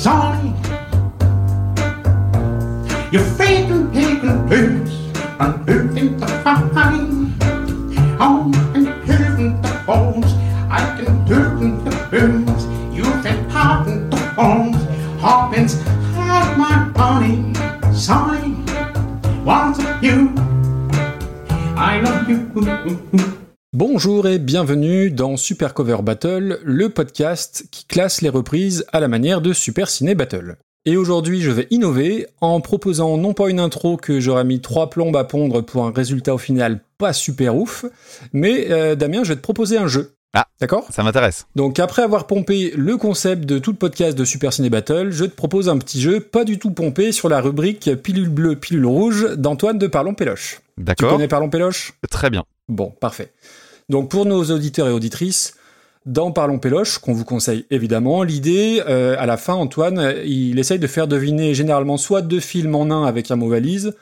sunny. You're faking, taking blues, unmoving the fine. On and hearing the bones, I can turn the blues. You've been popping the bones, Hawkins had my honey, sunny. Want you, I love you. Bonjour et bienvenue dans Super Cover Battle, le podcast qui classe les reprises à la manière de Super Ciné Battle. Et aujourd'hui, je vais innover en proposant non pas une intro que j'aurais mis trois plombes à pondre pour un résultat au final pas super ouf, mais euh, Damien, je vais te proposer un jeu. Ah, D'accord? ça m'intéresse. Donc après avoir pompé le concept de tout le podcast de Super Ciné Battle, je te propose un petit jeu pas du tout pompé sur la rubrique pilule bleue, pilule rouge d'Antoine de Parlons Péloche. Tu D'accord. connais Parlons Péloche Très bien. Bon, parfait. Donc pour nos auditeurs et auditrices, dans Parlons Péloche, qu'on vous conseille évidemment, l'idée, euh, à la fin, Antoine, il essaye de faire deviner généralement soit deux films en un avec un mot valise,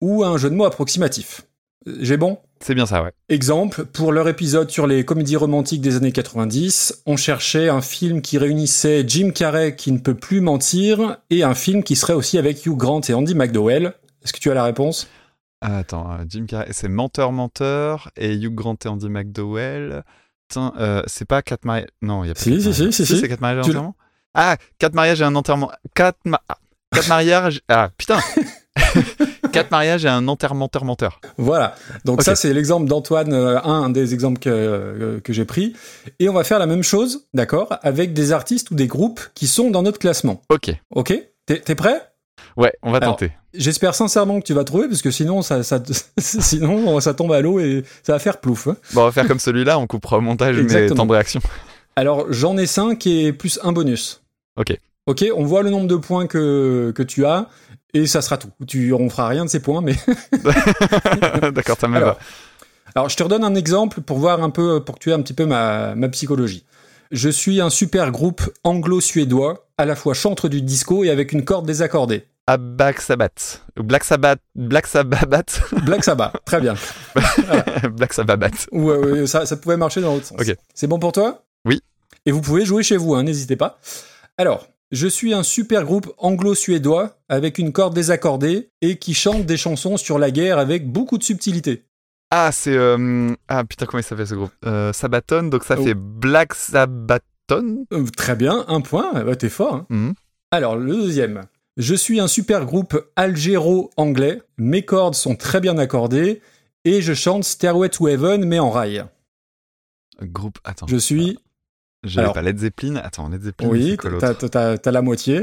ou un jeu de mots approximatif. Euh, J'ai bon? C'est bien ça, ouais. Exemple, pour leur épisode sur les comédies romantiques des années 90, on cherchait un film qui réunissait Jim Carrey qui ne peut plus mentir, et un film qui serait aussi avec Hugh Grant et Andy McDowell. Est-ce que tu as la réponse? Ah, Attends, euh, Jim Carrey, c'est Menteur Menteur et Hugh Grant et Andy McDowell. Euh, c'est pas quatre mariages. Non, il y a pas Si, si, si, si, si. c'est quatre mariages et un Tu enterrement. Ah, quatre mariages et un enterrement. Quatre, ma- ah, mariages. Ah, putain Quatre mariages et un enterrement menteur. Voilà. Donc ça, c'est l'exemple d'Antoine, euh, un des exemples que, euh, que j'ai pris. Et on va faire la même chose, d'accord, avec des artistes ou des groupes qui sont dans notre classement. Ok. Ok? T'es prêt? Ouais, on va Alors, tenter. J'espère sincèrement que tu vas trouver, parce que sinon, ça, ça, sinon, ça tombe à l'eau et ça va faire plouf. hein. Bon, on va faire comme celui-là, on coupera au montage mes Exactement. temps de réaction. Alors, j'en ai 5 et plus un bonus. Ok. Ok, on voit le nombre de points que, que tu as, et ça sera tout. Tu, on fera rien de ces points, mais D'accord, ça me va. alors, je te redonne un exemple pour voir un peu, pour que tu aies un petit peu ma, ma psychologie. Je suis un super groupe anglo-suédois, à la fois chantre du disco et avec une corde désaccordée. Ah, Black Sabbath. Black Sabbath. Black Sabbath. Black Sabbath, très bien. Black Sabbath. Ouais, ouais, ça, ça pouvait marcher dans l'autre sens. Ok. C'est bon pour toi? Oui. Et vous pouvez jouer chez vous, hein, n'hésitez pas. Alors, je suis un super groupe anglo-suédois avec une corde désaccordée et qui chante des chansons sur la guerre avec beaucoup de subtilité. Ah, c'est. euh, Ah, putain, comment il s'appelle ce groupe? Euh, Sabaton, donc ça Oh. fait Black Sabaton. Euh, très bien, un point, ouais, t'es fort. hein. Mhm. Alors, le deuxième. Je suis un super groupe algéro-anglais, mes cordes sont très bien accordées et je chante Stairway to Heaven mais en rail. Groupe. Attends. Je suis... J'avais alors- pas Led Zeppelin. Attends, Led Zeppelin. Oui, t'as la moitié.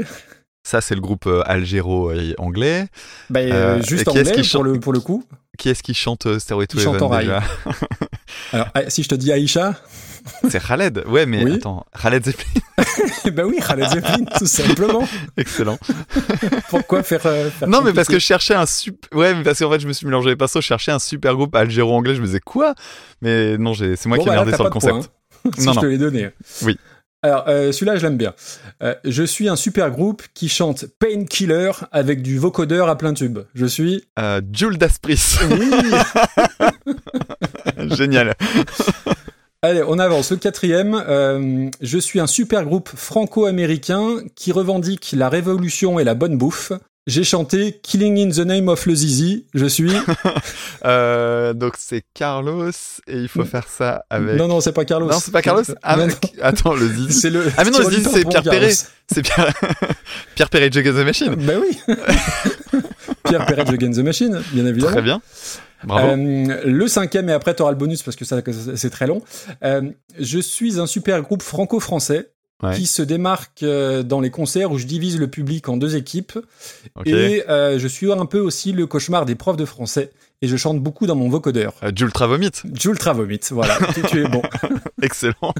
Ça, c'est le groupe euh, algéro et anglais. Bah, euh, Euh, juste anglais qui pour le, pour le coup. Qui est-ce qui chante euh, Stairway to Heaven en rail. déjà Alors, ah, si je te dis Aïcha, C'est Khaled. Ouais, mais Oui. attends. Khaled Zeppelin. bah oui, Khaled Zeppelin, tout simplement. Excellent. Pourquoi faire, euh, faire non, mais parce que je cherchais un super. Ouais, mais parce qu'en fait, je me suis mélangé les pinceaux. Je cherchais un super groupe algéro-anglais. Je me disais quoi? Mais non, c'est moi Bon, qui ai bah merdé sur le concept. point, hein, si Non, je te non. l'ai donné. Oui. Alors, euh, celui-là, je l'aime bien. Euh, je suis un super groupe qui chante Painkiller avec du vocodeur à plein tube. Je suis... Euh, Jules Daspris. Oui Génial. Allez, on avance. Le quatrième, euh, je suis un super groupe franco-américain qui revendique la révolution et la bonne bouffe. J'ai chanté Killing in the Name of le Zizi. Je suis... Euh, donc c'est Carlos et il faut faire ça avec. Non, non, c'est pas Carlos. Non, c'est pas Carlos. Non, non. Attends, le Zizi. C'est le... Ah mais non, le Zizi c'est Pierre. Perret. C'est Pierre Pierre Perret Jug the Machine. Ben oui Pierre Perret de the Machine, bien évidemment. Très bien. Bravo. Euh, le cinquième, et après tu auras le bonus parce que ça c'est très long. Euh, je suis un super groupe franco-français Ouais. qui se démarque euh, dans les concerts où je divise le public en deux équipes. Et euh, je suis un peu aussi le cauchemar des profs de français. Et je chante beaucoup dans mon vocodeur. Euh, Jules Travomit. Jultra Vomit, voilà, tu, tu es bon. Excellent.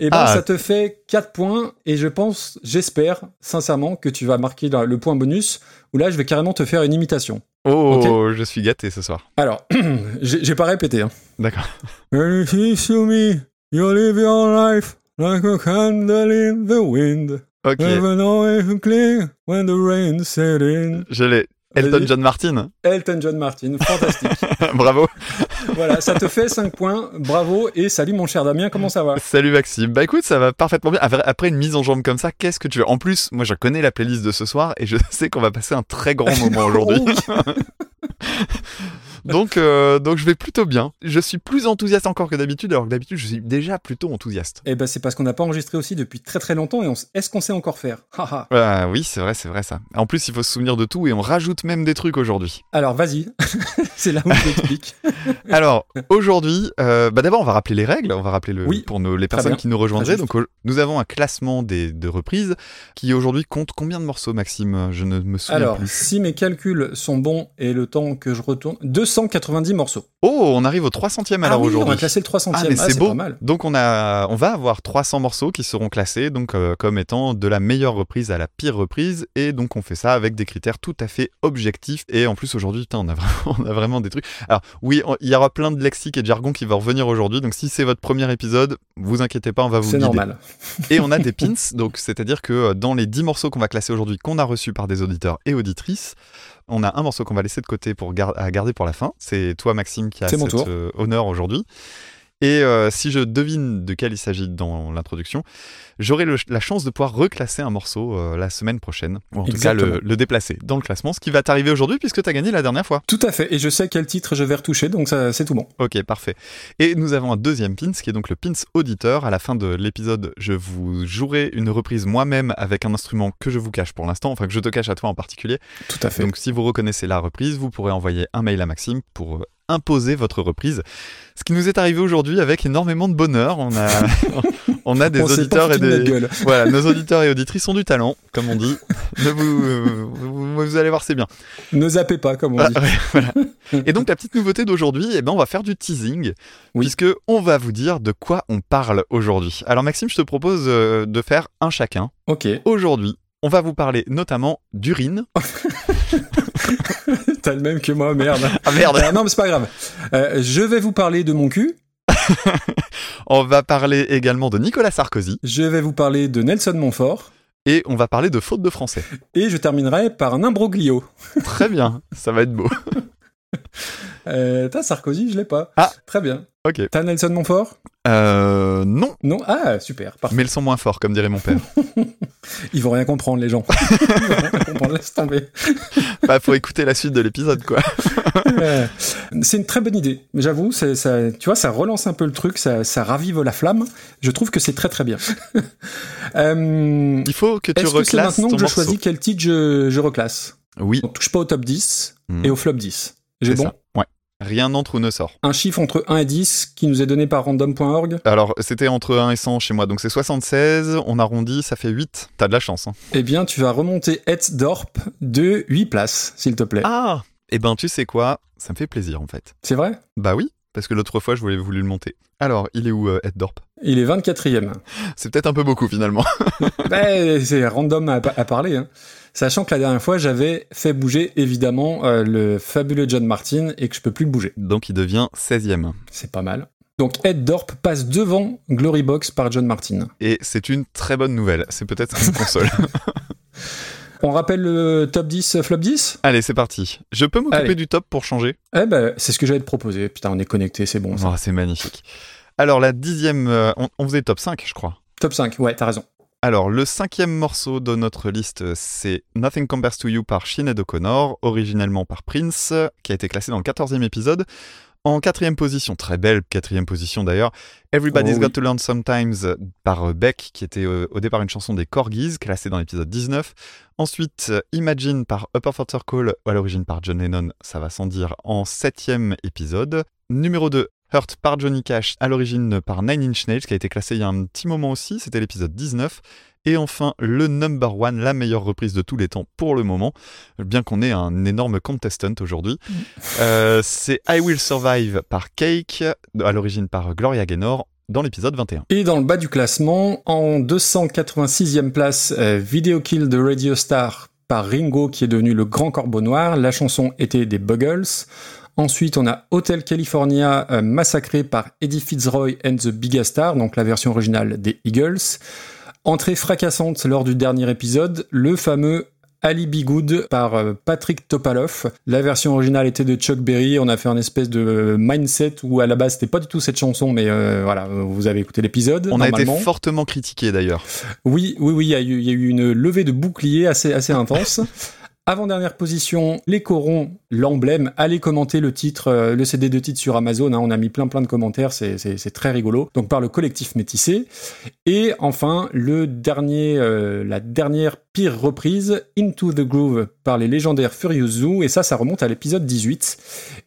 Et ben Ah. ça te fait 4 points et je pense, j'espère sincèrement que tu vas marquer le point bonus où là je vais carrément te faire une imitation. Oh, je suis gâté ce soir. Alors, j'ai pas répété. Hein. D'accord. Is to me, you live your life like a candle in the wind. Ok. Know if you cling when the rain set in. Je l'ai. Elton. John Martin. Elton John Martin, fantastique. Bravo. voilà, ça te fait 5 points, bravo, et salut mon cher Damien, comment ça va? Salut Maxime. Bah écoute, ça va parfaitement bien. Après une mise en jambe comme ça, qu'est-ce que tu veux? En plus, moi je connais la playlist de ce soir et je sais qu'on va passer un très grand moment aujourd'hui. donc, euh, donc je vais plutôt bien. Je suis plus enthousiaste encore que d'habitude, alors que d'habitude je suis déjà plutôt enthousiaste. Eh ben c'est parce qu'on n'a pas enregistré aussi depuis très très longtemps, et on s- est-ce qu'on sait encore faire? Ah oui, c'est vrai, c'est vrai ça. En plus, il faut se souvenir de tout et on rajoute même des trucs aujourd'hui. Alors vas-y, c'est là où je t'explique. Alors aujourd'hui, euh, bah d'abord on va rappeler les règles, on va rappeler le Oui, pour nos, les personnes bien, qui nous rejoindraient. Donc nous avons un classement des de reprises qui aujourd'hui compte combien de morceaux, Maxime? Je ne me souviens Alors, plus. si mes calculs sont bons et le temps que je retourne, 290 morceaux. Oh, on arrive au 300e alors ah oui, on aujourd'hui. a classé le 300e, Ah mais c'est beau. pas mal. Donc on a, on va avoir 300 morceaux qui seront classés donc euh, comme étant de la meilleure reprise à la pire reprise et donc on fait ça avec des critères tout à fait objectifs et en plus aujourd'hui on a vraiment, on a vraiment des trucs. Alors oui, il y aura plein de lexique et de jargon qui va revenir aujourd'hui donc si c'est votre premier épisode, vous inquiétez pas, on va vous C'est normal. Et on a des pins, donc c'est-à-dire que euh, dans les 10 morceaux qu'on va classer aujourd'hui, qu'on a reçus par des auditeurs et auditrices, on a un morceau qu'on va laisser de côté pour gar- à garder pour la fin. C'est toi, Maxime, qui a cet tour. euh, honneur aujourd'hui. Et euh, si je devine de quel il s'agit dans l'introduction, j'aurai la chance de pouvoir reclasser un morceau euh, la semaine prochaine, ou en tout cas Exactement. le, le déplacer dans le classement, ce qui va t'arriver aujourd'hui puisque tu as gagné la dernière fois. Tout à fait, et je sais quel titre je vais retoucher, donc ça, c'est tout bon. Ok, parfait. Et nous avons un deuxième pins qui est donc le pins auditeur. À la fin de l'épisode, je vous jouerai une reprise moi-même avec un instrument que je vous cache pour l'instant, enfin que je te cache à toi en particulier. Tout à fait. Donc si vous reconnaissez la reprise, vous pourrez envoyer un mail à Maxime pour imposer votre reprise. Ce qui nous est arrivé aujourd'hui avec énormément de bonheur. On a, on a des On auditeurs et des... Voilà, nos auditeurs et auditrices ont du talent, comme on dit. Ne vous, euh, vous, vous allez voir, c'est bien. Ne zappez pas, comme on Ah, dit. ouais, voilà. Et donc la petite nouveauté d'aujourd'hui, eh ben, on va faire du teasing, Oui. puisque on va vous dire de quoi on parle aujourd'hui. Alors Maxime, je te propose euh, de faire un chacun. Ok, Aujourd'hui, on va vous parler notamment d'urine. t'as le même que moi, merde. Ah merde Euh, non, mais c'est pas grave. Euh, je vais vous parler de mon cul, On va parler également de Nicolas Sarkozy je vais vous parler de Nelson Montfort, et on va parler de faute de français. et je terminerai par un imbroglio. Très bien, ça va être beau. Euh, t'as Sarkozy, je l'ai pas. Ah. Très bien. Ok. T'as Nelson Montfort? Euh, non, Non? Ah, super, parfait. mais le son moins fort, comme dirait mon père. Ils vont rien comprendre, les gens. Ils vont rien comprendre, laisse tomber. bah, faut écouter la suite de l'épisode, quoi. C'est une très bonne idée. J'avoue, ça, tu vois, ça relance un peu le truc, ça, ça ravive la flamme. Je trouve que c'est très très bien. Euh, Il faut que tu Est-ce que c'est reclasses maintenant ton que je morceau. choisis quel titre je, je reclasse? Oui. On touche pas au top 10 Mhm. et au flop 10. J'ai bon? ça. Ouais. Rien n'entre ou ne sort. Un chiffre entre 1 et 10 qui nous est donné par random.org. Alors, c'était entre 1 et 100 chez moi, donc c'est 76, on arrondit, ça fait 8. T'as de la chance. Hein. Eh bien, tu vas remonter Dorp de 8 places, s'il te plaît. Ah Eh ben, tu sais quoi? Ça me fait plaisir, en fait. C'est vrai? Bah oui, parce que l'autre fois, je voulais voulu le monter. Alors, il est où, euh, Ed Dorp Il est 24e. C'est peut-être un peu beaucoup, finalement. Ben, c'est random à, à parler. Hein. Sachant que la dernière fois, j'avais fait bouger, évidemment, euh, le fabuleux John Martin et que je peux plus le bouger. donc, il devient 16e. C'est pas mal. Donc Ed Dorp passe devant Glory Box par John Martin. Et c'est une très bonne nouvelle. C'est peut-être une console. On rappelle le top 10, euh, flop 10 Allez, c'est parti. Je peux m'occuper du top pour changer? Eh ben, c'est ce que j'allais te proposer. Putain, on est connecté, c'est bon. Oh, C'est magnifique. Alors, la dixième... euh, on, on faisait top 5, je crois. Top 5, ouais, t'as raison. Alors, le cinquième morceau de notre liste, c'est Nothing Compares to You par Sinead O'Connor, originellement par Prince, qui a été classé dans le quatorzième épisode. En quatrième position, très belle quatrième position d'ailleurs, Everybody's Oh Got oui. to Learn Sometimes par euh, Beck, qui était euh, au départ une chanson des Corgis, classée dans l'épisode 19. Ensuite, Imagine par Upper Third Circle, à l'origine par John Lennon, ça va sans dire, en septième épisode. Numéro 2, Hurt par Johnny Cash, à l'origine par Nine Inch Nails, qui a été classé il y a un petit moment aussi, c'était l'épisode 19. Et enfin, le number one, la meilleure reprise de tous les temps pour le moment, bien qu'on ait un énorme contestant aujourd'hui. Euh, c'est I Will Survive par Cake, à l'origine par Gloria Gaynor, dans l'épisode 21. Et dans le bas du classement, en 286e place, euh, Video Kill de Radio Star par Ringo, qui est devenu le grand corbeau noir. La chanson était des Buggles. Ensuite, on a Hotel California euh, massacré par Eddie Fitzroy and the Bigastar, donc la version originale des Eagles. Entrée fracassante lors du dernier épisode, le fameux Ali Be Good par euh, Patrick Topalov. La version originale était de Chuck Berry. On a fait un espèce de mindset où à la base c'était pas du tout cette chanson, mais euh, voilà, vous avez écouté l'épisode. On a été fortement critiqué d'ailleurs. Oui, oui, oui, il y, a eu, y a eu une levée de bouclier assez, assez intense. Avant-dernière position, les corons, l'emblème. Allez commenter le titre, euh, le CD de titre sur Amazon. Hein. on a mis plein plein de commentaires, c'est très rigolo. Donc par le collectif métissé. Et enfin, le dernier, euh, la dernière pire reprise, Into the Groove, par les légendaires Furious Zoo. Et ça, ça remonte à l'épisode 18.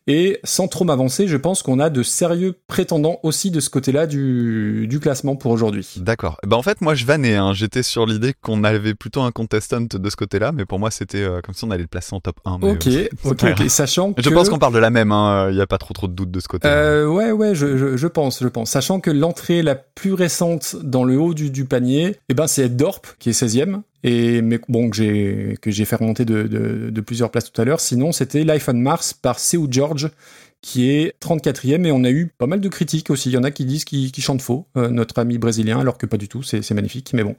Et sans trop m'avancer, je pense qu'on a de sérieux prétendants aussi de ce côté-là du, du classement pour aujourd'hui. D'accord. Ben en fait, moi, je vannais. Hein. J'étais sur l'idée qu'on avait plutôt un contestant de ce côté-là, mais pour moi, c'était euh, comme si on allait le placer en top 1. ok, euh, ok, ok. Sachant que... Je pense qu'on parle de la même. Hein. Il n'y a pas trop trop de doutes de ce côté-là. Euh, ouais, ouais, je, je, je, pense, je pense. Sachant que l'entrée la plus récente dans le haut du, du panier, eh ben, c'est Dorp, qui est 16e. Et mais bon que j'ai que j'ai fait remonter de, de, de, plusieurs places tout à l'heure. Sinon, c'était Life on Mars par Seu George qui est 34e et on a eu pas mal de critiques aussi. Il y en a qui disent qu'il chante faux, euh, notre ami brésilien, alors que pas du tout, c'est magnifique. Mais bon,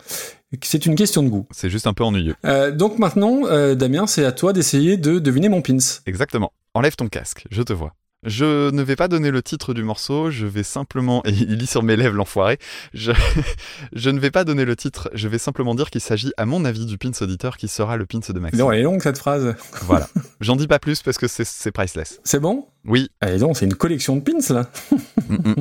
c'est une question de goût. C'est juste un peu ennuyeux. Euh, donc maintenant, euh, Damien, c'est à toi d'essayer de deviner mon pins. Exactement. Enlève ton casque, je te vois. Je ne vais pas donner le titre du morceau, je vais simplement, et il lit sur mes lèvres l'enfoiré, je... je ne vais pas donner le titre, je vais simplement dire qu'il s'agit à mon avis du pins auditeur qui sera le pins de Maxime. Non, elle est longue cette phrase. Voilà. J'en dis pas plus parce que c'est priceless. C'est bon? Oui. Allez donc, c'est une collection de pins là. Mm, mm.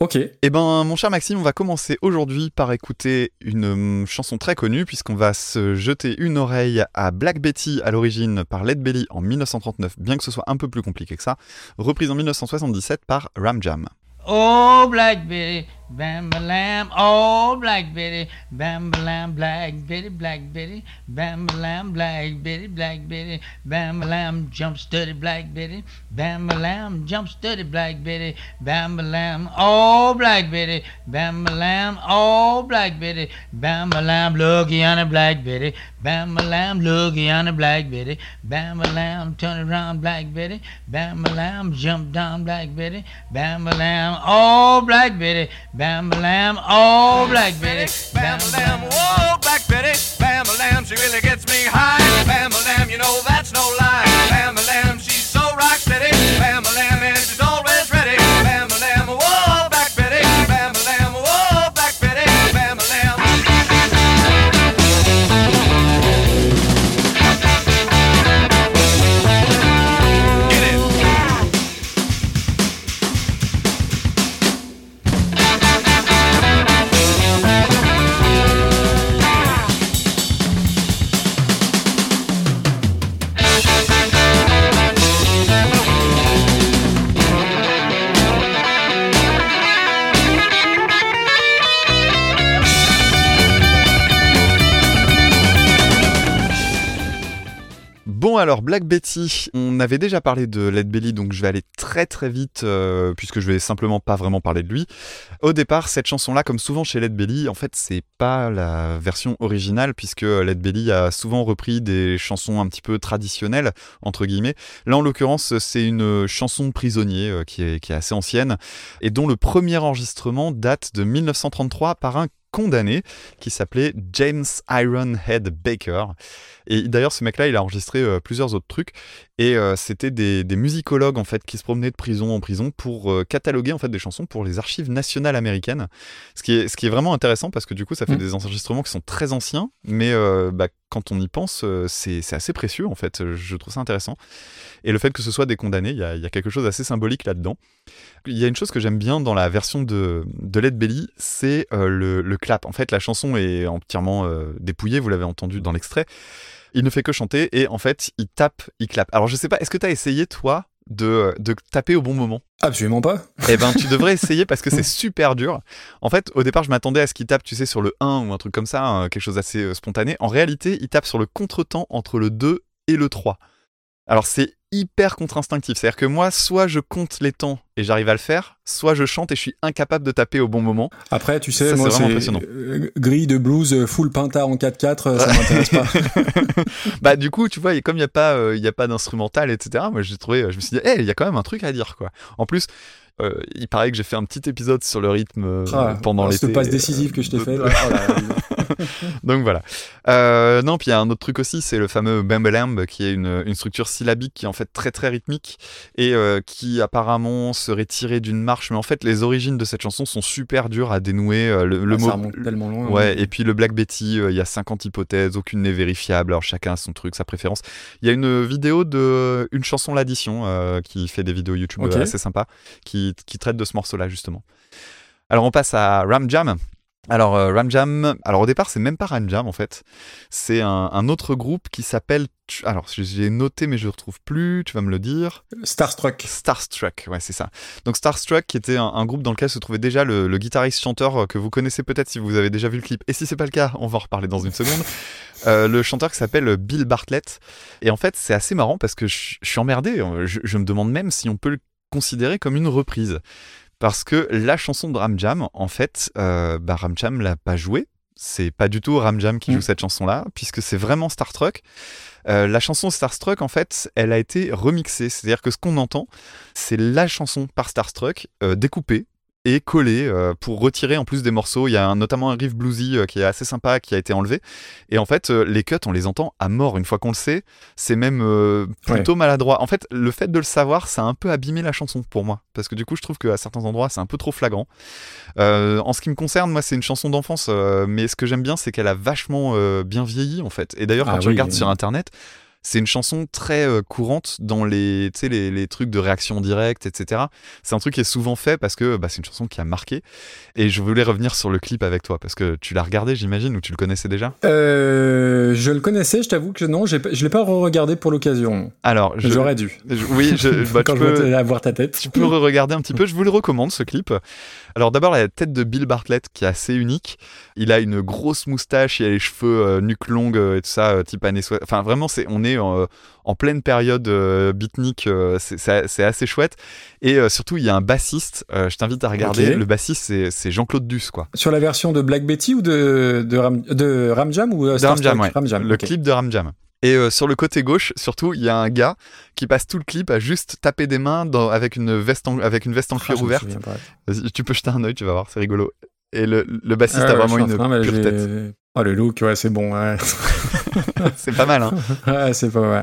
Ok. Eh ben, mon cher Maxime, on va commencer aujourd'hui par écouter une hum, chanson très connue, puisqu'on va se jeter une oreille à Black Betty à l'origine par Led Belly en 1939, bien que ce soit un peu plus compliqué que ça, reprise en 1977 par Ram Jam. Oh, Black Betty, bam ba lam, oh, Black Betty, bam ba lam, Black Betty, Black Betty, bam ba lam, Black Betty, Black Betty, bam ba lam, jump steady, Black Betty, bam ba lam, jump steady, Black Betty, bam ba lam, oh, Black Betty, bam ba lam, oh, Black Betty, bam ba lam, looky on a Black Betty, bam ba lam, looky on a Black Betty, bam ba lam, turn around, Black Betty, bam ba lam, jump down, Black Betty, bam ba lam, oh Black Betty, bam lamb, oh Black Betty, bam lamb, oh Black Betty, bam lamb, she really gets me high, bam lamb, you know that's no lie, alors, Black Betty, on avait déjà parlé de Led Belly, donc je vais aller très très vite, euh, puisque je vais simplement pas vraiment parler de lui. Au départ, cette chanson-là, comme souvent chez Led Belly, en fait, c'est pas la version originale, puisque Led Belly a souvent repris des chansons un petit peu traditionnelles, entre guillemets. Là, en l'occurrence, c'est une chanson prisonnier euh, qui, est, qui est assez ancienne, et dont le premier enregistrement date de 1933 par un condamné qui s'appelait James Ironhead Baker. Et d'ailleurs, ce mec-là, il a enregistré euh, plusieurs autres trucs. Et euh, c'était des, des musicologues en fait qui se promenaient de prison en prison pour euh, cataloguer en fait des chansons pour les archives nationales américaines. Ce qui est, ce qui est vraiment intéressant parce que du coup, ça fait Mm. des enregistrements qui sont très anciens, mais euh, bah, quand on y pense, c'est assez précieux en fait. Je trouve ça intéressant. Et le fait que ce soit des condamnés, il y a, il y a quelque chose d'assez symbolique là-dedans. Il y a une chose que j'aime bien dans la version de, de Led Belly, c'est le, le clap. En fait, la chanson est entièrement dépouillée, vous l'avez entendu dans l'extrait. Il ne fait que chanter et en fait, il tape, il clap. Alors, je sais pas, est-ce que tu as essayé, toi, de, de taper au bon moment? Absolument pas. Eh ben, tu devrais essayer parce que c'est super dur. En fait, au départ, je m'attendais à ce qu'il tape, tu sais, sur le 1 ou un truc comme ça, hein, quelque chose d'assez euh, spontané. En réalité, il tape sur le contretemps entre le 2 et le 3. Alors, c'est hyper contre-instinctif. C'est-à-dire que moi, soit je compte les temps et j'arrive à le faire, soit je chante et je suis incapable de taper au bon moment. Après, tu sais, Ça, moi, c'est impressionnant. euh, grille de blues euh, full pinta en 4-4, euh, ça m'intéresse pas. bah, du coup, tu vois, et comme il n'y a pas, euh, il y a pas d'instrumental, etc., moi, j'ai trouvé, je me suis dit, Eh, il y a quand même un truc à dire, quoi. En plus, euh, il paraît que j'ai fait un petit épisode sur le rythme euh, Ah, pendant alors, l'été. Cette passe décisive que je t'ai fait. là, oh là, Donc voilà. Euh, non, puis il y a un autre truc aussi, c'est le fameux Bambalamb, qui est une, une structure syllabique qui est en fait très très rythmique et euh, qui apparemment serait tirée d'une marche. Mais en fait, les origines de cette chanson sont super dures à dénouer. Euh, Le, le Ah, mot. ça remonte tellement loin. Ouais, et puis le Black Betty, il y a 50 hypothèses, aucune n'est vérifiable, alors chacun a son truc, sa préférence. Il y a une vidéo de une chanson l'addition euh, qui fait des vidéos YouTube Ok. euh, assez sympas, qui, qui traite de ce morceau-là justement. Alors on passe à Ram Jam. Alors euh, Ram Jam, alors au départ c'est même pas Ram Jam en fait, c'est un, un autre groupe qui s'appelle, alors j'ai noté mais je le retrouve plus, tu vas me le dire. Starstruck. Starstruck, ouais, c'est ça. Donc Starstruck, qui était un, un groupe dans lequel se trouvait déjà le, le guitariste-chanteur euh, que vous connaissez peut-être si vous avez déjà vu le clip. Et si c'est pas le cas, on va en reparler dans une seconde. Euh, le chanteur qui s'appelle Bill Bartlett. Et en fait, c'est assez marrant parce que je, je suis emmerdé. Je, je me demande même si on peut le considérer comme une reprise. Parce que la chanson de Ram Jam, en fait, euh, bah, Ram Jam l'a pas jouée. C'est pas du tout Ram Jam qui joue Mm. cette chanson-là, puisque c'est vraiment Starstruck. Euh, la chanson Starstruck, en fait, elle a été remixée. C'est-à-dire que ce qu'on entend, c'est la chanson par Starstruck euh, découpée et collée euh, pour retirer en plus des morceaux. Il y a un- notamment un riff bluesy euh, qui est assez sympa qui a été enlevé. Et en fait, euh, les cuts, on les entend à mort. Une fois qu'on le sait, c'est même plutôt maladroit. En fait, le fait de le savoir, ça a un peu abîmé la chanson pour moi. Parce que du coup, je trouve qu'à certains endroits, c'est un peu trop flagrant. Euh, en ce qui me concerne, moi, c'est une chanson d'enfance. mais ce que j'aime bien, c'est qu'elle a vachement bien vieilli, en fait. Et d'ailleurs, quand Ah tu oui, regardes oui. sur Internet, c'est une chanson très euh, courante dans les, les, les trucs de réaction directe, etc. C'est un truc qui est souvent fait parce que bah, c'est une chanson qui a marqué. Et je voulais revenir sur le clip avec toi parce que tu l'as regardé, j'imagine, ou tu le connaissais déjà? Euh, je le connaissais, je t'avoue que non, je l'ai pas re-regardé pour l'occasion. Alors, J'aurais dû. je- oui, je, bah, Quand tu je peux- vois ta- tête. tu peux regarder un petit peu. Je vous le recommande ce clip. Alors d'abord la tête de Bill Bartlett qui est assez unique. Il a une grosse moustache, il a les cheveux euh, nuque longue euh, et tout ça, type années Enfin vraiment c'est on est en, en pleine période euh, beatnik. euh, c'est- assez chouette. Et euh, surtout il y a un bassiste. euh, je t'invite à regarder. Le bassiste c'est- Jean-Claude Duss quoi. Sur la version de Black Betty ou de, de, Ram, de Ram Jam ou euh, De Ram Starstruck Jam, ouais. Ram Jam, le clip de Ram Jam. Et euh, sur le côté gauche, surtout, il y a un gars qui passe tout le clip à juste taper des mains dans- avec une veste en, avec une veste en Ah, cuir ouverte. tu peux jeter un œil, tu vas voir, c'est rigolo. Et le, le bassiste Ah a ouais, vraiment une pure tête. Oh, le look, ouais, c'est bon. Ouais, C'est pas mal, hein Ouais, c'est pas ouais.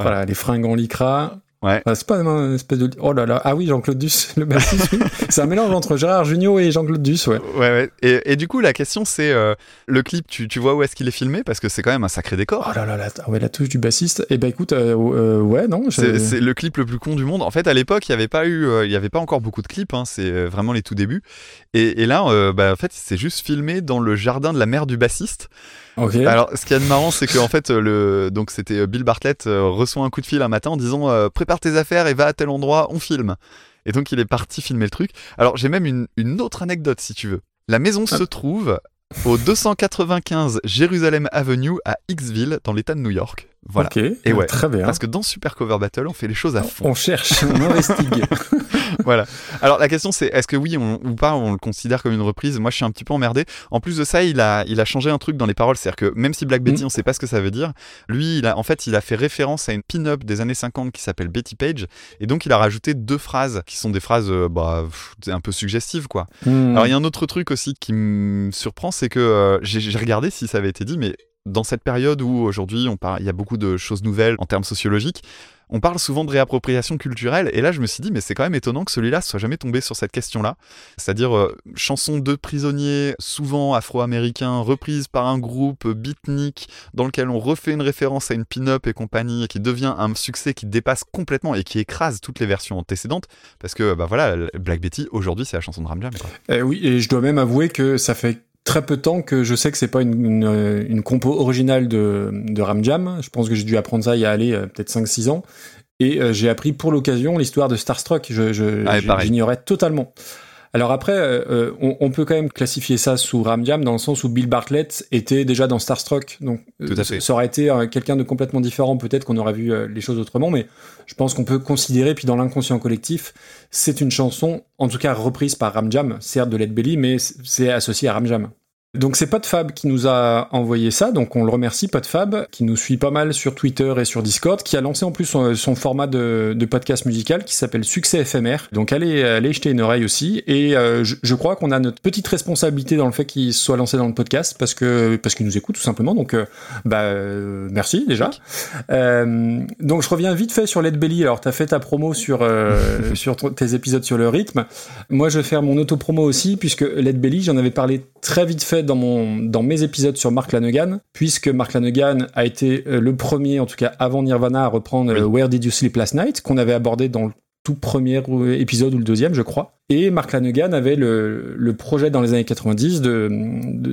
Voilà, les fringues en lycra. Ouais. Ah, c'est pas une espèce de. Oh là là. Ah oui, Jean-Claude Duss, le bassiste. oui. c'est un mélange entre Gérard Jugnot et Jean-Claude Duss, ouais. Ouais, ouais. Et, et du coup, la question, c'est euh, le clip, tu, tu vois où est-ce qu'il est filmé? Parce que c'est quand même un sacré décor. Oh là là, ouais, la touche du bassiste. Eh ben écoute, euh, euh, ouais, non. C'est le clip le plus con du monde. En fait, à l'époque, il n'y avait pas eu, euh, il y avait pas encore beaucoup de clips. Hein, c'est euh, vraiment les tout débuts. Et, et là, euh, bah, en fait, c'est juste filmé dans le jardin de la mère du bassiste. Ok. Alors, ce qui est marrant, c'est que en fait, le donc c'était euh, Bill Bartlett euh, reçoit un coup de fil un matin en disant euh, prépare tes affaires et va à tel endroit, on filme. Et donc, il est parti filmer le truc. Alors, j'ai même une, une autre anecdote, si tu veux. La maison se trouve au 295 Jérusalem Avenue à Hicksville, dans l'État de New York. Voilà. Et ouais, Très bien. Parce que dans Super Cover Battle, on fait les choses à fond. On cherche, on investigue. voilà. Alors la question c'est est-ce que oui on, ou pas on le considère comme une reprise? Moi je suis un petit peu emmerdé. En plus de ça, il a, il a changé un truc dans les paroles, c'est-à-dire que même si Black Betty Mm. on sait pas ce que ça veut dire, lui il a en fait il a fait référence à une pin-up des années 50 qui s'appelle Betty Page et donc il a rajouté deux phrases qui sont des phrases euh, bah, pff, un peu suggestives quoi. Hmm. Alors il y a un autre truc aussi qui me surprend, c'est que euh, j'ai regardé si ça avait été dit, mais dans cette période où aujourd'hui il y a beaucoup de choses nouvelles en termes sociologiques, on parle souvent de réappropriation culturelle, et là je me suis dit, mais c'est quand même étonnant que celui-là soit jamais tombé sur cette question-là, c'est-à-dire euh, chanson de prisonniers, souvent afro-américains, reprise par un groupe beatnik dans lequel on refait une référence à une pin-up et compagnie, qui devient un succès qui dépasse complètement et qui écrase toutes les versions antécédentes, parce que bah voilà, Black Betty aujourd'hui c'est la chanson de Ram Jam. Quoi. Eh oui, et je dois même avouer que ça fait très peu de temps que je sais que c'est pas une, une, euh, une compo originale de, de Ram Jam. Je pense que j'ai dû apprendre ça il y a allé euh, peut-être 5-6 ans. Et euh, j'ai appris pour l'occasion l'histoire de Starstruck. Je, je, Ah, j'ignorais totalement. Alors après, euh, euh, on, on peut quand même classifier ça sous Ram Jam dans le sens où Bill Bartlett était déjà dans Starstruck. Donc euh, Tout à fait. ça aurait été quelqu'un de complètement différent. Peut-être qu'on aurait vu les choses autrement, mais je pense qu'on peut considérer, puis dans l'inconscient collectif, c'est une chanson, en tout cas reprise par Ram Jam, certes de Led Belly, mais c'est associé à Ram Jam. Donc c'est PodFab qui nous a envoyé ça, donc on le remercie PodFab, qui nous suit pas mal sur Twitter et sur Discord, qui a lancé en plus son, son format de, de, podcast musical qui s'appelle Succès éphémère. Donc allez, allez jeter une oreille aussi. Et euh, je, je, crois qu'on a notre petite responsabilité dans le fait qu'il soit lancé dans le podcast parce que parce qu'il nous écoute tout simplement. Donc euh, bah euh, merci déjà. Euh, donc je reviens vite fait sur Led Belly. Alors t'as fait ta promo sur sur tes épisodes sur le rythme. Moi je vais faire mon auto promo aussi puisque Led Belly j'en avais parlé très vite fait dans, mon, dans mes épisodes sur Mark Lanegan, puisque Mark Lanegan a été euh, le premier, en tout cas avant Nirvana, à reprendre oui. Where Did You Sleep Last Night, qu'on avait abordé dans le tout premier épisode ou le deuxième, je crois. Et Mark Lanegan avait le, le projet dans les années 90 de,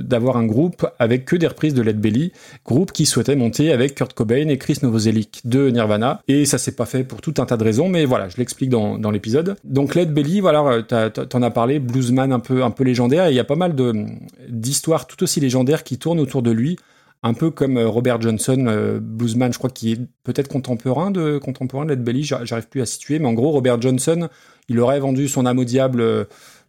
d'avoir un groupe avec que des reprises de Led Belly, groupe qui souhaitait monter avec Kurt Cobain et Chris Novoselic de Nirvana. Et ça s'est pas fait pour tout un tas de raisons, mais voilà, je l'explique dans, dans l'épisode. Donc Led Belly, voilà, t'en as parlé, bluesman un peu, un peu légendaire, et il y a pas mal de, d'histoires tout aussi légendaires qui tournent autour de lui un peu comme Robert Johnson, euh, bluesman, je crois qu'il est peut-être contemporain de contemporain de Led Belly, j'arrive plus à situer, mais en gros Robert Johnson, il aurait vendu son âme au diable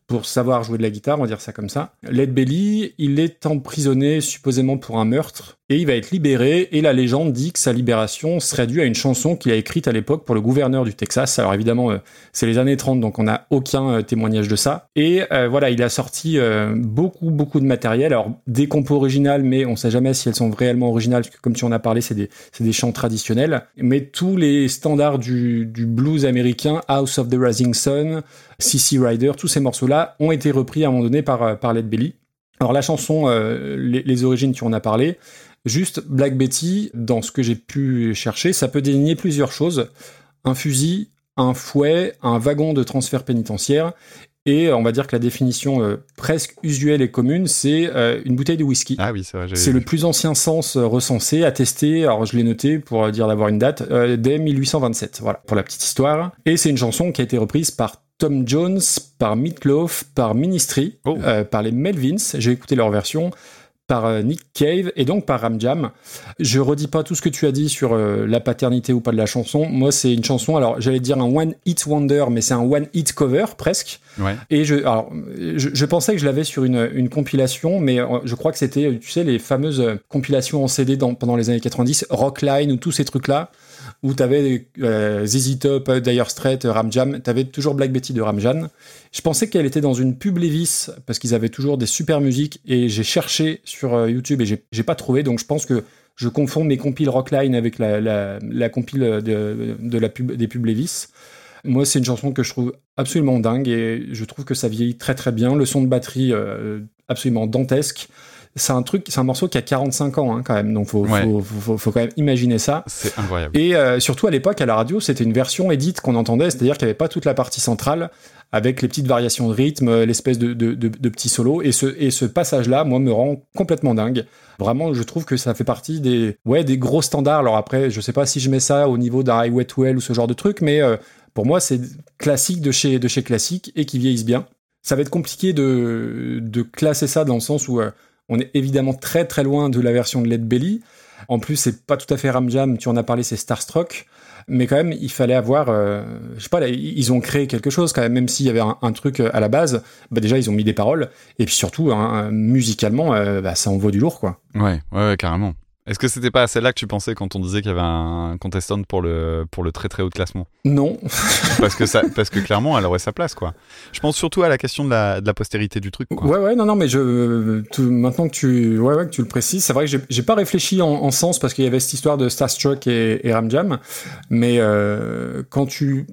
pour savoir jouer de la guitare, on va dire ça comme ça. Led Belly, il est emprisonné supposément pour un meurtre et il va être libéré et la légende dit que sa libération serait due à une chanson qu'il a écrite à l'époque pour le gouverneur du Texas. Alors évidemment, euh, c'est les années 30 donc on n'a aucun euh, témoignage de ça. Et euh, voilà, il a sorti beaucoup beaucoup de matériel. Alors des compos originales mais on sait jamais si elles sont réellement originales parce que comme tu en as parlé, c'est des des chants traditionnels, mais tous les standards du, blues américain, House of the Rising Sun, CC Rider, tous ces morceaux-là ont été repris à un moment donné par par Led Belly. Alors la chanson, les, origines, tu en as parlé. Juste Black Betty, dans ce que j'ai pu chercher, ça peut désigner plusieurs choses. Un fusil, un fouet, un wagon de transfert pénitentiaire. Et on va dire que la définition euh, presque usuelle et commune, c'est euh, une bouteille de whisky. Ah oui, c'est vrai. C'est le plus ancien sens recensé, attesté. Alors je l'ai noté pour dire d'avoir une date euh, dès 1827. Voilà pour la petite histoire. Et c'est une chanson qui a été reprise par Tom Jones, par Meatloaf, par Ministry, oh. euh, par les Melvins. J'ai écouté leur version par euh, Nick Cave et donc par Ram Jam. Je redis pas tout ce que tu as dit sur euh, la paternité ou pas de la chanson. Moi, c'est une chanson, alors j'allais dire un one hit wonder, mais c'est un one hit cover presque. Ouais. Et je, alors, je, je, pensais que je l'avais sur une, une, compilation, mais je crois que c'était, tu sais, les fameuses compilations en CD dans, pendant les années 90, Rockline ou tous ces trucs-là où tu avais euh, ZZ Top, Dire Straits, Ram Jam, tu avais toujours Black Betty de Ram Jam. Je pensais qu'elle était dans une pub Levis parce qu'ils avaient toujours des super musiques et j'ai cherché sur euh, YouTube et j'ai pas trouvé, donc je pense que je confonds mes compiles Rockline avec la, la, la compile de, de, la pub, des pubs Levis. Moi, c'est une chanson que je trouve absolument dingue et je trouve que ça vieillit très très bien. Le son de batterie euh, absolument dantesque c'est un truc, c'est un morceau qui a 45 ans hein, quand même, donc faut, ouais. faut, faut, faut, quand même imaginer ça. C'est incroyable. Et euh, surtout à l'époque à la radio, c'était une version édite qu'on entendait, c'est-à-dire qu'il n'y avait pas toute la partie centrale avec les petites variations de rythme, l'espèce de, de, de, de petits solos. Et ce, et ce passage-là, moi, me rend complètement dingue. Vraiment, je trouve que ça fait partie des, ouais, des gros standards. Alors après, je sais pas si je mets ça au niveau d'un Highway to Hell ou ce genre de truc, mais euh, pour moi, c'est classique de chez, de chez classique et qui vieillissent bien. Ça va être compliqué de, de classer ça dans le sens où euh, on est évidemment très très loin de la version de Led Belly. En plus, c'est pas tout à fait Ram Jam, tu en as parlé, c'est Starstruck. Mais quand même, il fallait avoir, euh, je sais pas, ils ont créé quelque chose quand même, même s'il y avait un, truc à la base. Bah déjà, ils ont mis des paroles, et puis surtout, hein, musicalement, euh, bah, ça envoie du lourd, quoi. Ouais, ouais, ouais carrément. Est-ce que c'était pas à celle-là que tu pensais quand on disait qu'il y avait un contestant pour le, pour le très très haut de classement? Non. parce, que ça, parce que clairement, elle aurait sa place, quoi. Je pense surtout à la question de la, de la postérité du truc. Quoi. Ouais, ouais, non, non, mais je, maintenant que tu, ouais, ouais, que tu le précises, c'est vrai que j'ai pas réfléchi en, en sens parce qu'il y avait cette histoire de Starstruck et, et Ram Jam, mais euh, quand tu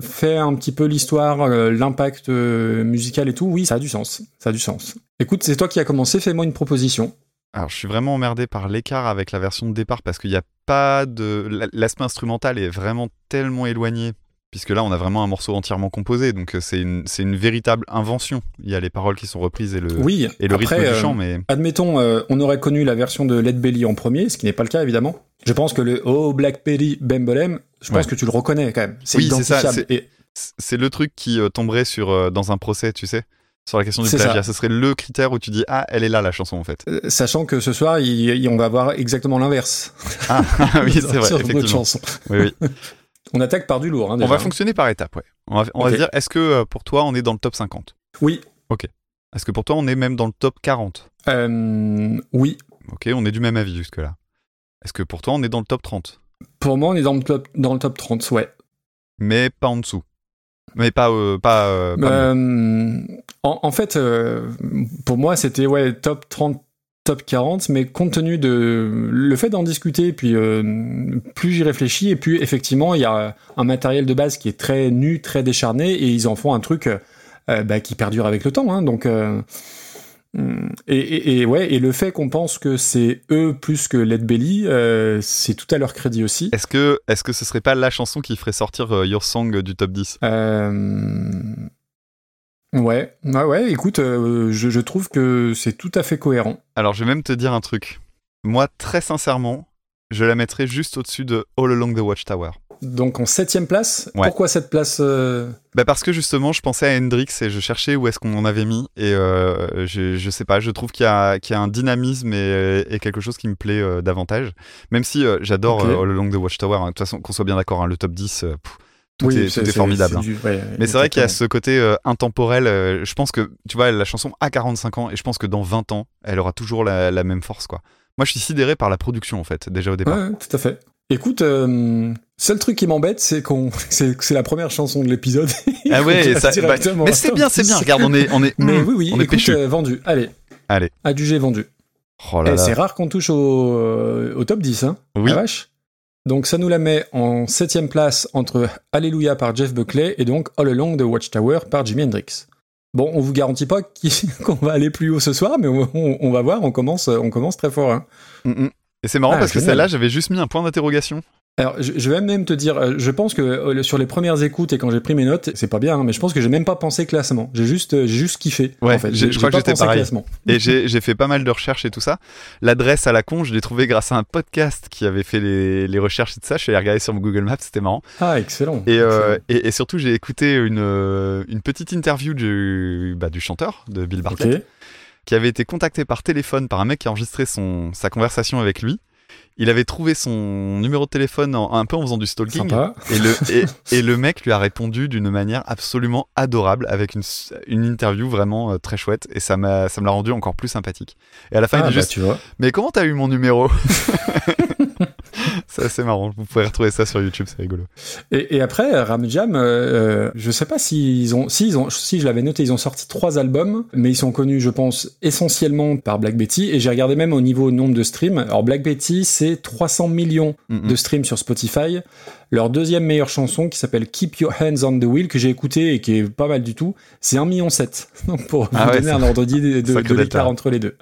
fais un petit peu l'histoire, euh, l'impact euh, musical et tout, oui, ça a du sens. Ça a du sens. Écoute, c'est toi qui as commencé, fais-moi une proposition. Alors, je suis vraiment emmerdé par l'écart avec la version de départ parce qu'il n'y a pas de. L'aspect instrumental est vraiment tellement éloigné. Puisque là, on a vraiment un morceau entièrement composé, donc c'est une, une véritable invention. Il y a les paroles qui sont reprises et le, oui, et le après, rythme du chant, mais. Euh, admettons, euh, on aurait connu la version de Led Belly en premier, ce qui n'est pas le cas évidemment. Je pense que le Oh Black Belly Bembolem, je pense Ouais. que tu le reconnais quand même. C'est Oui, c'est ça, identifiable. c'est- Et C'est le truc qui euh, tomberait sur, euh, dans un procès, tu sais, sur la question du plagiat. ça. Ce serait le critère où tu dis Ah, elle est là, la chanson, en fait. euh, sachant que ce soir, il, il- on va voir exactement l'inverse. Ah, oui, c'est vrai, Sur effectivement. chanson. Oui, oui. On attaque par du lourd. Hein, On va fonctionner par étapes, ouais. On va, on dire Est-ce que euh, pour toi, on est dans le top 50 Oui. Ok. Est-ce que pour toi, on est même dans le top 40 Euh, oui, Ok, on est du même avis jusque-là. Est-ce que pour toi, on est dans le top 30 pour moi, on est dans le top, dans le top 30, ouais. Mais pas en dessous. Mais pas. euh, pas, euh, pas. Euh, en, en fait, euh, pour moi, c'était ouais, top 30, top 40, mais compte tenu de le fait d'en discuter, puis euh, plus j'y réfléchis, et puis effectivement, il y a un matériel de base qui est très nu, très décharné, et ils en font un truc euh, bah, qui perdure avec le temps. Hein, donc, euh, hum, et, et, et ouais, et le fait qu'on pense que c'est eux plus que Led Belly, c'est tout à leur crédit aussi. Est-ce que, est que ce serait pas la chanson qui ferait sortir Your Song du top 10 Euh... Ouais, ouais, ouais, écoute, euh, je, je trouve que c'est tout à fait cohérent. Alors, je vais même te dire un truc. Moi, très sincèrement, je la mettrais juste au-dessus de All Along the Watchtower. Donc en septième place, Ouais. pourquoi cette place euh, Bah parce que justement, je pensais à Hendrix et je cherchais où est-ce qu'on en avait mis. Et euh, je, je sais pas, je trouve qu'il y, y a un dynamisme et, et quelque chose qui me plaît davantage. Même si j'adore All Along the Watchtower. hein. De toute façon, qu'on soit bien d'accord, hein, le top 10, euh, pff, tout, oui, est, tout est formidable. du- ouais, Mais c'est vrai qu'il y a ce côté euh, intemporel. euh, je pense que, tu vois, la chanson a 45 ans et je pense que dans 20 ans, elle aura toujours la, la même force, quoi. Moi, je suis sidéré par la production, en fait, déjà au départ. Ouais, tout à fait. Écoute, euh, seul truc qui m'embête, c'est qu'on, c'est que c'est la première chanson de l'épisode. Ah ouais, ça- directement mais c'est bien, c'est 10. bien. Regarde, on est, on est, Mais mmh, oui, oui, on écoute, vendu. Allez, Allez. adjugé vendu. Oh là Eh, c'est rare qu'on touche au, au top 10, hein. Oui. La vache. Donc ça nous la met en septième place entre Alléluia par Jeff Buckley et donc All Along the Watchtower par Jimi Hendrix. Bon, on vous garantit pas qu'on va aller plus haut ce soir, mais on, on- on va voir, on commence, on commence très fort. hein. Mm, mm. Et c'est marrant Ah, parce que celle-là, j'avais juste mis un point d'interrogation. Alors, je, vais même te dire, euh, je pense que euh, sur les premières écoutes et quand j'ai pris mes notes, c'est pas bien, hein, mais je pense que j'ai même pas pensé classement. J'ai juste, euh, j'ai juste kiffé. Ouais, en fait. j'ai- je crois que j'étais pareil. classement. Et j'ai fait pas mal de recherches et tout ça. L'adresse à la con, je l'ai trouvée grâce à un podcast qui avait fait les, les recherches et tout ça. Je suis allé regarder sur Google Maps, c'était marrant. Ah, excellent. Et, euh, Excellent. et, et surtout, j'ai écouté une, une petite interview du, bah, du chanteur, de Bill Bartlett, qui avait été contacté par téléphone par un mec qui a enregistré son, sa conversation avec lui. Il avait trouvé son numéro de téléphone en- un peu en faisant du stalking. Sympa. Et le, et, et le mec lui a répondu d'une manière absolument adorable, avec une, une interview vraiment euh, très chouette, et ça m'a ça me l'a rendu encore plus sympathique. Et à la fin, Ah, il dit bah, juste tu vois. Mais comment t'as eu mon numéro? C'est assez marrant, vous pouvez retrouver ça sur YouTube, c'est rigolo. Et, et après, Ram Jam, euh, euh, je sais pas s'ils ont, si ils ont, si je l'avais noté, ils ont sorti trois albums, mais ils sont connus, je pense, essentiellement par Black Betty. Et j'ai regardé même au niveau nombre de streams. Alors Black Betty, c'est 300 millions Mm, de streams sur Spotify. Leur deuxième meilleure chanson, qui s'appelle Keep Your Hands on the Wheel, que j'ai écouté et qui est pas mal du tout, c'est 1,7 million. Donc pour Ah vous ouais, donner ça- un ordre d'idée de, de delta. l'écart entre les deux.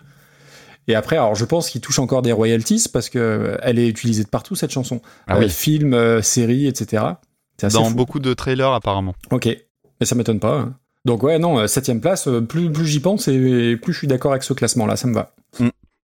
Et après, alors je pense qu'ils touchent encore des royalties parce que euh, elle est utilisée de partout cette chanson. Ah oui, Films, séries, etc. Dans fou. beaucoup de trailers apparemment. Ok, mais ça m'étonne pas. hein. Donc ouais, non, euh, septième place, euh, plus, plus j'y pense et plus je suis d'accord avec ce classement-là, ça me va.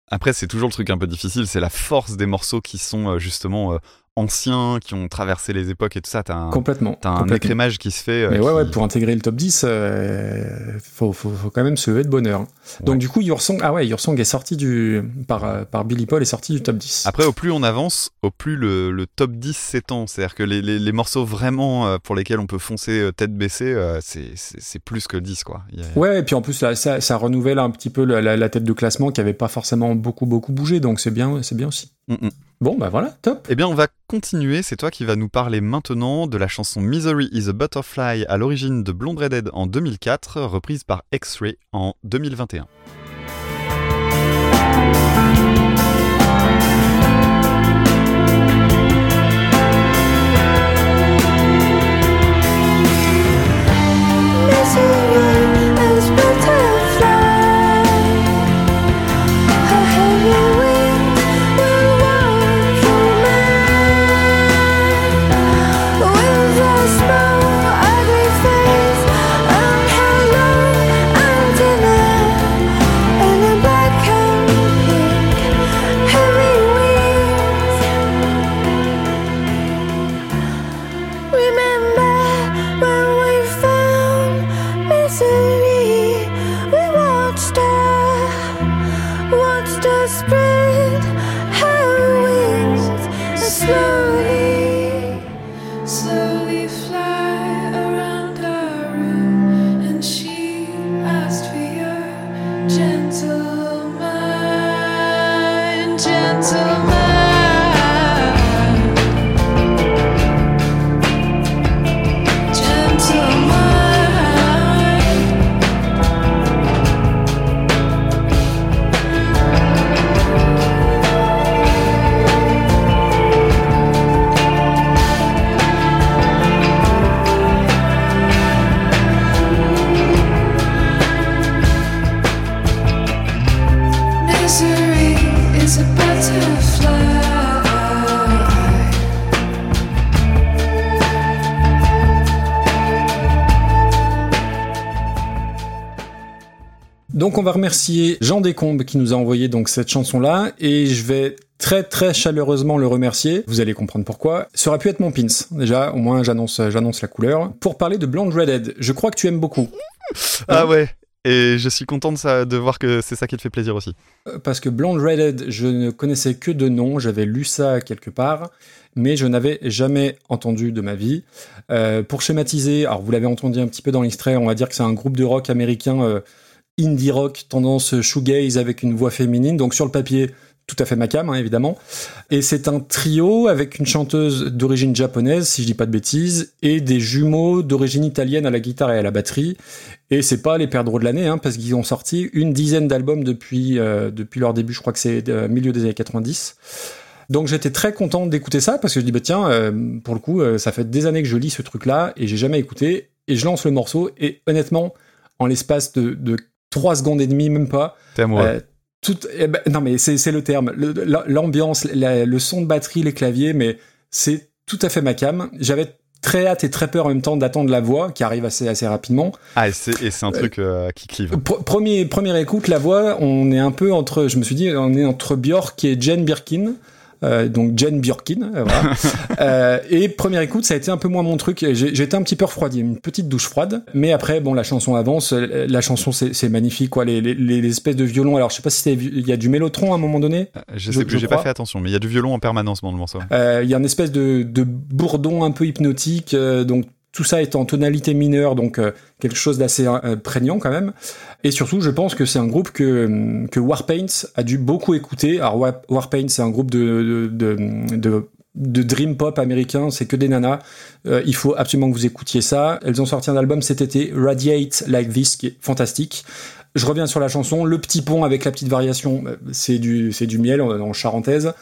Après, c'est toujours le truc un peu difficile, c'est la force des morceaux qui sont justement anciens, qui ont traversé les époques et tout ça. T'as un, Complètement. un complètement. écrémage qui se fait. euh, Mais ouais, qui- ouais, pour intégrer le top 10, euh, faut, faut, faut quand même se lever de bonheur. hein. Donc du coup, Your Song, ah ouais, Your Song est sorti du, par, euh, par Billy Paul est sorti du top 10. Après, au plus on avance, au plus le, le top 10 s'étend. C'est-à-dire que les, les- les morceaux vraiment euh, pour lesquels on peut foncer tête baissée, c'est- plus que 10, quoi. A- Ouais, et puis en plus, là, ça, ça renouvelle un petit peu la, la- la tête de classement qui avait pas forcément beaucoup, beaucoup bougé, donc c'est bien, c'est bien aussi. Mm, mm. Bon, bah voilà, top. Eh bien, on va continuer. C'est toi qui vas nous parler maintenant de la chanson Misery is a Butterfly à l'origine de Blonde Redhead en 2004, reprise par X-Ray en 2021. With Donc on va remercier Jean Descombes qui nous a envoyé donc cette chanson-là et je vais très très chaleureusement le remercier. Vous allez comprendre pourquoi. Ça aurait pu être mon pins. Déjà, au moins j'annonce j'annonce la couleur. Pour parler de Blonde Redhead, je crois que tu aimes beaucoup. Ah ouais. Et je suis content de, ça, de voir que c'est ça qui te fait plaisir aussi. Euh, Parce que Blonde Redhead, je ne connaissais que de nom, j'avais lu ça quelque part, mais je n'avais jamais entendu de ma vie. Euh, pour schématiser, alors vous l'avez entendu un petit peu dans l'extrait, on va dire que c'est un groupe de rock américain euh, indie rock, tendance shoegaze avec une voix féminine, donc sur le papier, tout à fait ma cam, hein, évidemment. Et c'est un trio avec une chanteuse d'origine japonaise, si je dis pas de bêtises, et des jumeaux d'origine italienne à la guitare et à la batterie. Et c'est pas les perdreaux de l'année, hein, parce qu'ils ont sorti une dizaine d'albums depuis, euh, depuis leur début, je crois que c'est euh, milieu des années 90. Donc j'étais très content d'écouter ça, parce que je dis, bah tiens, euh, pour le coup, euh, ça fait des années que je lis ce truc-là, et j'ai jamais écouté, et je lance le morceau, et honnêtement, en l'espace de, de 3 secondes et demie, même pas, T'es amoureux. euh, tout, eh ben, non mais c'est c'est le terme. L'ambiance, la- le son de batterie, les claviers, mais c'est tout à fait ma cam. J'avais très hâte et très peur en même temps d'attendre la voix qui arrive assez assez rapidement. Ah, et c'est et c'est un truc euh, qui clive. Pr- premier première écoute, la voix, on est un peu entre. Je me suis dit, on est entre Björk et Jane Birkin. Euh, donc Jane Birkin, euh, voilà. Euh, et première écoute, ça a été un peu moins mon truc. Été un petit peu refroidi, une petite douche froide. Mais après, bon, la chanson avance. Euh, La chanson, c'est magnifique, quoi. Les, les, les espèces de violons. Alors, je sais pas si il y a du mélotron à un moment donné. Je je- sais plus, je j'ai pas fait attention, mais il y a du violon en permanence dans le morceau. Euh, Il y a une espèce de, de bourdon un peu hypnotique, euh, donc tout ça est en tonalité mineure, donc euh, quelque chose d'assez euh, prégnant quand même. Et surtout, je pense que c'est un groupe que, que Warpaint a dû beaucoup écouter. Alors War- Warpaint, c'est un groupe de, de, de, de dream pop américain, c'est que des nanas. Euh, il faut absolument que vous écoutiez ça. Elles ont sorti un album cet été, Radiate Like This, qui est fantastique. Je reviens sur la chanson. Le petit pont avec la petite variation, euh, c'est du, c'est du miel en charentaise.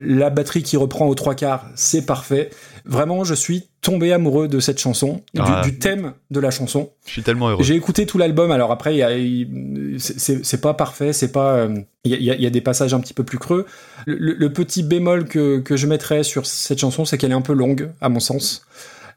La batterie qui reprend aux trois quarts, c'est parfait. Vraiment, je suis tombé amoureux de cette chanson, du- Ah. du, thème de la chanson. Je suis tellement heureux. J'ai écouté tout l'album. Alors après, c'est- pas parfait, c'est pas. euh, Il y, a, y y des passages un petit peu plus creux. Le, petit bémol que, que je mettrais sur cette chanson, c'est qu'elle est un peu longue, à mon sens.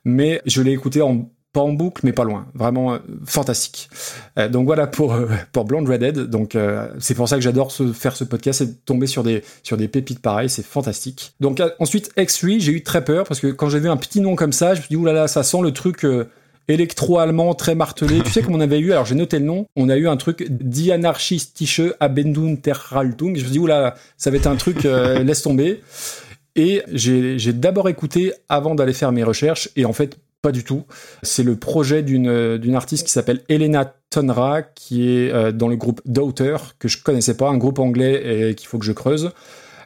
Mais je l'ai écoutée en pas en boucle, mais pas loin. Vraiment euh, fantastique. Euh, donc voilà pour euh, Blonde Redhead. Donc euh, c'est pour ça que j'adore faire ce podcast, de tomber sur des sur des pépites pareilles, c'est fantastique. Donc ensuite X3, j'ai eu très peur parce que quand j'ai vu un petit nom comme ça, je me suis dit oulala, ça sent le truc. électro-allemand très martelé. Tu sais comme on avait eu, alors j'ai noté le nom, on a eu un truc Die Anarchistische Abendunterhaltung. Je me suis dit, oula, ça va être un truc, laisse tomber. Et j'ai d'abord écouté avant d'aller faire mes recherches, et en fait, pas du tout. C'est le projet d'une artiste qui s'appelle Elena Tonra, qui est euh, dans le groupe Daughter, que je connaissais pas, un groupe anglais et qu'il faut que je creuse.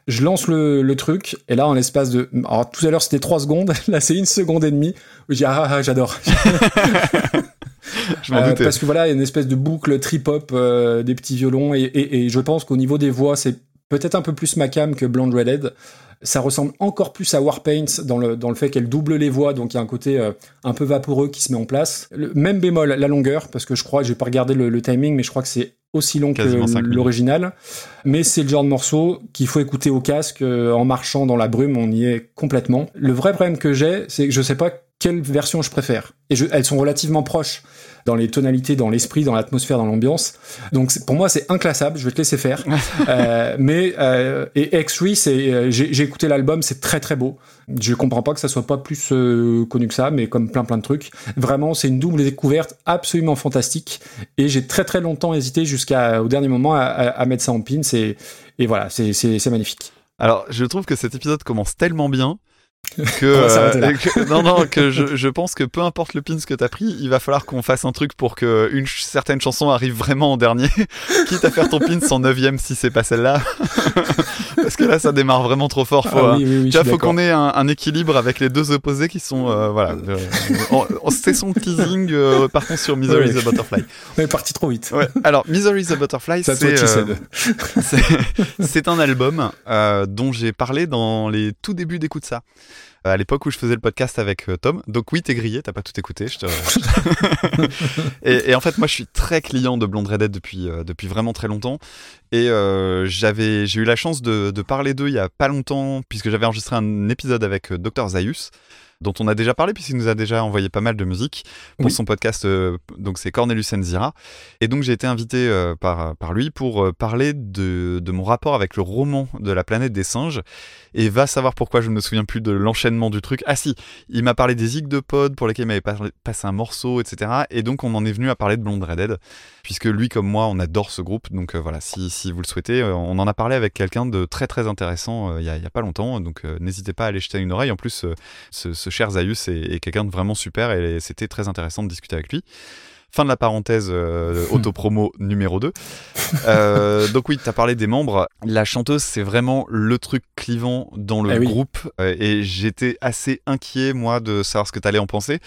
Je lance le, le truc, et là, en l'espace de... Alors, tout à l'heure, c'était 3 secondes, là, c'est une seconde et demie, où je dis, ah, ah, j'adore. Je m'en Euh, doutais. parce que voilà, il y a une espèce de boucle trip-hop, euh, des petits violons, et, et- et je pense qu'au niveau des voix, c'est peut-être un peu plus ma cam que Blonde Redhead. Ça ressemble encore plus à Warpaint dans le, dans le fait qu'elle double les voix, donc il y a un côté euh, un peu vaporeux qui se met en place. Le même bémol, la longueur, parce que je crois, j'ai pas regardé le, le timing, mais je crois que c'est aussi long que Quasiment l'original. Mais c'est le genre de morceau qu'il faut écouter au casque, euh, en marchant dans la brume, on y est complètement. Le vrai problème que j'ai, c'est que je sais pas quelle version je préfère. Et je, elles sont relativement proches dans les tonalités, dans l'esprit, dans l'atmosphère, dans l'ambiance. Donc pour moi c'est inclassable, je vais te laisser faire. Euh, mais euh, et X3, c'est euh, j'ai écouté l'album, c'est très très beau. Je comprends pas que ça soit pas plus euh, connu que ça, mais comme plein plein de trucs. Vraiment, c'est une double découverte absolument fantastique. Et j'ai très très longtemps hésité jusqu'à au dernier moment à, à- à mettre ça en pin. Et, et voilà, c'est magnifique. Alors, je trouve que cet épisode commence tellement bien que, euh, que- non non que je, je pense que peu importe le pins que t'as pris, il va falloir qu'on fasse un truc pour que une ch- certaine chanson arrive vraiment en dernier, quitte à faire ton pins en neuvième si c'est pas celle-là, parce que là ça démarre vraiment trop fort. Faut, Ah oui, oui, oui, tu vois, faut qu'on ait un, un équilibre avec les deux opposés qui sont euh, voilà. c'est son teasing. euh, partons sur Misery Ouais. the Butterfly. On est parti trop vite. Ouais. Alors Misery the Butterfly, C'est euh, un album dont j'ai parlé dans les tout débuts d'écoute ça. Euh, À l'époque où je faisais le podcast avec euh, Tom. Donc oui, t'es grillé, t'as pas tout écouté. Je te... et, et en fait, moi, je suis très client de Blonde Redhead depuis euh, depuis vraiment très longtemps. Et euh, j'avais j'ai eu la chance de, de parler d'eux il y a pas longtemps puisque j'avais enregistré un épisode avec Dr Zaius. Dont on a déjà parlé puisqu'il nous a déjà envoyé pas mal de musique pour Oui. son podcast. euh, donc c'est Cornelius Enzira. Et donc j'ai été invité euh, par, par lui pour euh, parler de, de mon rapport avec le roman de la planète des singes. Et va savoir pourquoi je ne me souviens plus de l'enchaînement du truc. Ah si, il m'a parlé des zigs de pod pour lesquels il m'avait parlé- passé un morceau, etc. Et donc on en est venu à parler de Blonde Redhead, puisque lui comme moi on adore ce groupe. Donc voilà, si, si vous le souhaitez, on en a parlé avec quelqu'un de très très intéressant il y, a, pas longtemps. Donc n'hésitez pas à aller jeter une oreille. En plus, ce, ce cher Zaius est, est quelqu'un de vraiment super et c'était très intéressant de discuter avec lui. Fin de la parenthèse euh, autopromo numéro 2. Euh, donc oui, tu as parlé des membres. La chanteuse, c'est vraiment le truc clivant dans le Eh oui. groupe. Euh, et j'étais assez inquiet, moi, de savoir ce que tu allais en penser.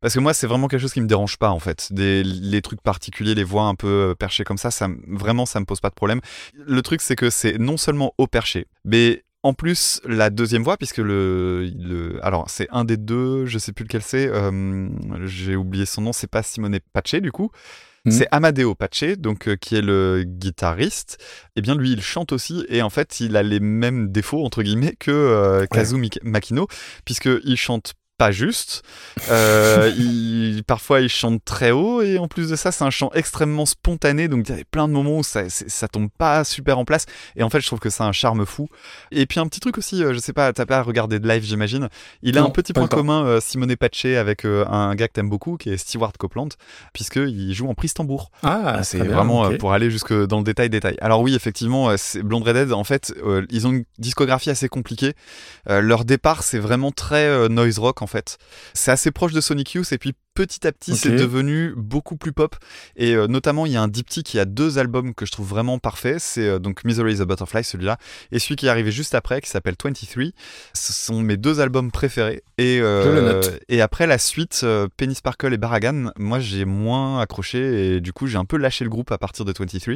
Parce que moi, c'est vraiment quelque chose qui me dérange pas, en fait. Des, les trucs particuliers, les voix un peu perchées comme ça, ça me- vraiment, ça me pose pas de problème. Le truc, c'est que c'est non seulement au perché, mais en plus, la deuxième voix, puisque le. le alors, c'est un des deux, je sais plus lequel c'est, euh, j'ai oublié son nom, c'est pas Simone Pace, du coup. Mhm. C'est Amadeo Pace, donc euh, qui est le guitariste. Eh bien, lui, il chante aussi, et en fait, il a les mêmes défauts entre guillemets que euh, Kazu Makino, puisque il chante pas juste. Euh, il- parfois, il chante très haut, et en plus de ça, c'est un chant extrêmement spontané, donc il y a plein de moments où ça, ça tombe pas super en place. Et en fait, je trouve que c'est un charme fou. Et puis un petit truc aussi, euh, je sais pas, t'as pas regardé de live, j'imagine. Il a un petit point commun, euh, Simone Pace, avec euh, un gars que t'aimes beaucoup, qui est Stewart Copeland, puisqu'il joue en prise tambour. Ah, c'est vraiment pour aller jusque dans le détail détail. Alors oui, effectivement, Blonde Redhead, en fait, ils ont une discographie assez compliquée. Leur départ, c'est vraiment très noise rock, en fait. C'est assez proche de Sonic Youth, et puis petit à petit, c'est devenu beaucoup plus pop. Et euh, notamment, il y a un diptyque qui a deux albums que je trouve vraiment parfaits. C'est euh, donc Misery is a Butterfly, celui-là, et celui qui est arrivé juste après, qui s'appelle 23. Ce sont mes deux albums préférés. Et, euh, Je le note. et après la suite, euh, Penny Sparkle et Barragan, moi j'ai moins accroché et du coup j'ai un peu lâché le groupe à partir de 23.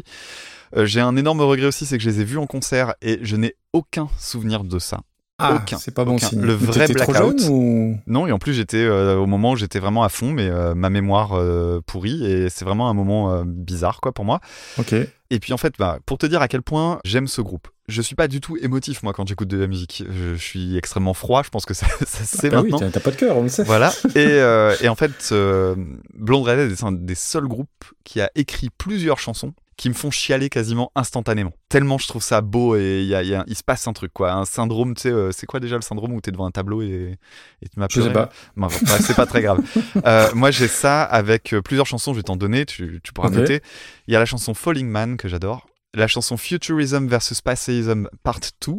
Euh, j'ai un énorme regret aussi, c'est que je les ai vus en concert et je n'ai aucun souvenir de ça. Ah, aucun, c'est pas bon aucun. signe. Le vrai trop blackout. ou? Non, et en plus j'étais euh, au moment où j'étais vraiment à fond, mais euh, ma mémoire euh, pourrie et c'est vraiment un moment euh, bizarre quoi pour moi. Ok. Et puis en fait, bah, pour te dire à quel point j'aime ce groupe. Je suis pas du tout émotif moi quand j'écoute de la musique. Je, suis extrêmement froid. Je pense que ça, ça se sait Bah oui, maintenant. t'as t'as pas de cœur, on le sait. Voilà. Et, euh, et en fait, euh, Blonde Redhead est un des seuls groupes qui a écrit plusieurs chansons qui me font chialer quasiment instantanément. Tellement je trouve ça beau et il y a- il y a- il se passe un truc, quoi. Un syndrome, tu sais, euh, c'est quoi déjà le syndrome où t'es devant un tableau et, et tu m'as Je sais pas. Bref, c'est pas très grave. Euh, moi, j'ai ça avec euh, plusieurs chansons, je vais t'en donner, tu, tu pourras noter. Il y a la chanson Falling Man que j'adore. La chanson Futurism versus Spatialism Part 2,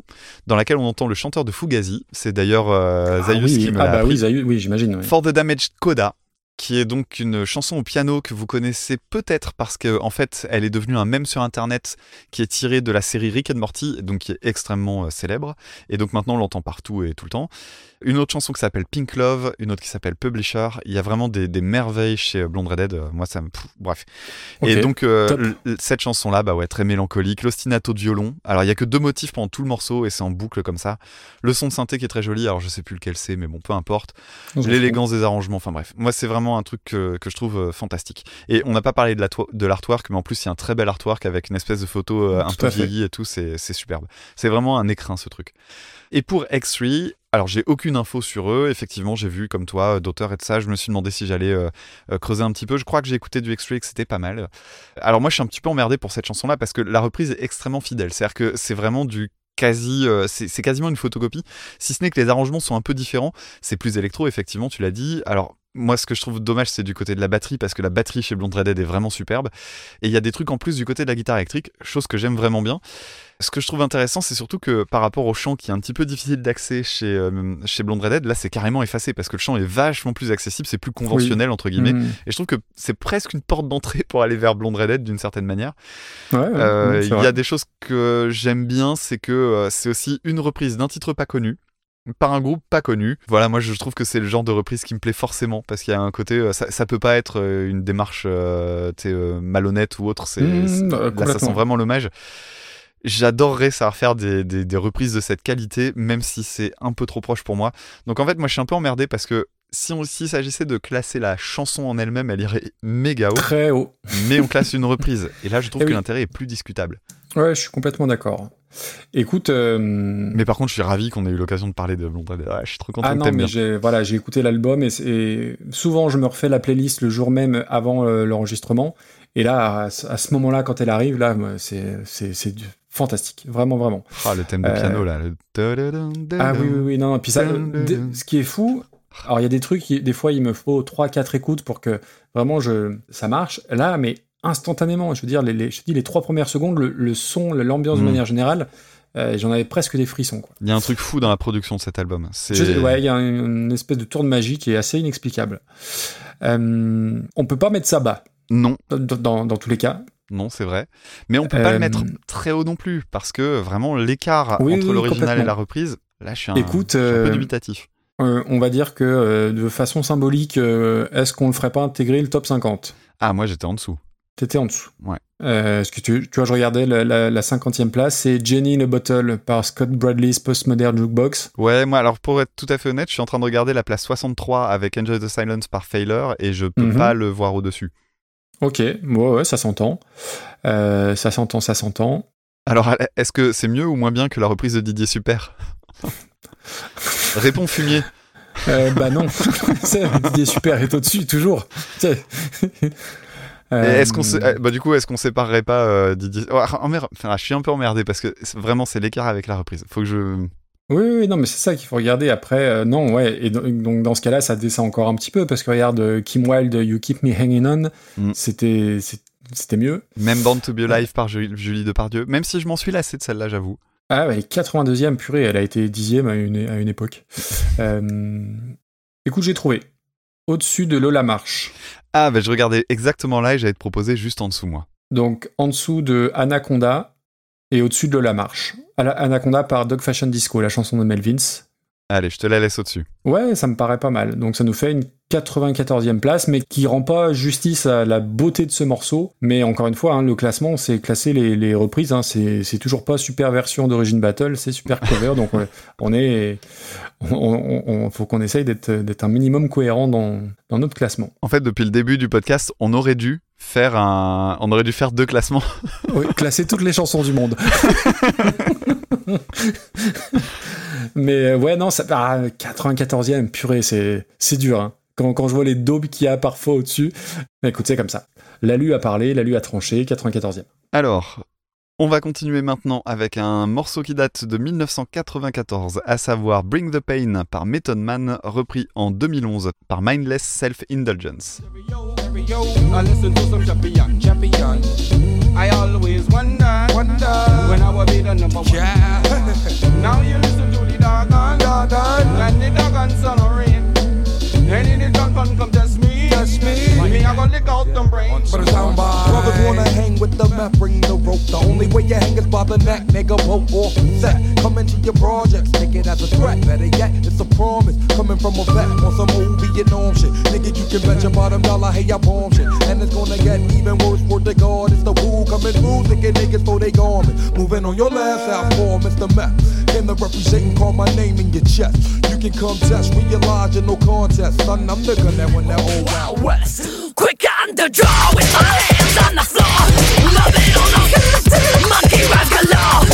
dans laquelle on entend le chanteur de Fugazi. C'est d'ailleurs euh, Ah Zaius oui, qui me ah l'a bah appris. oui, Zaius, oui, j'imagine. oui. For the Damaged Coda, qui est donc une chanson au piano que vous connaissez peut-être parce que en fait, elle est devenue un mème sur internet qui est tirée de la série Rick and Morty, donc qui est extrêmement euh, célèbre et donc maintenant on l'entend partout et tout le temps. Une autre chanson qui s'appelle Pink Love, une autre qui s'appelle Publisher. Il y a vraiment des, des merveilles chez Blonde Redhead. Euh, Moi, ça me. pff, bref. Et donc, euh, cette chanson-là, bah ouais, très mélancolique. L'ostinato de violon. Alors, il y a que deux motifs pendant tout le morceau et c'est en boucle comme ça. Le son de synthé qui est très joli. Alors, je sais plus lequel c'est, mais bon, peu importe. L'élégance des arrangements, enfin bref. Moi, c'est vraiment un truc que, que je trouve euh, fantastique. Et on n'a pas parlé de l'artwork, mais en plus, il y a un très bel artwork avec une espèce de photo euh, un Tout peu vieillie et tout. C'est c'est superbe. C'est vraiment un écrin, ce truc. Et pour X3, alors j'ai aucune info sur eux. Effectivement, j'ai vu comme toi, euh, d'auteur et de ça. Je me suis demandé si j'allais euh, euh, creuser un petit peu. Je crois que j'ai écouté du X3 et que c'était pas mal. Alors moi, je suis un petit peu emmerdé pour cette chanson-là parce que la reprise est extrêmement fidèle. C'est-à-dire que c'est vraiment du quasi, euh, c'est quasiment une photocopie. Si ce n'est que les arrangements sont un peu différents. C'est plus électro, effectivement, tu l'as dit. Alors moi, ce que je trouve dommage, c'est du côté de la batterie, parce que la batterie chez Blonde Redhead est vraiment superbe. Et il y a des trucs en plus du côté de la guitare électrique, chose que j'aime vraiment bien. Ce que je trouve intéressant, c'est surtout que par rapport au chant qui est un petit peu difficile d'accès chez, euh, chez Blonde Redhead, là c'est carrément effacé parce que le chant est vachement plus accessible, c'est plus conventionnel entre guillemets. Mm. Et je trouve que c'est presque une porte d'entrée pour aller vers Blonde Redhead d'une certaine manière. Ouais, ouais, Euh, Il c'est y a des choses que j'aime bien, c'est que euh, c'est aussi une reprise d'un titre pas connu par un groupe pas connu. Voilà, moi je trouve que c'est le genre de reprise qui me plaît forcément parce qu'il y a un côté, euh, ça, ça peut pas être euh, une démarche euh, euh, malhonnête ou autre. C'est Mmh, euh, là ça sent vraiment l'hommage. J'adorerais savoir faire des, des, des reprises de cette qualité, même si c'est un peu trop proche pour moi. Donc en fait, moi je suis un peu emmerdé parce que si on s'il s'agissait de classer la chanson en elle-même, elle irait méga haut, Très haut. mais on classe une reprise. Et là, je trouve Eh que oui. l'intérêt est plus discutable. Ouais, je suis complètement d'accord. Écoute, euh, Mais par contre, je suis ravi qu'on ait eu l'occasion de parler de. Ouais, je suis trop content ah non, mais j'ai voilà, j'ai écouté l'album et, et souvent je me refais la playlist le jour même avant euh, l'enregistrement. Et là, à, ce- à ce moment-là, quand elle arrive, là, c'est c'est fantastique, vraiment, vraiment. Ah, le thème de Euh, piano, là. le Ah oui, oui, oui, non, puis ça, ce qui est fou, alors il y a des trucs, qui- des fois il me faut 3-4 écoutes pour que vraiment je, ça marche. Là, mais instantanément, je veux dire, les, les- je te dis, les trois premières secondes, le, le son, l'ambiance de Mm. manière générale, euh, j'en avais presque des frissons. Quoi. Il y a un truc fou dans la production de cet album. C'est ouais, il y a une, une espèce de tour de magie qui est assez inexplicable. Euh, on peut pas mettre ça bas, Non, dans, dans- dans tous les cas. non, c'est vrai. Mais on peut pas Euh, le mettre très haut non plus, parce que vraiment, l'écart Oui, entre oui, l'original et la reprise, là, je suis un, Écoute, je suis un peu euh, dubitatif. Euh, on va dire que euh, de façon symbolique, euh, est-ce qu'on le ferait pas intégrer le top 50 Ah, moi, j'étais en dessous. T'étais en dessous. Ouais. Euh, que tu, tu vois, je regardais la, la, la 50e place, c'est Jenny in a Bottle par Scott Bradley's Postmodern Jukebox. Ouais, moi, alors pour être tout à fait honnête, je suis en train de regarder la place 63 avec Enjoy the Silence par Failure et je peux Mhm. pas le voir au-dessus. Ok, ouais, ouais, ça s'entend. Euh, ça s'entend, ça s'entend. Alors, est-ce que c'est mieux ou moins bien que la reprise de Didier Super? Réponds fumier. Euh, bah non, c'est Didier Super est au-dessus, toujours. Euh, Est-ce qu'on sé- eh, bah du coup est-ce qu'on séparerait pas euh, Didier oh, ah, emmer- enfin, je suis un peu emmerdé parce que vraiment c'est l'écart avec la reprise. Faut que je Oui, oui, oui, non, mais c'est ça qu'il faut regarder. Après, euh, non, ouais. Et do- donc, dans ce cas-là, ça descend encore un petit peu parce que regarde, Kim Wilde, You Keep Me Hanging On, Mm. c'était, c'était mieux. même Born to Be Alive par Julie, Depardieu, même si je m'en suis lassé de celle-là, j'avoue. Ah, ouais, 82e, purée, elle a été dixième à une, à une époque. Euh, écoute, j'ai trouvé. Au-dessus de Lola Marche. Ah bah je regardais exactement là et j'allais te proposer juste en dessous moi. Donc, en dessous de Anaconda et au-dessus de Lola Marche. Anaconda par Dog Fashion Disco, la chanson de Melvins. Allez, je te la laisse au-dessus. Ouais, ça me paraît pas mal. Donc ça nous fait une 94e place, mais qui rend pas justice à la beauté de ce morceau. Mais encore une fois, hein, le classement, c'est classer les, les reprises. Hein, c'est toujours pas super version d'origine battle, c'est super cover. donc on, on est, on, on- on- faut qu'on essaye d'être d'être un minimum cohérent dans, dans notre classement. En fait, depuis le début du podcast, on aurait dû faire un on aurait dû faire deux classements. Oui, classer toutes les chansons du monde. Mais euh, ouais, non, ça, ah, 94e, purée, c'est c'est dur. hein. Quand, quand je vois les daubes qu'il y a parfois au-dessus, mais écoute, c'est comme ça. L'alu a parlé, l'alu a tranché, 94e. Alors, on va continuer maintenant avec un morceau qui date de 1994, à savoir Bring the Pain par Method Man, repris en 2011 par Mindless Self-Indulgence. Yo, I listen to some champion, champion. I always wonder, wonder when I will be the number one. Yeah. now you listen to the doggone, doggone, and the doggone sun or rain. And in the gun come test me, test me. Me I gonna lick out them brains. But it's down by. Brothers wanna hang with the map, bring the rope. The only way you hang is by the neck, nigga. Rope off set. Come into your projects, take it as a threat. Better yet, it's a promise. Coming from a vet on some old Vietnam shit. Nigga, you can bet your bottom dollar, hey, I bomb shit. And it's gonna get even worse for the God. It's the woo coming through, thinking niggas for they garment. Moving on your last out for Mr. Meth. Came to represent and call my name in your chest. You can come test, realize you're no contest. Son, I'm the gun that when that old out. West. Quick on the draw with my hands on the floor. Love it or not. Monkey rhymes galore.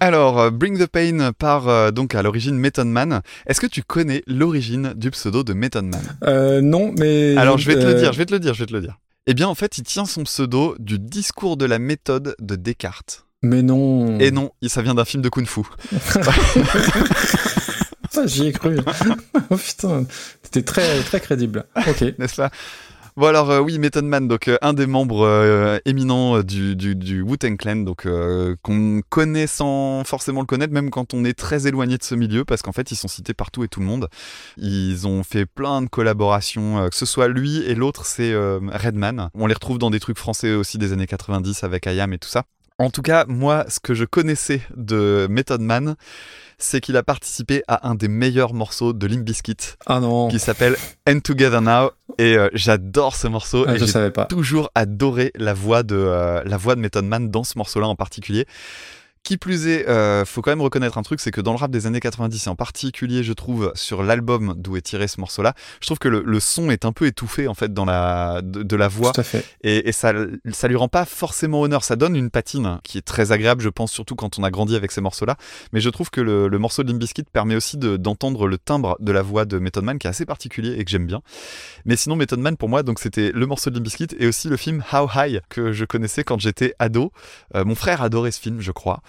Alors, euh, Bring the Pain par euh, donc à l'origine Method Man. Est-ce que tu connais l'origine du pseudo de Method Man? Euh, non, mais. Alors, je vais te le euh, dire, je vais te le dire, je vais te le dire. Eh bien, en fait, il tient son pseudo du discours de la méthode de Descartes. Mais non. Et non, ça vient d'un film de Kung Fu. Ça, j'y ai cru. oh putain, c'était très, très crédible. Ok. n'est-ce pas? Bon alors euh, oui, Method Man, donc euh, un des membres euh, éminents euh, du, du, du Wu-Tang Clan, donc euh, qu'on connaît sans forcément le connaître, même quand on est très éloigné de ce milieu, parce qu'en fait ils sont cités partout et tout le monde. Ils ont fait plein de collaborations, que ce soit lui et l'autre, c'est Redman. On les retrouve dans des trucs français aussi des années 90 avec IAM et tout ça. En tout cas, moi, ce que je connaissais de Method Man, c'est qu'il a participé à un des meilleurs morceaux de Limp Bizkit Ah non, qui s'appelle End Together Now et euh, j'adore ce morceau Ah, et je j'ai savais pas. toujours adoré la voix de euh, la voix de Method Man dans ce morceau-là en particulier. Qui plus est, euh, faut quand même reconnaître un truc, c'est que dans le rap des années 90, et en particulier, je trouve, sur l'album d'où est tiré ce morceau-là, je trouve que le, le son est un peu étouffé en fait dans la de, de la voix Tout à fait. et, et ça, ça lui rend pas forcément honneur. Ça donne une patine qui est très agréable, je pense, surtout quand on a grandi avec ces morceaux-là. Mais je trouve que le, le morceau de Limp Bizkit permet aussi de- d'entendre le timbre de la voix de Method Man qui est assez particulier et que j'aime bien. Mais sinon, Method Man pour moi, donc c'était le morceau de Limp Bizkit et aussi le film How High que je connaissais quand j'étais ado. Euh, mon frère adorait ce film, je crois.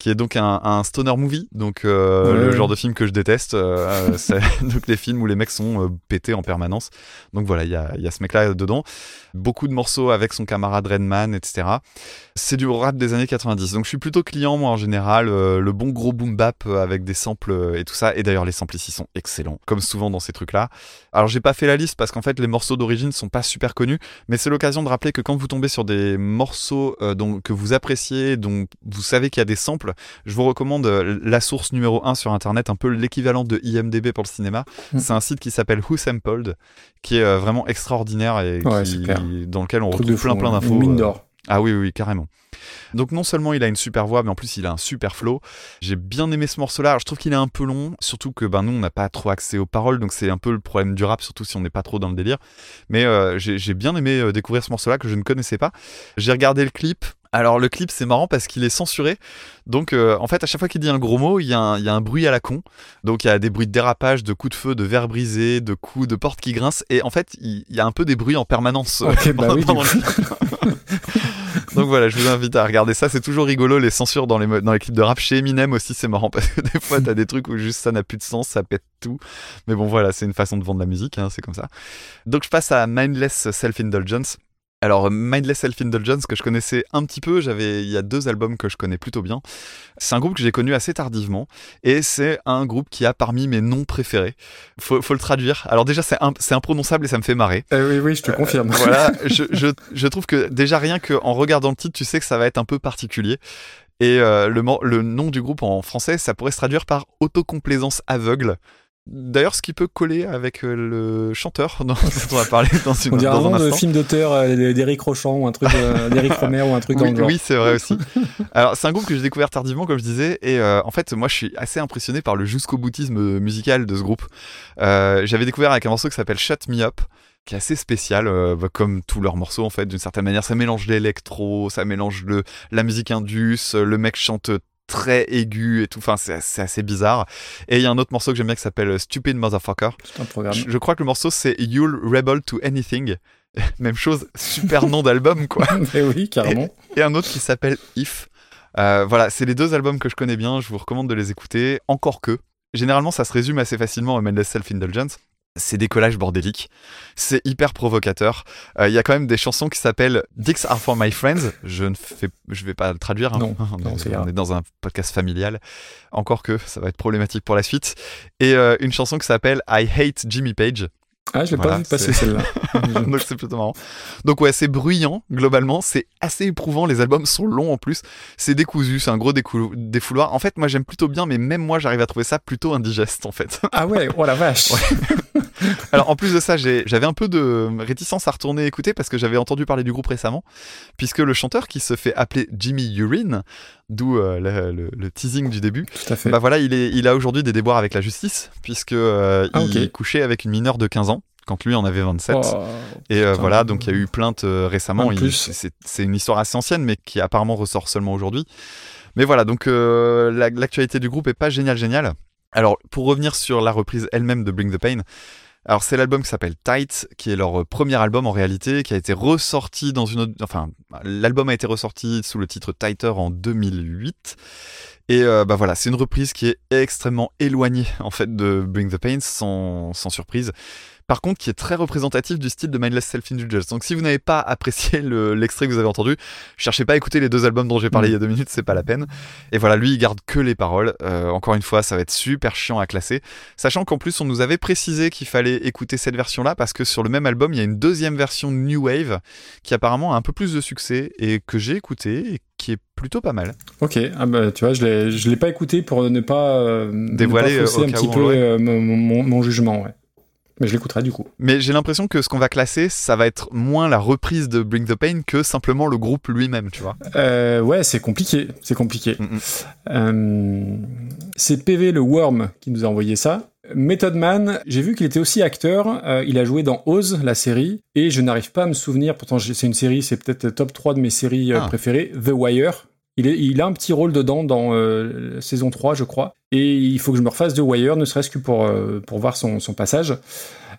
Qui est donc un, un stoner movie, donc euh, Ouais. le genre de film que je déteste. euh, euh, c'est donc les films où les mecs sont euh, pétés en permanence. Donc voilà, il y a, y a ce mec-là dedans beaucoup de morceaux avec son camarade Redman, etc. C'est du rap des années 90. Donc je suis plutôt client, moi, en général. le bon gros boom bap avec des samples et tout ça. Et d'ailleurs, les samples ici sont excellents, comme souvent dans ces trucs-là. Alors j'ai pas fait la liste parce qu'en fait, les morceaux d'origine sont pas super connus. Mais c'est l'occasion de rappeler que quand vous tombez sur des morceaux dont, que vous appréciez, dont vous savez qu'il y a des samples, je vous recommande euh, la source numéro 1 sur Internet, un peu l'équivalent de IMDB pour le cinéma. Mm. C'est un site qui s'appelle Who Sampled, qui est euh, vraiment extraordinaire et Ouais, qui- dans lequel on Truc retrouve plein plein hein. d'infos. Mine euh, d'or. ah oui, oui, oui, carrément. Donc non seulement il a une super voix, mais en plus il a un super flow. J'ai bien aimé ce morceau-là. Je trouve qu'il est un peu long, surtout que ben nous on n'a pas trop accès aux paroles, donc c'est un peu le problème du rap, surtout si on n'est pas trop dans le délire. Mais euh, j'ai bien aimé découvrir ce morceau-là que je ne connaissais pas. J'ai regardé le clip. Alors le clip c'est marrant parce qu'il est censuré. Donc euh, en fait à chaque fois qu'il dit un gros mot, il y, a un, il y a un bruit à la con. Donc il y a des bruits de dérapage, de coups de feu, de verres brisés, de coups de portes qui grincent. Et en fait il il y a un peu des bruits en permanence. euh, bah oui, donc voilà, je vous invite à regarder ça. C'est toujours rigolo les censures dans les, mo- dans les clips de rap. Chez Eminem aussi, c'est marrant parce que des fois, t'as des trucs où juste ça n'a plus de sens, ça pète tout. Mais bon, voilà, c'est une façon de vendre la musique, hein, c'est comme ça. Donc je passe à Mindless Self-Indulgence. Alors, Mindless Self-Indulgence, que je connaissais un petit peu, j'avais, il y a deux albums que je connais plutôt bien. C'est un groupe que j'ai connu assez tardivement, et c'est un groupe qui a parmi mes noms préférés. Faut, faut le traduire. Alors déjà, c'est, un- c'est imprononçable et ça me fait marrer. Eh oui, oui, je te confirme. Voilà, je, je, je trouve que déjà rien qu'en regardant le titre, tu sais que ça va être un peu particulier. Et euh, le, le nom du groupe en français, ça pourrait se traduire par autocomplaisance aveugle. D'ailleurs, ce qui peut coller avec euh, le chanteur dont on va parler dans, une, On dirait un dans un instant. film d'auteur euh, d'Éric Rochant ou un truc euh, d'Éric Romer ou un truc dans Oui, le oui, c'est vrai aussi. Alors, c'est un groupe que j'ai découvert tardivement, comme je disais, et euh, en fait, moi, je suis assez impressionné par le jusqu'au boutisme musical de ce groupe. Euh, J'avais découvert avec un morceau qui s'appelle Shut Me Up, qui est assez spécial, euh, bah, comme tous leurs morceaux en fait, d'une certaine manière. Ça mélange l'électro, ça mélange le, la musique indus, le mec chante très aigu et tout. Enfin, c'est assez bizarre. Et il y a un autre morceau que j'aime bien qui s'appelle Stupid Motherfucker. Un programme. Je, je crois que le morceau c'est You'll Rebel to Anything. Même chose, super nom d'album quoi Eh oui, carrément. et un autre qui s'appelle If. Euh, voilà, c'est les deux albums que je connais bien, je vous recommande de les écouter, encore que. Généralement, ça se résume assez facilement à Mindless Self-Indulgence. C'est des collages bordéliques, c'est hyper provocateur. Euh, Il y a quand même des chansons qui s'appellent Dicks are for my friends. Je ne fais, je vais pas le traduire. hein. Non, on, non, est, ça ira. on est dans un podcast familial. Encore que ça va être problématique pour la suite. Et euh, une chanson qui s'appelle I hate Jimmy Page. Ah, je l'ai Voilà, pas vu passer celle-là. Donc c'est plutôt marrant. Donc ouais, c'est bruyant globalement, c'est assez éprouvant. Les albums sont longs en plus. C'est décousu, c'est un gros décou- défouloir. En fait, moi j'aime plutôt bien, mais même moi j'arrive à trouver ça plutôt indigeste en fait. ah ouais, oh la vache. Alors en plus de ça, j'avais un peu de réticence à retourner écouter parce que j'avais entendu parler du groupe récemment, puisque le chanteur qui se fait appeler Jimmy Urine, d'où euh, le, le- le teasing du début, Tout à fait. bah voilà, il, est, il a aujourd'hui des déboires avec la justice, puisque euh, Ah, il ok. couchait avec une mineure de 15 ans. Quand lui en avait 27. Oh, Et euh, voilà, donc il y a eu plainte euh, récemment. C'est- une histoire assez ancienne, mais qui apparemment ressort seulement aujourd'hui. Mais voilà, donc euh, la- l'actualité du groupe est pas génial, génial. Alors, pour revenir sur la reprise elle-même de Bring the Pain, alors c'est l'album qui s'appelle Tight, qui est leur premier album en réalité, qui a été ressorti dans une autre... Enfin, l'album a été ressorti sous le titre Tighter en 2008. Et euh, bah voilà, c'est une reprise qui est extrêmement éloignée en fait de Bring the Pain, sans, sans surprise par contre qui est très représentatif du style de Mindless Self-Indulgence. Donc si vous n'avez pas apprécié le- l'extrait que vous avez entendu, cherchez pas à écouter les deux albums dont j'ai parlé Mm. il y a deux minutes, c'est pas la peine. Et voilà, lui il garde que les paroles. Euh, encore une fois, ça va être super chiant à classer. Sachant qu'en plus on nous avait précisé qu'il fallait écouter cette version-là parce que sur le même album il y a une deuxième version New Wave qui apparemment a un peu plus de succès et que j'ai écouté et qui est plutôt pas mal. Ok, ah bah, tu vois, je l'ai, l'ai pas écouté pour ne pas euh, ne Dévoiler, pas euh, un petit peu euh, mon- mon jugement, ouais. Mais je l'écouterai du coup. Mais j'ai l'impression que ce qu'on va classer, ça va être moins la reprise de Bring the Pain que simplement le groupe lui-même, tu vois. Euh, ouais, c'est compliqué, c'est compliqué. Mm, mm. Euh, c'est PV le Worm qui nous a envoyé ça. Method Man, j'ai vu qu'il était aussi acteur. euh, il a joué dans Oz, la série, et je n'arrive pas à me souvenir. Pourtant, c'est une série, c'est peut-être top 3 de mes séries Ah. préférées. The Wire. Il, est- il a un petit rôle dedans dans euh, saison 3, je crois. Et il faut que je me refasse The Wire, ne serait-ce que pour, euh, pour voir son, son passage.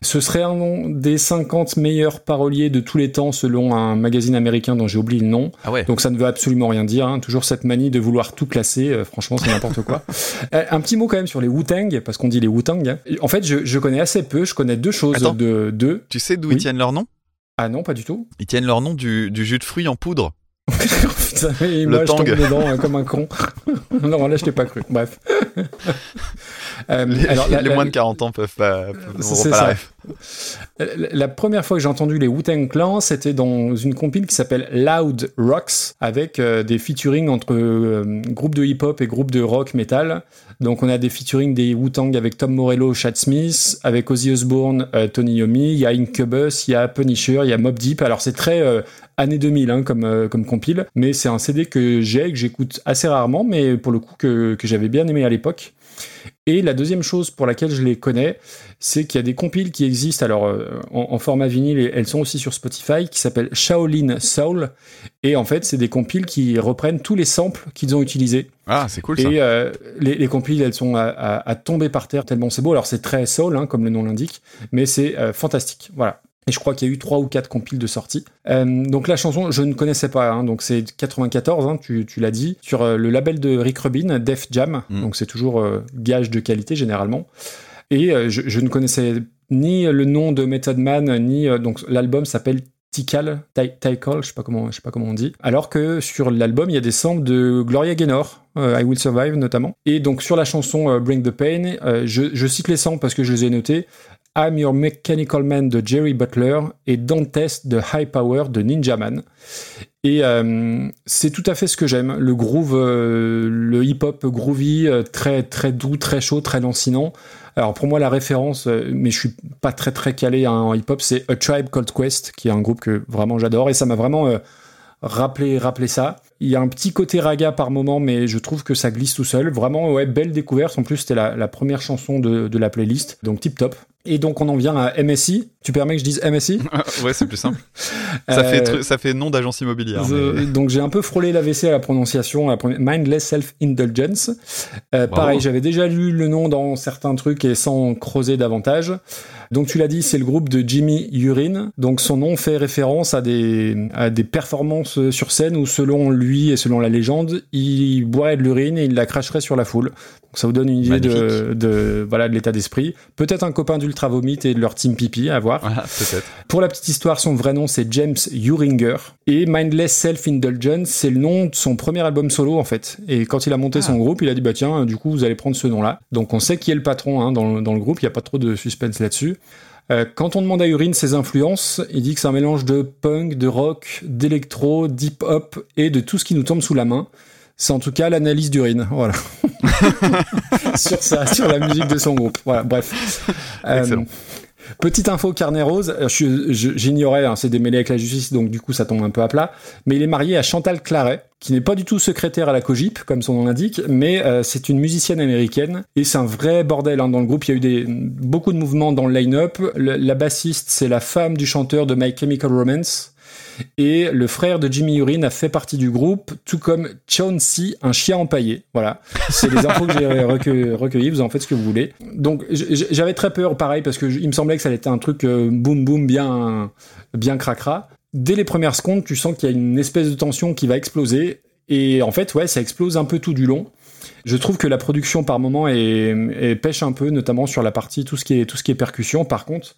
Ce serait un des 50 meilleurs paroliers de tous les temps selon un magazine américain dont j'ai oublié le nom. Ah ouais. Donc ça ne veut absolument rien dire. hein. Toujours cette manie de vouloir tout classer. euh, franchement, c'est n'importe quoi. Un petit mot quand même sur les Wu-Tang, parce qu'on dit les Wu-Tang. hein. En fait, je, je connais assez peu. Je connais deux choses Attends. de deux. Tu sais d'où Oui. ils tiennent leur nom? Ah non, pas du tout. Ils tiennent leur nom du, du jus de fruits en poudre. Putain, et Le moi, tombe Tang. dedans euh, comme un con. non, là, je t'ai pas cru. Bref. Euh, Les, alors, la- les la- moins de 40 ans peuvent pas, peuvent- C'est pas ça. la première fois que j'ai entendu les Wu-Tang Clan, c'était dans une compile qui s'appelle Loud Rocks, avec euh, des featuring entre euh, groupes de hip-hop et groupes de rock metal. Donc on a des featuring des Wu-Tang avec Tom Morello, Chad Smith, avec Ozzy Osbourne, euh, Tony Yomi, il y a Incubus, il y a Punisher, il y a Mob Deep. Alors c'est très années 2000 hein, comme, euh, comme compile, mais c'est un CD que j'ai, que j'écoute assez rarement, mais pour le coup que, que j'avais bien aimé à l'époque. Et la deuxième chose pour laquelle je les connais, c'est qu'il y a des compiles qui existent, alors euh, en, en format vinyle, et elles sont aussi sur Spotify, qui s'appellent Shaolin Soul. Et en fait, c'est des compiles qui reprennent tous les samples qu'ils ont utilisés. Ah, c'est cool ça. Et euh, les, les compiles, elles sont à, à- à tomber par terre tellement c'est beau. Alors c'est très soul, hein, comme le nom l'indique, mais c'est euh, fantastique. Voilà. Et je crois qu'il y a eu trois ou quatre compiles de sortie. Euh, donc la chanson, je ne connaissais pas. hein, donc c'est 94, hein, tu, tu l'as dit, sur euh, le label de Rick Rubin, Def Jam. Mm. Donc c'est toujours euh, gage de qualité généralement. Et je, je ne connaissais ni le nom de Method Man, ni donc l'album s'appelle Tikal, Ti- Tikal, je sais pas comment, je sais pas comment on dit. Alors que sur l'album, il y a des samples de Gloria Gaynor, I Will Survive notamment. Et donc sur la chanson Bring the Pain, je, je cite les samples parce que je les ai notés. I'm Your Mechanical Man de Jerry Butler et Don't Test de High Power de Ninja Man. Et euh, c'est tout à fait ce que j'aime. Le groove, euh, le hip-hop groovy, euh, très très doux, très chaud, très lancinant. Alors pour moi la référence, mais je suis pas très très calé hein, en hip-hop, c'est A Tribe Called Quest, qui est un groupe que vraiment j'adore et ça m'a vraiment rappelé rappelé ça. Il y a un petit côté raga par moment, mais je trouve que ça glisse tout seul. Vraiment ouais belle découverte. En plus c'était la, première chanson de la playlist, donc tip top. Et donc on en vient à MSI. Tu permets que je dise MSI ouais, c'est plus simple. ça, fait Euh, ça fait nom d'agence immobilière. The- mais- Donc j'ai un peu frôlé l'AVC à la prononciation, à la première- Mindless Self-Indulgence. Euh, pareil, j'avais déjà lu le nom dans certains trucs et sans creuser davantage. Donc tu l'as dit, c'est le groupe de Jimmy Urine. Donc son nom fait référence à des, à des performances sur scène où selon lui et selon la légende, il boirait de l'urine et il la cracherait sur la foule. Donc ça vous donne une idée de, Magnifique. de, voilà, de l'état d'esprit. Peut-être un copain d'Ultra Vomit et de leur team pipi, à voir. Voilà, peut-être. Pour la petite histoire, son vrai nom c'est James Uringer et Mindless Self-Indulgence c'est le nom de son premier album solo en fait. Et quand il a monté son groupe, il a dit bah tiens, du coup vous allez prendre ce nom-là. Donc on sait qui est le patron hein, dans, le- dans le groupe, il y a pas trop de suspense là-dessus. Euh, quand on demande à Urine ses influences, il dit que c'est un mélange de punk, de rock, d'électro, d'hip hop et de tout ce qui nous tombe sous la main. C'est en tout cas l'analyse d'Urine, voilà. sur ça, sur la musique de son groupe. Voilà, bref. Euh, Excellent. Petite info carnet rose, euh, j'ignorais, hein, c'est démêlé avec la justice, donc du coup ça tombe un peu à plat. Mais il est marié à Chantal Claret, qui n'est pas du tout secrétaire à la COGIP, comme son nom l'indique, mais euh, c'est une musicienne américaine, et c'est un vrai bordel hein, dans le groupe. Il y a eu des, beaucoup de mouvements dans le line-up. Le- la bassiste, c'est la femme du chanteur de My Chemical Romance. Et le frère de Jimmy Urine a fait partie du groupe, tout comme Chauncey, un chien empaillé. Voilà. C'est les infos que j'ai recueillies, recueillies, vous en faites ce que vous voulez. Donc j'avais très peur, pareil, parce que il me semblait que ça allait être un truc euh, boum boum bien, bien cracra. Dès les premières secondes, tu sens qu'il y a une espèce de tension qui va exploser. Et en fait, ouais, ça explose un peu tout du long. Je trouve que la production par moment est, est- pêche un peu, notamment sur la partie tout ce qui est tout ce qui est percussion. Par contre,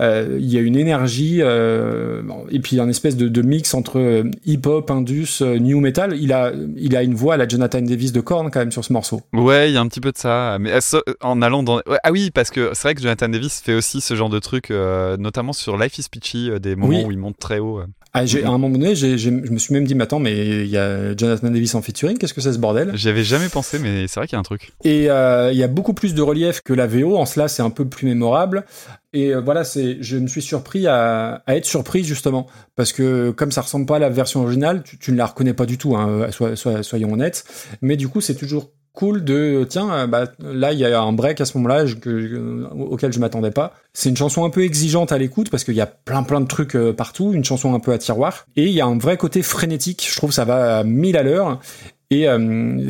Il y a une énergie euh, et puis un espèce de, de mix entre euh, hip-hop, indus, euh, new metal. Il a, il a une voix à la Jonathan Davis de Korn quand même sur ce morceau. Ouais, il y a un petit peu de ça. Mais euh, en allant dans. ouais, ah oui, parce que c'est vrai que Jonathan Davis fait aussi ce genre de truc, euh, notamment sur Life is Peachy, euh, des moments Oui. où il monte très haut. euh. Ah, à un moment donné, je me suis même dit, mais attends, mais il y a Jonathan Davis en featuring, qu'est-ce que c'est ce bordel? J'y avais jamais pensé, mais c'est vrai qu'il y a un truc. Et euh, il y a beaucoup plus de relief que la VO, en cela c'est un peu plus mémorable. Et euh, voilà, c'est, je me suis surpris à, être surpris justement, parce que comme ça ressemble pas à la version originale, tu, ne la reconnais pas du tout, hein, euh, soyons honnêtes. Mais du coup, c'est toujours cool de tiens, euh, bah, là il y a un break à ce moment-là que- que- auquel je m'attendais pas. C'est une chanson un peu exigeante à l'écoute parce qu'il y a plein plein de trucs partout, une chanson un peu à tiroir, et il y a un vrai côté frénétique. Je trouve ça va à 1000 à l'heure. Et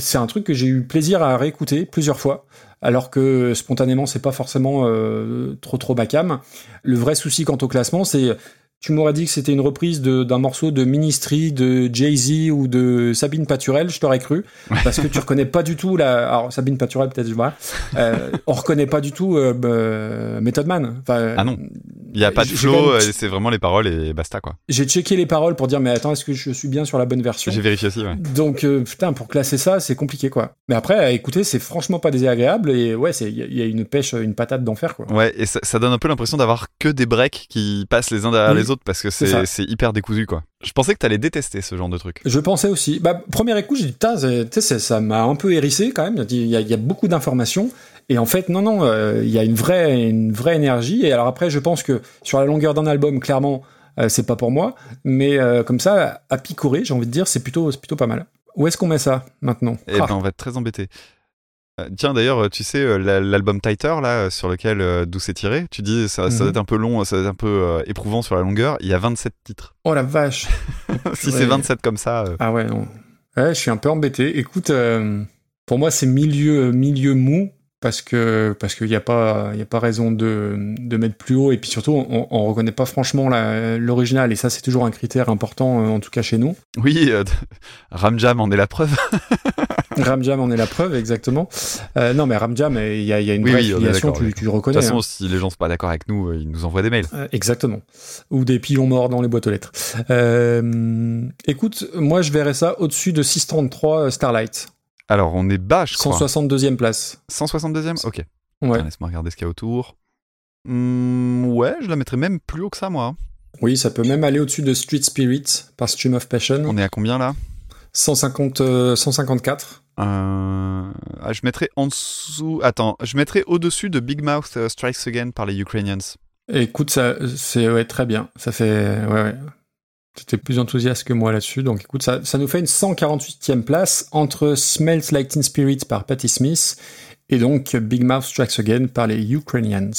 c'est un truc que j'ai eu plaisir à réécouter plusieurs fois, alors que spontanément c'est pas forcément euh, trop trop bacam. Le vrai souci quant au classement, c'est tu m'aurais dit que c'était une reprise d'un morceau de Ministry, de Jay-Z ou de Sabine Paturel, je t'aurais cru, parce que tu reconnais pas du tout la. Alors Sabine Paturel peut-être, je vois. Euh, on reconnaît pas du tout euh, euh, Method Man. Enfin, Ah non. Il n'y a pas de flow, même- euh, c'est vraiment les paroles et basta quoi. J'ai checké les paroles pour dire mais attends est-ce que je suis bien sur la bonne version? J'ai vérifié aussi, ouais. donc euh, putain pour classer ça c'est compliqué quoi. Mais après à écouter c'est franchement pas désagréable et ouais c'est il y, a- il y a une pêche une patate d'enfer quoi. Ouais, et ça, ça donne un peu l'impression d'avoir que des breaks qui passent les uns derrière Oui, les autres parce que c'est hyper décousu quoi. Je pensais que t'allais détester ce genre de truc. Je pensais aussi. Bah premier écoute j'ai dit putain ça m'a un peu hérissé quand même. Il y a, il y a beaucoup d'informations et en fait non non euh, il y a une vraie une vraie énergie et alors après je pense que sur la longueur d'un album clairement euh, c'est pas pour moi mais euh, comme ça à picorer j'ai envie de dire c'est plutôt c'est plutôt pas mal. Où est-ce qu'on met ça maintenant? Et Ah. ben on va être très embêté. Euh, tiens d'ailleurs, tu sais euh, la- l'album Tighter là euh, sur lequel euh, d'où c'est tiré, tu dis ça, ça doit Mhm. être un peu long, ça doit être un peu euh, éprouvant sur la longueur. Il y a 27 titres. Oh la vache. si c'est Ouais. 27 comme ça, euh, Ah ouais, non. Ouais, je suis un peu embêté. Écoute, euh, pour moi, c'est milieu, milieu mou parce que parce qu'il n'y a pas il a pas raison de, de mettre plus haut et puis surtout on, on reconnaît pas franchement l'original et ça c'est toujours un critère important euh, en tout cas chez nous. oui, euh, Ramjam en est la preuve. Ramjam en est la preuve exactement. Euh, non mais Ramjam il y a, il y a une Oui, vraie oui, filiation, tu, le De reconnais. toute façon, hein. si les gens sont pas d'accord avec nous, euh, ils nous envoient des mails. Euh, exactement. Ou des pilons morts dans les boîtes aux lettres. Euh, écoute, moi je verrais ça au-dessus de 633 Starlight. Alors on est bas, je crois. 162e place. 162e Ok. Ouais. Laisse-moi regarder ce qu'il y a autour. Hmm, ouais, je la mettrais même plus haut que ça, moi. Oui, ça peut même aller au-dessus de Street Spirit par Stream of Passion. On est à combien là? 150, euh, 154. Euh, ah, Je mettrais en dessous. Attends, je mettrais au-dessus de Big Mouth euh, Strikes Again par les Ukrainians. Écoute, ça, c'est ouais, très bien. Ça fait, ouais, ouais. T'étais plus enthousiaste que moi là-dessus. Donc, écoute, ça, ça nous fait une 148e place entre Smells Like Teen Spirit par Patti Smith et donc Big Mouth Strikes Again par les Ukrainians.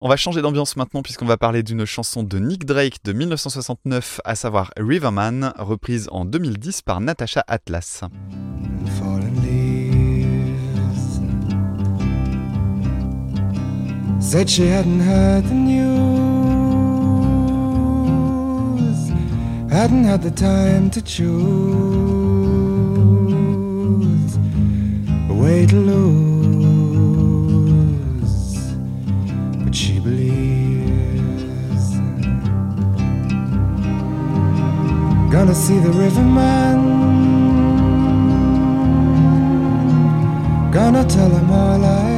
On va changer d'ambiance maintenant puisqu'on va parler d'une chanson de Nick Drake de 1969, à savoir Riverman, reprise en 2010 par Natasha Atlas. Said she hadn't heard the news, hadn't had the time to choose a way to lose, but she believes. Gonna see the riverman. Gonna tell him all I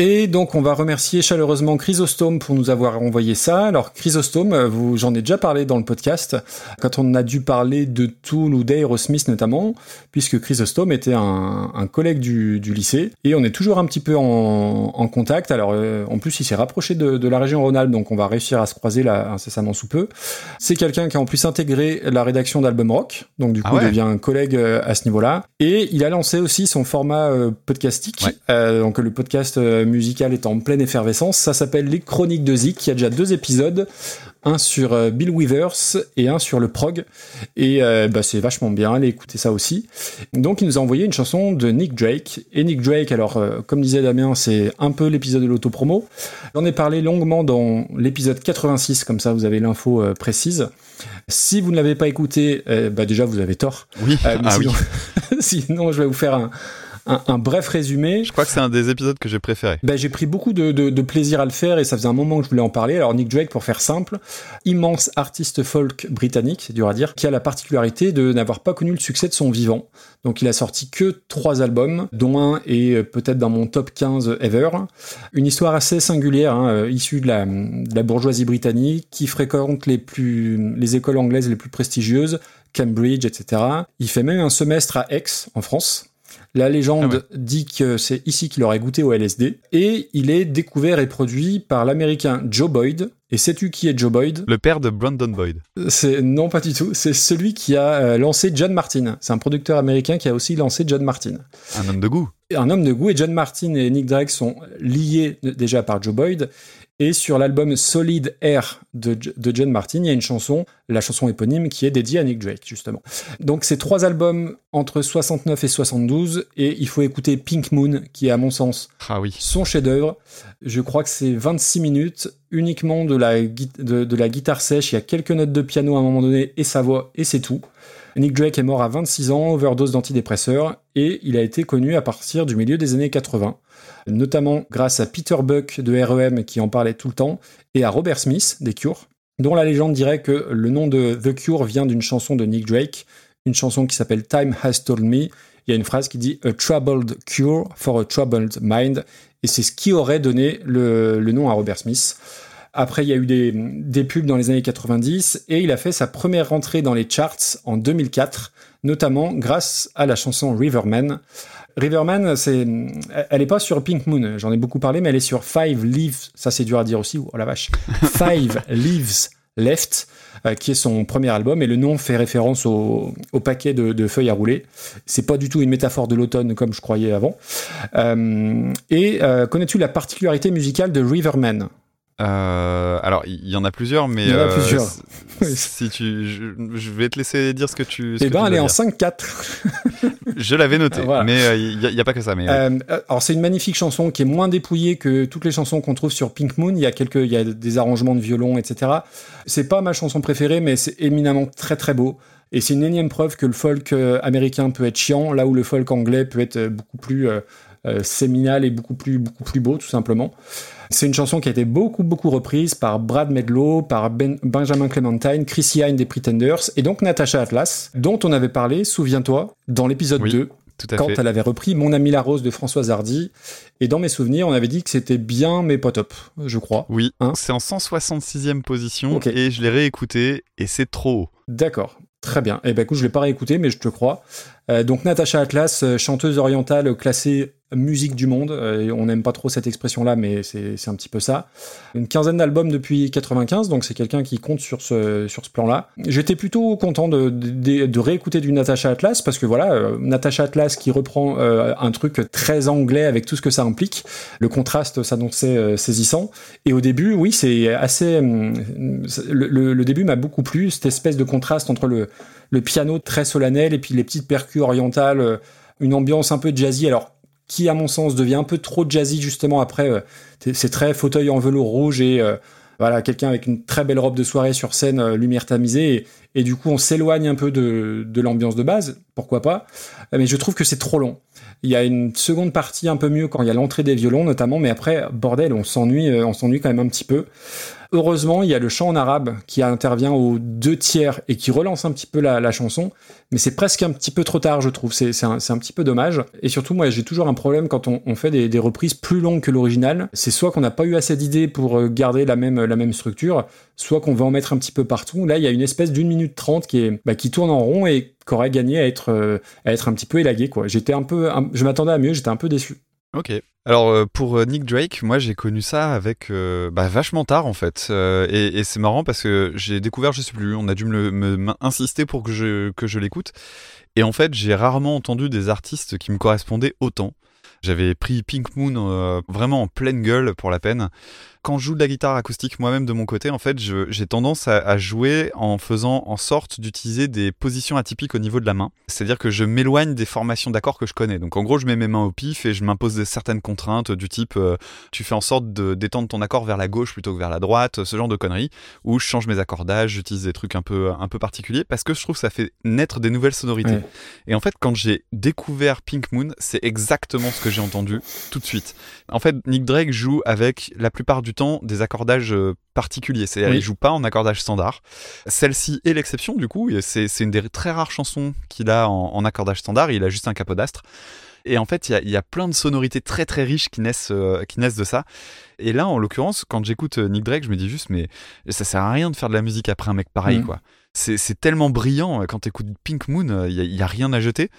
Et donc on va remercier chaleureusement Chrysostome pour nous avoir envoyé ça. Alors Chrysostome, euh, vous, j'en ai déjà parlé dans le podcast, quand on a dû parler de Tool ou d'Aerosmith notamment, puisque Chrysostome était un, un collègue du, du lycée, et on est toujours un petit peu en, en contact. Alors euh, en plus il s'est rapproché de, de la région Rhône-Alpes, donc on va réussir à se croiser là incessamment sous peu. C'est quelqu'un qui a en plus intégré la rédaction d'Album Rock, donc du coup Ah ouais. il devient un collègue euh, à ce niveau-là. Et il a lancé aussi son format euh, podcastique, Ouais. Euh, donc le podcast euh, musical est en pleine effervescence. Ça s'appelle Les Chroniques de Zik. Il y a déjà deux épisodes, un sur euh, Bill Weavers et un sur le prog. Et euh, bah, c'est vachement bien. Allez écouter ça aussi. Donc il nous a envoyé une chanson de Nick Drake. Et Nick Drake, alors euh, comme disait Damien, c'est un peu l'épisode de l'autopromo. J'en ai parlé longuement dans l'épisode 86, comme ça vous avez l'info euh, précise. Si vous ne l'avez pas écouté, bah déjà vous avez tort. Oui, ah oui. sinon, je vais vous faire un, un- un bref résumé. Je crois que c'est un des épisodes que j'ai préféré. Ben, j'ai pris beaucoup de, de- de plaisir à le faire et ça faisait un moment que je voulais en parler. Alors Nick Drake, pour faire simple, immense artiste folk britannique, c'est dur à dire, qui a la particularité de n'avoir pas connu le succès de son vivant. Donc il a sorti que trois albums, dont un est euh, peut-être dans mon top 15 ever. Une histoire assez singulière, hein, euh, issue de la, de la bourgeoisie britannique, qui fréquente les plus les écoles anglaises les plus prestigieuses, Cambridge, etc. Il fait même un semestre à Aix, en France. La légende Ah dit que c'est ici qu'il aurait goûté au LSD. Et il est découvert et produit par l'américain Joe Boyd. Et sais-tu qui est Joe Boyd? Le père de Brandon Boyd. C'est non pas du tout. C'est celui qui a euh, lancé John Martin. C'est un producteur américain qui a aussi lancé John Martin. Un homme de goût. Un homme de goût et John Martin et Nick Drake sont liés déjà par Joe Boyd. Et sur l'album Solid Air de, John Martin, il y a une chanson, la chanson éponyme, qui est dédiée à Nick Drake, justement. Donc c'est trois albums entre 69 et 72, et il faut écouter Pink Moon, qui est à mon sens Ah oui. son chef-d'œuvre. Je crois que c'est 26 minutes uniquement de la, de la guitare sèche. Il y a quelques notes de piano à un moment donné et sa voix, et c'est tout. Nick Drake est mort à 26 ans, overdose d'antidépresseurs, et il a été connu à partir du milieu des années 80, notamment grâce à Peter Buck de REM qui en parlait tout le temps, et à Robert Smith des Cure, dont la légende dirait que le nom de The Cure vient d'une chanson de Nick Drake, une chanson qui s'appelle Time Has Told Me. Il y a une phrase qui dit A troubled cure for a troubled mind, et c'est ce qui aurait donné le, nom à Robert Smith. Après, il y a eu des, des pubs dans les années 90 et il a fait sa première rentrée dans les charts en 2004, notamment grâce à la chanson Riverman. Riverman, c'est, elle est pas sur Pink Moon, j'en ai beaucoup parlé, mais elle est sur Five Leaves, ça c'est dur à dire aussi, oh la vache. Five Leaves Left, euh, qui est son premier album, et le nom fait référence au, au paquet de, de feuilles à rouler. C'est pas du tout une métaphore de l'automne comme je croyais avant. Euh, et euh, connais-tu la particularité musicale de Riverman? Euh, alors, il y, en a plusieurs, mais Il y en a euh, plusieurs. si tu, je, je vais te laisser dire ce que tu. Eh ben, elle est en dire. 5-4. Je l'avais noté, Voilà. mais euh, il n'y a, pas que ça. Mais. Euh, alors c'est une magnifique chanson qui est moins dépouillée que toutes les chansons qu'on trouve sur Pink Moon. Il y a quelques, il y a des arrangements de violon, etc. C'est pas ma chanson préférée, mais c'est éminemment très très beau. Et c'est une énième preuve que le folk euh, américain peut être chiant, là où le folk anglais peut être euh, beaucoup plus euh, euh, séminal et beaucoup plus beaucoup plus beau, tout simplement. C'est une chanson qui a été beaucoup beaucoup reprise par Brad Medlow, par Ben- Benjamin Clementine, Chrissy Hine des Pretenders et donc Natasha Atlas, dont on avait parlé, souviens-toi, dans l'épisode Oui, 2 tout à quand fait. elle avait repris Mon ami la rose de Françoise Hardy. Et dans mes souvenirs, on avait dit que c'était bien, mais pas top, je crois. Oui, Hein c'est en 166e position et je l'ai réécouté et c'est trop haut. D'accord. Très bien. Eh ben écoute, je l'ai pas réécouté, mais je te crois. Euh, donc Natasha Atlas, euh, chanteuse orientale classée musique du monde. Euh, on n'aime pas trop cette expression-là, mais c'est un petit peu ça. Une quinzaine d'albums depuis 95, donc c'est quelqu'un qui compte sur ce sur ce plan-là. J'étais plutôt content de, de, réécouter du Natasha Atlas parce que voilà, Natasha Atlas qui reprend un truc très anglais avec tout ce que ça implique. Le contraste s'annonçait saisissant. Et au début, oui, c'est assez. hum, le début m'a beaucoup plu, cette espèce de contraste entre le, le piano très solennel et puis les petites percus orientales, euh, une ambiance un peu jazzy. Alors, qui, à mon sens, devient un peu trop jazzy justement après. euh, c'est- très fauteuil en velours rouge et euh, voilà quelqu'un avec une très belle robe de soirée sur scène, euh, lumière tamisée. Et, du coup, on s'éloigne un peu de, de l'ambiance de base. Pourquoi pas? Mais je trouve que c'est trop long. Il y a une seconde partie un peu mieux quand il y a l'entrée des violons notamment, mais après, bordel, on s'ennuie, on s'ennuie quand même un petit peu. Heureusement, il y a le chant en arabe qui intervient aux deux tiers et qui relance un petit peu la, chanson, mais c'est presque un petit peu trop tard, je trouve. C'est un, petit peu dommage. Et surtout, moi, j'ai toujours un problème quand on, fait des, reprises plus longues que l'original. C'est soit qu'on n'a pas eu assez d'idées pour euh, garder la même, structure, soit qu'on veut en mettre un petit peu partout. Là, il y a une espèce d'une minute trente qui bah, tourne en rond et qui aurait gagné à être, euh, à être un petit peu élagué, quoi. J'étais un peu, je m'attendais à mieux, j'étais un peu déçu. Ok. Alors euh, pour euh, Nick Drake, moi j'ai connu ça avec euh, bah, vachement tard en fait, et, c'est marrant parce que j'ai découvert, je sais plus, on a dû me, me- m'insister pour que je que je l'écoute, et en fait j'ai rarement entendu des artistes qui me correspondaient autant. J'avais pris Pink Moon vraiment en pleine gueule pour la peine. Quand je joue de la guitare acoustique moi-même de mon côté, en fait, j'ai tendance à, à jouer en faisant en sorte d'utiliser des positions atypiques au niveau de la main. C'est-à-dire que je m'éloigne des formations d'accords que je connais. Donc en gros, je mets mes mains au pif et je m'impose certaines contraintes du type euh, tu fais en sorte de d'étendre ton accord vers la gauche plutôt que vers la droite, ce genre de conneries. Ou je change mes accordages, j'utilise des trucs un peu un peu particuliers parce que je trouve que ça fait naître des nouvelles sonorités. Ouais. Et en fait, quand j'ai découvert Pink Moon, c'est exactement ce que j'ai entendu tout de suite. En fait, Nick Drake joue avec la plupart du temps des accordages euh, particuliers. C'est-à-dire, Oui. il joue pas en accordage standard. Celle-ci est l'exception, du coup. C'est c'est une des très rares chansons qu'il a en, en accordage standard. Il a juste un capodastre. Et en fait, il y a, il y a plein de sonorités très très riches qui naissent, euh, qui naissent de ça. Et là, en l'occurrence, quand j'écoute euh, Nick Drake, je me dis juste, mais ça sert à rien de faire de la musique après un mec pareil, Mhm. quoi. C'est tellement brillant. euh, Quand t'écoutes Pink Moon, euh, il y, a- il y a rien à jeter.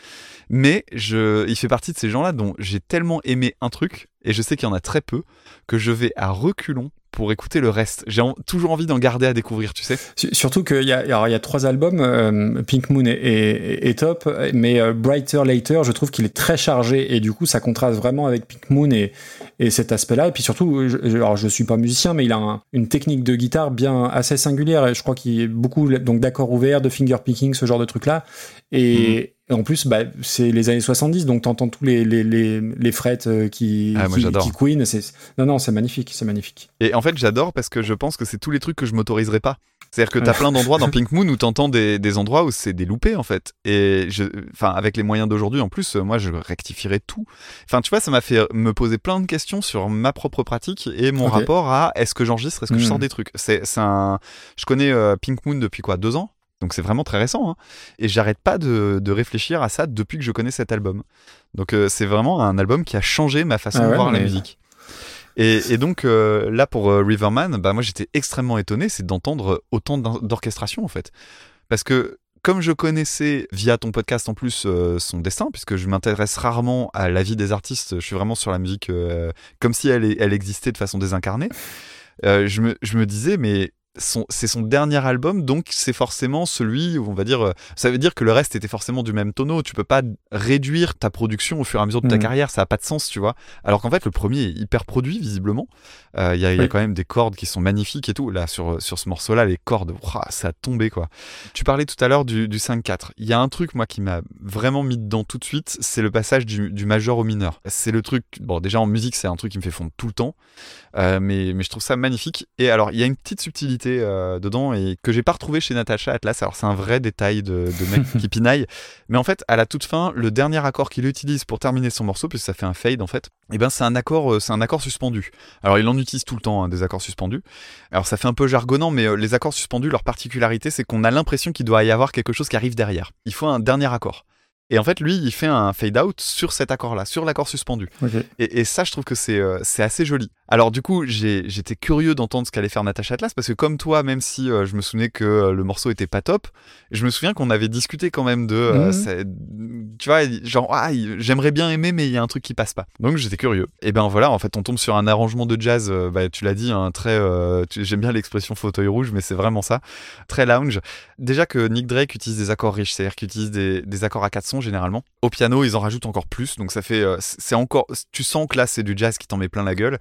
Mais je, il fait partie de ces gens-là dont j'ai tellement aimé un truc, et je sais qu'il y en a très peu, que je vais à reculons pour écouter le reste. J'ai en- toujours envie d'en garder à découvrir, tu sais. Su- Surtout qu'il y a, alors, il y a trois albums, euh, Pink Moon est, est- est top, mais euh, Brighter Later, je trouve qu'il est très chargé et du coup ça contraste vraiment avec Pink Moon et, et cet aspect-là. Et puis surtout, je, alors je suis pas musicien, mais il a un- une technique de guitare bien assez singulière et je crois qu'il y a beaucoup donc d'accords ouverts, de finger picking, ce genre de trucs là. Et, et en plus, bah, c'est les années 70, donc t'entends tous les les les, les frettes euh, qui Ah, qui, qui queen. Non non, c'est magnifique, c'est magnifique. Et en fait, j'adore parce que je pense que c'est tous les trucs que je m'autoriserais pas. C'est-à-dire que t'as plein d'endroits dans Pink Moon où t'entends des, des endroits où c'est des loupés en fait. Et je, enfin, avec les moyens d'aujourd'hui en plus, euh, moi je rectifierais tout. Enfin, tu vois, ça m'a fait me poser plein de questions sur ma propre pratique et mon rapport à est-ce que j'enregistre, est-ce que je sors des trucs. C'est, c'est un, je connais euh, Pink Moon depuis quoi, deux ans? Donc c'est vraiment très récent. hein. Et j'arrête pas de, de réfléchir à ça depuis que je connais cet album. Donc euh, c'est vraiment un album qui a changé ma façon Ah de voir la musique. Et, et donc euh, là pour euh, Riverman, bah moi j'étais extrêmement étonné, c'est d'entendre autant d'or- d'orchestration en fait, parce que comme je connaissais via ton podcast en plus euh, son destin, puisque je m'intéresse rarement à la vie des artistes, je suis vraiment sur la musique euh, comme si elle, elle existait de façon désincarnée. euh, je, me, je me disais mais c'est son dernier album, donc c'est forcément celui où on va dire, euh, ça veut dire que le reste était forcément du même tonneau. Tu peux pas réduire ta production au fur et à mesure de ta Mhm. carrière, ça a pas de sens, tu vois. Alors qu'en fait, le premier est hyper produit visiblement. Euh, Il y, a, y quand même des cordes qui sont magnifiques et tout. Là, sur, sur ce morceau-là, les cordes, ouah, ça a tombé quoi. Tu parlais tout à l'heure du, du 5-4. Il y a un truc, moi, qui m'a vraiment mis dedans tout de suite, c'est le passage du, du majeur au mineur. C'est le truc, bon, déjà en musique, c'est un truc qui me fait fondre tout le temps, Euh, mais, mais je trouve ça magnifique. Et alors, il y a une petite subtilité euh, dedans et que j'ai pas retrouvé chez Natacha Atlas. Alors, c'est un vrai détail de, de mec qui pinaille. Mais en fait, à la toute fin, le dernier accord qu'il utilise pour terminer son morceau, puisque ça fait un fade en fait, et ben c'est un accord, euh, c'est un accord suspendu. Alors il en utilise tout le temps hein, des accords suspendus. Alors ça fait un peu jargonnant, mais euh, les accords suspendus, leur particularité, c'est qu'on a l'impression qu'il doit y avoir quelque chose qui arrive derrière. Il faut un dernier accord. Et en fait, lui, il fait un fade out sur cet accord-là, sur l'accord suspendu. Et, et ça, je trouve que c'est euh, c'est assez joli. Alors du coup, j'étais curieux d'entendre ce qu'allait faire Natasha Atlas parce que comme toi, même si euh, je me souvenais que euh, le morceau était pas top, je me souviens qu'on avait discuté quand même de, euh, Mhm. tu vois, genre ah, j'aimerais bien aimer, mais il y a un truc qui passe pas. Donc j'étais curieux. Et ben voilà, en fait, on tombe sur un arrangement de jazz. bah, tu l'as dit, un très, j'aime bien l'expression fauteuil rouge, mais c'est vraiment ça, très lounge. Déjà que Nick Drake utilise des accords riches, c'est-à-dire qu'il utilise des, des accords à 4 sons généralement. Au piano, ils en rajoutent encore plus, donc ça fait, c'est encore, tu sens que là c'est du jazz qui t'en met plein la gueule.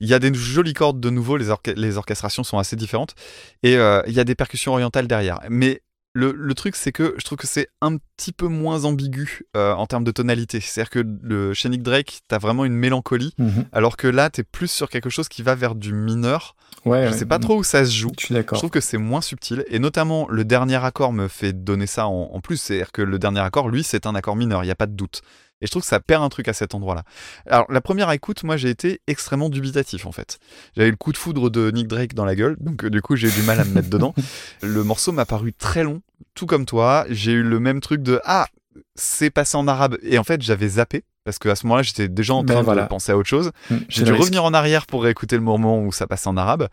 Il y a des jolies cordes de nouveau, les, orche- les orchestrations sont assez différentes, et euh, il y a des percussions orientales derrière. Mais le, le truc, c'est que je trouve que c'est un petit peu moins ambigu euh, en termes de tonalité. C'est-à-dire que le, chez Nick Drake, t'as vraiment une mélancolie, Mhm. alors que là, t'es plus sur quelque chose qui va vers du mineur. Ouais. Je sais pas trop où ça se joue. Je suis Je d'accord. trouve que c'est moins subtil et notamment le dernier accord me fait donner ça en, en plus, c'est-à-dire que le dernier accord, lui, c'est un accord mineur, il n'y a pas de doute. Et je trouve que ça perd un truc à cet endroit-là. Alors, la première écoute, moi, j'ai été extrêmement dubitatif, en fait. J'avais le coup de foudre de Nick Drake dans la gueule, donc euh, du coup, j'ai eu du mal à me mettre dedans. Le morceau m'a paru très long, tout comme toi. J'ai eu le même truc de Ah, c'est passé en arabe. Et en fait, j'avais zappé. Parce qu'à ce moment-là, j'étais déjà en Ben train voilà. de penser à autre chose. Mm, J'ai dû risque. revenir en arrière pour réécouter le moment où ça passait en arabe.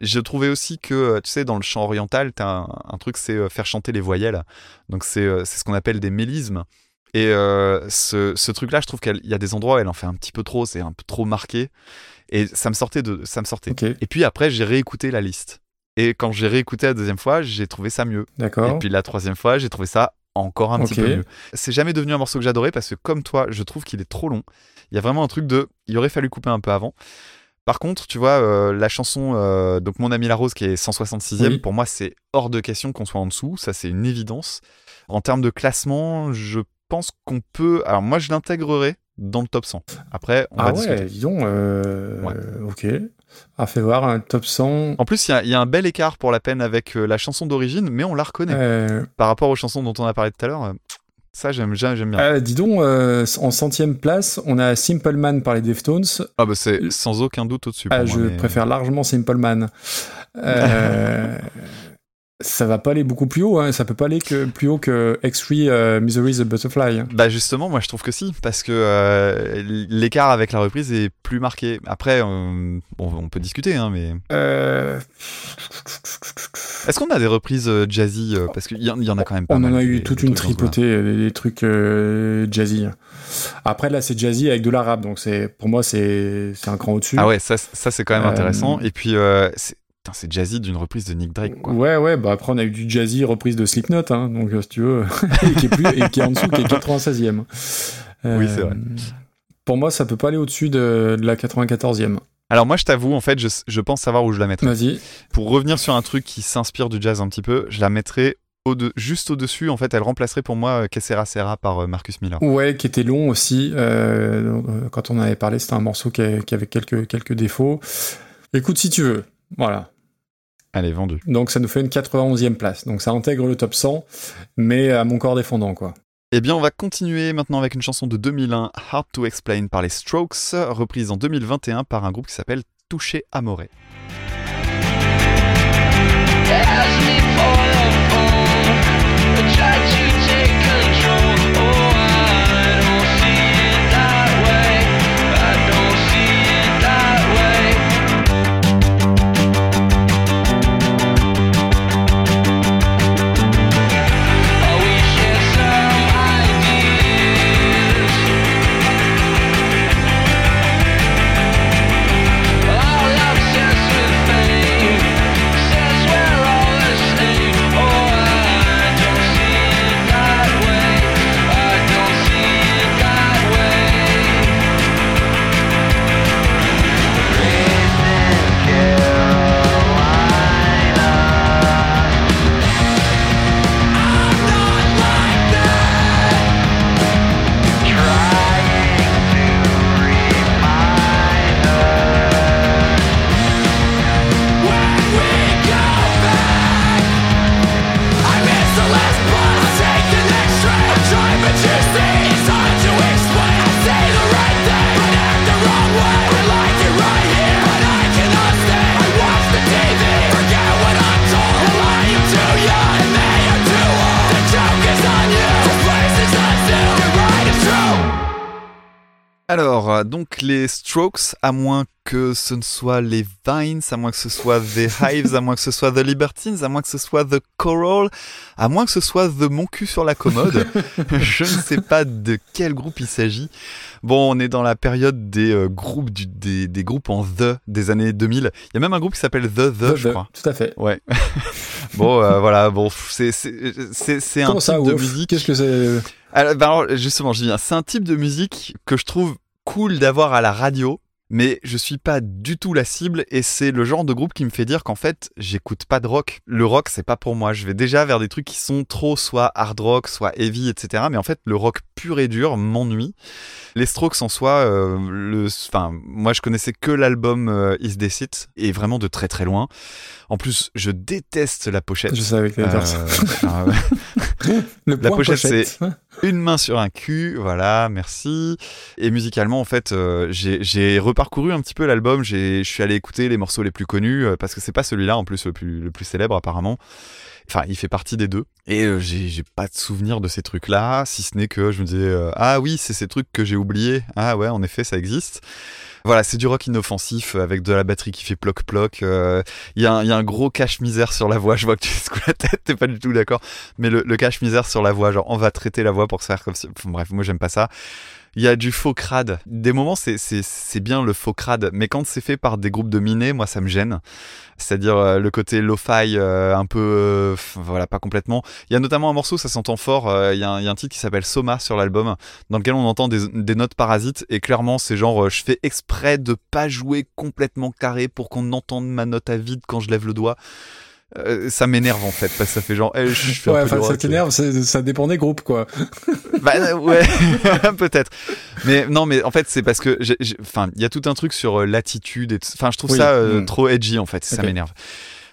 Je trouvais aussi que, tu sais, dans le chant oriental, t'as un, un truc, c'est euh, faire chanter les voyelles. Donc euh, c'est ce qu'on appelle des mélismes. Et euh, ce, ce truc-là, je trouve qu'il y a des endroits où elle en fait un petit peu trop, c'est un peu trop marqué. Et ça me sortait de, ça me sortait. Et puis après, j'ai réécouté la liste. Et quand j'ai réécouté la deuxième fois, j'ai trouvé ça mieux. Et d'accord. puis la troisième fois, j'ai trouvé ça encore un petit peu mieux. C'est jamais devenu un morceau que j'adorais parce que comme toi, je trouve qu'il est trop long. Il y a vraiment un truc de, il aurait fallu couper un peu avant. Par contre, tu vois, euh, la chanson, euh, donc Mon ami la rose qui est 166e, Oui. pour moi, c'est hors de question qu'on soit en dessous. Ça, c'est une évidence. En termes de classement, je pense qu'on peut. Alors moi, je l'intégrerai dans le top 100. Après, on va Ah discuter. ouais, dis donc. euh, Ouais. Ok. Ah, fait voir un top 100. En plus, il y a- il y, a un bel écart pour la peine avec euh, la chanson d'origine, mais on la reconnaît. Euh, Par rapport aux chansons dont on a parlé tout à l'heure, euh, ça, j'aime j'aime bien. euh, dis donc, euh, en centième place, on a Simple Man par les Deftones. Ah bah c'est sans aucun doute au-dessus. Ah, je mais- préfère largement Simple Man. Euh, ça va pas aller beaucoup plus haut, hein. ça peut pas aller que plus haut que X3 euh, Misery the Butterfly. Bah justement, moi je trouve que si, parce que euh, l'écart avec la reprise est plus marqué. Après, on peut discuter, hein, mais Euh, est-ce qu'on a des reprises euh, jazzy Parce qu'il y, en- il y en a quand même pas on mal. en a eu des toute une tripotée, des, des trucs jazzy. Après là, c'est jazzy avec de l'arabe, donc c'est pour moi c'est un cran au-dessus. Ah ouais, ça, ça c'est quand même intéressant. Et puis, c'est putain, c'est jazzy d'une reprise de Nick Drake. Quoi. Ouais, ouais, bah après on a eu du jazzy reprise de Slipknot, hein, donc euh, si tu veux, et qui est plus, et qui est en dessous, qui est 96e. Oui, c'est vrai. Pour moi, ça peut pas aller au-dessus de, de la 94e. Alors moi je t'avoue, en fait, je, je pense savoir où je la mettrais. Vas-y. Pour revenir sur un truc qui s'inspire du jazz un petit peu, je la mettrais au de, juste au-dessus. En fait, elle remplacerait pour moi euh, Que Sera Sera par euh, Marcus Miller. Ouais, qui était long aussi. euh, euh, quand on en avait parlé, c'était un morceau qui avait quelques, quelques défauts. Écoute si tu veux. Voilà. Elle est vendue. Donc ça nous fait une 91e place. Donc ça intègre le top 100, mais à mon corps défendant, quoi. Eh bien, on va continuer maintenant avec une chanson de 2001, Hard to Explain par les Strokes, reprise en 2021 par un groupe qui s'appelle Touché Amoré. Alors, euh, donc les Strokes, à moins que ce ne soit les Vines, à moins que ce soit The Hives, à moins que ce soit The Libertines, à moins que ce soit The Coral, à moins que ce soit The Mon cul sur la commode, je ne sais pas de quel groupe il s'agit. Bon, on est dans la période des euh, groupes du- des, des groupes en The des années 2000. Il y a même un groupe qui s'appelle The The, je crois. Tout à fait. Ouais. bon, euh, voilà. Bon, c'est c'est un ça, type de musique. Qu'est-ce que c'est? Alors, bah alors, justement, je viens. C'est un type de musique que je trouve cool d'avoir à la radio, mais je suis pas du tout la cible et c'est le genre de groupe qui me fait dire qu'en fait, j'écoute pas de rock. Le rock, c'est pas pour moi. Je vais déjà vers des trucs qui sont trop soit hard rock, soit heavy, etc. Mais en fait, le rock pur et dur m'ennuie. Les Strokes en soi, euh, le, enfin, moi je connaissais que l'album euh, Is This It et vraiment de très très loin. En plus, je déteste la pochette. Je savais que. Euh. Le la pochette, pochette. Une main sur un cul, voilà, merci. Et musicalement, en fait, euh, j'ai reparcouru un petit peu l'album. j'ai- Je suis allé écouter les morceaux les plus connus euh, parce que c'est pas celui-là en plus le plus, le plus célèbre apparemment. Enfin, il fait partie des deux. Et euh, j'ai pas de souvenir de ces trucs-là, si ce n'est que je me disais ah oui, c'est ces trucs que j'ai oubliés. Ah ouais, en effet, ça existe. Voilà, c'est du rock inoffensif euh, avec de la batterie qui fait ploc-ploc. euh, Il y, a un- il y a un gros cache-misère sur la voix. Je vois que tu secoues la tête, t'es pas du tout d'accord. Mais le, le cache-misère sur la voix, genre on va traiter la voix pour se faire comme si. Bref, moi j'aime pas ça. Il y a du faux crade. Des moments, c'est- bien le faux crade, mais quand c'est fait par des groupes de minés, moi ça me gêne. C'est-à-dire euh, le côté lo-fi, euh, un peu. euh, voilà, pas complètement. Il y a notamment un morceau, ça s'entend fort. Il y, a un- titre qui s'appelle Soma sur l'album, dans lequel on entend des, des notes parasites, et clairement, c'est genre, je fais exprès de pas jouer complètement carré pour qu'on entende ma note à vide quand je lève le doigt. Euh, ça m'énerve en fait, parce que ça fait genre, eh, je un Ouais, peu enfin, du ça t'énerve, c'est- ça dépend des groupes, quoi. Bah euh, ouais, peut-être. Mais non, mais en fait, c'est parce que, enfin, il y a tout un truc sur euh, l'attitude et, enfin, je trouve Oui. ça euh, Mm. trop edgy en fait, ça m'énerve.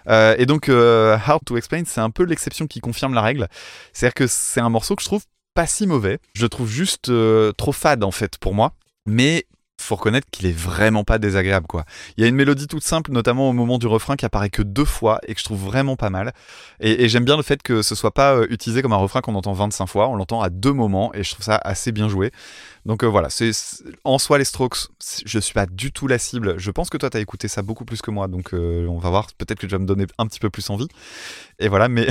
Euh, et donc, Hard to Explain, c'est un peu l'exception qui confirme la règle. C'est-à-dire que c'est un morceau que je trouve pas si mauvais. Je le trouve juste trop fade en fait pour moi. Mais faut reconnaître qu'il est vraiment pas désagréable quoi. Il y a une mélodie toute simple, notamment au moment du refrain, qui apparaît que deux fois et que je trouve vraiment pas mal. Et, j'aime bien le fait que ce soit pas euh, utilisé comme un refrain qu'on entend 25 fois, on l'entend à deux moments et je trouve ça assez bien joué. Donc euh, voilà, c'est en soi les Strokes, je suis pas du tout la cible. Je pense que toi t'as écouté ça beaucoup plus que moi, donc euh, on va voir. Peut-être que tu vas me donner un petit peu plus envie. Et voilà, mais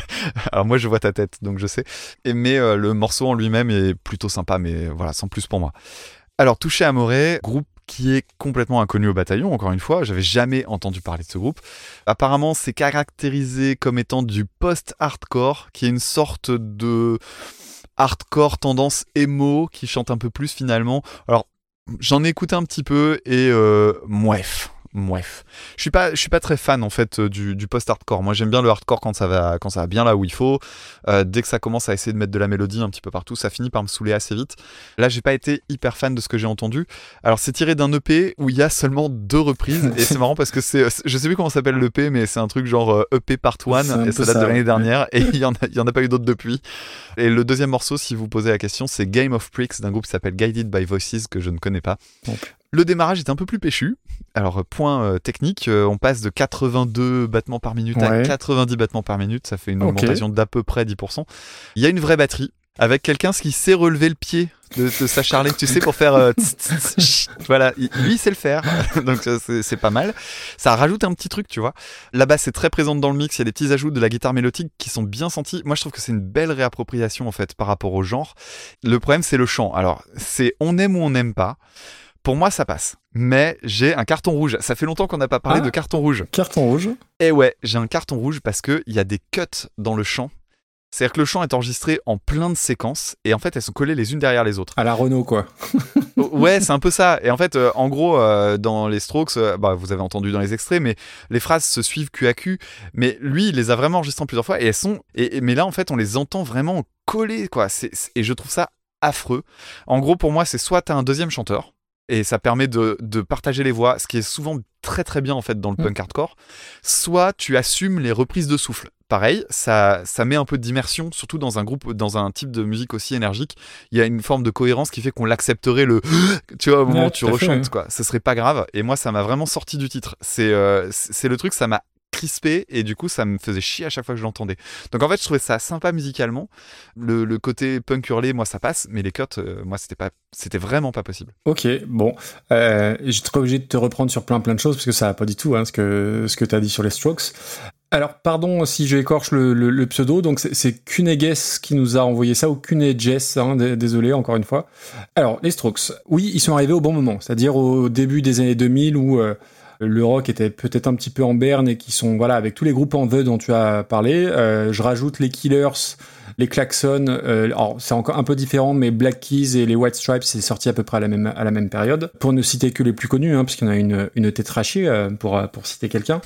alors moi je vois ta tête, donc je sais. Et mais le morceau en lui-même est plutôt sympa, mais voilà, sans plus pour moi. Alors Touché Amoré, groupe qui est complètement inconnu au bataillon, encore une fois, j'avais jamais entendu parler de ce groupe. Apparemment, c'est caractérisé comme étant du post-hardcore, qui est une sorte de hardcore tendance emo, qui chante un peu plus finalement. Alors, j'en ai écouté un petit peu et euh, mouef. Mouef. Je suis pas, je suis pas très fan en fait euh, du, du post-hardcore. Moi, j'aime bien le hardcore quand ça va, quand ça va bien là où il faut. Euh, dès que ça commence à essayer de mettre de la mélodie un petit peu partout, ça finit par me saouler assez vite. Là, j'ai pas été hyper fan de ce que j'ai entendu. Alors, c'est tiré d'un EP où il y a seulement deux reprises et c'est marrant parce que c'est, je sais plus comment s'appelle l'EP, mais c'est un truc genre euh, EP Part 1 C'est un et ça date ça, de l'année ouais. dernière et il y en a, il y en a pas eu d'autres depuis. Et le deuxième morceau, si vous posez la question, c'est Game of Pricks d'un groupe qui s'appelle Guided by Voices que je ne connais pas. Le démarrage est un peu plus péchu. Alors, point euh, technique, euh, on passe de 82 battements par minute à Ouais. 90 battements par minute. Ça fait une augmentation d'à peu près 10%. Il y a une vraie batterie avec quelqu'un qui sait relever le pied de, de sa charlette, tu sais, pour faire. euh, tss, tss, tss. voilà, il- lui, il sait le faire. Donc, c'est pas mal. Ça rajoute un petit truc, tu vois. La basse est très présente dans le mix. Il y a des petits ajouts de la guitare mélodique qui sont bien sentis. Moi, je trouve que c'est une belle réappropriation, en fait, par rapport au genre. Le problème, c'est le chant. Alors, c'est on aime ou on n'aime pas. Pour moi, ça passe. Mais j'ai un carton rouge. Ça fait longtemps qu'on n'a pas parlé Ah. de carton rouge. Carton rouge. Et ouais, j'ai un carton rouge parce qu'il y a des cuts dans le chant. C'est-à-dire que le chant est enregistré en plein de séquences et en fait elles sont collées les unes derrière les autres. À la Renault, quoi. ouais, c'est un peu ça. Et en fait, euh, en gros, euh, dans les Strokes, euh, bah, vous avez entendu dans les extraits, mais les phrases se suivent cul à cul. Mais lui, il les a vraiment enregistrées en plusieurs fois et elles sont. Et, et- mais là, en fait, on les entend vraiment collées, quoi. Et je trouve ça affreux. En gros, pour moi, c'est soit t'as un deuxième chanteur et ça permet de, de partager les voix, ce qui est souvent très très bien en fait dans le Mm. punk hardcore. Soit tu assumes les reprises de souffle. Pareil, ça, ça met un peu d'immersion, surtout dans un groupe, dans un type de musique aussi énergique. Il y a une forme de cohérence qui fait qu'on l'accepterait le, tu vois, au moment Ouais, où tu fait, rechantes, ouais. quoi. Ce serait pas grave. Et moi, ça m'a vraiment sorti du titre. C'est, euh, le truc, ça m'a et du coup ça me faisait chier à chaque fois que je l'entendais. Donc en fait je trouvais ça sympa musicalement. Le, côté punk hurlé moi ça passe, mais les cuts euh, moi c'était pas c'était vraiment pas possible. Ok, bon. Euh, serai obligé de te reprendre sur plein plein de choses parce que ça va pas du tout hein, ce que, ce que tu as dit sur les Strokes. Alors, pardon si je écorche le, pseudo, donc c'est- Kuneges qui nous a envoyé ça, ou Kuneges, hein, désolé encore une fois. Alors, les Strokes, oui, ils sont arrivés au bon moment, c'est-à-dire au début des années 2000 où euh, le rock était peut-être un petit peu en berne et qui sont, voilà, avec tous les groupes en vœu dont tu as parlé. Euh, je rajoute les Killers, les Klaxons, euh, alors c'est encore un peu différent, mais Black Keys et les White Stripes, c'est sorti à peu près à la même, à la même période. Pour ne citer que les plus connus, hein, en a une, une tétrachée, euh, pour, pour citer quelqu'un.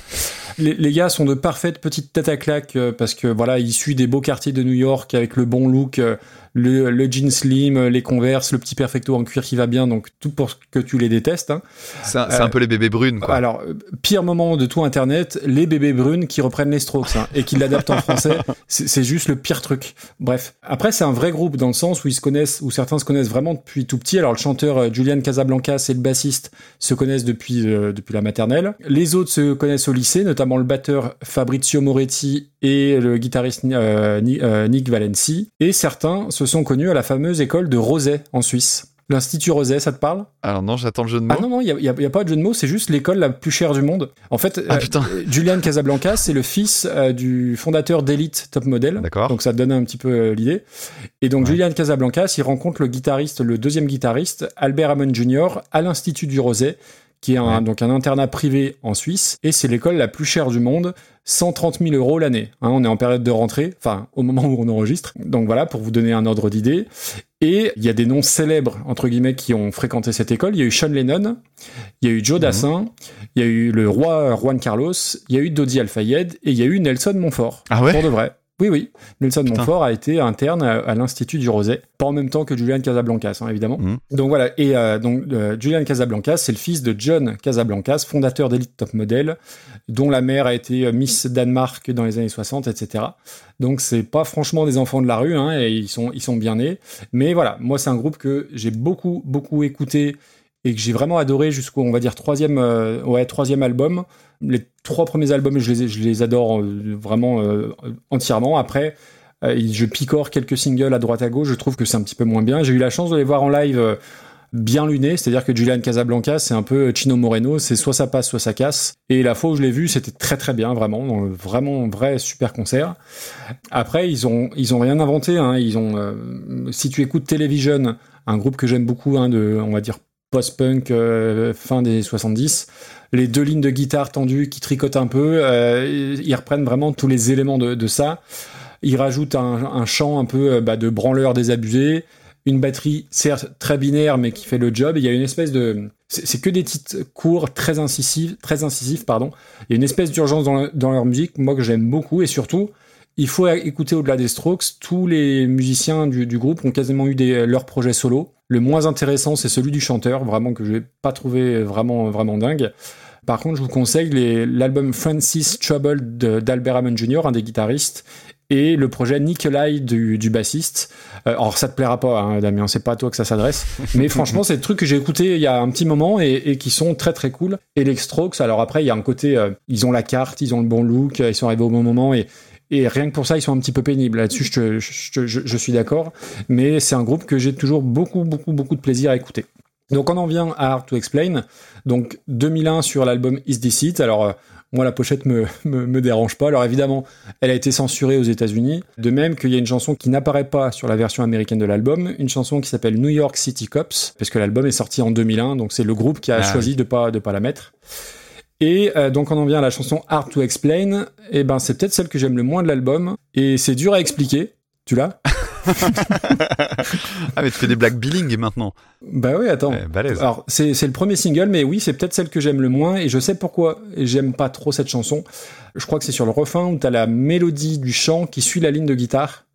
Les, les gars sont de parfaites petites têtes à claque euh, parce que voilà, issus des beaux quartiers de New York avec le bon look, euh, le, le jean slim, euh, les converse, le petit perfecto en cuir qui va bien, donc tout pour que tu les détestes. hein. C'est un, peu les bébés brunes, quoi. Alors, pire moment de tout Internet, les bébés brunes qui reprennent les Strokes hein, et qui l'adaptent en français, c'est juste le pire truc. Bref, après c'est un vrai groupe dans le sens où ils se connaissent, où certains se connaissent vraiment depuis tout petit. Alors le chanteur Julian Casablancas et le bassiste se connaissent depuis euh, depuis la maternelle. Les autres se connaissent au lycée, notamment le batteur Fabrizio Moretti et le guitariste euh, euh, Nick Valenci. Et certains se sont connus à la fameuse école de Rosay en Suisse. L'Institut Rosay, ça te parle? Alors non, j'attends le jeu de mots. ah non, non, il n'y a, pas de jeu de mots, c'est juste l'école la plus chère du monde. En fait, Ah, euh. Julian Casablancas, c'est le fils euh, du fondateur d'Elite Top Model. D'accord. Donc ça te donne un petit peu euh, l'idée. Et donc Ouais. Julian Casablancas, il rencontre le guitariste, le deuxième guitariste, Albert Hammond Jr., à l'Institut du Rosay, qui est un, Ouais. donc un internat privé en Suisse. Et c'est l'école la plus chère du monde, 130 000 euros l'année. Hein, on est en période de rentrée, enfin au moment où on enregistre. Donc voilà, pour vous donner un ordre d'idée. Et il y a des noms célèbres, entre guillemets, qui ont fréquenté cette école. Il y a eu Sean Lennon, il y a eu Joe Dassin, il y a eu le roi Juan Carlos, il y a eu Dodi Al-Fayed et il y a eu Nelson Montfort. Ah ouais? Pour de vrai. Oui, oui. Nelson Putain. Montfort a été interne à, à l'Institut du Rosay. Pas en même temps que Julian Casablancas, hein, évidemment. Mhm. Donc voilà. Et euh, donc, euh, Julian Casablancas, c'est le fils de John Casablancas, fondateur d'Elite Top Model, dont la mère a été euh, Miss Danemark dans les années 60, etc. Donc c'est pas franchement des enfants de la rue, hein, et ils sont, ils sont bien nés. Mais voilà, moi c'est un groupe que j'ai beaucoup, beaucoup écouté et que j'ai vraiment adoré jusqu'au, on va dire, troisième, euh, ouais, troisième album. Les trois premiers albums, je les, adore euh, vraiment euh, entièrement. Après, je picore quelques singles à droite à gauche. Je trouve que c'est un petit peu moins bien. J'ai eu la chance de les voir en live bien lunés, c'est-à-dire que Julian Casablanca, c'est un peu Chino Moreno, c'est soit ça passe, soit ça casse. Et la fois où je l'ai vu, c'était très très bien, vraiment, Donc, vraiment un vrai super concert. Après, ils ont ils ont rien inventé. Hein. Ils ont, si tu écoutes Television, un groupe que j'aime beaucoup, hein, de, on va dire post-punk euh, fin des 70. Les deux lignes de guitare tendues qui tricotent un peu, euh, ils reprennent vraiment tous les éléments de, ça. Ils rajoutent un, chant un peu euh, bah, de branleur désabusé, une batterie certes très binaire mais qui fait le job. Il y a une espèce de, c'est que des titres courts, très incisifs, très incisifs pardon. Il y a une espèce d'urgence dans, le- dans leur musique, moi que j'aime beaucoup et surtout. Il faut écouter au-delà des Strokes. Tous les musiciens du, groupe ont quasiment eu leurs projets solo. Le moins intéressant, c'est celui du chanteur, vraiment que je n'ai pas trouvé vraiment vraiment dingue. Par contre, je vous conseille l'album Francis Trouble d'Albert Hammond Jr., un des guitaristes, et le projet Nikolai du, du bassiste. Euh, alors ça te plaira pas, hein, Damien, c'est pas à toi que ça s'adresse. Mais franchement, c'est des trucs que j'ai écouté il y a un petit moment et, et qui sont très très cool. Et les Strokes, alors après, il y a un côté, euh, ils ont la carte, ils ont le bon look, euh, ils sont arrivés au bon moment et et rien que pour ça, ils sont un petit peu pénibles. Là-dessus, je, te- je, te- je- je suis d'accord. Mais c'est un groupe que j'ai toujours beaucoup, beaucoup, beaucoup de plaisir à écouter. Donc on en vient à Hard to Explain. Donc 2001 sur l'album Is This It. Alors euh, moi la pochette me, me, me dérange pas. Alors évidemment, elle a été censurée aux États-Unis. De même qu'il y a une chanson qui n'apparaît pas sur la version américaine de l'album, une chanson qui s'appelle New York City Cops, parce que l'album est sorti en 2001. Donc c'est le groupe qui a Ah choisi de pas de pas la mettre. Et euh, donc on en vient à la chanson Hard to Explain. Et ben c'est peut-être celle que j'aime le moins de l'album. Et c'est dur à expliquer. Tu l'as Ah, mais tu fais des blagues billing maintenant. Bah oui, attends. Balèze. Alors, c'est c'est le premier single, mais oui, c'est peut-être celle que j'aime le moins, et je sais pourquoi j'aime pas trop cette chanson. Je crois que c'est sur le refrain où t'as la mélodie du chant qui suit la ligne de guitare.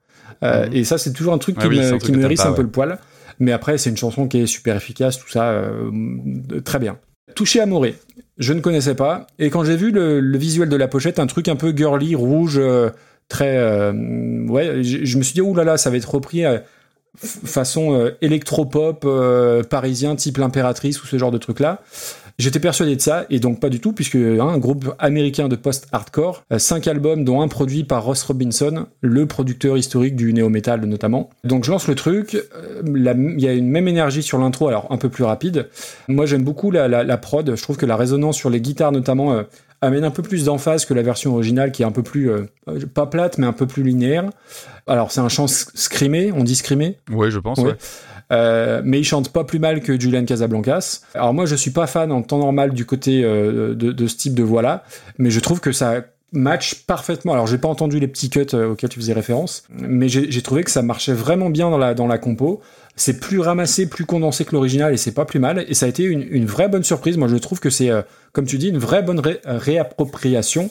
Euh, Et ça, c'est toujours un truc Ah qui oui, me, qui me hérisse pas, un peu le poil. Mais après, c'est une chanson qui est super efficace, tout ça, euh, très bien. Touché Amoré, je ne connaissais pas, et quand j'ai vu le, visuel de la pochette, un truc un peu girly, rouge, euh, très... euh, ouais, je, me suis dit, oulala, ça va être repris... euh, façon euh, électropop parisien type l'impératrice ou ce genre de truc là j'étais persuadé de ça et donc pas du tout puisque hein, un groupe américain de post-hardcore euh, cinq albums dont un produit par Ross Robinson le producteur historique du néo-metal notamment. Donc je lance le truc euh, il y a une même énergie sur l'intro alors un peu plus rapide. Moi j'aime beaucoup la, la, la prod. Je trouve que la résonance sur les guitares notamment euh, amène un peu plus d'emphase que la version originale qui est un peu plus euh, euh, pas plate mais un peu plus linéaire. Alors c'est un chant sc- screamé on dit screamé Ouais, je pense, Ouais. ouais. Euh, mais il chante pas plus mal que Julian Casablancas. Alors moi, je suis pas fan en temps normal du côté euh, de, de ce type de voix-là, mais je trouve que ça match parfaitement. Alors j'ai pas entendu les petits cuts euh, auxquels tu faisais référence, mais j'ai trouvé que ça marchait vraiment bien dans la dans la compo. C'est plus ramassé, plus condensé que l'original et c'est pas plus mal. Et ça a été une, une vraie bonne surprise. Moi je trouve que c'est, euh, comme tu dis, une vraie bonne ré- euh, réappropriation.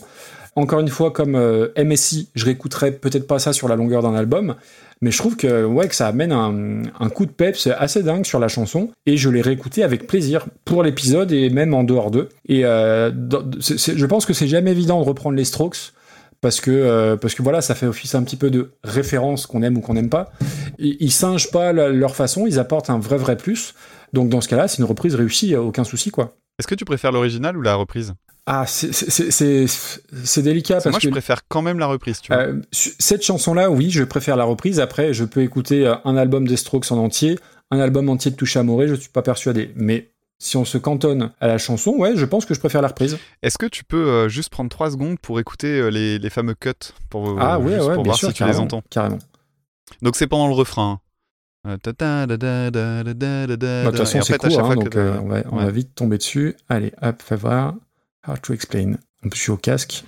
Encore une fois, comme euh, MSI, je réécouterai peut-être pas ça sur la longueur d'un album, mais je trouve que ouais que ça amène un, un coup de peps assez dingue sur la chanson et je l'ai réécouté avec plaisir pour l'épisode et même en dehors d'eux. Et euh, je pense que c'est jamais évident de reprendre les Strokes parce que euh, parce que voilà ça fait office un petit peu de référence qu'on aime ou qu'on n'aime pas. Ils, ils singent pas leur façon, ils apportent un vrai vrai plus. Donc dans ce cas-là, c'est une reprise réussie, aucun souci quoi. Est-ce que tu préfères l'original ou la reprise? Ah, c'est- délicat Parce que Moi, que je préfère quand même la reprise, tu vois. euh, cette chanson-là, oui, je préfère la reprise. Après, je peux écouter euh, un album des Strokes en entier, un album entier de Touche Amoré, je suis pas persuadé. Mais si on se cantonne à la chanson, ouais, je pense que je préfère la reprise. Est-ce que tu peux euh, juste prendre 3 secondes pour écouter euh, les, les fameux cuts pour, euh, ah ouais, juste ouais, pour bien voir sûr, si tu les entends? Carrément. Donc c'est pendant le refrain. Euh, De toute façon, c'est à court, hein, donc que- euh, on, va, Ouais. vite tomber dessus. Allez, hop, fais voir. How to explain. En plus, je suis au casque.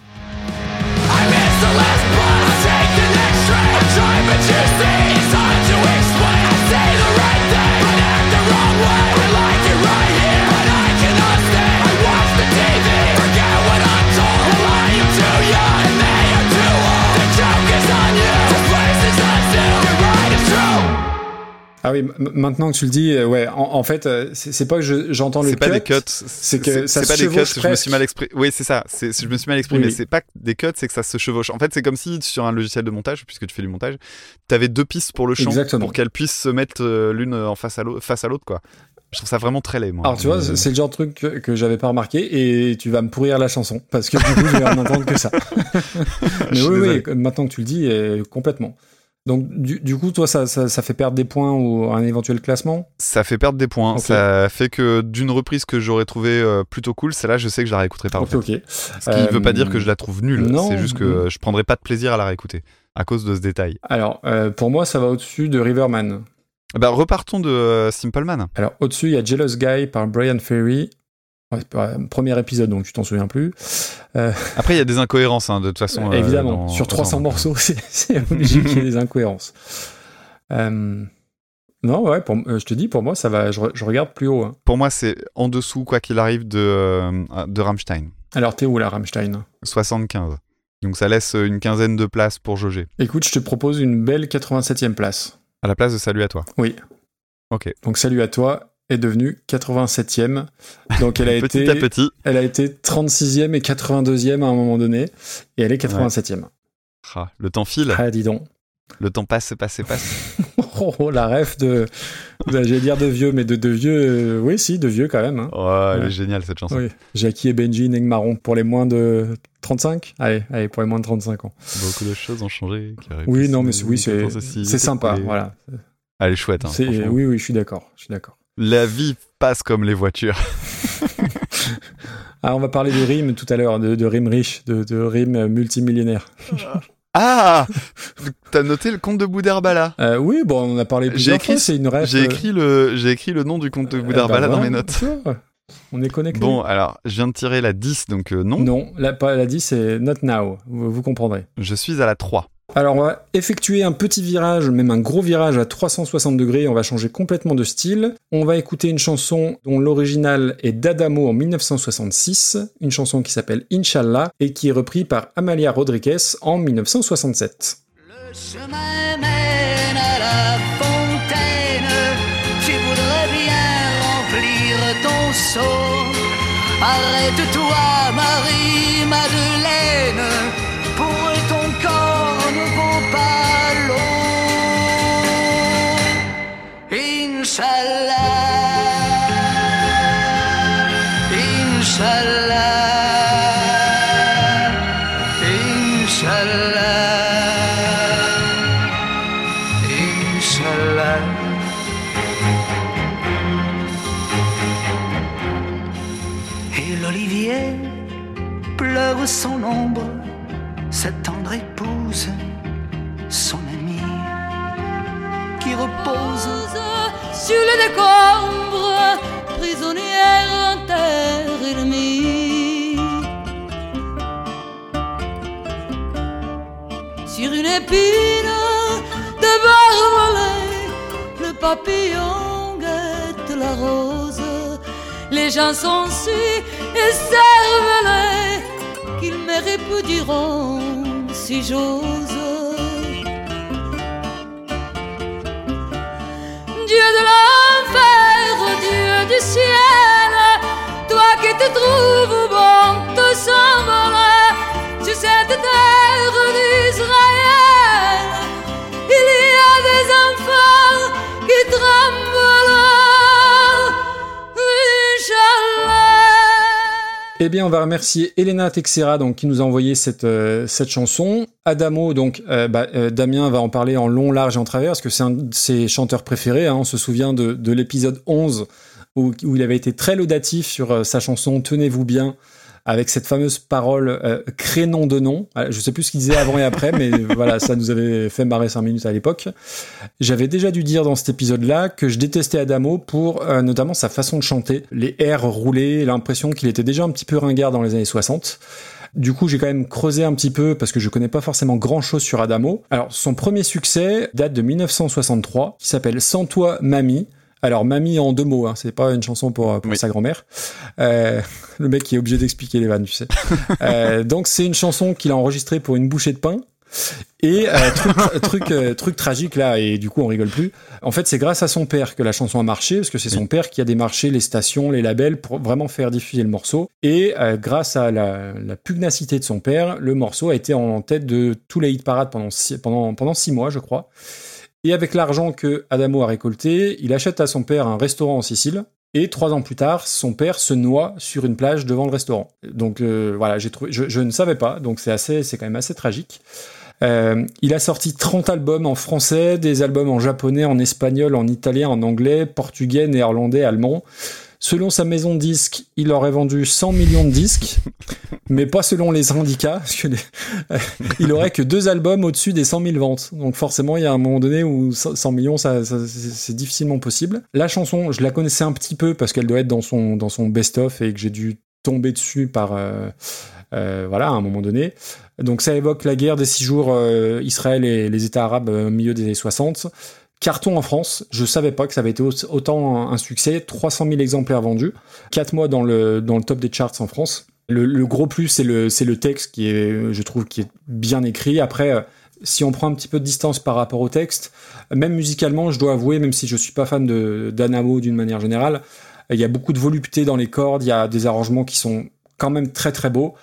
Ah oui, maintenant que tu le dis, euh, ouais, en, en fait, euh, c'est pas que je- j'entends le C'est pas cut, des cuts. c'est que ça se pas des cuts. chevauche Je me suis mal exprimé. Oui, c'est ça. Je me suis mal exprimé. Oui. C'est pas des cuts, c'est que ça se chevauche. En fait, c'est comme si sur un logiciel de montage, puisque tu fais du montage, t'avais deux pistes pour le chant, Exactement. pour qu'elles puissent se mettre euh, l'une en face à l'autre, face à l'autre, quoi. Je trouve ça vraiment très laid, moi. Alors tu vois, Euh, c'est le genre de truc que, que j'avais pas remarqué et tu vas me pourrir la chanson parce que du coup je vais en entendre que ça. Mais oui, oui, maintenant que tu le dis, complètement. Donc du, du coup, toi, ça, ça, ça fait perdre des points ou un éventuel classement? Ça fait perdre des points. Ça fait que d'une reprise que j'aurais trouvé euh, plutôt cool, celle-là, je sais que je la réécouterai pas. en Ok, fait. ok. Ce qui Euh, veut pas dire que je la trouve nulle. non. C'est juste que je prendrai pas de plaisir à la réécouter à cause de ce détail. Alors, euh, pour moi, ça va au-dessus de Riverman. Bah, repartons de euh, Simple Man. Alors, au-dessus, il y a Jealous Guy par Brian Ferry. Pas- premier épisode, donc tu t'en souviens plus. Après, il y a des incohérences, hein, de toute façon. euh, Évidemment, dans- sur 300 dans- morceaux, c'est obligé qu'il y ait des incohérences. Euh, non, ouais, pour, euh, je te dis, pour moi, ça va. Je, re- je regarde plus haut. hein. Pour moi, c'est en dessous, quoi qu'il arrive, de, euh, de Rammstein. Alors, t'es où là, Rammstein? 75. Donc ça laisse une quinzaine de places pour jauger. Écoute, je te propose une belle 87e place. À la place de Salut à toi. Oui. Ok. Donc, salut à toi est devenue 87e. Donc, elle a petit été, à petit. elle a été 36e et 82e à un moment donné, et elle est 87e. Ah, le temps file. Ah, dis donc. Le temps passe, passe, passe. Oh, oh, la ref de, de- j'allais dire de vieux, mais de, de vieux, euh, oui, si, de vieux quand même. hein. Oh, elle Ouais. est géniale cette chanson. Oui. Jackie et Benji, Marron pour les moins de 35 Allez, allez, pour les moins de 35 ans. Beaucoup de choses ont changé. Oui, non, mais oui, c'est sympa, voilà. Elle est chouette. Hein, oui, oui, je suis d'accord, je suis d'accord. La vie passe comme les voitures. Ah, on va parler de rimes tout à l'heure, de, de rimes riches, de, de rimes multimillionnaires. Ah T'as noté le conte de Boudherbala? Euh, oui, bon, on en a parlé plusieurs écrit- fois, c'est une ref. J'ai euh, écrit, le, j'ai écrit le nom du conte de euh, Boudherbala bah dans mes notes. On est connectés. Bon, alors, je viens de tirer la 10, donc euh, non. Non, la, la 10, c'est not now, vous, vous comprendrez. Je suis à la 3. Alors, on va effectuer un petit virage, même un gros virage à 360 degrés. On va changer complètement de style. On va écouter une chanson dont l'original est d'Adamo en 1966, une chanson qui s'appelle Inshallah et qui est reprise par Amalia Rodriguez en 1967. Le chemin mène à la fontaine. Tu voudrais bien remplir ton seau. Arrête-toi, Marie-Madeleine. Son ombre, sa tendre épouse, son ami qui repose sur le décombre, prisonnière en terre ennemie. épine de barbelé, le papillon guette la rose. Les gens sont si écervelés qu'ils me répudieront si j'ose. Dieu de l'enfer, Dieu du ciel, toi qui te trouves bon te semble sur cette terre d'Israël. Il y a des enfants qui tremblent. Inch'Allah. Eh bien, on va remercier Elena Texera donc qui nous a envoyé cette euh, cette chanson. Adamo donc euh, bah, euh, Damien va en parler en long, large et en travers parce que c'est un de ses chanteurs préférés. hein. On se souvient de, de l'épisode 11 où, où il avait été très laudatif sur sa chanson Tenez-vous bien avec cette fameuse parole euh, crénom de nom. Euh, Je sais plus ce qu'il disait avant et après, mais voilà, ça nous avait fait marrer cinq minutes à l'époque. J'avais déjà dû dire dans cet épisode-là que je détestais Adamo pour euh, notamment sa façon de chanter, les airs roulés, l'impression qu'il était déjà un petit peu ringard dans les années 60. Du coup, j'ai quand même creusé un petit peu parce que je connais pas forcément grand chose sur Adamo. Alors, son premier succès date de 1963, qui s'appelle Sans toi, mamie. Alors, mamie en deux mots, hein, c'est pas une chanson pour, pour Oui. sa grand-mère. Euh, le mec qui est obligé d'expliquer les vannes, tu sais. Euh, donc, c'est une chanson qu'il a enregistrée pour une bouchée de pain. Et euh, truc, truc, euh, truc tragique là, et du coup on rigole plus. En fait, c'est grâce à son père que la chanson a marché, parce que c'est son père qui a démarché les stations, les labels pour vraiment faire diffuser le morceau. Et euh, grâce à la, la pugnacité de son père, le morceau a été en tête de tous les hit parades pendant six, pendant, pendant six mois, je crois. Et avec l'argent que Adamo a récolté, il achète à son père un restaurant en Sicile. Et trois ans plus tard, son père se noie sur une plage devant le restaurant. Donc euh, voilà, j'ai je ne savais pas, donc c'est assez, c'est quand même assez tragique. Euh, il a sorti 30 albums en français, des albums en japonais, en espagnol, en italien, en anglais, portugais, néerlandais, allemand. Selon sa maison de disques, il aurait vendu 100 millions de disques, mais pas selon les syndicats, parce que les- il aurait que deux albums au-dessus des 100 000 ventes. Donc forcément, il y a un moment donné où 100 millions, c'est difficilement possible. La chanson, je la connaissais un petit peu parce qu'elle doit être dans son dans son best-of et que j'ai dû tomber dessus par euh, euh, voilà à un moment donné. Donc ça évoque la guerre des six jours euh, Israël et les États arabes euh, au milieu des années 60. Carton en France, je savais pas que ça avait été au- autant un, succès, 300 000 exemplaires vendus, 4 mois dans le, top des charts en France. Le, gros plus, c'est le, texte qui est, je trouve, qui est bien écrit. Après, euh, si on prend un petit peu de distance par rapport au texte, même musicalement, je dois avouer, même si je suis pas fan d'Anamo d'une manière générale, il y a beaucoup de volupté dans les cordes, il y a des arrangements qui sont quand même très très beaux.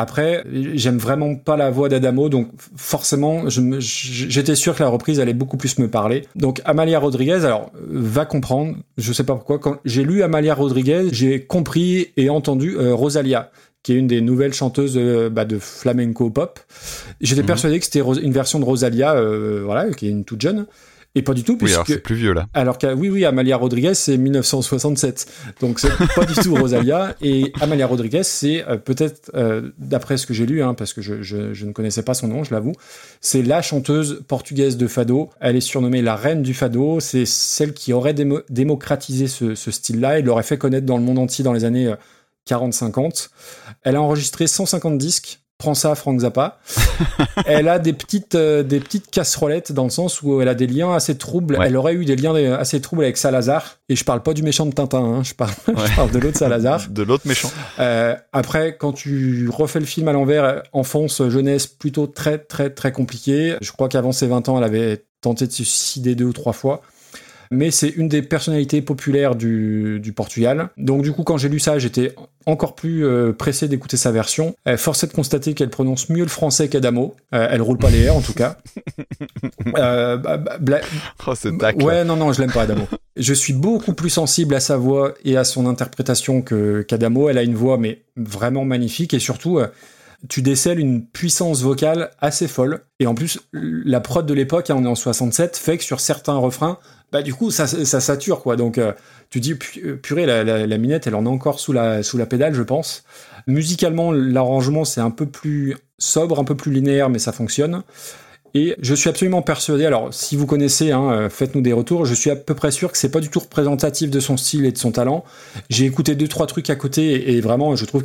Après, j'aime vraiment pas la voix d'Adamo, donc forcément, j'étais sûr que la reprise allait beaucoup plus me parler. Donc Amalia Rodriguez, alors va comprendre, je sais pas pourquoi, quand j'ai lu Amalia Rodriguez, j'ai compris et entendu euh, Rosalia, qui est une des nouvelles chanteuses euh, bah, de flamenco pop. J'étais Mhm. persuadé que c'était une version de Rosalia, euh, voilà, qui est une toute jeune. Et pas du tout, Oui, puisque... alors c'est plus vieux là. Alors que oui, oui, Amalia Rodriguez, c'est 1967. Donc c'est pas du tout Rosalia. Et Amalia Rodriguez, c'est euh, peut-être, euh, d'après ce que j'ai lu, hein, parce que je, je- je ne connaissais pas son nom, je l'avoue, c'est la chanteuse portugaise de fado. Elle est surnommée la reine du fado. C'est celle qui aurait démo- démocratisé ce, ce style-là et l'aurait fait connaître dans le monde entier dans les années euh, 40-50. Elle a enregistré 150 disques. Prends ça, Frank Zappa. elle a des petites, euh, des petites casserolettes dans le sens où elle a des liens assez troubles. Ouais. Elle aurait eu des liens euh, assez troubles avec Salazar. Et je parle pas du méchant de Tintin, hein, je, parle, Ouais. je parle de l'autre Salazar. De l'autre méchant. Euh, après, quand tu refais le film à l'envers, euh, enfance, jeunesse, plutôt très, très, très compliqué. Je crois qu'avant ses 20 ans, elle avait tenté de se suicider deux ou trois fois. Mais c'est une des personnalités populaires du, du Portugal. Donc du coup, quand j'ai lu ça, j'étais encore plus euh, pressé d'écouter sa version. Euh, force est de constater qu'elle prononce mieux le français qu'Adamo. Euh, elle roule pas les airs, en tout cas. Euh, bah, bah, bla- Oh, ce. Ouais, non, non, je l'aime pas, Adamo. je suis beaucoup plus sensible à sa voix et à son interprétation que qu'Adamo. Elle a une voix, mais vraiment magnifique et surtout, euh, tu décèles une puissance vocale assez folle. Et en plus, la prod de l'époque, hein, on est en 67, fait que sur certains refrains, bah du coup, ça, ça sature, quoi. Donc, euh, tu dis, euh, purée, la, minette, elle en est encore sous la, sous la pédale, je pense. Musicalement, l'arrangement, c'est un peu plus sobre, un peu plus linéaire, mais ça fonctionne. Et je suis absolument persuadé, alors si vous connaissez, hein, euh, faites-nous des retours, je suis à peu près sûr que c'est pas du tout représentatif de son style et de son talent. J'ai écouté deux, trois trucs à côté et, vraiment, je trouve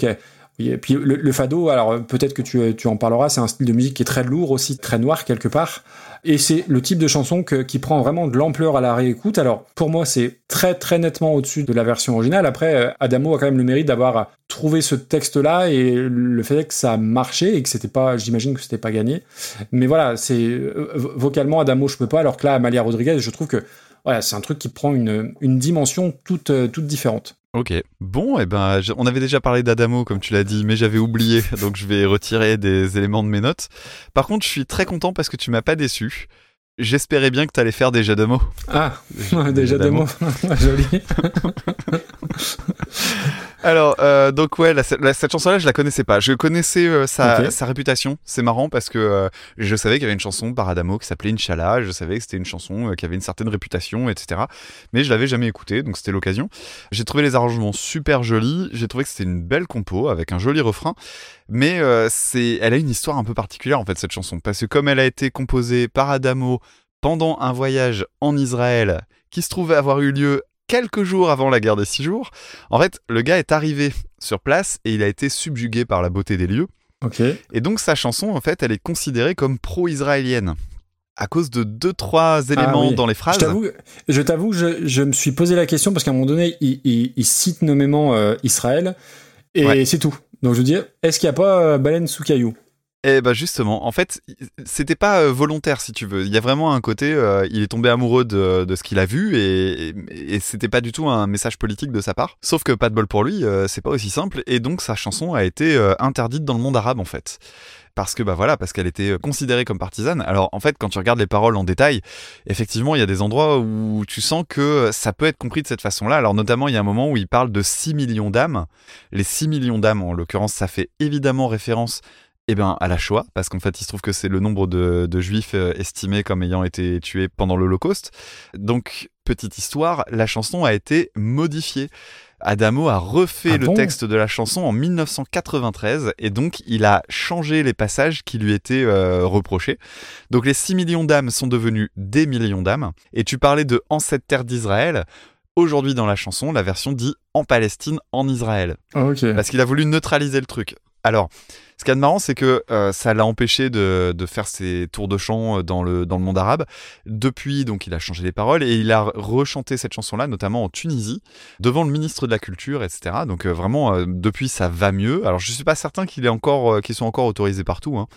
Oui, et puis le, le fado, alors peut-être que tu, tu en parleras, c'est un style de musique qui est très lourd aussi, très noir quelque part. Et c'est le type de chanson qui prend vraiment de l'ampleur à la réécoute. Alors pour moi, c'est très très nettement au-dessus de la version originale. Après, euh, Adamo a quand même le mérite d'avoir trouvé ce texte-là et le fait que ça marchait et que c'était pas, j'imagine que c'était pas gagné. Mais voilà, c'est euh, vocalement Adamo, je peux pas. Alors que là, Amalia Rodriguez, je trouve que voilà, c'est un truc qui prend une, une dimension toute euh, toute différente. Ok. Bon, et ben, je- on avait déjà parlé d'Adamo, comme tu l'as dit, mais j'avais oublié, donc je vais retirer des éléments de mes notes. Par contre, je suis très content parce que tu m'as pas déçu. J'espérais bien que tu allais faire des jeux de mots. Ah, Déjà déjà des mots, joli. Alors, euh, donc ouais, la- la- cette chanson-là, je la connaissais pas. Je connaissais euh, sa, réputation. C'est marrant parce que euh, je savais qu'il y avait une chanson par Adamo qui s'appelait Inch'Allah. Je savais que c'était une chanson qui avait une certaine réputation, etc. Mais je l'avais jamais écoutée, donc c'était l'occasion. J'ai trouvé les arrangements super jolis. J'ai trouvé que c'était une belle compo avec un joli refrain. Mais c'est, elle a une histoire un peu particulière en fait cette chanson parce que comme elle a été composée par Adamo pendant un voyage en Israël qui se trouvait avoir eu lieu quelques jours avant la guerre des six jours, en fait, le gars est arrivé sur place et il a été subjugué par la beauté des lieux. Et donc sa chanson, en fait, elle est considérée comme pro-israélienne à cause de deux trois éléments Ah oui. dans les phrases. Je t'avoue, je t'avoue, je, je me suis posé la question parce qu'à un moment donné, il, il- il cite nommément euh, Israël et Ouais. c'est tout. Donc je veux dire, est-ce qu'il n'y a pas euh, baleine sous caillou? Eh ben justement, en fait, c'était pas euh, volontaire si tu veux. Il y a vraiment un côté, euh, il est tombé amoureux de, de ce qu'il a vu et, et, et c'était pas du tout un message politique de sa part. Sauf que pas de bol pour lui, euh, c'est pas aussi simple et donc sa chanson a été interdite dans le monde arabe en fait. Parce que bah voilà, parce qu'elle était considérée comme partisane. Alors en fait, quand tu regardes les paroles en détail, effectivement, il y a des endroits où tu sens que ça peut être compris de cette façon-là. Alors notamment, il y a un moment où il parle de 6 millions d'âmes. Les 6 millions d'âmes, en l'occurrence, ça fait évidemment référence eh ben, à la Shoah, parce qu'en fait, il se trouve que c'est le nombre de, de juifs euh, estimés comme ayant été tués pendant l'Holocauste. Donc, petite histoire, la chanson a été modifiée. Adamo a refait Ah le bon? texte de la chanson en 1993 et donc il a changé les passages qui lui étaient euh, reprochés. Donc les 6 millions d'âmes sont devenus des millions d'âmes. Et tu parlais de En cette terre d'Israël. Aujourd'hui dans la chanson, la version dit En Palestine, en Israël Ok. parce qu'il a voulu neutraliser le truc. Alors, ce qui est marrant, c'est que euh, ça l'a empêché de, de faire ses tours de chant euh, dans le, dans le monde arabe. Depuis, donc, il a changé les paroles et il a rechanté cette chanson-là, notamment en Tunisie, devant le ministre de la Culture, etc. Donc, euh, vraiment, euh, depuis, ça va mieux. Alors, je suis pas certain qu'il est encore, qu'ils sont encore autorisés partout, hein.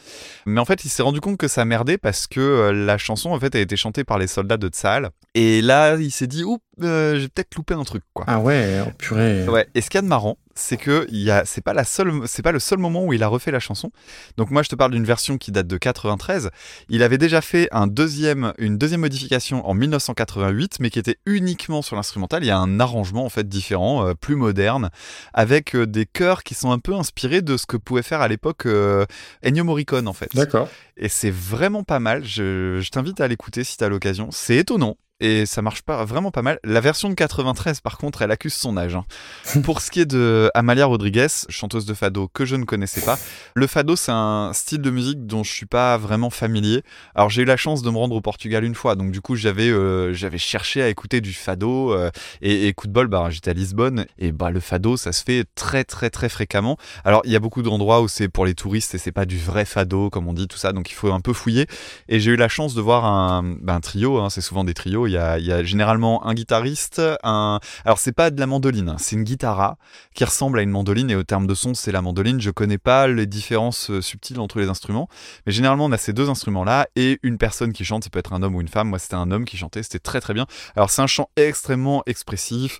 mais en fait, il s'est rendu compte que ça merdait parce que la chanson, en fait, a été chantée par les soldats de Tsahal. Et là, il s'est dit, oups, j'ai peut-être loupé un truc, quoi. Ah ouais, oh, purée. Ouais. Et ce qu'il y a de marrant, c'est que il y a, c'est pas la seule, c'est pas le seul moment où il a refait la chanson. Donc moi, je te parle d'une version qui date de 93. Il avait déjà fait un deuxième, une deuxième modification en 1988, mais qui était uniquement sur l'instrumental. Il y a un arrangement en fait différent, euh, plus moderne, avec euh, des chœurs qui sont un peu inspirés de ce que pouvait faire à l'époque euh, Ennio Morricone en fait. D'accord. Et c'est vraiment pas mal. Je, je t'invite à l'écouter si t'as l'occasion. C'est étonnant. Et ça marche pas vraiment pas mal. La version de 93, par contre, elle accuse son âge. hein. Pour ce qui est de Amalia Rodriguez, chanteuse de fado que je ne connaissais pas, le fado c'est un style de musique dont je suis pas vraiment familier. Alors j'ai eu la chance de me rendre au Portugal une fois, donc du coup j'avais euh, j'avais cherché à écouter du fado euh, et, et coup de bol, bah j'étais à Lisbonne et bah le fado ça se fait très très très fréquemment. Alors il y a beaucoup d'endroits où c'est pour les touristes et c'est pas du vrai fado comme on dit tout ça, donc il faut un peu fouiller. Et j'ai eu la chance de voir un, bah, un trio, hein, c'est souvent des trios. Il y a, il y a généralement un guitariste, un. Alors c'est pas de la mandoline, hein, c'est une guitara qui ressemble à une mandoline et au terme de son c'est la mandoline. Je connais pas les différences euh, subtiles entre les instruments, mais généralement on a ces deux instruments là et une personne qui chante. Ça peut être un homme ou une femme. Moi c'était un homme qui chantait, c'était très très bien. Alors c'est un chant extrêmement expressif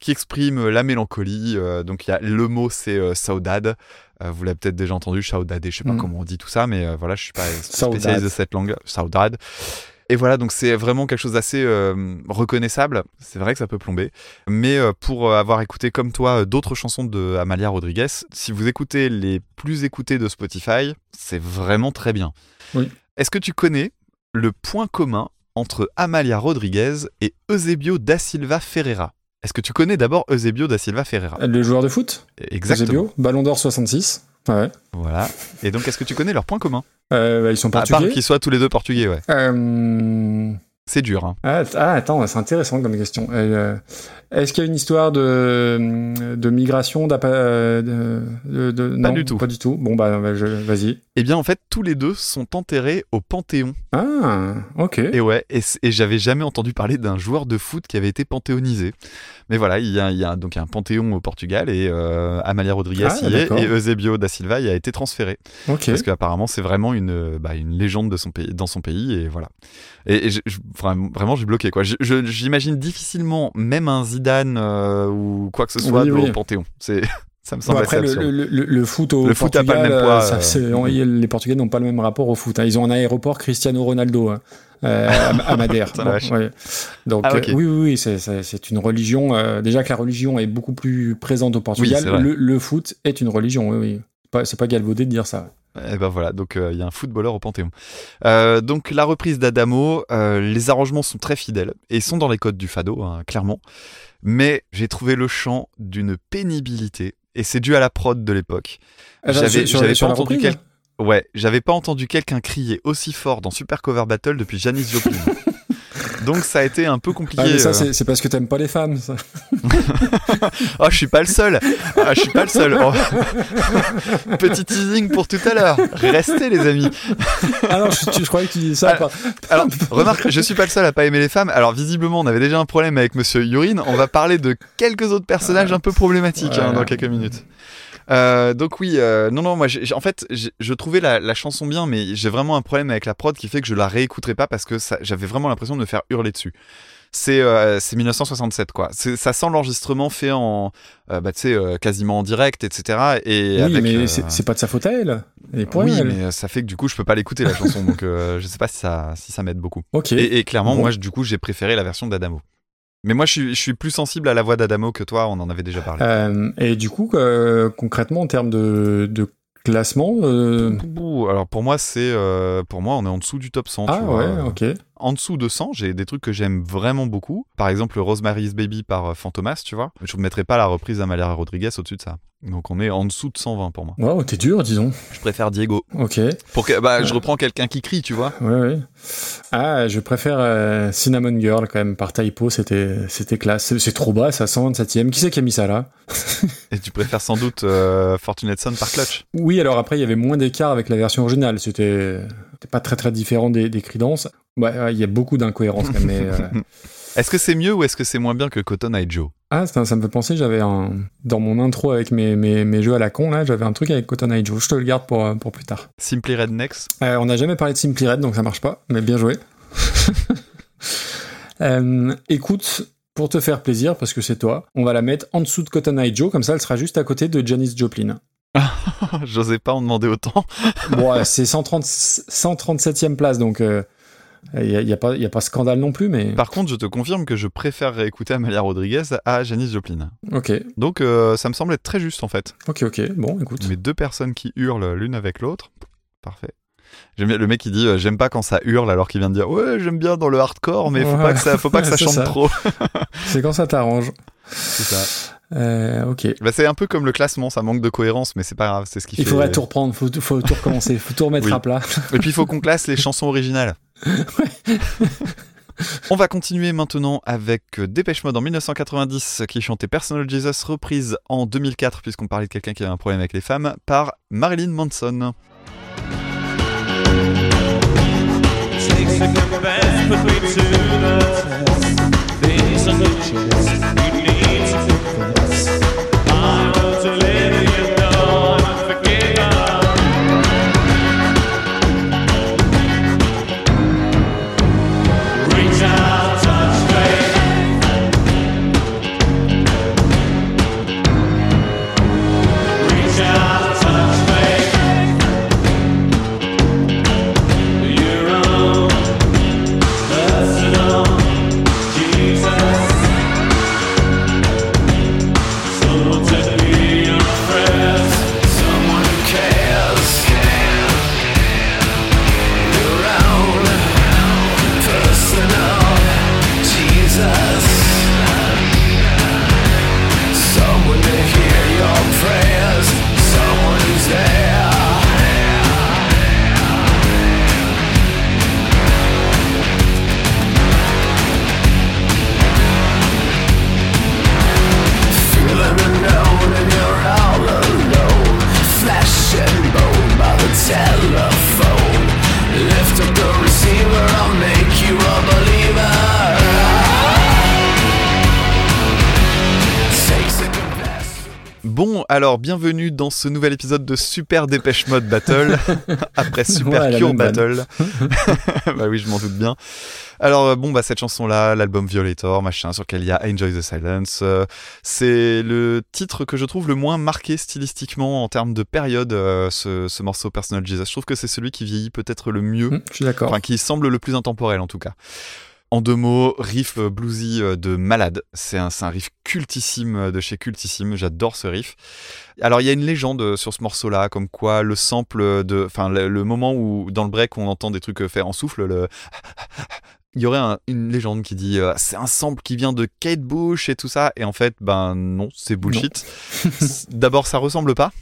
qui exprime la mélancolie. euh, donc il y a le mot c'est euh, saudade. Euh, vous l'avez peut-être déjà entendu, saudade. Je sais pas Mhm. comment on dit tout ça, mais euh, voilà, je suis pas spécialiste de cette langue. Saudade. Et voilà, donc c'est vraiment quelque chose d'assez euh, reconnaissable. C'est vrai que ça peut plomber. Mais euh, pour euh, avoir écouté comme toi euh, d'autres chansons de Amalia Rodriguez, si vous écoutez les plus écoutées de Spotify, c'est vraiment très bien. Oui. Est-ce que tu connais le point commun entre Amalia Rodriguez et Eusebio da Silva Ferreira? Est-ce que tu connais d'abord Eusebio da Silva Ferreira? Le joueur de foot? Exactement. Eusebio, Ballon d'Or 66. Ouais. Voilà. Et donc, est-ce que tu connais leur point commun? Euh, bah, ils sont À part qu'ils soient tous les deux portugais, ouais. Euh, C'est dur. Hein. Ah, ah, attends, c'est intéressant comme question. Euh, Est-ce qu'il y a une histoire de, de migration euh, de, de, de- non, du tout. Pas du tout. Bon, bah, bah, vas-y. Eh bien, en fait, tous les deux sont enterrés au Panthéon. Ah, ok. Et ouais, et, j'avais jamais entendu parler d'un joueur de foot qui avait été panthéonisé. Mais voilà, il y a, il y a donc un Panthéon au Portugal et euh, Amalia Rodriguez Ah, y est et Eusebio da Silva y a été transféré. ok. Parce qu'apparemment, c'est vraiment une, bah, une légende de son pays, dans son pays et voilà. Et, et je- je- vraiment, vraiment, j'ai bloqué quoi. J'imagine difficilement même un Zidane euh, ou quoi que ce soit Oui, au oui. Panthéon. C'est, ça me Bon, semble après, assez le, absurde. le, le, le foot au Le foot Portugal, pas le même poids, ça, euh, les Portugais n'ont pas le même rapport au foot. hein. Ils ont un aéroport Cristiano Ronaldo hein, euh, à, à Madère. Bon, ouais. Donc Ah, euh, oui, oui, oui, c'est- une religion. déjà que la religion est beaucoup plus présente au Portugal, le, foot est une religion. Oui, oui. C'est pas galvaudé de dire ça. Et ben voilà, donc euh, il y a un footballeur au Panthéon. Euh, donc la reprise d'Adamo, euh, les arrangements sont très fidèles et sont dans les codes du fado, hein, clairement. Mais j'ai trouvé le chant d'une pénibilité et c'est dû à la prod de l'époque. Ah, J'avais pas entendu quel- Ouais, j'avais pas entendu quelqu'un crier aussi fort dans Super Cover Battle depuis Janis Joplin. Donc ça a été un peu compliqué. Ah, mais ça, euh. c'est parce que t'aimes pas les femmes. ça. Oh, je suis pas le seul. Ah, je suis pas le seul. Oh. Petit teasing pour tout à l'heure. Restez les amis. Ah non, je, je croyais que tu disais ça. Par- Alors, remarque, je suis pas le seul à pas aimer les femmes. Alors, visiblement, on avait déjà un problème avec Monsieur Urine. On va parler de quelques autres personnages un peu problématiques hein, dans quelques minutes. Euh, donc oui, euh, non, non, moi, j'ai- en fait, je trouvais la, la chanson bien, mais j'ai vraiment un problème avec la prod qui fait que je la réécouterai pas parce que ça- j'avais vraiment l'impression de me faire hurler dessus. C'est euh, c'est 1967 quoi. C'est- Ça sent l'enregistrement fait en, euh, bah, tu sais, euh, quasiment en direct, etc. Et oui, avec, mais c'est c'est pas de sa faute à elle. Est pour oui, elle. mais ça fait que du coup, je peux pas l'écouter la chanson, donc euh, je sais pas si ça, si ça m'aide beaucoup. Ok. Et, et clairement, Bon. moi, du coup, j'ai préféré la version d'Adamo. Mais moi, je suis, je suis plus sensible à la voix d'Adamo que toi, on en avait déjà parlé. Euh, et du coup, euh, concrètement, en termes de, de classement, euh, alors pour moi, c'est, euh, pour moi, on est en dessous du top 100. ah tu vois. ouais, ok. En dessous de 100, j'ai des trucs que j'aime vraiment beaucoup. Par exemple, Rosemary's Baby par Fantomas, tu vois. Je ne mettrais pas la reprise d'Amalia Rodriguez au-dessus de ça. Donc on est en dessous de 120 pour moi. Wow, t'es dur, disons. Je préfère Diego. Ok. Pour que, bah, je reprends quelqu'un qui crie, tu vois. Ouais, ouais. Ah, je préfère euh, Cinnamon Girl quand même par typo, c'était c'était classe. C'est- trop bas, ça 127ème. Qui c'est qui a mis ça là Et tu préfères sans doute euh, Fortunate Son par Clutch. Oui, alors après il y avait moins d'écart avec la version originale. C'était pas très très différent des, des Creedence. Ouais, ouais, il y a beaucoup d'incohérences quand même. mais, euh, Est-ce que c'est mieux ou est-ce que c'est moins bien que Cotton Eye Joe? Ah, ça, ça me fait penser, j'avais un dans mon intro avec mes, mes, mes jeux à la con là, j'avais un truc avec Cotton Eye Joe. Je te le garde pour euh, pour plus tard. Simply Rednecks Euh, on n'a jamais parlé de Simply Red, donc ça marche pas, mais bien joué. Euh, écoute, pour te faire plaisir, parce que c'est toi, on va la mettre en dessous de Cotton Eye Joe, comme ça elle sera juste à côté de Janis Joplin. J'osais pas en demander autant. Bon, ouais, c'est 130, 137e place, donc il n'y a, y a, pas- y a pas scandale non plus, mais Par contre, je te confirme que je préfère écouter Amalia Rodriguez à Janis Joplin. ok, Donc euh, ça me semble être très juste en fait. ok, ok, bon, écoute. Mais deux personnes qui hurlent l'une avec l'autre, parfait. J'aime bien le mec qui dit euh, j'aime pas quand ça hurle alors qu'il vient de dire ouais j'aime bien dans le hardcore mais faut Ouais. pas que ça faut pas que ça chante ça. trop. C'est quand ça t'arrange. C'est ça. Euh, ok. Bah, c'est un peu comme le classement, ça manque de cohérence mais c'est pas grave, c'est ce qui Il fait. faudrait tout reprendre, faut, faut tout recommencer, faut tout remettre Oui. à plat. Et puis il faut qu'on classe les chansons originales. On va continuer maintenant avec euh, Dépêche Mode en 1990 qui chantait Personal Jesus reprise en 2004 puisqu'on parlait de quelqu'un qui avait un problème avec les femmes par Marilyn Manson. Alors bienvenue dans ce nouvel épisode de Super Dépêche Mode Battle, après Super Ouais, Cure Battle. bah oui, je m'en doute bien. Alors euh, bon, bah cette chanson-là, l'album Violator, machin, sur lequel il y a Enjoy the Silence, euh, c'est le titre que je trouve le moins marqué stylistiquement en termes de période, euh, ce, ce morceau Personal Jesus. Je trouve que c'est celui qui vieillit peut-être le mieux, Hum, Je suis d'accord. enfin qui semble le plus intemporel en tout cas. En deux mots, riff bluesy euh, de malade. C'est un, un riff cultissime euh, de chez Cultissime. J'adore ce riff. Alors, il y a une légende euh, sur ce morceau-là, comme quoi le sample de. Enfin, le, le moment où, dans le break, on entend des trucs faire en souffle, le. Il y aurait un- une légende qui dit euh, c'est un sample qui vient de Kate Bush et tout ça. Et en fait, ben non, c'est bullshit. D'abord, ça ressemble pas.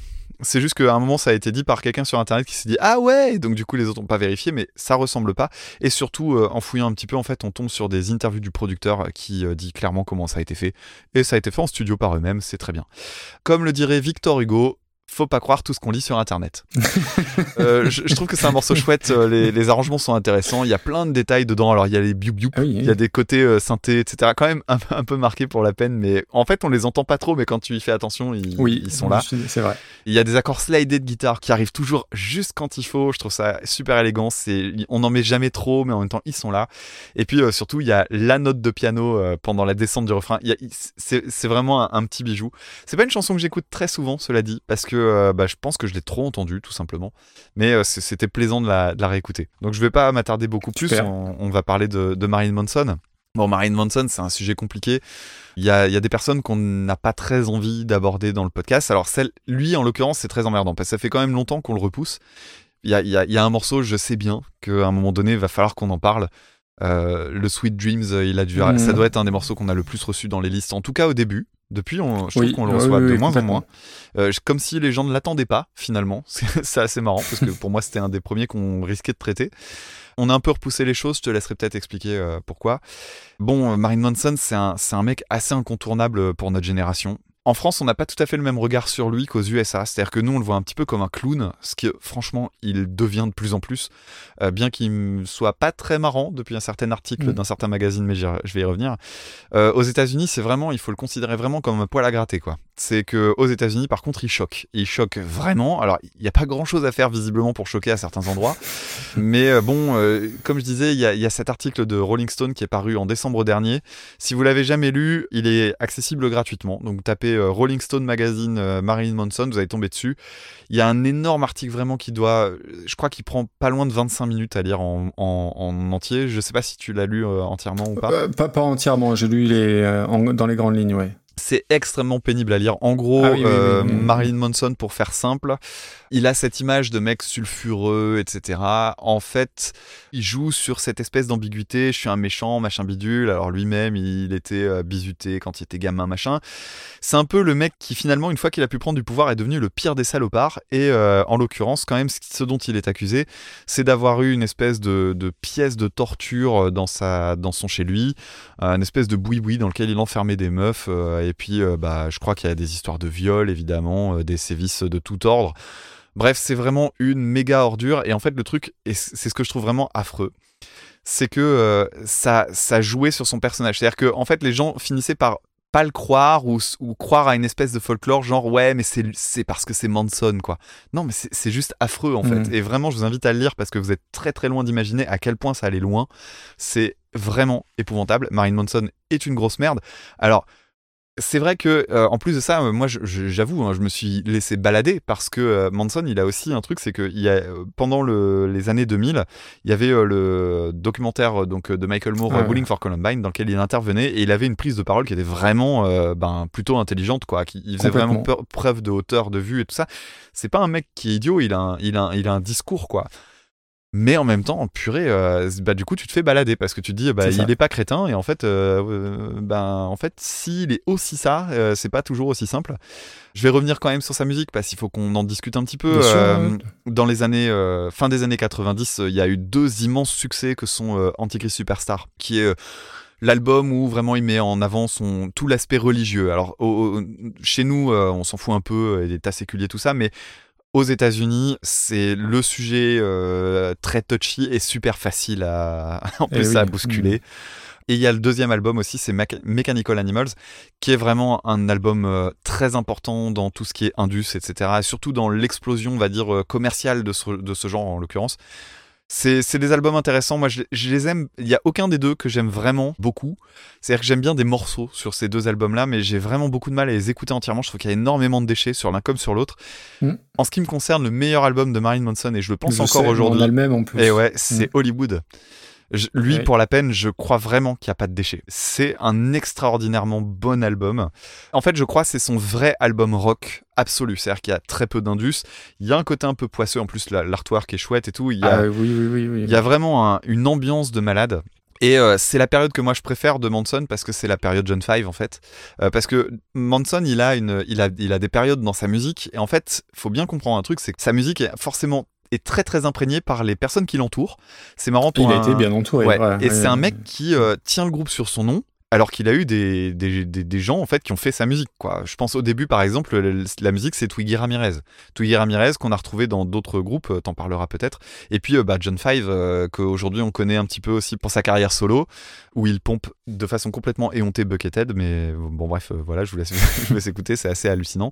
C'est juste qu'à un moment, ça a été dit par quelqu'un sur internet qui s'est dit Ah ouais Donc, du coup, les autres n'ont pas vérifié, mais ça ressemble pas. Et surtout, euh, en fouillant un petit peu, en fait, on tombe sur des interviews du producteur euh, qui euh, dit clairement comment ça a été fait. Et ça a été fait en studio par eux-mêmes, c'est très bien. Comme le dirait Victor Hugo, faut pas croire tout ce qu'on lit sur internet. Euh, je, je trouve que c'est un morceau chouette, euh, les, les arrangements sont intéressants, il y a plein de détails dedans. Alors, il y a les biou biou Ah oui, il y a des côtés euh, synthés, etc. Quand même un, un peu marqués pour la peine, mais en fait, on les entend pas trop, mais quand tu y fais attention, ils, oui, ils sont là. C'est vrai. Il y a des accords slidés de guitare qui arrivent toujours juste quand il faut. Je trouve ça super élégant. On n'en met jamais trop, mais en même temps, ils sont là. Et puis euh, surtout, il y a la note de piano pendant la descente du refrain. C'est vraiment un, un petit bijou. C'est pas une chanson que j'écoute très souvent, cela dit, parce que euh, bah, je pense que je l'ai trop entendue, tout simplement. Mais euh, c'était plaisant de la, de la réécouter. Donc je vais pas m'attarder beaucoup plus. On, on va parler de, de Marilyn Manson. Bon, Marilyn Manson, c'est un sujet compliqué. Il y a, il y a des personnes qu'on n'a pas très envie d'aborder dans le podcast. Alors, celle, lui, en l'occurrence, c'est très emmerdant parce que ça fait quand même longtemps qu'on le repousse. Il y a, il y a- il y a un morceau, je sais bien qu'à un moment donné, il va falloir qu'on en parle. Euh, le Sweet Dreams, il a dû, Mhm. ça doit être un des morceaux qu'on a le plus reçu dans les listes, en tout cas au début. Depuis, on, je trouve Oui, qu'on le reçoit oui, de moins en moins. Euh, comme si les gens ne l'attendaient pas, finalement. C'est assez marrant, parce que pour moi, c'était un des premiers qu'on risquait de traiter. On a un peu repoussé les choses, je te laisserai peut-être expliquer euh, pourquoi. Bon, euh, Marilyn Manson, c'est un, mec assez incontournable pour notre génération. En France, on n'a pas tout à fait le même regard sur lui qu'aux USA. C'est-à-dire que nous, on le voit un petit peu comme un clown, ce qui, franchement, il devient de plus en plus. Euh, bien qu'il ne soit pas très marrant depuis un certain article Mm. d'un certain magazine, mais je vais y revenir. Euh, aux États-Unis, c'est vraiment, il faut le considérer vraiment comme un poil à gratter, quoi. C'est que aux États-Unis, par contre, il choque. Il choque vraiment. Alors, il n'y a pas grand-chose à faire visiblement pour choquer à certains endroits, mais euh, bon, comme je disais, il y, y a cet article de Rolling Stone qui est paru en décembre dernier. Si vous l'avez jamais lu, il est accessible gratuitement. Donc, tapez euh, Rolling Stone Magazine euh, Marilyn Manson, vous allez tomber dessus. Il y a un énorme article vraiment qui doit, je crois qu'il prend pas loin de 25 minutes à lire en, en- en entier. Je sais pas si tu l'as lu euh, entièrement ou pas. Euh, pas, entièrement, j'ai lu les, euh, dans les grandes lignes, ouais. C'est extrêmement pénible à lire. En gros, Ah oui, euh, oui, oui. Marilyn Manson, pour faire simple, il a cette image de mec sulfureux, etc. En fait, il joue sur cette espèce d'ambiguïté. Je suis un méchant, machin bidule. Alors lui-même, il était euh, bizuté quand il était gamin, machin. C'est un peu le mec qui, finalement, une fois qu'il a pu prendre du pouvoir, est devenu le pire des salopards. Et euh, en l'occurrence, quand même, ce dont il est accusé, c'est d'avoir eu une espèce de, de pièce de torture dans, sa, dans son chez lui, une espèce de boui-boui dans lequel il enfermait des meufs. euh, et puis, euh, bah, je crois qu'il y a des histoires de viol, évidemment, euh, des sévices de tout ordre. Bref, c'est vraiment une méga ordure. Et en fait, le truc, et c'est ce que je trouve vraiment affreux, c'est que euh, ça, ça jouait sur son personnage. C'est-à-dire que, en fait, les gens finissaient par pas le croire ou, ou croire à une espèce de folklore, genre ouais, mais c'est parce que c'est Manson, quoi. Non, mais c'est juste affreux, en fait. Mhm. Et vraiment, je vous invite à le lire parce que vous êtes très très loin d'imaginer à quel point ça allait loin. C'est vraiment épouvantable. Marilyn Manson est une grosse merde. Alors, c'est vrai que euh, en plus de ça, euh, moi, j'avoue, hein, je me suis laissé balader parce que euh, Manson, il a aussi un truc, c'est que il y a, euh, pendant le- les années 2000, il y avait le documentaire donc de Michael Moore, Ah euh, ouais. Bowling for Columbine, dans lequel il intervenait et il avait une prise de parole qui était vraiment, ben, plutôt intelligente, quoi. Qui, il faisait vraiment preuve de hauteur de vue et tout ça. C'est pas un mec qui est idiot, il a, un, il a, un- il a un discours, quoi. Mais en même temps, purée, euh, bah, du coup, tu te fais balader parce que tu te dis, bah, il est pas crétin et en fait, euh, euh, ben, en fait, s'il est aussi ça, euh, c'est pas toujours aussi simple. Je vais revenir quand même sur sa musique parce qu'il faut qu'on en discute un petit peu. Euh, dans les années, fin des années 90, euh, il y a eu deux immenses succès que sont Antichrist Superstar, qui est l'album où vraiment il met en avant son tout l'aspect religieux. Alors au- au- chez nous, euh, on s'en fout un peu, euh, l'état séculier, tout ça, mais aux États-Unis, c'est le sujet euh, très touchy et super facile à, en Eh plus oui. à bousculer. Et il y a le deuxième album aussi, c'est Mechanical Animals, qui est vraiment un album euh, très important dans tout ce qui est indus, etc. Et surtout dans l'explosion, on va dire, euh, commerciale de ce, de ce genre en l'occurrence. C'est des albums intéressants. Moi, je, je les aime. Il y a aucun des deux que j'aime vraiment beaucoup. C'est-à-dire que j'aime bien des morceaux sur ces deux albums-là, mais j'ai vraiment beaucoup de mal à les écouter entièrement. Je trouve qu'il y a énormément de déchets sur l'un comme sur l'autre. Mm. En ce qui me concerne, le meilleur album de Marilyn Manson, et je le pense Je encore aujourd'hui, On a le même en plus. et ouais, c'est Hollywood. Je- lui, Ouais. pour la peine, je crois vraiment qu'il n'y a pas de déchets. C'est un extraordinairement bon album. En fait, je crois que c'est son vrai album rock absolu. C'est-à-dire qu'il y a très peu d'indus. Il y a un côté un peu poisseux. En plus, la- l'artwork est chouette et tout. Il y a, Ah, oui, oui, oui, oui. il y a vraiment un- une ambiance de malade. Et euh, c'est la période que moi je préfère de Manson parce que c'est la période John Five en fait. Euh, parce que Manson il a, une, il, a, il a des périodes dans sa musique et en fait faut bien comprendre un truc c'est que sa musique est forcément est très très imprégnée par les personnes qui l'entourent. C'est marrant pour Il a été bien entouré. Ouais. Et c'est un mec qui euh, tient le groupe sur son nom. Alors qu'il a eu des, des, des, des gens en fait qui ont fait sa musique quoi. Je pense au début par exemple le- la musique c'est Twiggy Ramirez. Twiggy Ramirez qu'on a retrouvé dans d'autres groupes, euh, t'en parleras peut-être. Et puis euh, bah, John Five euh, qu'aujourd'hui on connaît un petit peu aussi pour sa carrière solo où il pompe de façon complètement éhontée Buckethead mais bon bref euh, voilà je vous laisse, écouter c'est assez hallucinant.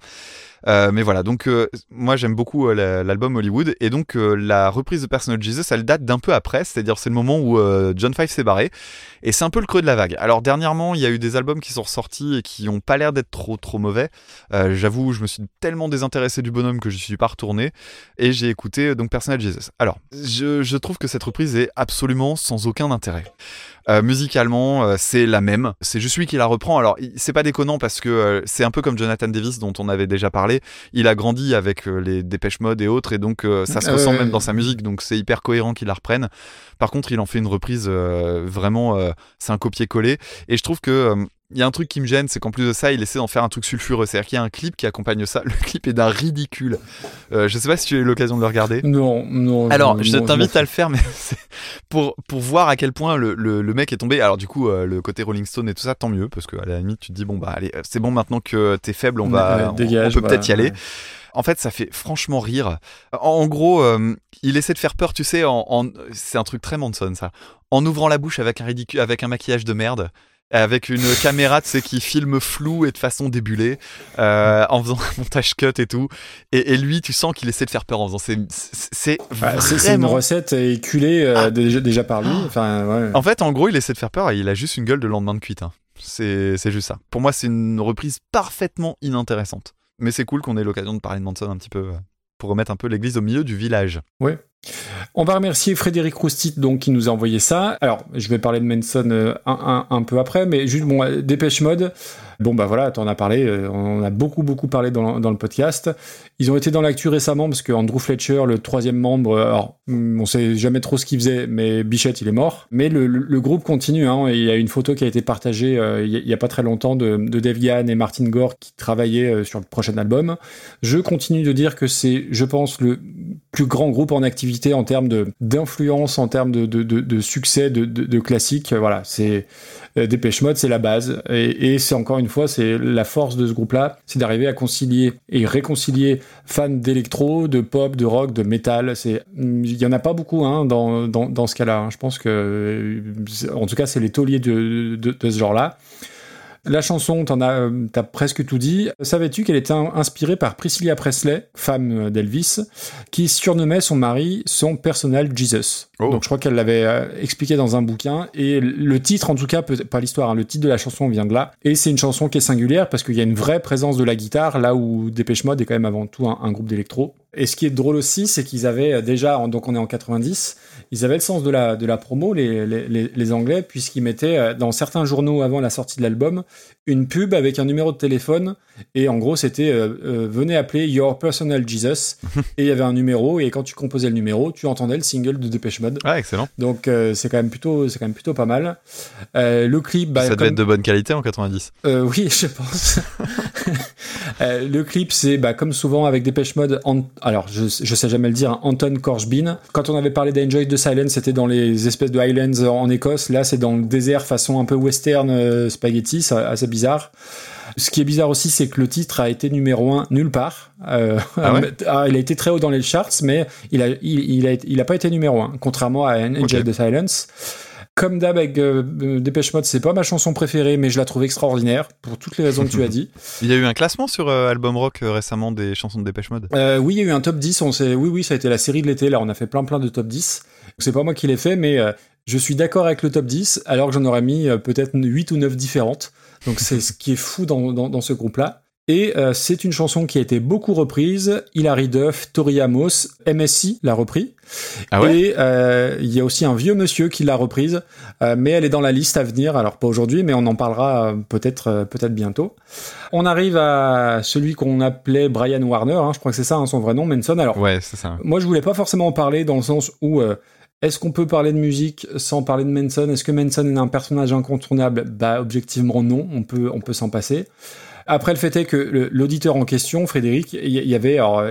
Euh, mais voilà, donc euh, moi j'aime beaucoup la- l'album Hollywood et donc la reprise de Personal Jesus, elle date d'un peu après, c'est-à-dire c'est le moment où John Five s'est barré et c'est un peu le creux de la vague. Alors dernièrement, il y a eu des albums qui sont ressortis et qui ont pas l'air d'être trop trop mauvais. J'avoue, je me suis tellement désintéressé du bonhomme que je suis pas retourné et j'ai écouté donc Personal Jesus. Alors, je trouve que cette reprise est absolument sans aucun intérêt. Euh, musicalement, euh, c'est la même. C'est juste lui qui la reprend. Alors, c'est pas déconnant parce que euh, c'est un peu comme Jonathan Davis dont on avait déjà parlé. Il a grandi avec euh, les Dépêche Mode et autres, et donc euh, ça se Ah ressent même dans sa musique. Donc, c'est hyper cohérent qu'il la reprenne. Par contre, il en fait une reprise euh, vraiment. euh, c'est un copier-coller. Et je trouve que. Il y a un truc qui me gêne, c'est qu'en plus de ça, il essaie d'en faire un truc sulfureux. C'est-à-dire qu'il y a un clip qui accompagne ça. Le clip est d'un ridicule. Euh, je sais pas si tu as eu l'occasion de le regarder. Non, non. Alors, non, je t'invite à le faire, mais pour, pour voir à quel point le, le, le mec est tombé. Alors, du coup, euh, le côté Rolling Stone et tout ça, tant mieux, parce qu'à la limite, tu te dis, bon, bah, allez, euh, c'est bon, maintenant que t'es faible, on, va, on- dégage, on peut peut-être y aller. En fait, ça fait franchement rire. En, en gros, euh, il essaie de faire peur, tu sais, en, en- c'est un truc très Manson, ça. En ouvrant la bouche avec un, ridicule, avec un maquillage de merde. Avec une caméra, tu sais, qui filme flou et de façon débulée, euh, en faisant un montage cut et tout. Et, et lui, tu sens qu'il essaie de faire peur en faisant. C'est, c'est, c'est Bah, c'est une vraiment- recette éculée euh, Ah. déjà, déjà par lui. Enfin, ouais. En fait, en gros, il essaie de faire peur et il a juste une gueule de lendemain de cuite. hein. C'est c'est juste ça. Pour moi, c'est une reprise parfaitement inintéressante. Mais c'est cool qu'on ait l'occasion de parler de Manson un petit peu pour remettre un peu l'église au milieu du village. On va remercier Frédéric Roustit donc qui nous a envoyé ça. Alors, je vais parler de Manson euh, un, un, peu après, mais juste bon, Dépêche Mode. Bon bah voilà, t'en as parlé, euh, on a beaucoup beaucoup parlé dans, dans le podcast. Ils ont été dans l'actu récemment parce que Andrew Fletcher, le troisième membre, euh, alors hum, on sait jamais trop ce qu'il faisait, mais Bichette il est mort. Mais le, le- groupe continue. Hein, il y a une photo qui a été partagée euh, il y a- pas très longtemps de, de Dave et Martin Gore qui travaillaient sur le prochain album. Je continue de dire que c'est, je pense, le plus grand groupe en activité en termes d'influence, en termes de, de, succès, de, classiques. Voilà, c'est euh, Dépêche Mode, c'est la base. Et, et c'est encore une fois, c'est la force de ce groupe-là, c'est d'arriver à concilier et réconcilier fans d'électro, de pop, de rock, de métal. C'est, il y en a pas beaucoup hein, dans, dans, ce cas-là. hein. Je pense que, en tout cas, c'est les tauliers de, de, de ce genre-là. La chanson, t'en as, euh, t'as presque tout dit. Savais-tu qu'elle était in- inspirée par Priscilla Presley, femme euh, d'Elvis, qui surnommait son mari son personnel Jesus. Oh. Donc je crois qu'elle l'avait euh, expliqué dans un bouquin. Et le titre, en tout cas, peut- pas l'histoire, hein, le titre de la chanson vient de là. Et c'est une chanson qui est singulière parce qu'il y a une vraie présence de la guitare, là où Dépêche Mode est quand même avant tout un, un groupe d'électro. Et ce qui est drôle aussi, c'est qu'ils avaient déjà, donc on est en 90, ils avaient le sens de la, de la promo, les, les, les, Anglais, puisqu'ils mettaient euh, dans certains journaux avant la sortie de l'album une pub avec un numéro de téléphone. Et en gros, c'était euh, euh, venez appeler Your Personal Jesus. et il y avait un numéro, et quand tu composais le numéro, tu entendais le single de Dépêche Mode. Ah, excellent. Donc euh, c'est quand même plutôt, quand même plutôt pas mal. Le clip, bah, ça devait comme- être de bonne qualité en 90. euh, oui, je pense. Le clip, c'est bah, comme souvent avec Dépêche Mode. Alors, je, je sais jamais le dire, hein, Anton Corbijn. Quand on avait parlé d'Enjoy the Silence, c'était dans les espèces de Highlands en Écosse. Là, c'est dans le désert façon un peu western euh, spaghetti, c'est assez bizarre. Ce qui est bizarre aussi, c'est que le titre a été numéro un nulle part. Euh, Ah ouais ah, il a été très haut dans les charts, mais il a, il, il a, il a pas été numéro un, contrairement à Enjoy Ok. the Silence. comme d'hab avec euh, Dépêche Mode, c'est pas ma chanson préférée, mais je la trouve extraordinaire pour toutes les raisons que tu as dit. Il y a eu un classement sur euh, Album Rock euh, récemment des chansons de Dépêche Mode? Oui, il y a eu un top 10. On oui, oui, ça a été la série de l'été. Là, on a fait plein, plein de top 10. C'est pas moi qui l'ai fait, mais euh, je suis d'accord avec le top 10, alors que j'en aurais mis euh, peut-être 8 ou 9 différentes. Donc c'est ce qui est fou dans, dans, dans ce groupe-là. Et euh, c'est une chanson qui a été beaucoup reprise. Hilary Duff, Tori Amos, MSI l'a repris. Ah ouais? Et euh, il y a aussi un vieux monsieur qui l'a reprise, euh, mais elle est dans la liste à venir. Alors pas aujourd'hui, mais on en parlera peut-être peut-être bientôt. On arrive à celui qu'on appelait Brian Warner. hein, je crois que c'est ça hein, son vrai nom, Manson. Alors Ouais, c'est ça. moi, je voulais pas forcément en parler dans le sens où euh, est-ce qu'on peut parler de musique sans parler de Manson? Est-ce que Manson est un personnage incontournable? Bah, objectivement non. On peut on peut s'en passer. Après, le fait est que l'auditeur en question, Frédéric, il y, avait, alors,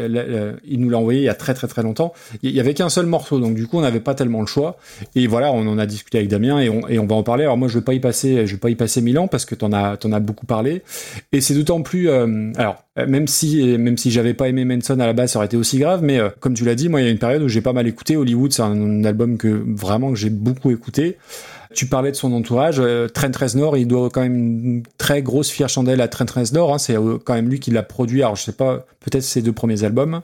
il nous l'a envoyé il y a très très très longtemps. Il y avait qu'un seul morceau, donc du coup, on n'avait pas tellement le choix. Et voilà, on en a discuté avec Damien et on, va en parler. Alors moi, je vais pas y passer, je vais pas y passer mille ans parce que t'en as t'en as beaucoup parlé. Et c'est d'autant plus, euh, alors même si même si j'avais pas aimé Manson à la base, ça aurait été aussi grave. Mais euh, comme tu l'as dit, moi, il y a une période où j'ai pas mal écouté Hollywood. C'est un, album que vraiment que j'ai beaucoup écouté. Tu parlais de son entourage, euh, Trent Reznor, il doit quand même une très grosse fière chandelle à Trent Reznor. Hein, c'est euh, quand même lui qui l'a produit. Alors je sais pas, peut-être ses deux premiers albums.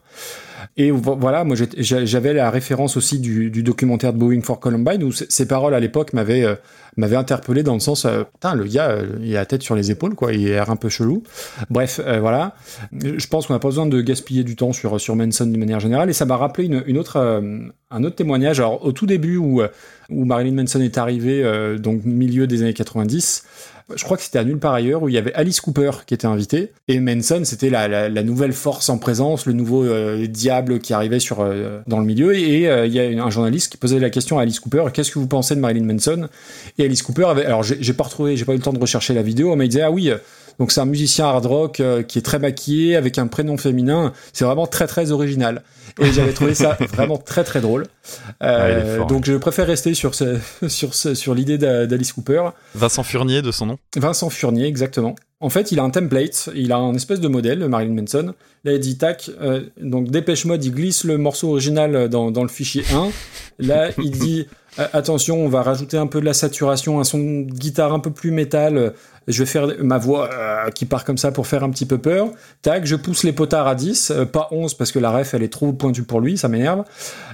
Et vo- voilà, moi j'avais la référence aussi du, documentaire de Boeing for Columbine où ces paroles à l'époque m'avaient euh, interpellé dans le sens, euh, putain le gars euh, il a la tête sur les épaules quoi, il a l'air un peu chelou. Bref, voilà. Je pense qu'on n'a pas besoin de gaspiller du temps sur sur Manson de manière générale et ça m'a rappelé une, autre un autre témoignage. Alors au tout début où où Marilyn Manson est arrivé, euh, donc milieu des années 90. Je crois que c'était à nulle part ailleurs où il y avait Alice Cooper qui était invité et Manson c'était la, la, nouvelle force en présence, le nouveau euh, diable qui arrivait sur euh, dans le milieu. Et euh, il y a un journaliste qui posait la question à Alice Cooper qu'est-ce que vous pensez de Marilyn Manson? Et Alice Cooper avait alors j'ai pas retrouvé j'ai pas eu le temps de rechercher la vidéo mais il disait ah oui donc c'est un musicien hard rock qui est très maquillé avec un prénom féminin. C'est vraiment très très original et j'avais trouvé ça vraiment très très drôle Ah, Euh, fort, donc je préfère rester sur ce, sur ce, sur l'idée d'A- d'Alice Cooper Vincent Furnier de son nom? Vincent Furnier, exactement. En fait, il a un template, il a un espèce de modèle, Marilyn Manson. Là, il dit tac, euh, donc Dépêche Mode, il glisse le morceau original dans, dans le fichier 1. Là, il dit attention, on va rajouter un peu de la saturation, un son de guitare un peu plus métal. euh, Je vais faire ma voix euh, qui part comme ça pour faire un petit peu peur. Tac, je pousse les potards à 10, euh, pas 11 parce que la ref elle est trop pointue pour lui, ça m'énerve.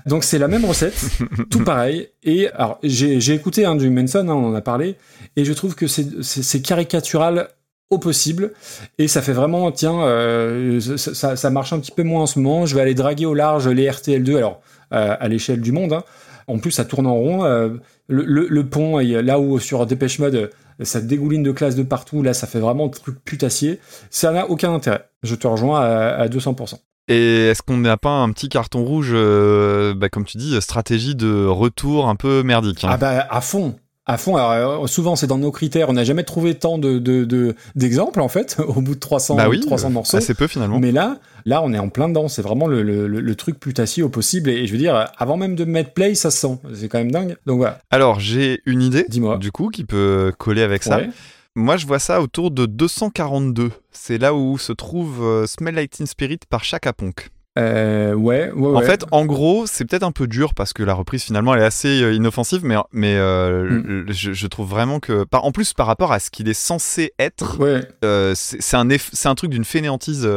Donc c'est la même recette, tout pareil. Et alors j'ai écouté hein, du Manson, hein, on en a parlé, et je trouve que c'est caricatural au possible et ça fait vraiment tiens euh, ça, ça- ça marche un petit peu moins en ce moment je vais aller draguer au large les RTL2 alors euh, à l'échelle du monde hein. En plus ça tourne en rond euh, le, le, le pont là où sur Dépêche Mode euh, ça dégouline de classe de partout. Là ça fait vraiment truc putassier ça n'a aucun intérêt. Je te rejoins à, à 200% Et est-ce qu'on n'a pas un petit carton rouge, euh, bah, comme tu dis, stratégie de retour un peu merdique hein? Ah bah à fond. À fond. Alors euh, souvent c'est dans nos critères. On n'a jamais trouvé tant de de- de- d'exemples en fait au bout de 300 Bah oui, 300 morceaux. assez peu finalement. Mais là, là on est en plein dedans. C'est vraiment le, le, le- truc putassier au possible. Et, je veux dire, avant même de mettre play, ça se sent. C'est quand même dingue. Donc voilà. Alors, j'ai une idée, Dis-moi. du coup, qui peut coller avec ça. Ouais. Moi, je vois ça autour de 242. C'est là où se trouve euh, Smell Like Teen Spirit par Chaka Ponk. Euh, ouais, ouais, En ouais. fait, en gros, c'est peut-être un peu dur parce que la reprise finalement elle est assez euh, inoffensive, mais, mais euh, Mm. je, je trouve vraiment que, par, en plus par rapport à ce qu'il est censé être, Ouais. euh, c'est un, eff- c'est un truc d'une fainéantise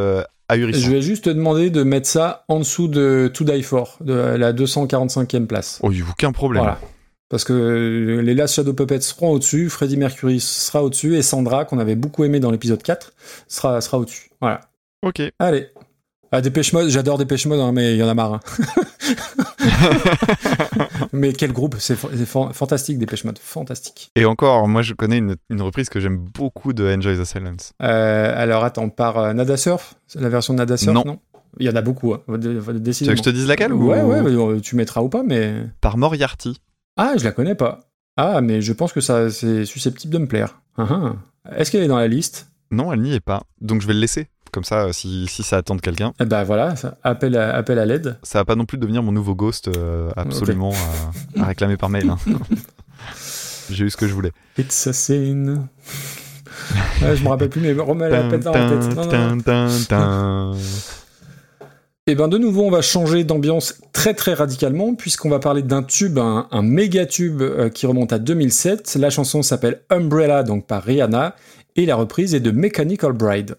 ahurissante. Je vais juste te demander de mettre ça en dessous de To Die For, de la 245e place. Oh, il y a aucun problème. Voilà. Parce que les Last Shadow Puppets seront au-dessus, Freddie Mercury sera au-dessus, et Sandra, qu'on avait beaucoup aimé dans l'épisode 4, sera, sera au-dessus. Voilà. Ok. Allez. Ah, Dépêche Mode, j'adore Dépêche Mode, hein, mais il y en a marre. hein. mais quel groupe, c'est fa- fantastique Dépêche Mode, fantastique. Et encore, moi je connais une, une reprise que j'aime beaucoup de Enjoy the Silence. Euh, alors attends, par euh, Nada Surf, la version de Nada Surf, Non. non, Il y en a beaucoup, hein. Tu veux que je te dise laquelle ou- Ouais, ouais, euh, tu mettras ou pas, mais... Par Moriarty. Ah, je la connais pas. Ah, mais je pense que ça c'est susceptible de me plaire. Ah, ah. Est-ce qu'elle est dans la liste? Non, elle n'y est pas. Donc je vais le laisser. Comme ça, euh, si, si ça attend de quelqu'un. Eh ben voilà, ça- appel à, appel à l'aide. Ça va pas non plus devenir mon nouveau ghost euh, absolument à, à réclamer par mail. hein. J'ai eu ce que je voulais. It's a sin. Ouais, je me rappelle plus, mais remets la pète dans la tête. Non, non, non. Et ben de nouveau, on va changer d'ambiance très très radicalement puisqu'on va parler d'un tube, un, un méga tube euh, qui remonte à 2007. La chanson s'appelle Umbrella, donc par Rihanna, et la reprise est de Mechanical Bride.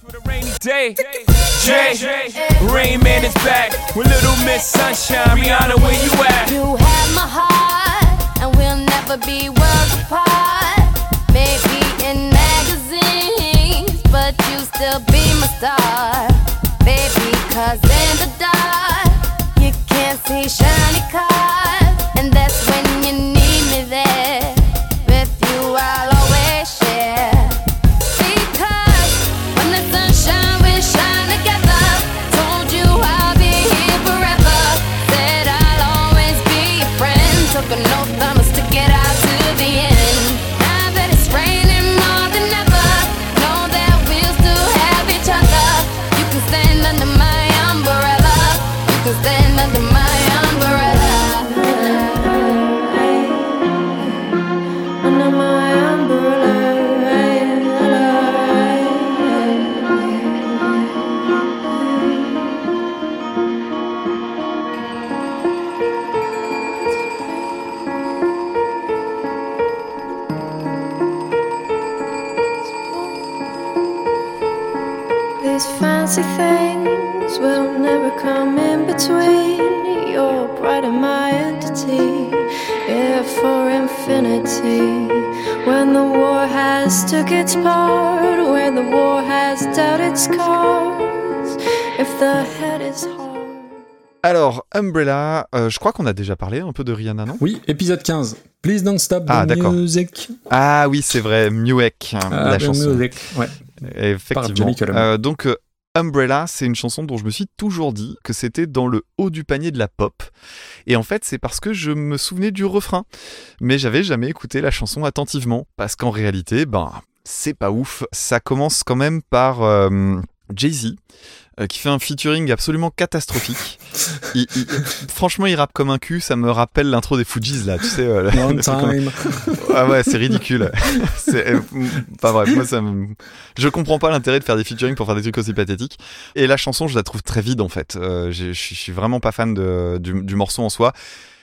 For the rainy day. Jay, Rain Man is back with Little Miss Sunshine. Rihanna, where you at? You have my heart, and we'll never be worlds apart. Maybe in magazines, but you still be my star. Baby, cause in the dark, you can't see shiny cars. And that's when you need me there. With you, I'll fancy things will never come in between. You're bright in my entity, yeah, for infinity. When the war has took its part, when the war has dealt its cards, if the head is hard. Alors, Umbrella, euh, je crois qu'on a déjà parlé un peu de Rihanna, non? Oui, épisode 15. Please don't stop the Ah, d'accord. music. Ah oui, c'est vrai, Muek, Ah, la chanson. music, Ouais. Effectivement. Euh, donc, euh, Umbrella, c'est une chanson dont je me suis toujours dit que c'était dans le haut du panier de la pop. Et en fait, c'est parce que je me souvenais du refrain. Mais j'avais jamais écouté la chanson attentivement. Parce qu'en réalité, ben, c'est pas ouf. Ça commence quand même par euh, Jay-Z. euh, qui fait un featuring absolument catastrophique. Il- il- franchement, il rappe comme un cul. Ça me rappelle l'intro des Fujis là, tu sais. euh, comme- time. ah ouais, c'est ridicule. c'est euh, pas vrai. Moi, ça me... je comprends pas l'intérêt de faire des featuring pour faire des trucs aussi pathétiques. Et la chanson, je la trouve très vide en fait. Euh, je suis- je suis vraiment pas fan de, du, du morceau en soi.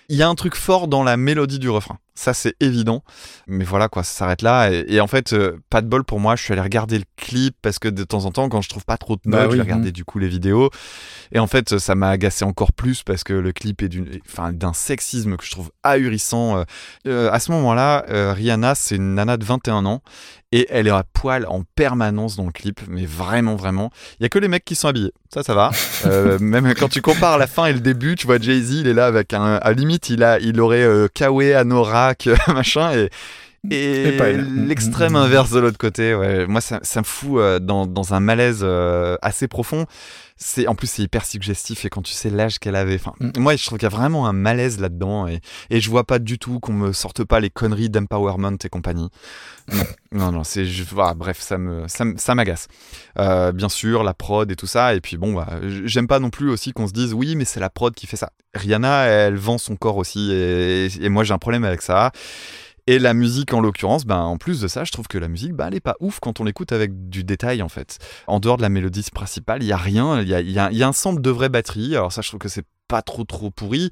Il y a un truc fort dans la mélodie du refrain. Ça, c'est évident. Mais voilà, quoi, ça s'arrête là. Et, et en fait, euh, pas de bol pour moi. Je suis allé regarder le clip parce que de temps en temps, quand je trouve pas trop de Bah notes, je vais regarder du coup les vidéos. Et en fait, ça m'a agacé encore plus parce que le clip est d'une, enfin, d'un sexisme que je trouve ahurissant. Euh, euh, à ce moment-là, euh, Rihanna, c'est une nana de 21 ans et elle est à poil en permanence dans le clip, mais vraiment, vraiment. Il y a que les mecs qui sont habillés. Ça, ça va. Euh, même quand tu compares la fin et le début, tu vois Jay-Z, il est là avec un, à limite, il a, il aurait Kawe, Anorak, machin et et, Et pas elle. l'extrême inverse de l'autre côté, ouais. moi ça, ça me fout euh, dans, dans un malaise euh, assez profond. C'est en plus c'est hyper suggestif et quand tu sais l'âge qu'elle avait, enfin moi je trouve qu'il y a vraiment un malaise là-dedans et, et je vois pas du tout qu'on me sorte pas les conneries d'empowerment et compagnie. Non, non, non, c'est voilà, bref ça me ça, ça m'agace. Euh, bien sûr la prod et tout ça et puis bon bah j'aime pas non plus aussi qu'on se dise oui mais c'est la prod qui fait ça. Rihanna elle vend son corps aussi et moi j'ai un problème avec ça. Et la musique, en l'occurrence, ben, en plus de ça, je trouve que la musique, ben, elle est pas ouf quand on l'écoute avec du détail, en fait. En dehors de la mélodie principale, il y a rien. Il y a, un sample de vraie batterie. Alors ça, je trouve que c'est pas trop trop pourri.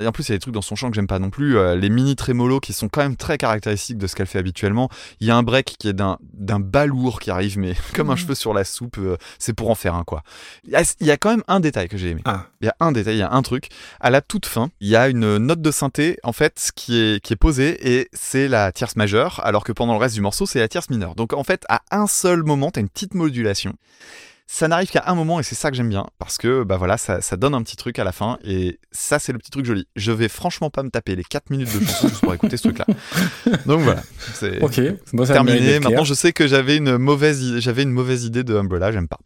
Et en plus, il y a des trucs dans son chant que j'aime pas non plus. Euh, les mini trémolos qui sont quand même très caractéristiques de ce qu'elle fait habituellement. Il y a un break qui est d'un d'un balourd qui arrive, mais comme un cheveu sur la soupe. euh, c'est pour en faire un, quoi. Il y, a, il y a quand même un détail que j'ai aimé. Ah. Il y a un détail, il y a un truc. À la toute fin, il y a une note de synthé, en fait, qui est, qui est posée et c'est la tierce majeure, alors que pendant le reste du morceau, c'est la tierce mineure. Donc, en fait, à un seul moment, tu as une petite modulation. Ça n'arrive qu'à un moment et c'est ça que j'aime bien parce que bah voilà ça, ça donne un petit truc à la fin et ça c'est le petit truc joli. Je vais franchement pas me taper les 4 minutes de chanson juste pour écouter ce truc là. Donc voilà, c'est Ok, bon, terminé. Maintenant je sais que j'avais une mauvaise j'avais une mauvaise idée de Umbrella, j'aime pas.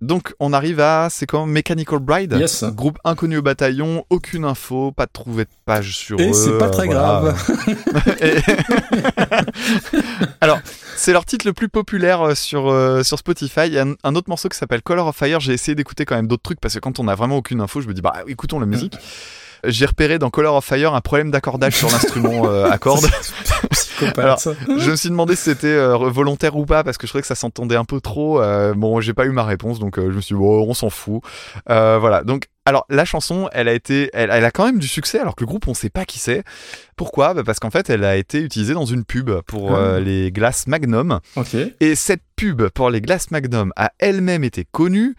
Donc on arrive à c'est quand Mechanical Bride, Yes. groupe inconnu au bataillon, aucune info, pas de trouver de page sur Et eux. c'est pas très voilà. grave. Et- Alors, c'est leur titre le plus populaire euh, sur, euh, sur Spotify. Il y a un, un autre morceau qui s'appelle Color of Fire. J'ai essayé d'écouter quand même d'autres trucs parce que quand on a vraiment aucune info, je me dis, bah écoutons la musique. J'ai repéré dans Color of Fire un problème d'accordage sur l'instrument euh, à cordes. Alors, je me suis demandé si c'était euh, volontaire ou pas parce que je trouvais que ça s'entendait un peu trop. Euh, bon, j'ai pas eu ma réponse, donc euh, je me suis dit, oh, on s'en fout. Euh, voilà. Donc, alors la chanson, elle a été, elle, elle a quand même du succès, alors que le groupe, on sait pas qui c'est. Pourquoi? Bah, Parce qu'en fait, elle a été utilisée dans une pub pour Ah. euh, les glaces Magnum. Et cette pub pour les glaces Magnum a elle-même été connue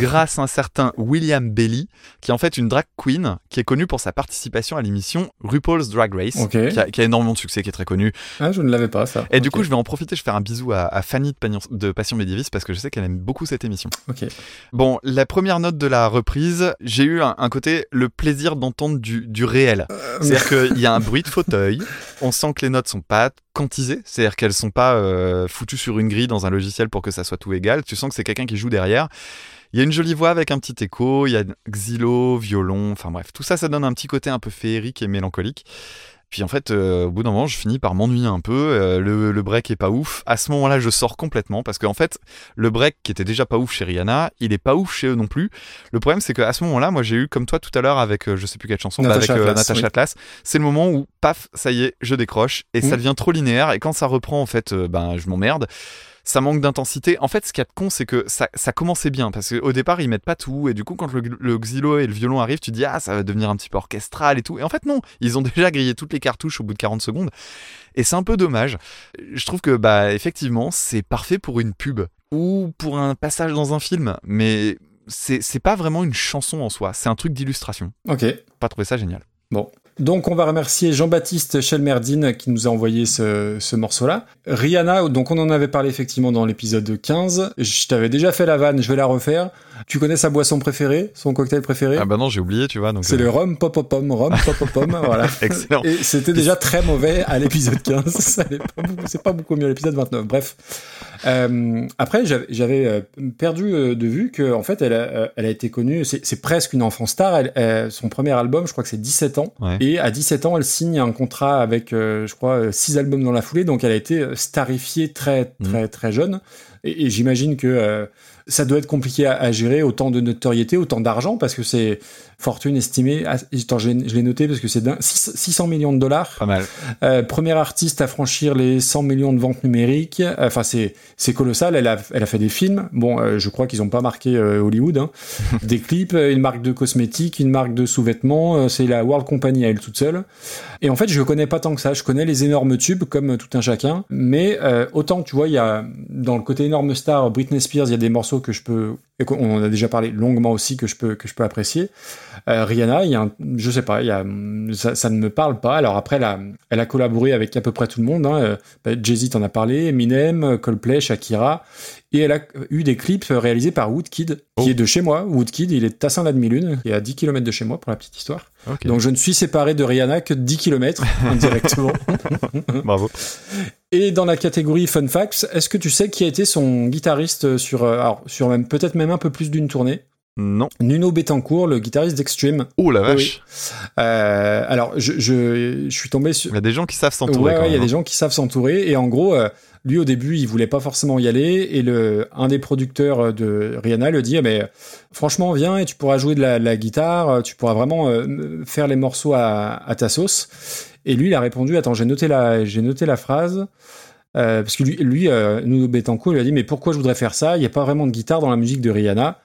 grâce à un certain William Bailey, qui est en fait une drag queen qui est connue pour sa participation à l'émission RuPaul's Drag Race, qui, a, qui a énormément de succès, qui est très connue. Ah, je ne l'avais pas, ça. Et du coup, je vais en profiter, je vais faire un bisou à, à Fanny de, Pagnon- de Passion Médiéviste parce que je sais qu'elle aime beaucoup cette émission. Bon, la première note de la reprise, j'ai eu un, un côté, le plaisir d'entendre du, du réel. Euh, C'est-à-dire qu'il y a un bruit de fauteuil, on sent que les notes sont pas quantisées, c'est-à-dire qu'elles sont pas euh, foutues sur une grille dans un logiciel pour que ça soit tout égal, tu sens que c'est quelqu'un qui joue derrière. Il y a une jolie voix avec un petit écho, il y a xylo, violon, enfin bref, tout ça, ça donne un petit côté un peu féerique et mélancolique. Puis en fait, euh, au bout d'un moment, je finis par m'ennuyer un peu. euh, le, le break est pas ouf. À ce moment-là, je sors complètement parce qu'en fait, le break qui était déjà pas ouf chez Rihanna, il est pas ouf chez eux non plus. Le problème, c'est qu'à ce moment-là, moi, j'ai eu comme toi tout à l'heure avec, euh, je sais plus quelle chanson, Natasha avec Natasha oui. Atlas. C'est le moment où, paf, ça y est, je décroche et ça Mm. devient trop linéaire. Et quand ça reprend, en fait, ben, je m'emmerde. Ça manque d'intensité. En fait, ce qu'il y a de con, c'est que ça, ça commençait bien parce qu'au départ, ils mettent pas tout. Et du coup, quand le, le xylo et le violon arrivent, tu dis, ah, ça va devenir un petit peu orchestral et tout. Et en fait, non. Ils ont déjà grillé toutes les cartouches au bout de 40 secondes. Et c'est un peu dommage. Je trouve que, bah, effectivement, c'est parfait pour une pub ou pour un passage dans un film. Mais c'est c'est pas vraiment une chanson en soi. C'est un truc d'illustration. Ok. Pas trouvé ça génial. Bon. Donc on va remercier Jean-Baptiste Chelmerdine qui nous a envoyé ce, ce morceau-là. Rihanna, donc on en avait parlé effectivement dans l'épisode 15. Je t'avais déjà fait la vanne, je vais la refaire. Tu connais sa boisson préférée, son cocktail préféré? Ah bah non, j'ai oublié, tu vois. C'est euh, le rhum popopom, rhum popopom, voilà. Excellent. Et c'était déjà très mauvais à l'épisode 15. Ça allait pas beaucoup- C'est pas beaucoup mieux à l'épisode 29. Bref. Euh, après, j'avais- euh, perdu euh, de vue que en fait, elle a, euh, elle a été connue. C'est presque une enfant star. Elle, euh, son premier album, je crois que c'est 17 ans. Ouais. Et à 17 ans, elle signe un contrat avec, je crois, 6 albums dans la foulée. Donc, elle a été starifiée très, très, très jeune. Et, et j'imagine que euh, ça doit être compliqué à, à gérer autant de notoriété, autant d'argent, parce que c'est fortune estimée. à- attends, je l'ai noté parce que c'est d'un- six- 600 millions de dollars. Pas mal. Euh, premier artiste à franchir les 100 millions de ventes numériques. Euh, Enfin, c'est c'est colossal. Elle a, elle a fait des films. Bon, euh, je crois qu'ils ont pas marqué euh, Hollywood. Hein. des clips, euh, une marque de cosmétiques, une marque de sous-vêtements. c'est la World Company à elle toute seule. Et en fait, je connais pas tant que ça. Je connais les énormes tubes comme tout un chacun. Mais euh, autant, tu vois, il y a dans le côté énorme star, Britney Spears, il y a des morceaux que je peux, et qu'on en a déjà parlé longuement aussi, que je peux, que je peux apprécier. Euh, Rihanna, il y a un- je sais pas, il y a, ça, ça ne me parle pas. Alors après, elle a, elle a collaboré avec à peu près tout le monde. Hein. Euh, bah, Jay-Z t'en a parlé, Eminem, Coldplay, Shakira. Et elle a eu des clips réalisés par Woodkid, qui Oh. est de chez moi. Woodkid, il est Tassin la demi-lune, qui est à 10 km de chez moi, pour la petite histoire. Ok. Donc je ne suis séparé de Rihanna que de 10 km indirectement. Bravo. Et dans la catégorie Fun Facts, est-ce que tu sais qui a été son guitariste sur, euh, alors, sur même, peut-être même un peu plus d'une tournée? Non. Nuno Betancourt, le guitariste d'Extreme. Oh la Oui. vache. Euh, alors, je, je, je suis tombé sur. Il y a des gens qui savent s'entourer. Ouais, quand ouais, il y a des gens qui savent s'entourer. Et en gros, euh, lui, au début, il voulait pas forcément y aller. Et le, un des producteurs de Rihanna a dit, Ah, mais franchement, viens et tu pourras jouer de la, guitare. euh, Tu pourras vraiment euh, faire les morceaux à, à ta sauce. Et lui, il a répondu, attends, j'ai noté la, j'ai noté la phrase. Euh, parce que lui, lui euh, Nuno Betancourt lui a dit mais pourquoi je voudrais faire ça? Il n'y a pas vraiment de guitare dans la musique de Rihanna.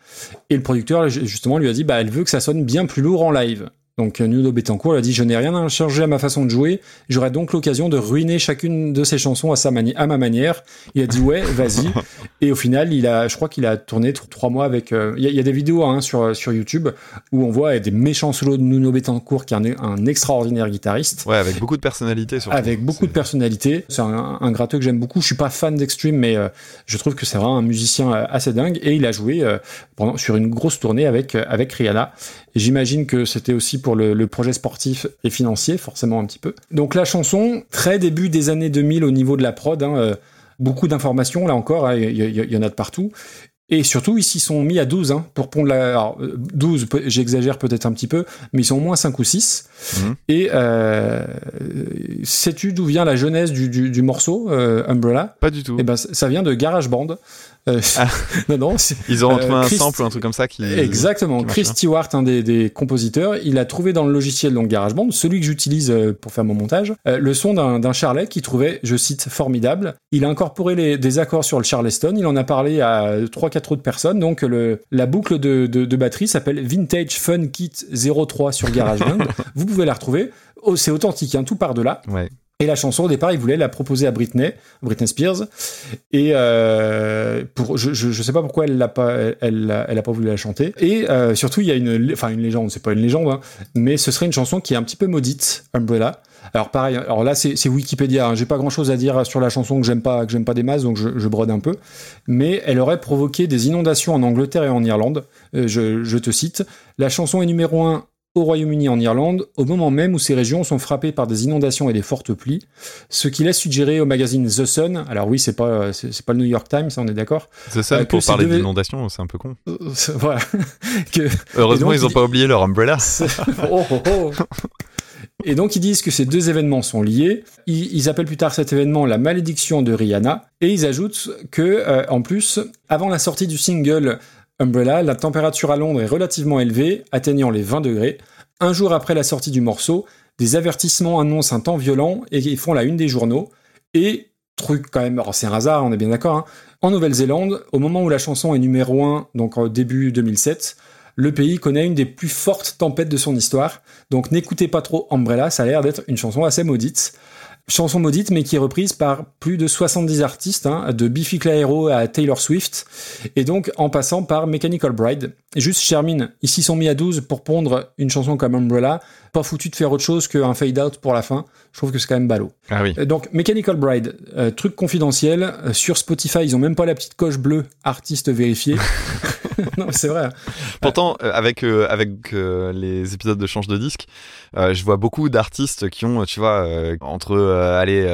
Et le producteur justement lui a dit bah elle veut que ça sonne bien plus lourd en live. Donc euh, Nuno Betancourt a dit je n'ai rien à changer à ma façon de jouer. J'aurai donc l'occasion de ruiner chacune de ses chansons à sa mani- à ma manière. Il a dit ouais vas-y. Et au final il a je crois qu'il a tourné tr- trois mois avec. euh, Il y, a- il y a des vidéos hein, sur sur YouTube où on voit des méchants solos de Nuno Betancourt qui est un, un extraordinaire guitariste Ouais, avec beaucoup de personnalité surtout. avec beaucoup de personnalité. C'est un, un gratteux que j'aime beaucoup. Je suis pas fan d'Extreme, mais euh, je trouve que c'est vraiment un musicien euh, assez dingue. Et il a joué euh, pendant, sur une grosse tournée avec, euh, avec Rihanna. J'imagine que c'était aussi pour le, le projet sportif et financier, forcément un petit peu. Donc la chanson, très début des années 2000 au niveau de la prod. hein, euh, beaucoup d'informations, là encore, hein, il y, y- y en a de partout. Et surtout, ils s'y sont mis à 12 hein, pour pondre la. Alors, euh, 12, peut- j'exagère peut-être un petit peu, mais ils sont au moins 5 ou 6. Mhm. Et euh, sais-tu d'où vient la genèse du, du, du morceau, euh, Umbrella? Pas du tout. Eh ben, ça vient de GarageBand. Euh, Ah. non, non, Ils ont euh, retrouvé un Chris- sample ou un truc comme ça qui. Exactement. qui Chris. Stewart, un des, des compositeurs, il a trouvé dans le logiciel donc GarageBand, celui que j'utilise euh, pour faire mon montage, euh, le son d'un charlet qu'il trouvait, je cite, formidable. Il a incorporé les, des accords sur le charleston. Il en a parlé à trois, quatre autres personnes. Donc le, la boucle de, de, de batterie s'appelle Vintage Fun Kit 03 sur GarageBand. Vous pouvez la retrouver. Oh, C'est authentique, hein, tout par de là. Ouais. Et la chanson, au départ, il voulait la proposer à Britney, Britney Spears. Et euh, pour, je, je sais pas pourquoi elle l'a pas, elle, elle, pas voulu la chanter. Et euh, surtout, il y a une, enfin une légende, c'est pas une légende, hein, mais ce serait une chanson qui est un petit peu maudite, Umbrella. Alors pareil, alors là c'est Wikipédia, hein, j'ai pas grand chose à dire sur la chanson que j'aime pas, que j'aime pas des masses, donc je, je brode un peu. Mais elle aurait provoqué des inondations en Angleterre et en Irlande. Euh, je, je te cite, la chanson est numéro un au Royaume-Uni et en Irlande, au moment même où ces régions sont frappées par des inondations et des fortes pluies, ce qui laisse suggérer au magazine The Sun, alors oui, c'est pas, c'est pas le New York Times, ça on est d'accord, C'est ça, Euh, pour parler devait- d'inondation, c'est un peu con. Euh, voilà, que Heureusement, donc, ils ont il- pas oublié leur umbrella. Oh, oh, oh. Et donc ils disent que ces deux événements sont liés. Ils, ils appellent plus tard cet événement la malédiction de Rihanna. Et ils ajoutent que, euh, en plus, avant la sortie du single Umbrella, la température à Londres est relativement élevée, atteignant les 20 degrés. Un jour après la sortie du morceau, des avertissements annoncent un temps violent et font la une des journaux. Et truc quand même, c'est un hasard, on est bien d'accord. hein. En Nouvelle-Zélande, au moment où la chanson est numéro 1, donc en début 2007, le pays connaît une des plus fortes tempêtes de son histoire. Donc n'écoutez pas trop Umbrella, ça a l'air d'être une chanson assez maudite. Chanson maudite, mais qui est reprise par plus de 70 artistes, hein, de Biffy Clyro à Taylor Swift, et donc en passant par Mechanical Bride. Juste, je termine, ils s'y sont mis à 12 pour pondre une chanson comme Umbrella, pas foutu de faire autre chose qu'un fade-out pour la fin. Je trouve que c'est quand même ballot. Ah oui. Euh, Donc Mechanical Bride, euh, truc confidentiel, euh, sur Spotify, ils ont même pas la petite coche bleue, artiste vérifié. non, c'est vrai. Pourtant, euh, avec euh, avec euh, les épisodes de change de disque, euh, je vois beaucoup d'artistes qui ont, tu vois, entre allez,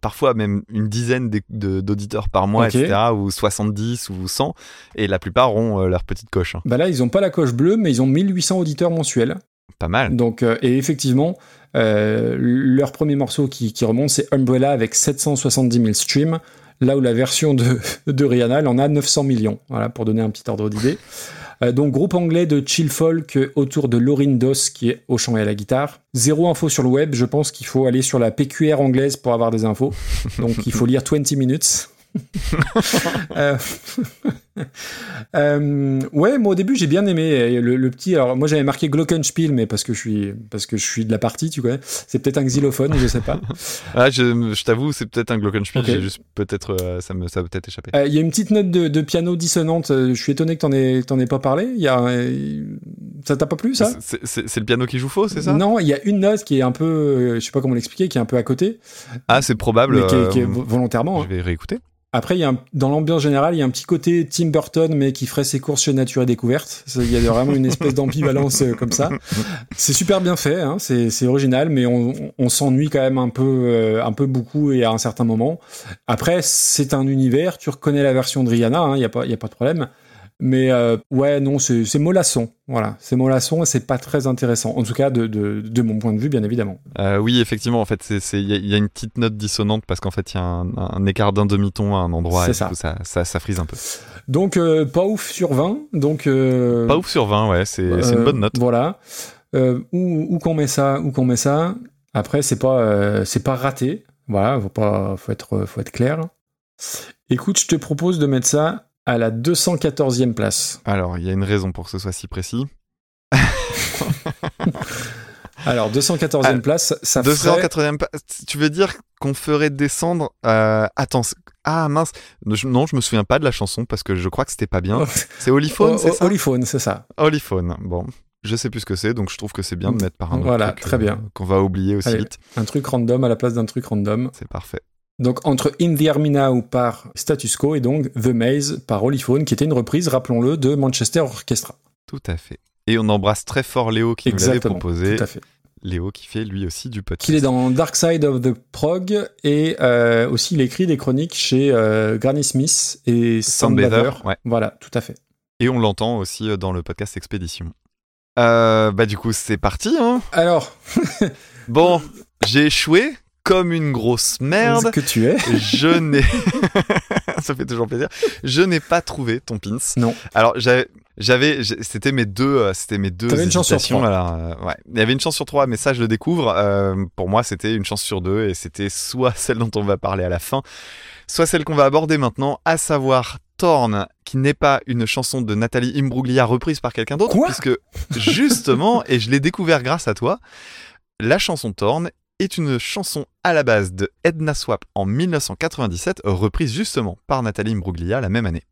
parfois même une dizaine d'auditeurs par mois, etc., ou 70 ou 100, et la plupart ont leur petite coche. hein. Bah là, ils ont pas la coche bleue, mais ils ont 1800 auditeurs mensuels. Pas mal. Donc, euh, et effectivement, euh, leur premier morceau qui, qui remonte, c'est Umbrella avec 770 000 streams. Là où la version de, de Rihanna, elle en a 900 millions. Voilà, pour donner un petit ordre d'idée. Euh, donc, groupe anglais de chill folk autour de Lauryn Doss qui est au chant et à la guitare. Zéro info sur le web. Je pense qu'il faut aller sur la PQR anglaise pour avoir des infos. Donc, il faut lire 20 minutes. Euh, euh, ouais, moi au début j'ai bien aimé Et le, le petit. Alors moi j'avais marqué Glockenspiel, mais parce que je suis parce que je suis de la partie, tu connais. C'est peut-être un xylophone, je sais pas. Ah, je, je t'avoue, c'est peut-être un Glockenspiel, Ok. j'ai juste peut-être, euh, ça me, ça a peut-être échappé. Euh, Il y a une petite note de, de piano dissonante. euh, Je suis étonné que t'en aies t'en aies pas parlé. Il y a euh, ça t'a pas plu ça? C'est- le piano qui joue faux, c'est ça? Non, il y a une note qui est un peu, euh, je sais pas comment l'expliquer, qui est un peu à côté, Ah, c'est probable. mais qui est, qui est euh, vo- volontairement. hein. Je vais réécouter. Après, il y a un- dans l'ambiance générale, il y a un petit côté Tim Burton, mais qui ferait ses courses chez Nature et Découverte. Il y a vraiment une espèce d'ambivalence euh, comme ça. C'est super bien fait, hein, c'est original, mais on, on s'ennuie quand même un peu, euh, un peu beaucoup et à un certain moment. Après, c'est un univers, tu reconnais la version de Rihanna, hein, il y a pas, y a pas de problème. Mais euh, ouais, non, c'est mollasson. Voilà, c'est mollasson et c'est pas très intéressant. En tout cas, de, de, de mon point de vue, bien évidemment. Euh, oui, effectivement, en fait, il y, a- il y a une petite note dissonante parce qu'en fait, il y a un, un écart d'un demi-ton à un endroit et ça. du coup, ça, ça, ça frise un peu. Donc, euh, pas ouf sur 20. Donc, Pas ouf sur 20, ouais, c'est une bonne note. Voilà. Où où qu'on met ça, où qu'on met ça. Après, c'est pas, c'est pas raté. Voilà, faut pas, faut être, faut être clair. Écoute, je te propose de mettre ça à la 214e place. Alors, il y a une raison pour que ce soit si précis. Alors, 214e Ah, place, ça ferait... 280 pa- tu veux dire qu'on ferait descendre euh, attends ah mince Je- non je me souviens pas de la chanson parce que je crois que c'était pas bien c'est Oliphone Oh, c'est oh, ça? Oliphone, c'est ça. Oliphone bon je sais plus ce que c'est donc je trouve que c'est bien de mettre par un autre Voilà, truc, très euh, bien. qu'on va oublier aussi Allez. vite Un truc random à la place d'un truc random. c'est parfait Donc, entre In the Army Now par Status Quo et donc The Maze par Oliphone, qui était une reprise, rappelons-le, de Manchester Orchestra. tout à fait et on embrasse très fort Léo qui nous l'avait Exactement. proposé Tout à fait. Léo qui fait lui aussi du podcast. Qu'il est dans Dark Side of the Prog et euh, aussi il écrit des chroniques chez euh, Granny Smith et Soundbather, Soundbather. ouais. Voilà, tout à fait. Et on l'entend aussi euh, dans le podcast Expédition. Euh, bah du coup c'est parti hein. Alors, Bon, j'ai échoué comme une grosse merde. que tu es. Je n'ai ça fait toujours plaisir. Je n'ai pas trouvé ton pins. Non. Alors j'avais c'était mes deux euh, c'était mes deux une chance sur trois. alors, euh, ouais. Il y avait une chance sur trois mais ça je le découvre Euh, pour moi c'était une chance sur deux et c'était soit celle dont on va parler à la fin soit celle qu'on va aborder maintenant à savoir Torn qui n'est pas une chanson de Nathalie Imbruglia reprise par quelqu'un d'autre puisque justement et je l'ai découvert grâce à toi la chanson Torn est une chanson à la base de Edna Swap en 1997, reprise justement par Nathalie Imbruglia la même année.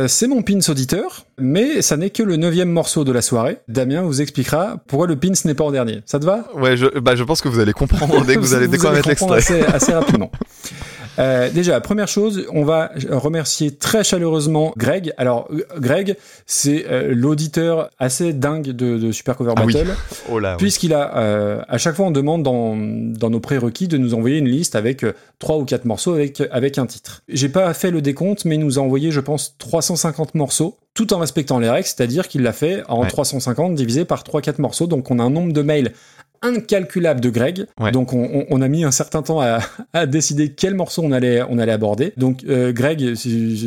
Euh, c'est mon pins auditeur, mais ça n'est que le neuvième morceau de la soirée. Damien vous expliquera pourquoi le pins n'est pas en dernier. Ça te va? Ouais, je, bah, je pense que vous allez comprendre dès que vous allez, comprendre l'extrait. assez, assez rapidement. Euh, déjà, première chose, on va remercier très chaleureusement Greg. Alors, Greg, c'est euh, l'auditeur assez dingue de, de Super Cover Ah oui. Battle. Oh. Puisqu'il a, euh, à chaque fois, on demande dans, dans nos prérequis de nous envoyer une liste avec trois ou quatre morceaux avec, avec un titre. J'ai pas fait le décompte, mais il nous a envoyé, je pense, 350 morceaux, tout en respectant les règles, c'est-à-dire qu'il l'a fait en Ouais. 350 divisé par 3-4 morceaux. Donc, on a un nombre de mails incalculable de Greg. Ouais. Donc, on, on- on a mis un certain temps à, à décider quel morceau on allait, on allait aborder. Donc, euh, Greg,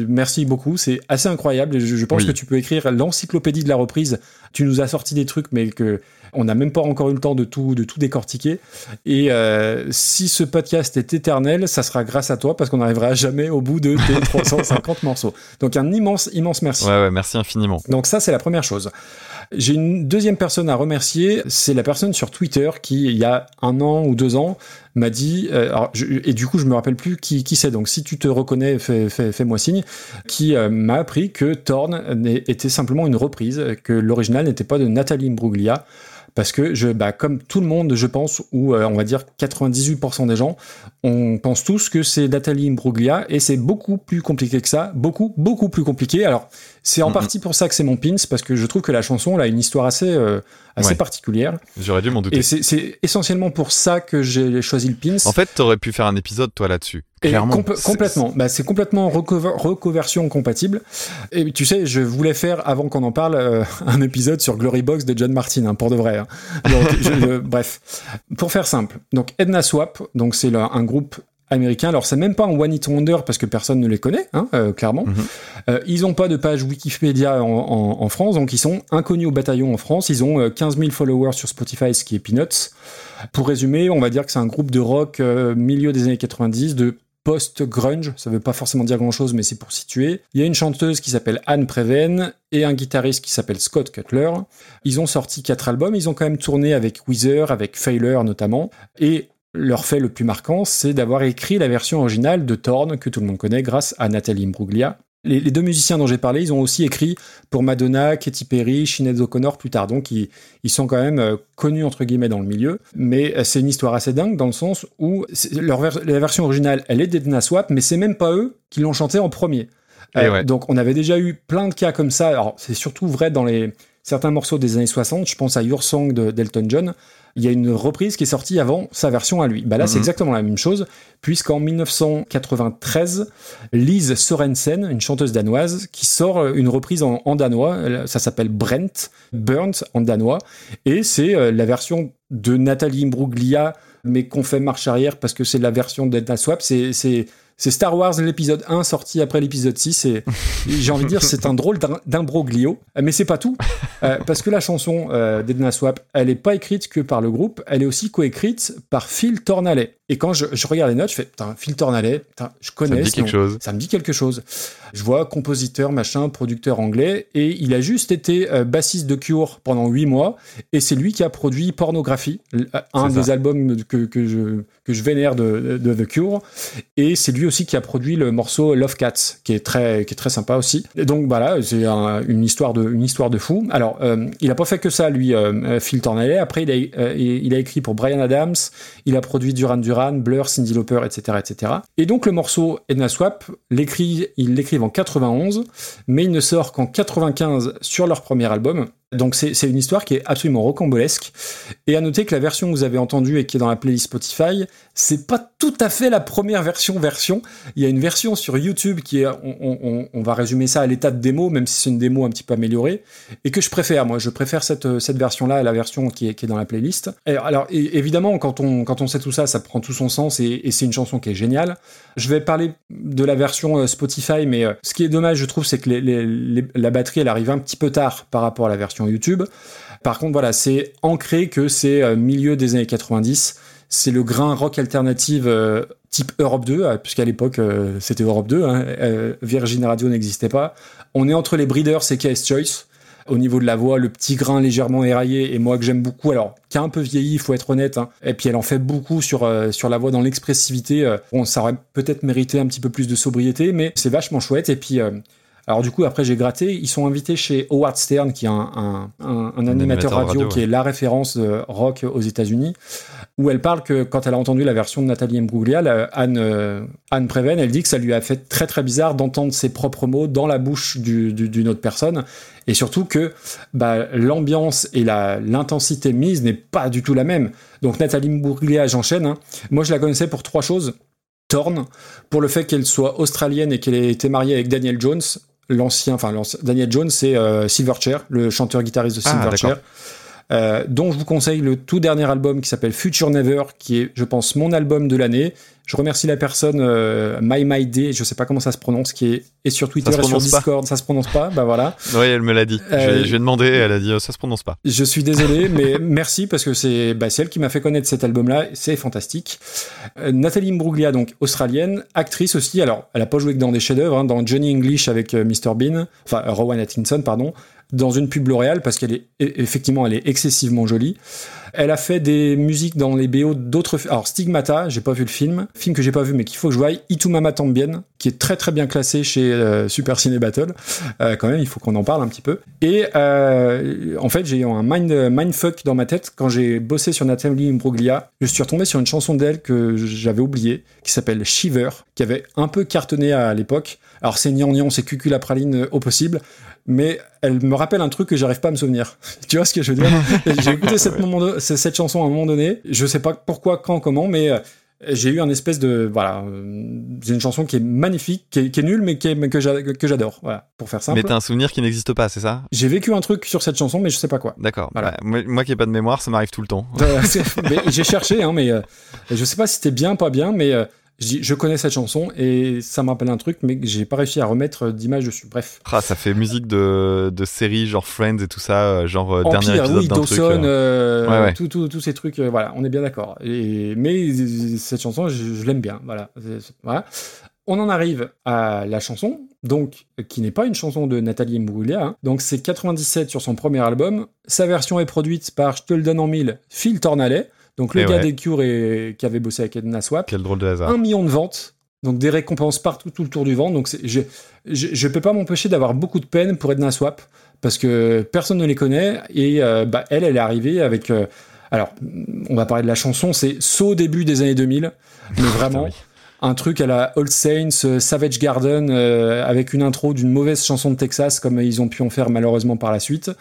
merci beaucoup. C'est assez incroyable. Je, je pense Oui. que tu peux écrire l'encyclopédie de la reprise. Tu nous as sorti des trucs, mais que on n'a même pas encore eu le temps de tout, de tout décortiquer. Et euh, si ce podcast est éternel, ça sera grâce à toi parce qu'on n'arrivera jamais au bout de tes 350 morceaux. Donc un immense, immense merci. Ouais, ouais, merci infiniment. Donc ça, c'est la première chose. J'ai une deuxième personne à remercier, c'est la personne sur Twitter qui, il y a un an ou deux ans, m'a dit, euh, alors, je- et du coup, je me rappelle plus qui, qui c'est, donc si tu te reconnais, fais, fais, fais-moi signe, qui euh, m'a appris que Torn était simplement une reprise, que l'original n'était pas de Nathalie Imbruglia, parce que je, bah, comme tout le monde, je pense, ou euh, on va dire 98% des gens, on pense tous que c'est Nathalie Imbruglia et c'est beaucoup plus compliqué que ça, beaucoup, beaucoup plus compliqué. Alors, c'est en partie pour ça que c'est mon pins, parce que je trouve que la chanson elle a une histoire assez, euh, assez Ouais. particulière. J'aurais dû m'en douter. Et c'est essentiellement pour ça que j'ai choisi le pins. En fait, t'aurais pu faire un épisode, toi, là-dessus. Clairement. complètement. Bah, c'est complètement recover- recoversion compatible. Et tu sais, je voulais faire, avant qu'on en parle, euh, un épisode sur Glory Box de John Martin, hein, pour de vrai. hein. Donc, je- je- bref. Pour faire simple. Donc, Edna Swap, donc c'est un groupe américain. Alors, c'est même pas un One Hit Wonder parce que personne ne les connaît, hein, euh, clairement. Mhm. Euh, ils ont pas de page Wikipédia en, en- en France, donc ils sont inconnus au bataillon en France. Ils ont euh, 15 000 followers sur Spotify, ce qui est peanuts. Pour résumer, on va dire que c'est un groupe de rock euh, milieu des années 90, de post-grunge, ça veut pas forcément dire grand-chose, mais c'est pour situer. Il y a une chanteuse qui s'appelle Anne Preven et un guitariste qui s'appelle Scott Cutler. Ils ont sorti quatre albums, ils ont quand même tourné avec Weezer, avec Failure notamment, et leur fait le plus marquant, c'est d'avoir écrit la version originale de Thorn, que tout le monde connaît grâce à Nathalie Imbruglia. Les, les deux musiciens dont j'ai parlé, ils ont aussi écrit pour Madonna, Katy Perry, Sinead O'Connor plus tard. Donc ils, ils sont quand même euh, connus entre guillemets dans le milieu. Mais euh, c'est une histoire assez dingue dans le sens où c'est- leur ver- la version originale, elle est d'Edna Swap, mais c'est même pas eux qui l'ont chanté en premier. Et Euh, ouais. Donc on avait déjà eu plein de cas comme ça. Alors c'est surtout vrai dans les certains morceaux des années 60. Je pense à Your Song de d'Elton John. Il y a une reprise qui est sortie avant sa version à lui. Bah là, c'est Mhm. exactement la même chose, puisqu'en 1993, Lise Sorensen, une chanteuse danoise, qui sort une reprise en, en danois. Ça s'appelle Brent, Burnt en danois. Et c'est euh, la version de Nathalie Imbruglia, mais qu'on fait marche arrière parce que c'est la version d'Edna Swap. C'est, c'est, Star Wars l'épisode 1 sorti après l'épisode 6 et j'ai envie de dire c'est un drôle d'im- d'imbroglio. Mais c'est pas tout. Euh, parce que la chanson euh, d'Edna Swap elle est pas écrite que par le groupe elle est aussi coécrite par Phil Tornalet et quand je, je regarde les notes je fais putain Phil Tornalet putain, je Ça connais me dit quelque chose. ça me dit quelque chose je vois compositeur machin producteur anglais et il a juste été euh, bassiste de Cure pendant 8 mois et c'est lui qui a produit Pornographie l- un des ça. albums que, que je que je vénère de, de The Cure et c'est lui aussi qui a produit le morceau Love Cats, qui est très, qui est très sympa aussi. Et donc voilà, c'est un- une histoire de, une histoire de fou. Alors, euh, il a pas fait que ça, lui, euh, euh, Phil Tornalet. Après, il a, euh, il a écrit pour Brian Adams, il a produit Duran Duran, Blur, Cyndi Lauper, etc., etc. Et donc le morceau Edna Swap, ils l'écrivent en 91, mais il ne sort qu'en 95 sur leur premier album. Donc c'est une histoire qui est absolument rocambolesque. Et à noter que la version que vous avez entendue et qui est dans la playlist Spotify, c'est pas tout à fait la première version version. Il y a une version sur YouTube qui est, on, va résumer ça à l'état de démo, même si c'est une démo un petit peu améliorée, et que je préfère. Moi, je préfère cette, cette version-là à la version qui est, qui est dans la playlist. Alors, évidemment, quand on, quand on sait tout ça, ça prend tout son sens et, c'est une chanson qui est géniale. Je vais parler de la version euh, Spotify, mais euh, ce qui est dommage, je trouve, c'est que la batterie, elle arrive un petit peu tard par rapport à la version YouTube. Par contre, voilà, c'est ancré que c'est euh, milieu des années 90. C'est le grain rock alternative euh, type Europe 2, euh, puisqu'à l'époque c'était Europe 2, hein, Virgin Radio n'existait pas. On est entre les Breeders et KS Choice. Au niveau de la voix, le petit grain légèrement éraillé, et moi que j'aime beaucoup, alors qui a un peu vieilli, il faut être honnête, hein. et puis elle en fait beaucoup sur, sur la voix dans l'expressivité. bon, ça aurait peut-être mérité un petit peu plus de sobriété, mais c'est vachement chouette, et puis... alors du coup, après j'ai gratté, ils sont invités chez Howard Stern, qui est un, un, un- un animateur, radio, radio, qui est la référence de rock aux États-Unis, où elle parle que quand elle a entendu la version de Nathalie Imbruglia, Anne, euh, Anne Preven, elle dit que ça lui a fait très très bizarre d'entendre ses propres mots dans la bouche du- du- d'une autre personne, et surtout que bah, l'ambiance et la- l'intensité mise n'est pas du tout la même. Donc Nathalie Imbruglia, j'enchaîne, hein. moi je la connaissais pour trois choses. Thorn, pour le fait qu'elle soit australienne et qu'elle ait été mariée avec Daniel Jones, l'ancien, enfin l'ancien- Daniel Jones, c'est euh, Silverchair, le chanteur-guitariste de Ah, Silverchair. Euh, dont je vous conseille le tout dernier album qui s'appelle Future Never, qui est, je pense, mon album de l'année. Je remercie la personne euh, My My Day, je sais pas comment ça se prononce, qui est, sur Twitter et sur prononce pas. Discord, ça se prononce pas, bah voilà. Oui, elle me l'a dit. Euh, Je, lui ai demandé, elle a dit euh, ça se prononce pas. Je suis désolé, mais merci parce que c'est bah, elle qui m'a fait connaître cet album-là. C'est fantastique. Euh, Nathalie Imbruglia, donc australienne, actrice aussi. Alors, elle a pas joué que dans des chefs-d'œuvre, hein, dans Johnny English avec euh, Mr Bean, enfin euh, Rowan Atkinson, pardon, dans une pub L'Oréal parce qu'elle est e- effectivement elle est excessivement jolie. Elle a fait des musiques dans les BO d'autres. Alors Stigmata, j'ai pas vu le film, film que j'ai pas vu mais qu'il faut que je voie. Itumama Tambien, qui est très très bien classé chez euh, Super Ciné Battle. Euh, quand même, il faut qu'on en parle un petit peu. Et euh, en fait, j'ai eu un mind, mindfuck dans ma tête quand j'ai bossé sur Nathalie Imbruglia. Je suis retombé sur une chanson d'elle que j'avais oubliée, qui s'appelle Shiver, qui avait un peu cartonné à l'époque. Alors c'est gnangnan, c'est cucul à praline au possible, mais elle me rappelle un truc que j'arrive pas à me souvenir. tu vois ce que je veux dire J'ai écouté cette, moment de- cette chanson à un moment donné. Je sais pas pourquoi, quand, comment, mais euh, j'ai eu un espèce de voilà. euh, C'est une chanson qui est magnifique, qui est, qui est nulle, mais, qui est- mais que j'a- que j'adore. Voilà, pour faire simple. Mais t'as un souvenir qui n'existe pas, c'est ça? J'ai vécu un truc sur cette chanson, mais je sais pas quoi. D'accord. Voilà. Bah, moi, moi qui ai pas de mémoire, ça m'arrive tout le temps. Euh, j'ai cherché, hein, mais euh, je sais pas si c'était bien, pas bien, mais euh, je, dis- je connais cette chanson et ça me rappelle un truc, mais j'ai pas réussi à remettre d'image dessus. Bref. Ah, ça fait musique de, de séries genre Friends et tout ça, euh, genre euh, dernier Empire, épisode oui, d'un truc. Dawson, euh, euh, Ouais, ouais. tout- tout- tous ces trucs, euh, voilà, on est bien d'accord. Mais euh, cette chanson, je, je l'aime bien, voilà. Voilà. On en arrive à la chanson, donc qui n'est pas une chanson de Nathalie Imbruglia. hein. Donc c'est 97 sur son premier album. Sa version est produite par, je te le donne en mille, Phil Tornalet. Donc le Et gars ouais. des Cure et qui avait bossé avec Edna Swap. Quel drôle de hasard. Un million de ventes, donc des récompenses partout tout le tour du ventre. Donc je, je, je peux pas m'empêcher d'avoir beaucoup de peine pour Edna Swap parce que personne ne les connaît et euh, bah, elle, elle est arrivée avec. euh, alors, on va parler de la chanson, c'est saut début des années 2000, mais vraiment. Un truc à la All Saints, euh, Savage Garden, euh, avec une intro d'une mauvaise chanson de Texas, comme ils ont pu en faire malheureusement par la suite.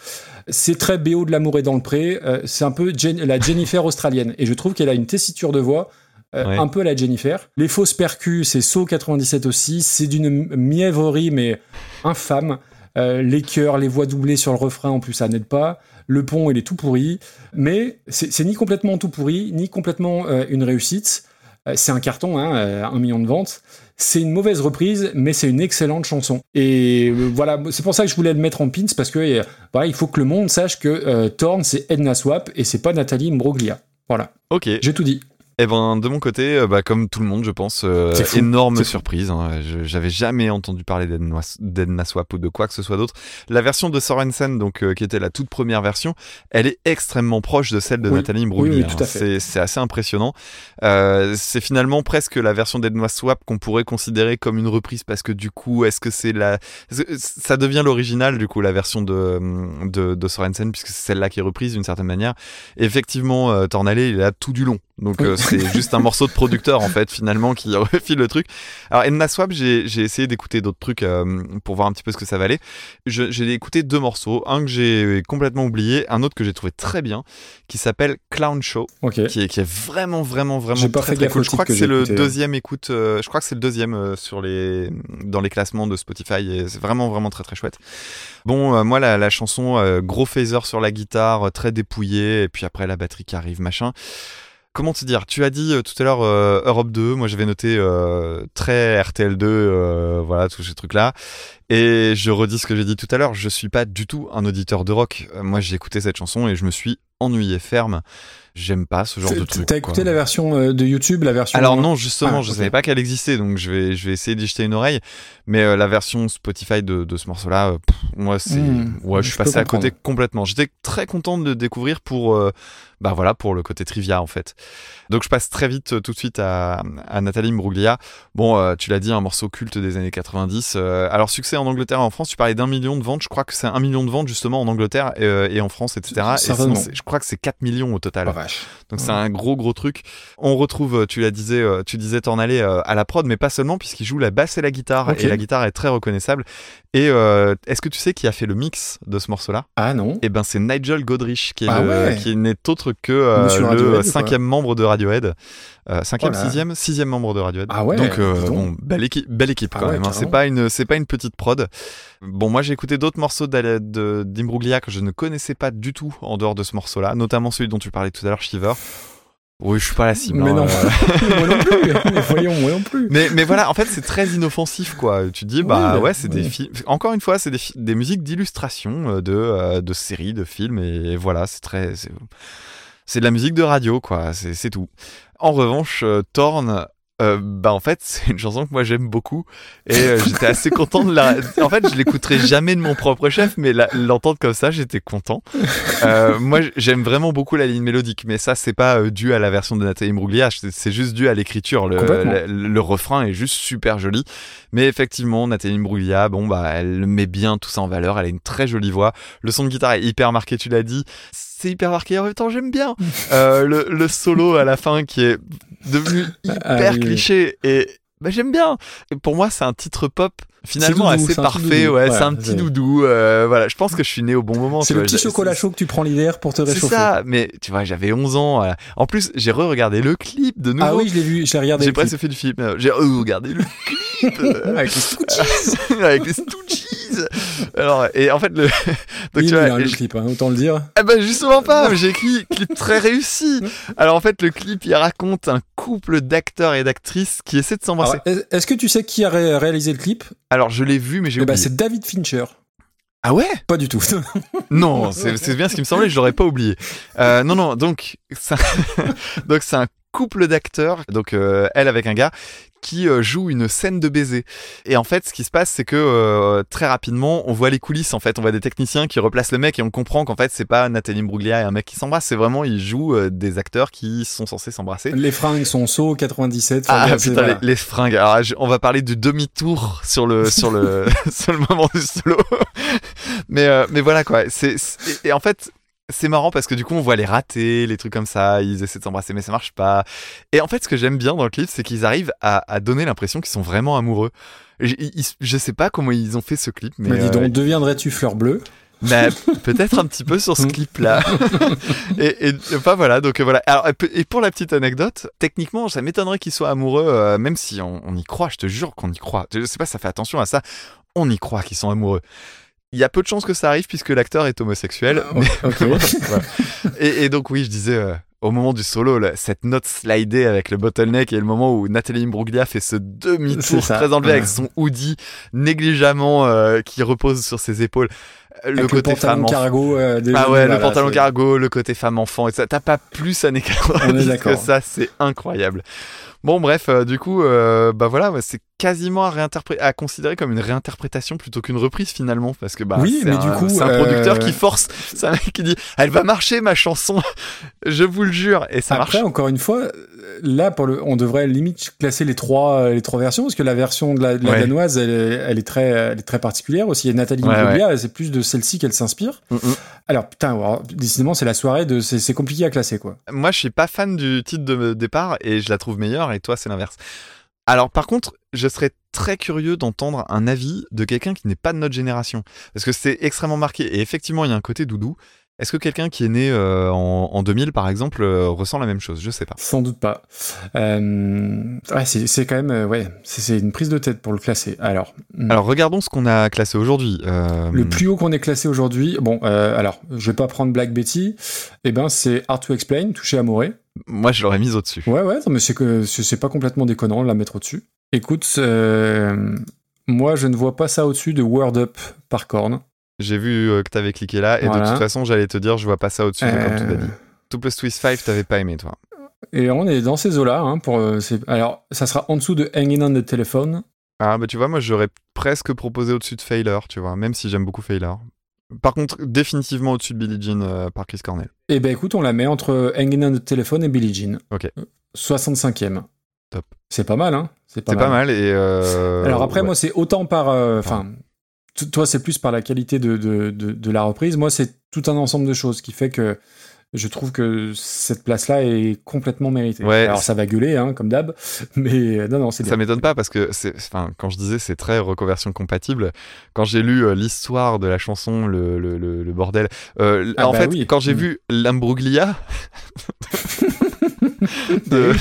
C'est très BO de l'amour est dans le pré. euh, c'est un peu Jen- la Jennifer australienne. Et je trouve qu'elle a une tessiture de voix euh, Ouais. un peu à la Jennifer. Les fausses percus, c'est So 97 aussi. C'est d'une mièvrerie, mais infâme. Euh, les chœurs, les voix doublées sur le refrain, en plus, ça n'aide pas. Le pont, il est tout pourri. Mais c'est ni complètement tout pourri, ni complètement euh, une réussite. C'est un carton, hein, un million de ventes. C'est une mauvaise reprise, mais c'est une excellente chanson. Et euh, voilà, c'est pour ça que je voulais le mettre en pins, parce que euh, voilà, il faut que le monde sache que euh, Thorn, c'est Edna Swap et c'est pas Nathalie Mbroglia. Voilà, Ok. j'ai tout dit. Eh ben, de mon côté, euh, bah, comme tout le monde, je pense, euh, énorme surprise. hein. J'avais jamais entendu parler d'Edna Swap ou de quoi que ce soit d'autre. La version de Sorensen, donc, euh, qui était la toute première version, elle est extrêmement proche de celle de Oui. Nathalie Imbruglia. Oui, oui, tout à hein. fait. C'est- assez impressionnant. Euh, c'est finalement presque la version d'Edna Swap qu'on pourrait considérer comme une reprise parce que du coup, est-ce que c'est la, ça devient l'original du coup la version de de, de Sorensen puisque c'est celle-là qui est reprise d'une certaine manière. Et effectivement, Tornallé, il est là tout du long. Donc euh, c'est juste un morceau de producteur en fait finalement qui refile le truc. Alors Edna Swap, j'ai essayé d'écouter d'autres trucs euh, pour voir un petit peu ce que ça valait. J'ai écouté deux morceaux, un que j'ai complètement oublié, un autre que j'ai trouvé très bien, qui s'appelle Clown Show, qui est, qui est vraiment vraiment vraiment pas très, fait très cool. Je crois que, que c'est le deuxième écoute, euh, je crois que c'est le deuxième euh, sur les dans les classements de Spotify et c'est vraiment vraiment très très chouette. Bon, euh, moi la, la chanson euh, gros phaser sur la guitare, très dépouillé et puis après la batterie qui arrive machin. Comment te dire Tu as dit euh, tout à l'heure euh, Europe 2, moi j'avais noté euh, très RTL2, euh, voilà tous ces trucs là. Et je redis ce que j'ai dit tout à l'heure, je suis pas du tout un auditeur de rock. Moi j'ai écouté cette chanson et je me suis ennuyé ferme. J'aime pas ce genre de truc. T'as écouté quoi. la version de YouTube, la version. Alors non, justement, Ah, je ok. savais pas qu'elle existait, donc je vais, je vais essayer d'y jeter une oreille. Mais euh, la version Spotify de, de ce morceau-là, moi, c'est, Hmm, ouais, je suis passé à côté complètement. J'étais très content de le découvrir pour, euh, bah voilà, pour le côté trivia en fait. Donc je passe très vite, euh, tout de suite à, à Nathalie Mbruglia. Bon, euh, tu l'as dit, un morceau culte des années 90. Euh, alors succès en Angleterre et en France. Tu parlais d'un million de ventes. Je crois que c'est un million de ventes justement en Angleterre et, et en France, etc. Et sinon, je crois que c'est 4 millions au total. Oh, vache. Donc c'est un gros gros truc. On retrouve, tu la disais, tu disais Tornallé euh, à la prod, mais pas seulement puisqu'il joue la basse et la guitare et la guitare est très reconnaissable. Et euh, est-ce que tu sais qui a fait le mix de ce morceau-là? Ah non. Eh ben c'est Nigel Godrich qui est Ah le- ouais. qui n'est autre que le cinquième membre de Radiohead, euh, cinquième, Oh sixième, sixième membre de Radiohead. Ah ouais, Donc, euh, dis donc. bon, belle équipe, belle équipe Ah quand ouais, même. hein. C'est pas une, c'est pas une petite prod. Bon, moi j'ai écouté d'autres morceaux d'Imbruglia que je ne connaissais pas du tout en dehors de ce morceau-là, notamment celui dont tu parlais tout à l'heure, Shiver. Oui, je suis pas la cible. Mais hein, non, euh. moi non plus. Mais voyons, moi non plus. Mais, mais voilà, en fait, c'est très inoffensif, quoi. Tu te dis, bah Oui, ouais, c'est des films. Encore une fois, c'est des, des musiques d'illustration de, de séries, de films, et voilà, c'est très. C'est de la musique de radio, quoi. C'est tout. En revanche, euh, Thorn. euh, bah en fait c'est une chanson que moi j'aime beaucoup et euh, j'étais assez content de la en fait je l'écouterai jamais de mon propre chef mais l'entendre comme ça j'étais content euh, moi j'aime vraiment beaucoup la ligne mélodique mais ça c'est pas dû à la version de Nathalie Imbruglia c'est juste dû à l'écriture le, Complètement. le, le refrain est juste super joli mais effectivement Nathalie Imbruglia bon bah elle met bien tout ça en valeur elle a une très jolie voix le son de guitare est hyper marqué tu l'as dit c'est hyper marqué en même temps j'aime bien Euh, le, le solo à la fin qui est devenu hyper Ah oui, oui. cliché et bah, j'aime bien et pour moi c'est un titre pop finalement C'est doudou, assez c'est parfait ouais, Ouais, c'est un petit c'est- doudou euh, voilà je pense que je suis né au bon moment C'est le vois, petit chocolat c'est- chaud que tu prends l'hiver pour te c'est réchauffer. ça mais tu vois j'avais 11 ans voilà. en plus j'ai re-regardé le clip de nouveau Ah oui, je l'ai vu, je l'ai regardé. j'ai presque fait le film j'ai re-regardé le clip euh, Avec les Stooges. avec les Stooges alors et en fait le donc Il tu est vois bien, le je- clip, hein, autant le dire. eh ben justement pas, j'ai écrit clip très réussi. Alors en fait le clip il raconte un couple d'acteurs et d'actrices qui essaient de s'embrasser. Est-ce que tu sais qui a ré- réalisé le clip? Alors je l'ai vu mais j'ai Eh ben, oublié. c'est David Fincher. ah ouais? Pas du tout. Non, c'est bien ce qui me semblait, je l'aurais pas oublié. Euh, non non, donc c'est un- donc c'est un couple d'acteurs, donc euh, elle avec un gars, qui euh, joue une scène de baiser. Et en fait, ce qui se passe, c'est que euh, très rapidement, on voit les coulisses. En fait, on voit des techniciens qui replacent le mec et on comprend qu'en fait, c'est pas Nathalie Bruglia et un mec qui s'embrasse. C'est vraiment, ils jouent euh, des acteurs qui sont censés s'embrasser. Les fringues sont saut 97. enfin, Ah putain, voilà. les, les fringues. Alors, je- on va parler du demi-tour sur le sur le sur le moment du solo. mais euh, mais voilà quoi. C'est- et en fait. C'est marrant parce que du coup on voit les rater, les trucs comme ça, ils essaient de s'embrasser mais ça marche pas. Et en fait ce que j'aime bien dans le clip c'est qu'ils arrivent à, à donner l'impression qu'ils sont vraiment amoureux. Je, ils- je sais pas comment ils ont fait ce clip mais Mais dis euh, donc, deviendrais-tu fleur bleue? Bah, peut-être un petit peu sur ce Mm. clip-là. et, et enfin voilà, donc euh, voilà. Alors, et pour la petite anecdote, techniquement, ça m'étonnerait qu'ils soient amoureux, euh, même si on, on y croit. Je te jure qu'on y croit. Je sais pas, ça fait attention à ça. On y croit qu'ils sont amoureux. Il y a peu de chances que ça arrive puisque l'acteur est homosexuel. mais- voilà. et, et donc oui, je disais. euh, au moment du solo, là, cette note slidée avec le bottleneck et le moment où Nathalie Imbruglia fait ce demi-tour très enlevé avec son hoodie négligemment euh, qui repose sur ses épaules. Euh, Le Avec côté le pantalon femme cargo. euh, des- Ah ouais, le pantalon cargo, le côté femme enfant et ça. T'as pas plus années 90 que ça, c'est incroyable. Bon bref, du coup, bah voilà, c'est quasiment à, réinterpré- à considérer comme une réinterprétation plutôt qu'une reprise finalement, parce que bah Oui, c'est mais un, du coup, c'est un euh, producteur qui force, c'est un mec qui dit, elle va marcher ma chanson, je vous le jure, et ça Après, marche. encore une fois, euh, là, pour le, on devrait limite classer les trois, euh, les trois versions, parce que la version de la, de la Ouais. danoise, elle est, elle est très, elle est très particulière aussi. Et Nathalie Ouais, c'est plus de celle-ci qu'elle s'inspire. Mm, mm. Alors, putain, alors, décidément, c'est la soirée de, c'est, c'est compliqué à classer, quoi. Moi, je suis pas fan du titre de départ et je la trouve meilleure et toi, c'est l'inverse. Alors, par contre, je serais très curieux d'entendre un avis de quelqu'un qui n'est pas de notre génération. Parce que c'est extrêmement marqué. Et effectivement, il y a un côté doudou. Est-ce que quelqu'un qui est né euh, en, en 2000, par exemple, euh, ressent la même chose? Je sais pas. Sans doute pas. Euh, ouais, c'est, quand même, ouais, c'est, une prise de tête pour le classer. Alors, mm, Alors, regardons ce qu'on a classé aujourd'hui. Le plus haut qu'on ait classé aujourd'hui, bon, alors, je vais pas prendre Black Betty, eh ben, c'est Hard to Explain, touché à Moré. Moi, je l'aurais mise au-dessus. Ouais, ouais, non, mais c'est que c'est pas complètement déconnant de la mettre au-dessus. Écoute, euh, moi je ne vois pas ça au-dessus de Word Up par Korn. J'ai vu euh, que t'avais cliqué là. Et de toute façon, j'allais te dire, je vois pas ça au-dessus, de comme tu l'as Euh, dit. Plus Twist 5, t'avais pas aimé, toi. Et on est dans ces eaux-là. Hein, pour, euh, alors, ça sera en dessous de Hanging on the Telephone. Ah, bah tu vois, moi j'aurais presque proposé au-dessus de Failure, tu vois, même si j'aime beaucoup Failure. Par contre, définitivement au-dessus de Billie Jean euh, par Chris Cornell. Et ben écoute, on la met entre Hanging on the Telephone et Billie Jean. Ok. 65e. Top. C'est pas mal, hein C'est pas mal et. euh, Alors après, ouais. moi, c'est autant par... euh, Enfin, toi, c'est plus par la qualité de, de, de, de la reprise. Moi, c'est tout un ensemble de choses qui fait que je trouve que cette place-là est complètement méritée. Ouais, Alors ça va gueuler, hein, comme d'hab, mais euh, non, non, c'est Ça m'étonne pas parce que enfin, quand je disais c'est très reconversion compatible, quand j'ai lu euh, l'histoire de la chanson, le, le, le, le bordel, euh, Ah en bah fait, oui. quand j'ai Mm. vu l'Ambruglia de,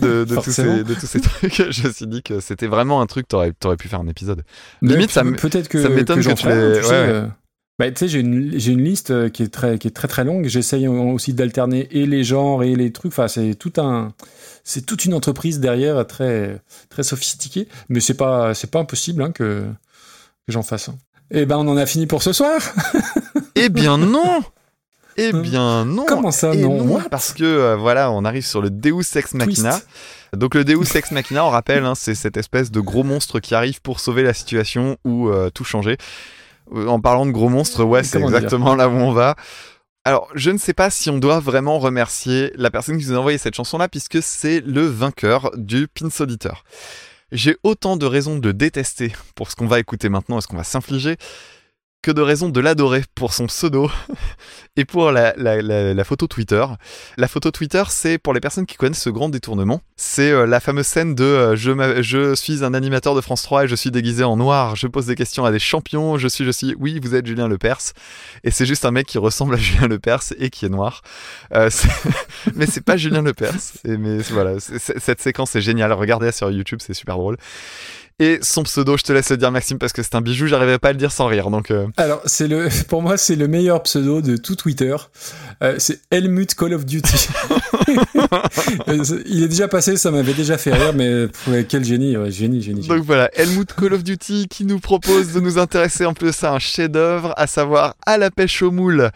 de, de, tous ces, de tous ces trucs, je me suis dit que c'était vraiment un truc, t'aurais, t'aurais pu faire un épisode. Mais limite, ça peut-être que m'étonne que tu tu sais, ouais. euh, Bah, tu sais, j'ai une, liste euh, qui est très, qui est très très longue. J'essaye aussi d'alterner et les genres et les trucs. Enfin, c'est tout un, c'est toute une entreprise derrière très, très sophistiquée. Mais c'est pas, c'est pas impossible hein, que, que j'en fasse. un. Eh ben, on en a fini pour ce soir. Eh bien non Eh bien non Comment ça, Et non? Parce que euh, voilà, on arrive sur le Deus Ex Machina. Twist. Donc le Deus Ex Machina, on rappelle, hein, c'est cette espèce de gros monstre qui arrive pour sauver la situation ou euh, tout changer. Euh, En parlant de gros monstres, ouais, c'est exactement là où on va. Alors, je ne sais pas si on doit vraiment remercier la personne qui nous a envoyé cette chanson-là, puisque c'est le vainqueur du Pins Auditeur. J'ai autant de raisons de détester pour ce qu'on va écouter maintenant et ce qu'on va s'infliger, que de raisons de l'adorer pour son pseudo et pour la, photo Twitter. La photo Twitter, c'est pour les personnes qui connaissent ce grand détournement. C'est euh, la fameuse scène de euh, je, je suis un animateur de France 3 et je suis déguisé en noir, je pose des questions à des champions, je suis, je suis, oui, vous êtes Julien Lepers. Et c'est juste un mec qui ressemble à Julien Lepers et qui est noir. Euh, mais c'est pas Julien Lepers. Et mais voilà, cette séquence est géniale. Regardez-la sur YouTube, c'est super drôle. Et son pseudo, je te laisse le dire, Maxime, parce que c'est un bijou, j'arriverai pas à le dire sans rire. Donc, euh, Alors, c'est le, pour moi, c'est le meilleur pseudo de tout Twitter. Euh, c'est Helmut Call of Duty. Euh, Il est déjà passé, ça m'avait déjà fait rire, mais ouais, quel génie, ouais, génie, génie. génie. Donc voilà, Helmut Call of Duty qui nous propose de nous intéresser en plus à un chef-d'œuvre, à savoir à la pêche au moule.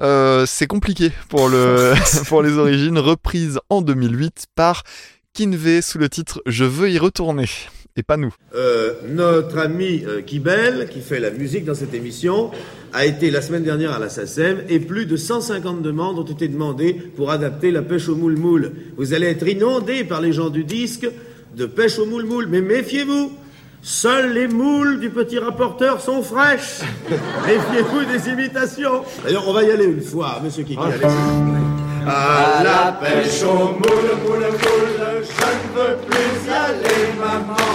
Euh, c'est compliqué pour, le, pour les origines, reprise en 2008 par Kinvey sous le titre Je veux y retourner. Et pas nous. Euh, notre ami euh, Kibel, qui fait la musique dans cette émission, a été la semaine dernière à la SACEM et plus de 150 demandes ont été demandées pour adapter la pêche au moule-moule. Vous allez être inondés par les gens du disque de pêche au moule-moule, mais méfiez-vous Seules les moules du petit rapporteur sont fraîches. Méfiez-vous des imitations. D'ailleurs, on va y aller une fois, monsieur Kiki. plaît. À la pêche au moule, moule, moule, je ne veux plus y aller, maman.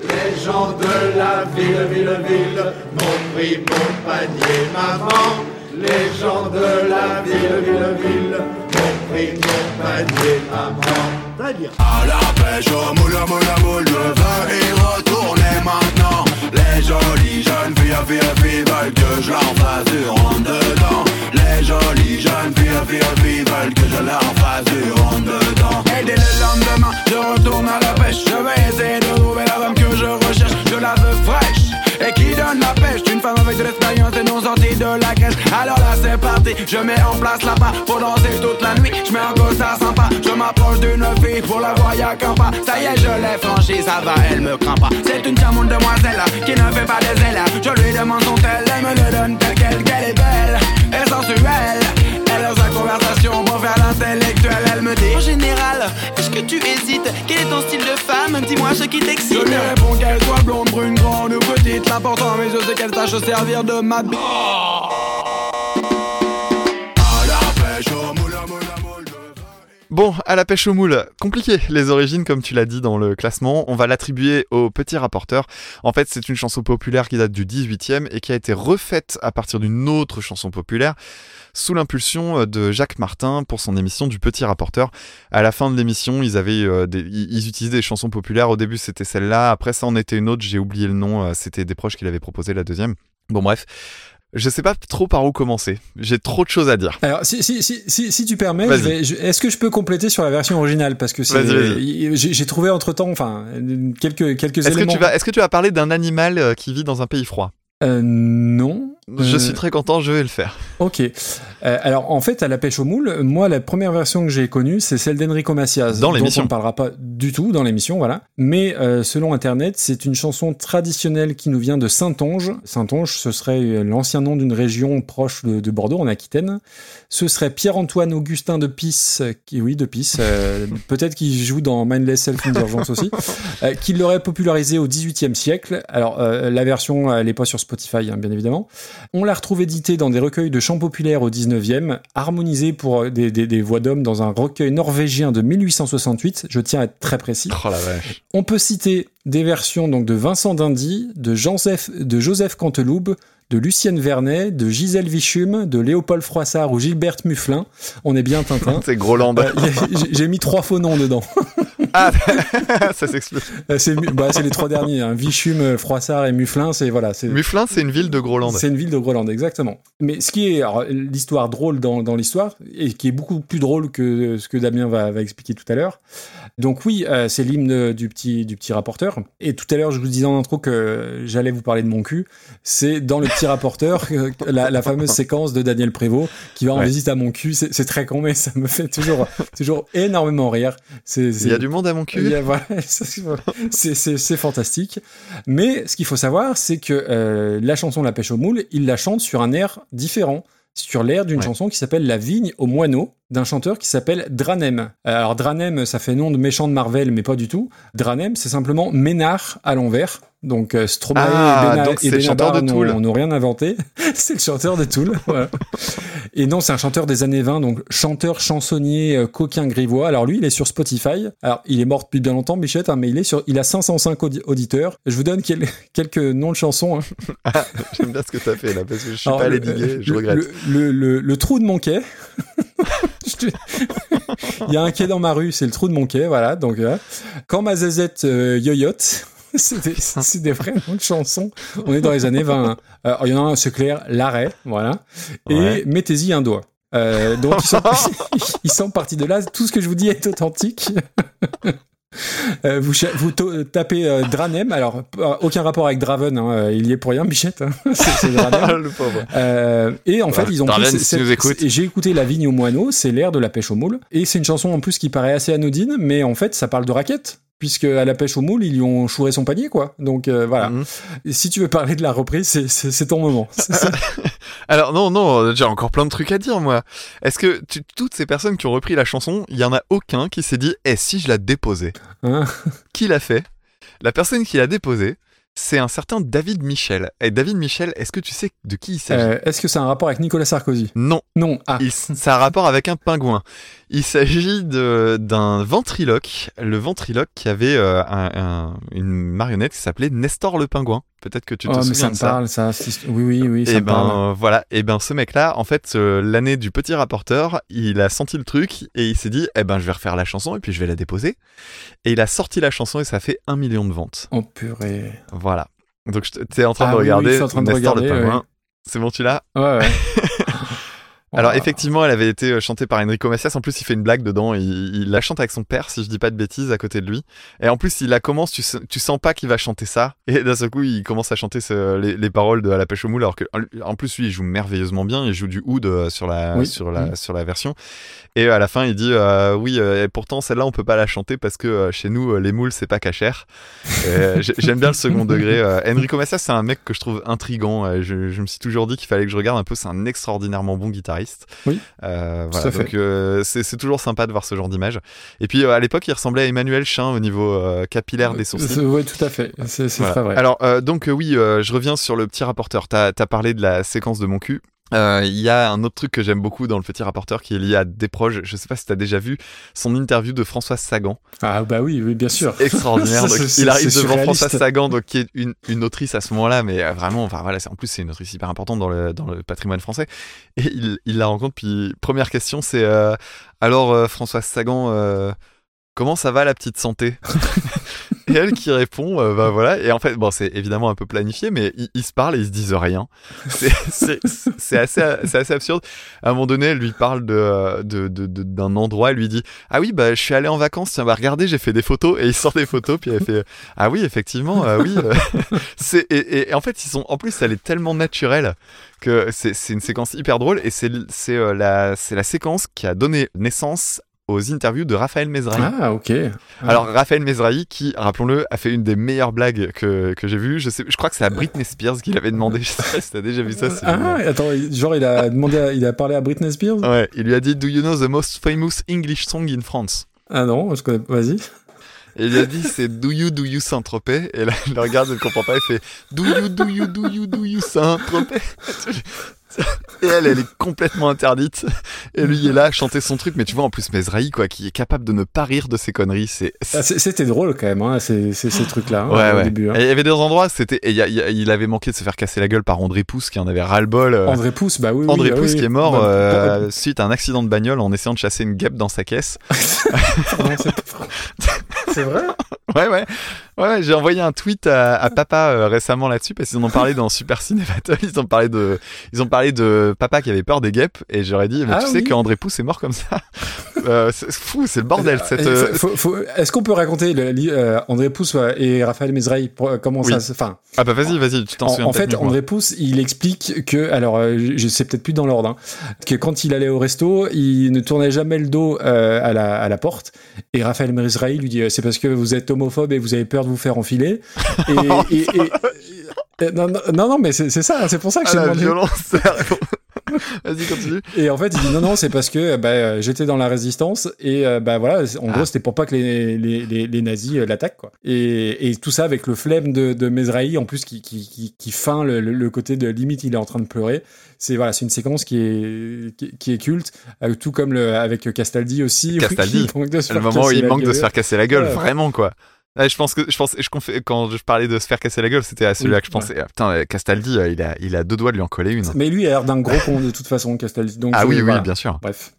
Les gens de la ville, ville, ville m'ont pris mon panier, maman. Les gens de la ville, ville, ville m'ont pris mon panier, maman. Très bien. À la pêche au moule, moule, moule, je veux y retourner maintenant. Les jolies jeunes filles, filles, filles veulent que je leur fasse du rond dedans. Les jolies jeunes filles, filles, filles veulent que je leur fasse du rond dedans. Et dès le lendemain, je retourne à la pêche. Je vais essayer de trouver la femme que je recherche. Je la veux fraîche. Et qui donne la pêche Une femme avec de l'expérience et non sortie de la caisse Alors là c'est parti, je mets en place la part Pour danser toute la nuit, je mets un costard sympa Je m'approche d'une fille pour la voir y'a qu'un pas. Ça y est je l'ai franchi, ça va, elle me craint pas. C'est une charmante demoiselle qui ne fait pas des ailes. Je lui demande son tel, elle me le donne telle qu'elle Qu'elle est belle et sensuelle. Elle conversation pour faire l'intellectuel Elle me dit. En général, est-ce que tu hésites? Quel est ton style de femme? Dis-moi ce qui Je t'excite. lui réponds qu'elle soit blonde, brune, grande ou petite. L'important mes yeux c'est qu'elle sache se servir de ma bite À Bon, à la pêche au moule, compliqué. Les origines, comme tu l'as dit dans le classement, on va l'attribuer au petit rapporteur. En fait, c'est une chanson populaire qui date du 18e et qui a été refaite à partir d'une autre chanson populaire sous l'impulsion de Jacques Martin pour son émission du petit rapporteur. À la fin de l'émission, ils avaient euh, ils utilisaient des chansons populaires. Au début, c'était celle-là. Après, ça en était une autre. J'ai oublié le nom. Euh, C'était des proches qui l'avaient proposé la deuxième. Bon, bref. Je sais pas trop par où commencer. J'ai trop de choses à dire. Alors, si, si, si, si, si tu permets, est-ce que je peux compléter sur la version originale? Parce que j'ai trouvé entre temps, enfin, quelques, quelques Est-ce que éléments. tu vas, est-ce que tu vas parler d'un animal euh, qui vit dans un pays froid? Euh, non. Je Euh, suis très content, je vais le faire. Ok. Euh, alors en fait, à la pêche au moule, moi la première version que j'ai connue, c'est celle d'Enrico Macias. Dans l'émission. On ne parlera pas du tout dans l'émission, voilà. Mais euh, selon Internet, c'est une chanson traditionnelle qui nous vient de Saintonge. Saintonge, ce serait l'ancien nom d'une région proche de, de Bordeaux, en Aquitaine. Ce serait Pierre-Antoine Augustin de Pisse, qui oui de Pisse, euh, peut-être qu'il joue dans Mindless Self Indulgence aussi, euh, qui l'aurait popularisé au XVIIIe siècle. Alors euh, la version, elle n'est pas sur Spotify, hein, bien évidemment. On l'a retrouve édité dans des recueils de chants populaires au 19e, harmonisé pour des, des, des voix d'hommes dans un recueil norvégien de 1868. Je tiens à être très précis. Oh la vache. On peut citer des versions donc de Vincent Dindy, de Joseph, de Joseph Canteloube, de Lucienne Vernet, de Gisèle Vichum, de Léopold Froissart ou Gilberte Mufflin. On est bien Tintin. C'est Groland. Euh, j'ai- mis trois faux noms dedans. Ah, ça s'explique. Euh, C'est bah, c'est les trois derniers. Hein. Vichum, euh, Froissart et Mufflin. C'est voilà. c'est- Mufflin, c'est une ville de Groland. c'est une ville de Groland, exactement. Mais ce qui est l'histoire drôle dans, dans l'histoire, et qui est beaucoup plus drôle que ce que Damien va, va expliquer tout à l'heure. Donc oui, euh, c'est l'hymne du petit, du petit rapporteur. Et tout à l'heure, je vous disais en intro que j'allais vous parler de mon cul. C'est dans le petit rapporteur, que la, la fameuse séquence de Daniel Prévost qui va en Ouais. visite à mon cul. C'est très con, mais ça me fait toujours, toujours énormément rire. C'est- Il y a du monde à mon cul. il y a- voilà, ça, c'est- voilà. c'est c'est- c'est fantastique. Mais ce qu'il faut savoir, c'est que euh, la chanson La pêche au moule, il la chante sur un air différent. Sur l'air d'une Ouais. chanson qui s'appelle La vigne au moineau, d'un chanteur qui s'appelle Dranem. Euh, Alors Dranem, ça fait nom de méchant de Marvel, mais pas du tout. Dranem, c'est simplement Ménard à l'envers. Donc euh, Stromae Ah, et, Bena- donc et c'est le chanteur Benabar n'ont rien inventé. c'est le chanteur de Tool. voilà. Et non, c'est un chanteur des années 20, donc chanteur, chansonnier, euh, coquin grivois. Alors lui, il est sur Spotify. Alors il est mort depuis bien longtemps, Bichette, hein, mais il est sur, il a 505 audi- auditeurs. Je vous donne quel- quelques noms de chansons. hein. J'aime bien ce que t'as fait là, parce que je suis Alors, pas allé le- diguer, je le- regrette. Le, le, trou de mon quai. Te- il y a un quai dans ma rue, c'est le trou de mon quai, voilà. Donc, euh, quand ma zazette euh, yoyote. C'est des, de chansons. On est dans les années 20. hein. Euh, Il y en a un, c'est clair, l'arrêt, voilà. Et Ouais. mettez-y un doigt. Euh, donc ils sont, ils sont partis de là. Tout ce que je vous dis est authentique. Euh, vous tapez euh, Dranem, alors aucun rapport avec Draven, hein, il y est pour rien, Bichette. hein. c'est Dranem. le pauvre. Euh, et en fait, ils ont Draven, pris si nous J'ai écouté La Vigne au moineau, c'est l'air de la pêche au moule. Et c'est une chanson en plus qui paraît assez anodine, mais en fait, ça parle de raquette. Puisque à la pêche au moule, ils lui ont chouré son panier, quoi. Donc euh, voilà. Mhm. Et si tu veux parler de la reprise, c'est- ton moment. Alors non, non, j'ai encore plein de trucs à dire moi. Est-ce que tu- toutes ces personnes qui ont repris la chanson, il y en a aucun qui s'est dit "Eh si je la déposais Hein Qui l'a fait? La personne qui l'a déposée, c'est un certain David Michel. Et David Michel, est-ce que tu sais de qui il s'agit? Euh, Est-ce que c'est un rapport avec Nicolas Sarkozy? Non. Non. Ah. Il- ça a rapport avec un pingouin. Il s'agit de- d'un ventriloque, le ventriloque qui avait euh, un- un- une marionnette qui s'appelait Nestor le pingouin. Peut-être que tu te Oh, mais souviens ça de me ça. parle, ça. Oui, oui, oui, ça Et me parle. ben voilà, et ben ce mec-là, en fait, euh, l'année du petit rapporteur, il a senti le truc et il s'est dit, eh ben je vais refaire la chanson et puis je vais la déposer. Et il a sorti la chanson et ça fait un million de ventes. Oh purée. Voilà. Donc t'es en train Ah de oui, oui, regarder je suis en train de Nestor le regarder, pingouin. ouais. C'est bon, tu l'as? Ouais, ouais. Alors effectivement, elle avait été euh, chantée par Enrico Macias. En plus, il fait une blague dedans. Il, il la chante avec son père, si je dis pas de bêtises, à côté de lui. Et en plus, il la commence. Tu, tu sens pas qu'il va chanter ça. Et d'un seul coup, il commence à chanter ce- les, les paroles de À la pêche au moule. Alors que, en plus, lui, il joue merveilleusement bien. Il joue du oud euh, sur la Oui. sur la Mm. sur la version. Et à la fin, il dit euh, oui. euh, et pourtant, celle-là, on peut pas la chanter parce que euh, chez nous, euh, les moules, c'est pas cachère. Euh, J'aime bien le second degré. Euh, Enrico Macias, c'est un mec que je trouve intrigant. Euh, Je, je me suis toujours dit qu'il fallait que je regarde un peu. C'est un extraordinairement bon guitariste. Oui. Euh, voilà, donc euh, c'est c'est toujours sympa de voir ce genre d'image. Et puis euh, à l'époque, il ressemblait à Emmanuel Chin au niveau euh, capillaire des sourcils. Oui, tout à fait. C'est c'est Voilà. vrai. Alors euh, donc euh, oui, euh, je reviens sur le petit rapporteur. T'as as parlé de la séquence de mon cul. Euh, Il y a un autre truc que j'aime beaucoup dans le petit rapporteur qui est lié à Desproges. Je sais pas si t'as déjà vu son interview de Françoise Sagan. Ah bah oui, oui, bien sûr. Extraordinaire. Ça, Donc, c'est- il arrive devant. Françoise Sagan, donc qui est une, une autrice à ce moment-là, mais euh, vraiment, enfin voilà, en plus c'est une autrice hyper importante dans le dans le patrimoine français. Et il, il la rencontre. Puis première question, c'est euh, alors Françoise Sagan, comment ça va la petite santé? Et elle qui répond, euh, bah voilà. Et en fait, bon, c'est évidemment un peu planifié, mais ils, ils se parlent et ils se disent rien. C'est- assez, absurde. À un moment donné, elle lui parle de de- de- de- d'un endroit. Elle lui dit, ah oui, bah je suis allé en vacances. Tiens, bah regardez, j'ai fait des photos. Et il sort des photos. Puis elle fait, ah oui, effectivement, euh, oui. euh. c'est et, et en fait, ils sont. En plus, elle est tellement naturelle que c'est une séquence hyper drôle. Et c'est euh, la c'est la séquence qui a donné naissance aux interviews de Raphaël Mesrahi. Ah, ok. Alors Raphaël Mesrahi, qui, rappelons-le, a fait une des meilleures blagues que, que j'ai vues. Je, sais, je crois que c'est à Britney Spears qu'il avait demandé. Je sais pas si t'as déjà vu ça. Ah, attends, genre il a demandé, à- il a parlé à Britney Spears? Ouais, il lui a dit Do you know the most famous English song in France? Ah non, je connais pas. Vas-y. Et il lui a dit c'est Do you do you Saint-Tropez? Et là, il le regarde, il ne comprend pas. Il fait Do you do you do you do you Saint-Tropez? Et elle, elle est complètement interdite. Et lui, il est là à chanter son truc. Mais tu vois, en plus, Mesrahi, quoi, qui est capable de ne pas rire de ses conneries. C'est Ah, C'était drôle quand même, hein, ces, ces, ces trucs-là, hein, Ouais, au ouais. début. hein. Et Il y avait des endroits, c'était, et il, y a- il y a- il avait manqué de se faire casser la gueule par André Pousse, qui en avait ras-le-bol. euh, André Pousse, bah oui. André bah Pousse oui. qui est mort Bah, euh, suite à un accident de bagnole en essayant de chasser une guêpe dans sa caisse. pardon, c'est- vrai Ouais, ouais. Ouais, j'ai envoyé un tweet à, à papa euh, récemment là-dessus parce qu'ils en ont parlé dans Super Ciné Battle. Ils ont parlé de, ils ont parlé de papa qui avait peur des guêpes et j'aurais dit, mais Ah tu sais oui. qu'André Pousse est mort comme ça. Euh, c'est fou, c'est le bordel. Cette, euh, faut- faut- Est-ce qu'on peut raconter le, euh, André Pousse euh, et Raphaël euh, comment Oui. ça se. Enfin, Ah bah vas-y, vas-y, tu t'en en, souviens en fait, mieux. André Pousse, il explique que, alors, euh, je sais peut-être plus dans l'ordre, hein, que quand il allait au resto, il ne tournait jamais le dos euh, à, la, à la porte. Et Raphaël Mesrahi lui dit euh, c'est parce que vous êtes homophobe et vous avez peur de vous faire enfiler. Et, et- et- et- non, non, non, mais c'est ça, c'est pour ça que Ah, la violence, c'est la réponse. Vas-y, continue. Et en fait, il dit non, non, c'est parce que bah, j'étais dans la résistance et euh, bah voilà, en Ah. gros, c'était pour pas que les, les, les, les nazis euh, l'attaquent quoi. Et, et tout ça avec le flemme de, de Mesrahi en plus qui, qui, qui, qui feint le, côté de limite, il est en train de pleurer. C'est voilà, c'est une séquence qui est qui, qui est culte, euh, tout comme le, avec Castaldi aussi. Castaldi, se le moment où il manque de se faire casser la gueule, Ouais. vraiment quoi. Ouais, je pense que je pense je quand je parlais de se faire casser la gueule, c'était à celui-là Oui, que je pensais. Ah, Putain, euh, Castaldi, euh, il a il a deux doigts de lui en coller une. Mais lui il a l'air d'un gros con de toute façon, Castaldi. Donc, Ah oui, oui, voilà. bien sûr. Bref.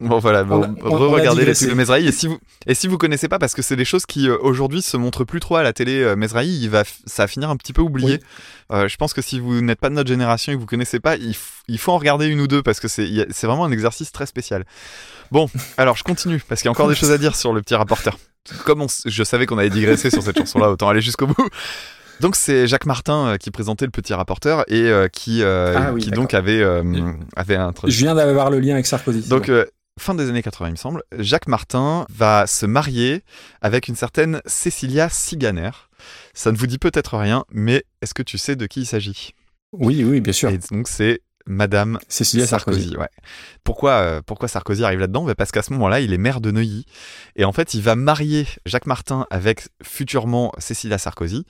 Bon voilà, On bon, re-regardez les trucs de Mesrahi et si vous et si vous connaissez pas parce que c'est des choses qui euh, aujourd'hui se montrent plus trop à la télé. Mesrahi, il va ça va finir un petit peu oublié. Euh, je pense que si vous n'êtes pas de notre génération et que vous connaissez pas, il, il faut en regarder une ou deux parce que c'est c'est vraiment un exercice très spécial. Bon, alors je continue parce qu'il y a encore des choses à dire sur le petit rapporteur. Comme on je savais qu'on allait digresser sur cette chanson-là, autant aller jusqu'au bout. Donc c'est Jacques Martin euh, qui présentait le petit rapporteur et euh, qui, euh, Ah oui, qui donc avait, euh, avait un Je viens d'avoir le lien avec Sarkozy. donc, euh, fin des années 80, il me semble, Jacques Martin va se marier avec une certaine Cécilia Siganer. Ça ne vous dit peut-être rien, mais est-ce que tu sais de qui il s'agit? Oui, oui, bien sûr. Et donc, c'est Madame Cécilia Sarkozy. ouais. Pourquoi, euh, pourquoi Sarkozy arrive là-dedans? Bah, Parce qu'à ce moment-là, il est maire de Neuilly. Et en fait, il va marier Jacques Martin avec futurement Cécilia Sarkozy,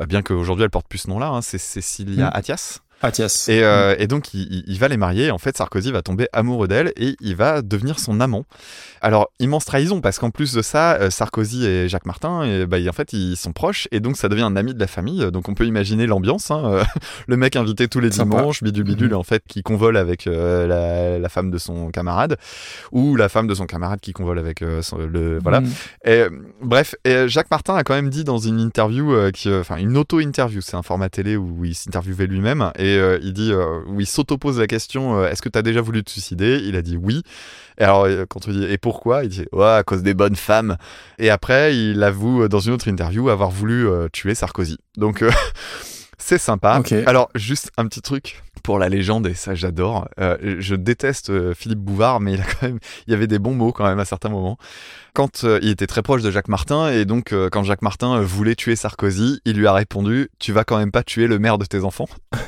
euh, bien qu'aujourd'hui elle porte plus ce nom-là, hein, c'est Cécilia Mm. Attias. Athias. Et, euh, et donc, il, va les marier. En fait, Sarkozy va tomber amoureux d'elle et il va devenir son amant. Alors, immense trahison, parce qu'en plus de ça, euh, Sarkozy et Jacques Martin, et, bah, en fait, ils sont proches. Et donc, ça devient un ami de la famille. Donc, on peut imaginer l'ambiance. hein, le mec invité tous les dimanches, bidule bidule, Mhm. en fait, qui convole avec euh, la, la femme de son camarade. Ou la femme de son camarade qui convole avec euh, son- le. Voilà. Et, euh, bref, et Jacques Martin a quand même dit dans une interview, qui, enfin une auto-interview, c'est un format télé où il s'interviewait lui-même, et euh, il dit, euh, où il s'auto-pose la question, euh, est-ce que tu as déjà voulu te suicider? Il a dit oui. Et alors, euh, quand on dit, et pourquoi? Il dit, ouais, à cause des bonnes femmes. Et après, il avoue dans une autre interview avoir voulu tuer Sarkozy. Donc, c'est sympa. Alors, juste un petit truc pour la légende, et ça j'adore. Euh, je déteste euh, Philippe Bouvard, mais il a quand même, il y avait des bons mots quand même à certains moments. Quand euh, il était très proche de Jacques Martin, et donc quand Jacques Martin voulait tuer Sarkozy, il lui a répondu Tu vas quand même pas tuer le maire de tes enfants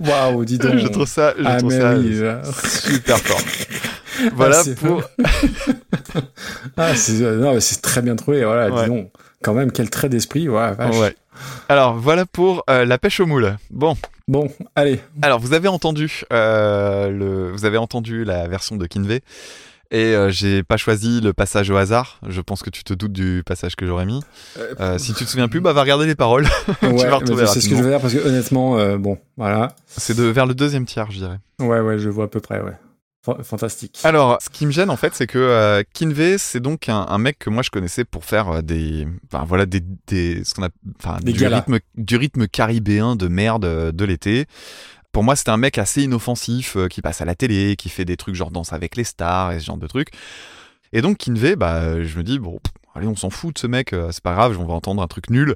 Waouh, dis donc. Je trouve ça, je Ah, trouve ça oui, super fort. Voilà Ah, pour. Ah, c'est très bien trouvé. Voilà, Ouais. dis donc. Quand même, quel trait d'esprit. Ouais, vache. Ouais. Alors voilà pour euh, la pêche au moule. Bon, Bon, allez. alors vous avez entendu euh, le, vous avez entendu la version de Kinvey. Et euh, j'ai pas choisi le passage au hasard. Je pense que tu te doutes du passage que j'aurais mis. Euh, si tu te souviens plus, bah va regarder les paroles. Ouais, vas mais retrouver c'est ce que je veux dire parce que honnêtement, bon, voilà. C'est de vers le deuxième tiers, je dirais. Ouais, ouais, je vois à peu près, ouais. Fa- Fantastique. Alors, ce qui me gêne en fait, c'est que euh, Kinvey, c'est donc un, un mec que moi je connaissais pour faire euh, des, enfin voilà, des, des, ce qu'on a, enfin du galas. rythme, du rythme caribéen de merde euh, de l'été. Pour moi, c'était un mec assez inoffensif euh, qui passe à la télé, qui fait des trucs genre danse avec les stars et ce genre de trucs. Et donc Kinvey, bah, je me dis bon, pff, allez, on s'en fout de ce mec, c'est pas grave, on va entendre un truc nul.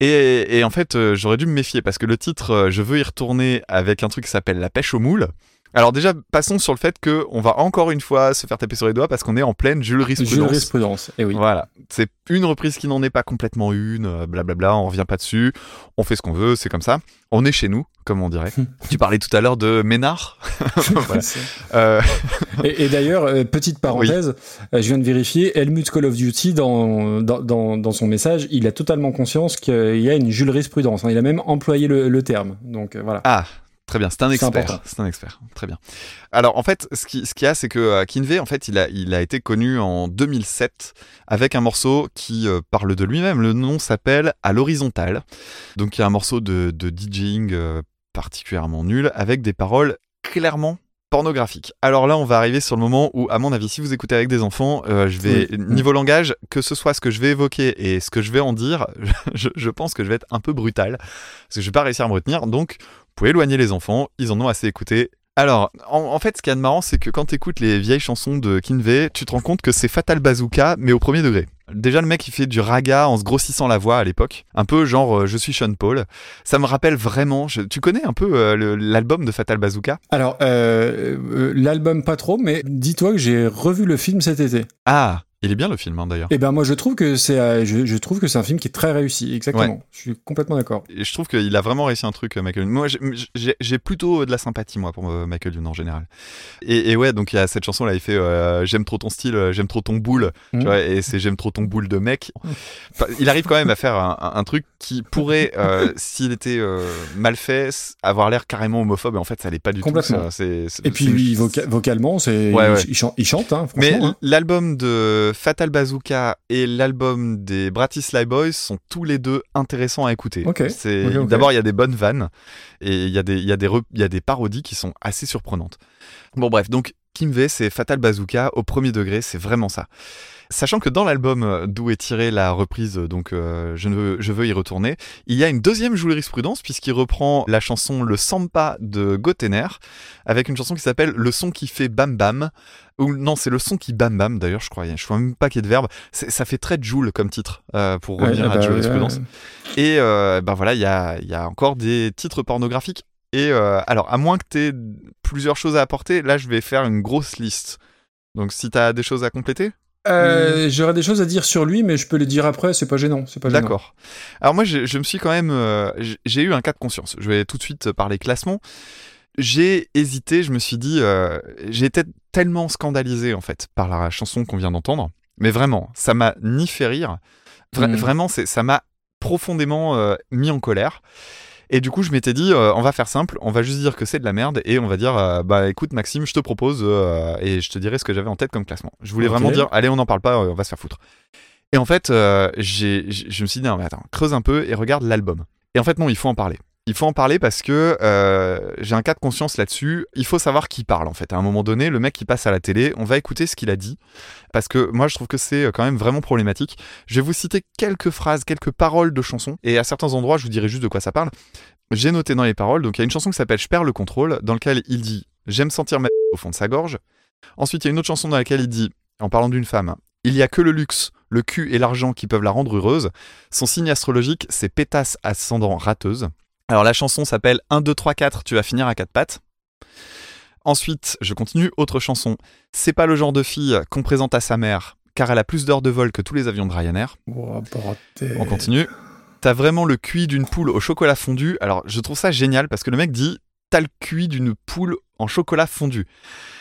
Et, et en fait, j'aurais dû me méfier parce que le titre, je veux y retourner avec un truc qui s'appelle La pêche aux moules. Alors déjà, passons sur le fait que on va encore une fois se faire taper sur les doigts parce qu'on est en pleine jurisprudence. Et oui. Voilà, c'est une reprise qui n'en est pas complètement une, euh, blablabla, on revient pas dessus, on fait ce qu'on veut, c'est comme ça. On est chez nous, comme on dirait. tu parlais tout à l'heure de Ménard. Voilà. Euh, Et, et d'ailleurs, euh, petite parenthèse, euh, je viens de vérifier, Helmut Call of Duty, dans, dans, dans, dans son message, il a totalement conscience qu'il y a une jurisprudence. hein. Il a même employé le, le terme. Donc euh, voilà. Ah, très bien, c'est un expert. C'est un expert, très bien. Alors en fait, ce qui- ce qu'il y a, c'est que euh, Kinvey, en fait, il a, il a été connu en 2007 avec un morceau qui euh, parle de lui-même. Le nom s'appelle À l'horizontale. Donc il y a un morceau de, de DJing euh, particulièrement nul avec des paroles clairement pornographiques. Alors là, on va arriver sur le moment où, à mon avis, si vous écoutez avec des enfants, euh, je vais Oui. niveau langage, que ce soit ce que je vais évoquer et ce que je vais en dire, je, je pense que je vais être un peu brutal parce que je vais pas réussir à me retenir. Donc, vous pouvez éloigner les enfants, ils en ont assez écouté. Alors, en, en fait, ce a de marrant, c'est que quand tu écoutes les vieilles chansons de Kinvey, tu te rends compte que c'est Fatal Bazooka, mais au premier degré. Déjà, le mec, il fait du raga en se grossissant la voix à l'époque. Un peu genre euh, Je suis Sean Paul. Ça me rappelle vraiment. je- tu connais un peu euh, l'album de Fatal Bazooka? Alors, euh, l'album pas trop, mais dis-toi que j'ai revu le film cet été. Ah, il est bien le film hein, d'ailleurs. Et ben moi je trouve que c'est euh, je, je trouve que c'est un film qui est très réussi exactement. Ouais. Je suis complètement d'accord. Et je trouve qu'il a vraiment réussi un truc, euh, Michael. Moi, j'ai- plutôt de la sympathie, moi, pour euh, Michael Youn en général. Et, et ouais, donc il y a cette chanson là, il fait euh, J'aime trop ton style, j'aime trop ton boule. Mhm. Tu vois, et c'est J'aime trop ton boule de mec. Enfin, il arrive quand même à faire un, truc qui pourrait, euh, s'il était mal fait, avoir l'air carrément homophobe. Et en fait, ça l'est pas du Complètement. tout. ça. Et puis lui, voca- vocalement, c'est Ouais, il, ouais. il chante, il chante hein, Mais hein. l'album de Fatal Bazooka et l'album des Bratislava Boys sont tous les deux intéressants à écouter. D'abord il y a des bonnes vannes et il y a des il y a des re- il y a des parodies qui sont assez surprenantes. Bon bref, donc Kimve, c'est Fatal Bazooka au premier degré, c'est vraiment ça. Sachant que dans l'album euh, d'où est tirée la reprise, euh, donc euh, je, ne veux, je veux y retourner, il y a une deuxième jurisprudence puisqu'il reprend la chanson Le Sampa de Gotener avec une chanson qui s'appelle Le son qui fait bam bam. Ou non, c'est le son qui bam bam d'ailleurs, je crois. Je crois même pas qu'il y ait de verbe. Ça fait très Joule comme titre euh, pour revenir ah à bah, jurisprudence. ouais. Et euh, ben voilà, il y a, il y a encore des titres pornographiques. Et euh, alors, à moins que tu aies plusieurs choses à apporter, là je vais faire une grosse liste. Donc si tu as des choses à compléter? Euh, J'aurais des choses à dire sur lui, mais je peux les dire après, c'est pas gênant. C'est pas gênant. D'accord. Alors moi, je, je me suis quand même, euh, j'ai eu un cas de conscience. Je vais tout de suite parler classement. J'ai hésité. Je me suis dit, euh, été tellement scandalisé en fait par la chanson qu'on vient d'entendre. Mais vraiment, ça m'a ni fait rire. Vra- Mhm. Vraiment, ça m'a profondément euh, mis en colère. Et du coup, je m'étais dit, euh, on va faire simple, on va juste dire que c'est de la merde et on va dire, euh, bah écoute Maxime, je te propose euh, et je te dirai ce que j'avais en tête comme classement. Je voulais vraiment dire, allez, on n'en parle pas, on va se faire foutre. Et en fait, je me suis dit, non mais attends, creuse un peu et regarde l'album. Et en fait, non, il faut en parler. Il faut en parler parce que euh, j'ai un cas de conscience là-dessus. Il faut savoir qui parle en fait. À un moment donné, le mec qui passe à la télé, on va écouter ce qu'il a dit parce que moi je trouve que c'est euh, quand même vraiment problématique. Je vais vous citer quelques phrases, quelques paroles de chansons et à certains endroits, je vous dirai juste de quoi ça parle. J'ai noté dans les paroles, donc il y a une chanson qui s'appelle Je perds le contrôle, dans lequel il dit J'aime sentir ma au fond de sa gorge. Ensuite, il y a une autre chanson dans laquelle il dit, en parlant d'une femme, Il y a que le luxe, le cul et l'argent qui peuvent la rendre heureuse. Son signe astrologique, c'est pétasse ascendant rateuse. Alors la chanson s'appelle 1, 2, 3, 4, tu vas finir à quatre pattes. Ensuite, je continue, autre chanson. C'est pas le genre de fille qu'on présente à sa mère, car elle a plus d'heures de vol que tous les avions de Ryanair. Oh. On continue. T'as vraiment le cuit d'une poule au chocolat fondu. Alors, je trouve ça génial parce que le mec dit T'as le cuit d'une poule en chocolat fondu.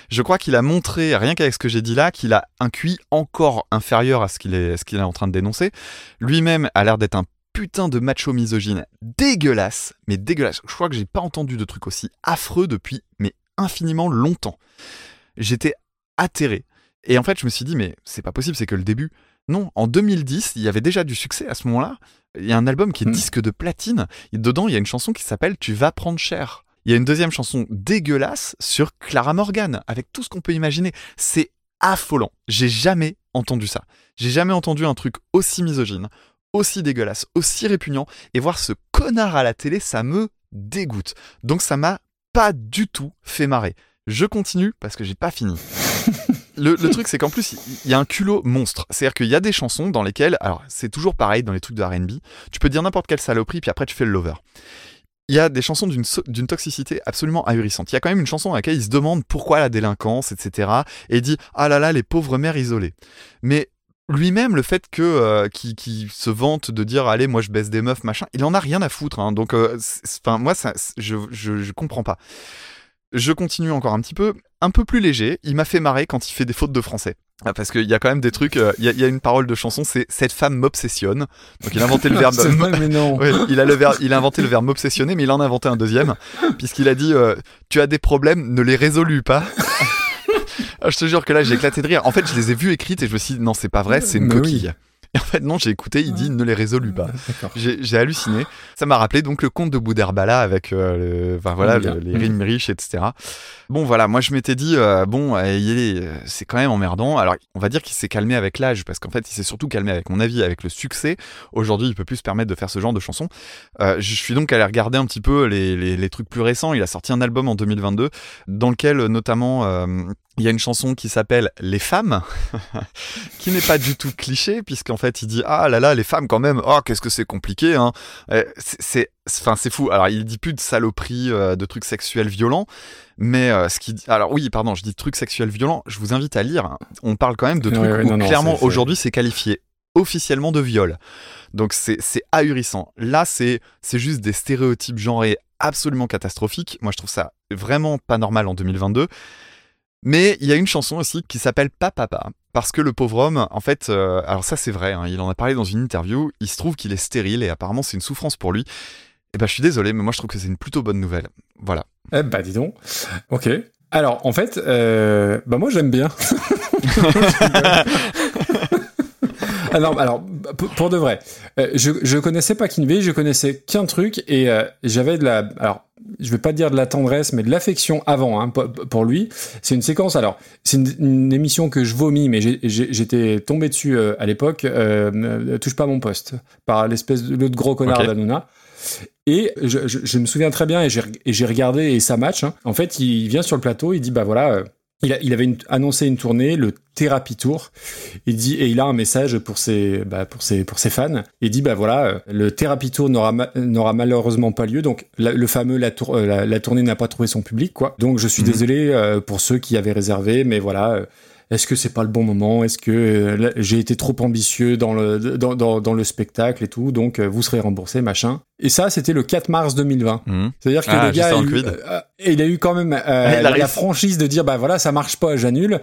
Je crois qu'il a montré, rien qu'avec ce que j'ai dit là, qu'il a un cuit encore inférieur à ce qu'il est, ce qu'il est en train de dénoncer. Lui-même a l'air d'être un putain de macho misogyne dégueulasse, mais dégueulasse. Je crois que j'ai pas entendu de truc aussi affreux depuis, mais infiniment longtemps. J'étais atterré. Et en fait, je me suis dit, mais c'est pas possible, c'est que le début. Non, en 2010, il y avait déjà du succès à ce moment-là. Il y a un album qui est Hmm. disque de platine. Et dedans, il y a une chanson qui s'appelle Tu vas prendre cher. Il y a une deuxième chanson dégueulasse sur Clara Morgan, avec tout ce qu'on peut imaginer. C'est affolant. J'ai jamais entendu ça. J'ai jamais entendu un truc aussi misogyne, aussi dégueulasse, aussi répugnant. Et voir ce connard à la télé, ça me dégoûte. Donc ça m'a pas du tout fait marrer. Je continue parce que j'ai pas fini. Le, le truc, c'est qu'en plus, il y a un culot monstre. C'est-à-dire qu'il y a des chansons dans lesquelles, alors c'est toujours pareil dans les trucs de RB, tu peux dire n'importe quelle saloperie, puis après tu fais le lover. Il y a des chansons d'une so- d'une toxicité absolument ahurissante. Il y a quand même une chanson dans laquelle il se demande pourquoi la délinquance, etc. Et il dit ah là là, les pauvres mères isolées. Mais lui-même, le fait que euh, qui, qui se vante de dire allez, moi je baisse des meufs, machin, il en a rien à foutre. hein. Donc, euh, enfin, moi, ça, je, je, je comprends pas. Je continue encore un petit peu, un peu plus léger. Il m'a fait marrer quand il fait des fautes de français. Ah, parce qu'il y a quand même des trucs. euh, Il y, a- il y a une parole de chanson, c'est cette femme m'obsessionne. Donc il a inventé le verbe. Mais non. Ouais, il a le verbe, il a inventé le verbe m'obsessionner, mais il en a inventé un deuxième, puisqu'il a dit euh, tu as des problèmes, ne les résolus pas. Ah, je te jure que là j'ai éclaté de rire. En fait, je les ai vues écrites et je me suis dit non, c'est pas vrai, c'est une Mais oui. coquille. Et en fait, non, j'ai écouté, il dit ne les résolus pas. D'accord. J'ai halluciné. Ça m'a rappelé donc le conte de Boudherbala avec euh, le- enfin, voilà, le- les rimes riches, etc. Bon, voilà, moi je m'étais dit, euh, bon, euh, euh, c'est quand même emmerdant. Alors, on va dire qu'il s'est calmé avec l'âge, parce qu'en fait, il s'est surtout calmé avec mon avis, avec le succès. Aujourd'hui, il peut plus se permettre de faire ce genre de chansons. Je suis donc allé regarder un petit peu les, les- les trucs plus récents. Il a sorti un album en 2022, dans lequel euh, notamment. Il y a une chanson qui s'appelle Les femmes, qui n'est pas du tout cliché, puisqu'en fait il dit Ah là là, les femmes quand même, oh qu'est-ce que c'est compliqué, hein. Euh, c'est- enfin, c'est fou. Alors il dit plus de saloperies, euh, de trucs sexuels violents, mais euh, ce qui dit. Alors oui, pardon, je dis trucs sexuels violents, je vous invite à lire. On parle quand même de trucs ouais, où non, non, clairement aujourd'hui c'est qualifié officiellement de viol. Donc c'est c'est ahurissant. Là, c'est c'est juste des stéréotypes genrés absolument catastrophiques. Moi, je trouve ça vraiment pas normal en 2022. Mais il y a une chanson aussi qui s'appelle Pas Papa. Parce que le pauvre homme, en fait, euh, alors ça c'est vrai, hein, il en a parlé dans une interview, il se trouve qu'il est stérile et apparemment c'est une souffrance pour lui. Et ben je suis désolé, mais moi je trouve que c'est une plutôt bonne nouvelle. Voilà. Eh bah dis donc. Ok. Alors en fait, euh, bah moi j'aime bien. ah non, alors pour, de vrai, euh, je je connaissais pas Kinvey, je connaissais qu'un truc et euh, j'avais de la. Alors je vais pas dire de la tendresse, mais de l'affection avant hein, pour- lui. C'est une séquence. Alors, c'est une, une émission que je vomis, mais j'étais tombé dessus euh, à l'époque. Touche pas à mon poste par l'espèce de l'autre gros connard Ok. d'Anouna. Et je, je- je me souviens très bien, et j'ai regardé et ça match. hein. En fait, il vient sur le plateau, il dit bah voilà, il, a- il avait une- annoncé une tournée, le Therapy Tour. Il dit et il a un message pour ses bah, pour ses pour ses fans. Il dit bah voilà, euh, le Therapy Tour n'aura n'aura malheureusement pas lieu. Donc la- le fameux la, tour- euh, la, la tournée n'a pas trouvé son public quoi. Donc je suis Mhm. désolé euh, pour ceux qui avaient réservé, mais voilà. Est-ce que c'est pas le bon moment? Est-ce que euh, j'ai été trop ambitieux dans le dans, dans, dans le spectacle et tout Donc euh, vous serez remboursé machin. Et ça c'était le 4 mars 2020. Mhm. C'est-à-dire que Ah, le gars eu, euh, il a eu quand même la franchise de dire bah voilà ça marche pas j'annule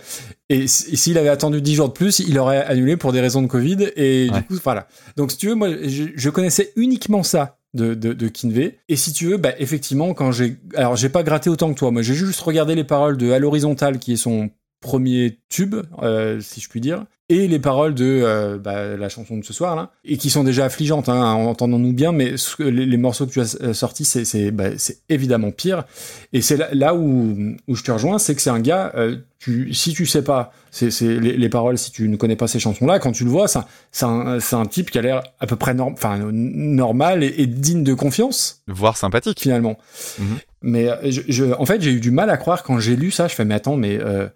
et s'il avait attendu 10 jours de plus il aurait annulé pour des raisons de Covid et Ouais. du coup voilà donc si tu veux moi je, je connaissais uniquement ça de, de, de Kinvey et si tu veux bah effectivement quand j'ai alors j'ai pas gratté autant que toi moi j'ai juste regardé les paroles de à l'horizontale qui est son premier tube euh, si je puis dire et les paroles de euh, bah, la chanson de ce soir là et qui sont déjà affligeantes hein, entendons-nous bien mais ce les, les morceaux que tu as euh, sortis c'est c'est bah, c'est évidemment pire et c'est là, là où, où je te rejoins, c'est que c'est un gars, euh, tu, si tu sais pas c'est c'est les, les paroles, si tu ne connais pas ces chansons-là, quand tu le vois, c'est un, c'est un, c'est un type qui a l'air à peu près norm, enfin, normal et, et digne de confiance, Voire sympathique. finalement. Mhm. Mais euh, je, je- en fait, j'ai eu du mal à croire quand j'ai lu ça. Je fais, mais attends, mais euh,